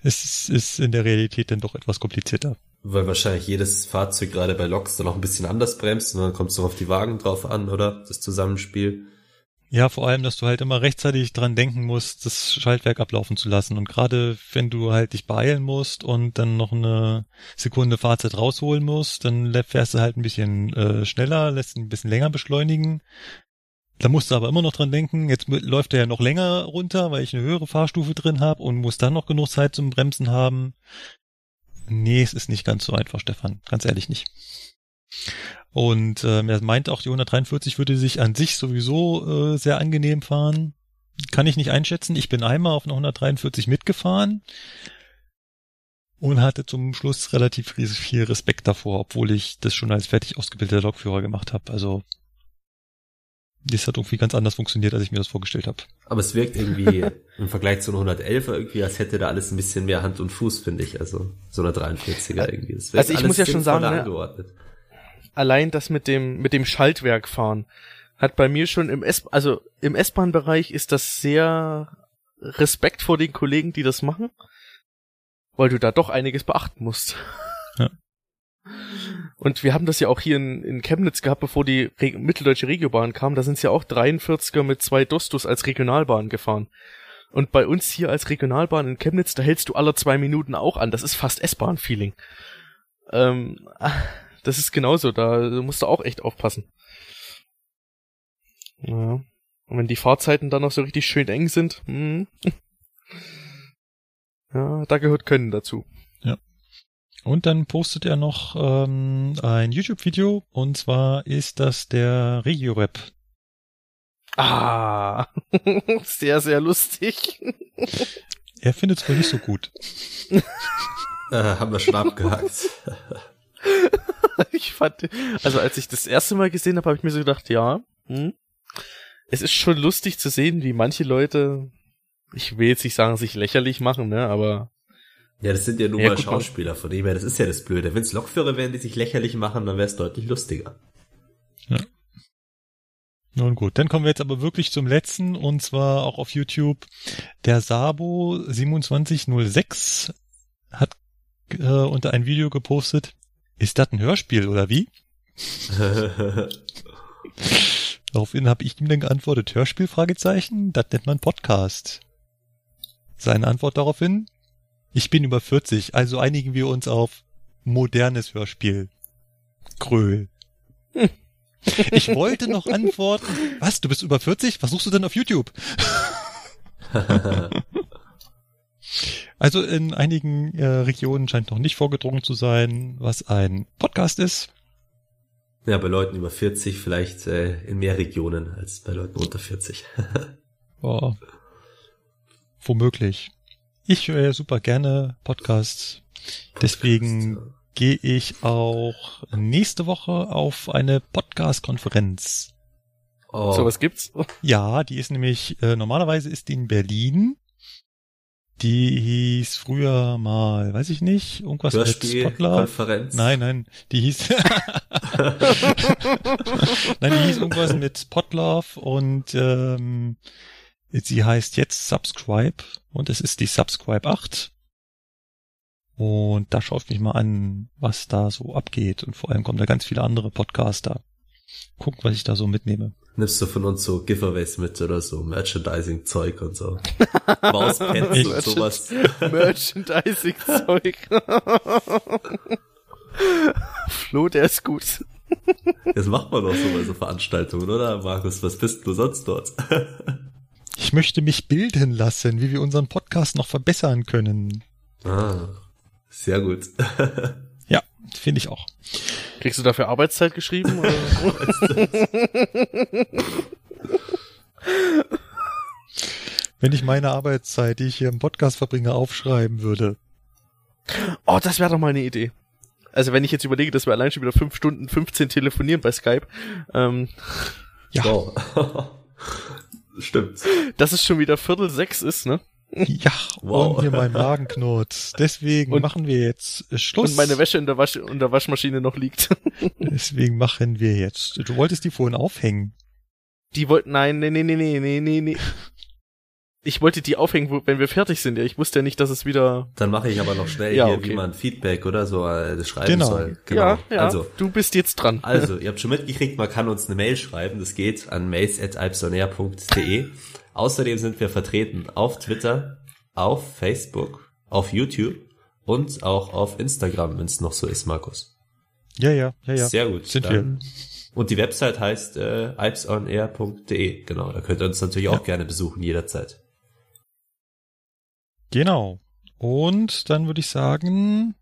Es ist in der Realität dann doch etwas komplizierter. Weil wahrscheinlich jedes Fahrzeug gerade bei Loks dann auch ein bisschen anders bremst und dann kommt es noch auf die Wagen drauf an, oder? Das Zusammenspiel. Ja, vor allem, dass du halt immer rechtzeitig dran denken musst, das Schaltwerk ablaufen zu lassen. Und gerade wenn du halt dich beeilen musst und dann noch eine Sekunde Fahrzeit rausholen musst, dann fährst du halt ein bisschen äh, schneller, lässt ein bisschen länger beschleunigen. Da musst du aber immer noch dran denken, jetzt läuft er ja noch länger runter, weil ich eine höhere Fahrstufe drin habe und muss dann noch genug Zeit zum Bremsen haben. Nee, es ist nicht ganz so einfach, Stefan. Ganz ehrlich nicht. Und ähm, er meint auch, die 143 würde sich an sich sowieso äh, sehr angenehm fahren. Kann ich nicht einschätzen. Ich bin einmal auf einer 143 mitgefahren und hatte zum Schluss relativ viel Respekt davor, obwohl ich das schon als fertig ausgebildeter Lokführer gemacht habe. Also das hat irgendwie ganz anders funktioniert, als ich mir das vorgestellt habe. Aber es wirkt irgendwie <laughs> im Vergleich zu einer 111 irgendwie, als hätte da alles ein bisschen mehr Hand und Fuß, finde ich. Also so einer 43er irgendwie. also ich muss ja schon sagen, ne, allein das mit dem mit dem Schaltwerk fahren hat bei mir schon im S also im S-Bahn Bereich ist das sehr Respekt vor den Kollegen, die das machen, weil du da doch einiges beachten musst. Ja. <laughs> Und wir haben das ja auch hier in, in Chemnitz gehabt, bevor die Re mitteldeutsche Regiobahn kam. Da sind ja auch 43er mit zwei Dostos als Regionalbahn gefahren. Und bei uns hier als Regionalbahn in Chemnitz, da hältst du alle zwei Minuten auch an. Das ist fast S-Bahn-Feeling. Ähm, das ist genauso, da musst du auch echt aufpassen. Ja. Und wenn die Fahrzeiten dann noch so richtig schön eng sind, hm. <laughs> ja, da gehört Können dazu. Und dann postet er noch ähm, ein YouTube-Video und zwar ist das der Regio-Rap. Ah, <laughs> sehr, sehr lustig. Er findet es wohl nicht so gut. äh, haben wir schon abgehakt. ich fand, also als ich das erste Mal gesehen habe, habe ich mir so gedacht, ja, hm, es ist schon lustig zu sehen, wie manche Leute, ich will jetzt nicht sagen, sich lächerlich machen, ne, aber ja, das sind ja nur ja, mal Schauspieler, von dem her, das ist ja das Blöde. Wenn es Lokführer wären, die sich lächerlich machen, dann wäre es deutlich lustiger. Ja. Nun gut, dann kommen wir jetzt aber wirklich zum letzten und zwar auch auf YouTube. Der Sabo 2706 hat äh, unter ein Video gepostet. Ist das ein Hörspiel oder wie? <laughs> Daraufhin habe ich ihm dann geantwortet, Hörspiel? Fragezeichen, das nennt man Podcast. Seine Antwort daraufhin, ich bin über 40, also einigen wir uns auf modernes Hörspiel. Kröll. <laughs> Hm. Ich wollte noch antworten. Was, du bist über 40? Was suchst du denn auf YouTube? <laughs> also in einigen äh, Regionen scheint noch nicht vorgedrungen zu sein, was ein Podcast ist. Ja, bei Leuten über 40 vielleicht äh, in mehr Regionen als bei Leuten unter 40. <laughs> oh. Womöglich. Ich höre super gerne Podcasts. Deswegen gehe ich auch nächste Woche auf eine Podcast-Konferenz. Oh. So was gibt's? Ja, die ist nämlich, äh, normalerweise ist die in Berlin. Die hieß früher mal, weiß ich nicht, irgendwas Hörspiel, mit Spotlight. Konferenz. Nein, nein, die hieß <laughs> <laughs> Nein, die hieß irgendwas mit Potlove und ähm, Sie heißt jetzt Subscribe und es ist die Subscribe 8. Und da schaue ich mich mal an, was da so abgeht. Und vor allem kommen da ganz viele andere Podcaster. Guck, was ich da so mitnehme. Nimmst du von uns so Giveaways mit oder so Merchandising-Zeug und so? <laughs> Mauspads und sowas. Merchandising-Zeug. <laughs> Flo, der ist gut. Das macht man doch so bei so Veranstaltungen, oder Markus? Was bist du sonst dort? Ich möchte mich bilden lassen, wie wir unseren Podcast noch verbessern können. Ah, sehr gut. <laughs> ja, finde ich auch. Kriegst du dafür Arbeitszeit geschrieben? <laughs> Wenn ich meine Arbeitszeit, die ich hier im Podcast verbringe, aufschreiben würde. Oh, das wäre doch mal eine Idee. Also wenn ich jetzt überlege, dass wir allein schon wieder fünf Stunden 15 telefonieren bei Skype. Ähm, ja. Wow. <laughs> Stimmt. Dass es schon wieder Viertel sechs ist, ne? Ja, wow. und mir mein Magen knurrt. Deswegen und, machen wir jetzt Schluss. Und meine Wäsche in der, Wasch in der Waschmaschine noch liegt. <laughs> Deswegen machen wir jetzt. Du wolltest die vorhin aufhängen. Die wollten, nein, nee, nee, nee, nee, nee, nee, nee ich wollte die aufhängen, wo, wenn wir fertig sind. Ja, ich wusste ja nicht, dass es wieder. Dann mache ich aber noch schnell ja, hier, okay. wie man Feedback oder so äh, schreiben genau. soll. Genau. Ja, ja, also du bist jetzt dran. Also, ihr habt schon mitgekriegt, man kann uns eine Mail schreiben. Das geht an mails@alpsonair.de. Außerdem sind wir vertreten auf Twitter, auf Facebook, auf YouTube und auch auf Instagram, wenn es noch so ist, Markus. Ja, ja, ja, ja. Sehr gut. Sind Dann wir. Und die Website heißt äh, alpsonair.de. Genau, da könnt ihr uns natürlich auch gerne besuchen, jederzeit. Genau. Und dann würde ich sagen,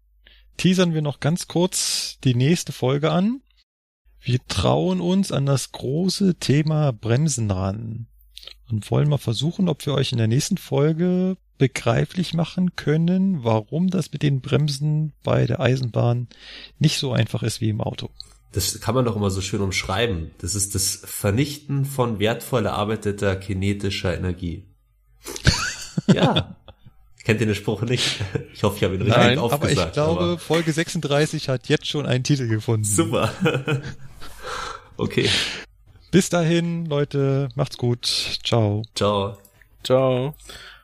teasern wir noch ganz kurz die nächste Folge an. Wir trauen uns an das große Thema Bremsen ran und wollen mal versuchen, ob wir euch in der nächsten Folge begreiflich machen können, warum das mit den Bremsen bei der Eisenbahn nicht so einfach ist wie im Auto. Das kann man doch immer so schön umschreiben. Das ist das Vernichten von wertvoll erarbeiteter kinetischer Energie. <laughs> ja. Kennt ihr den Spruch nicht? Ich hoffe, ich habe ihn richtig Nein, aufgesagt. Aber ich glaube, aber Folge 36 hat jetzt schon einen Titel gefunden. Super. okay. Bis dahin, Leute, macht's gut. Ciao. Ciao. Ciao.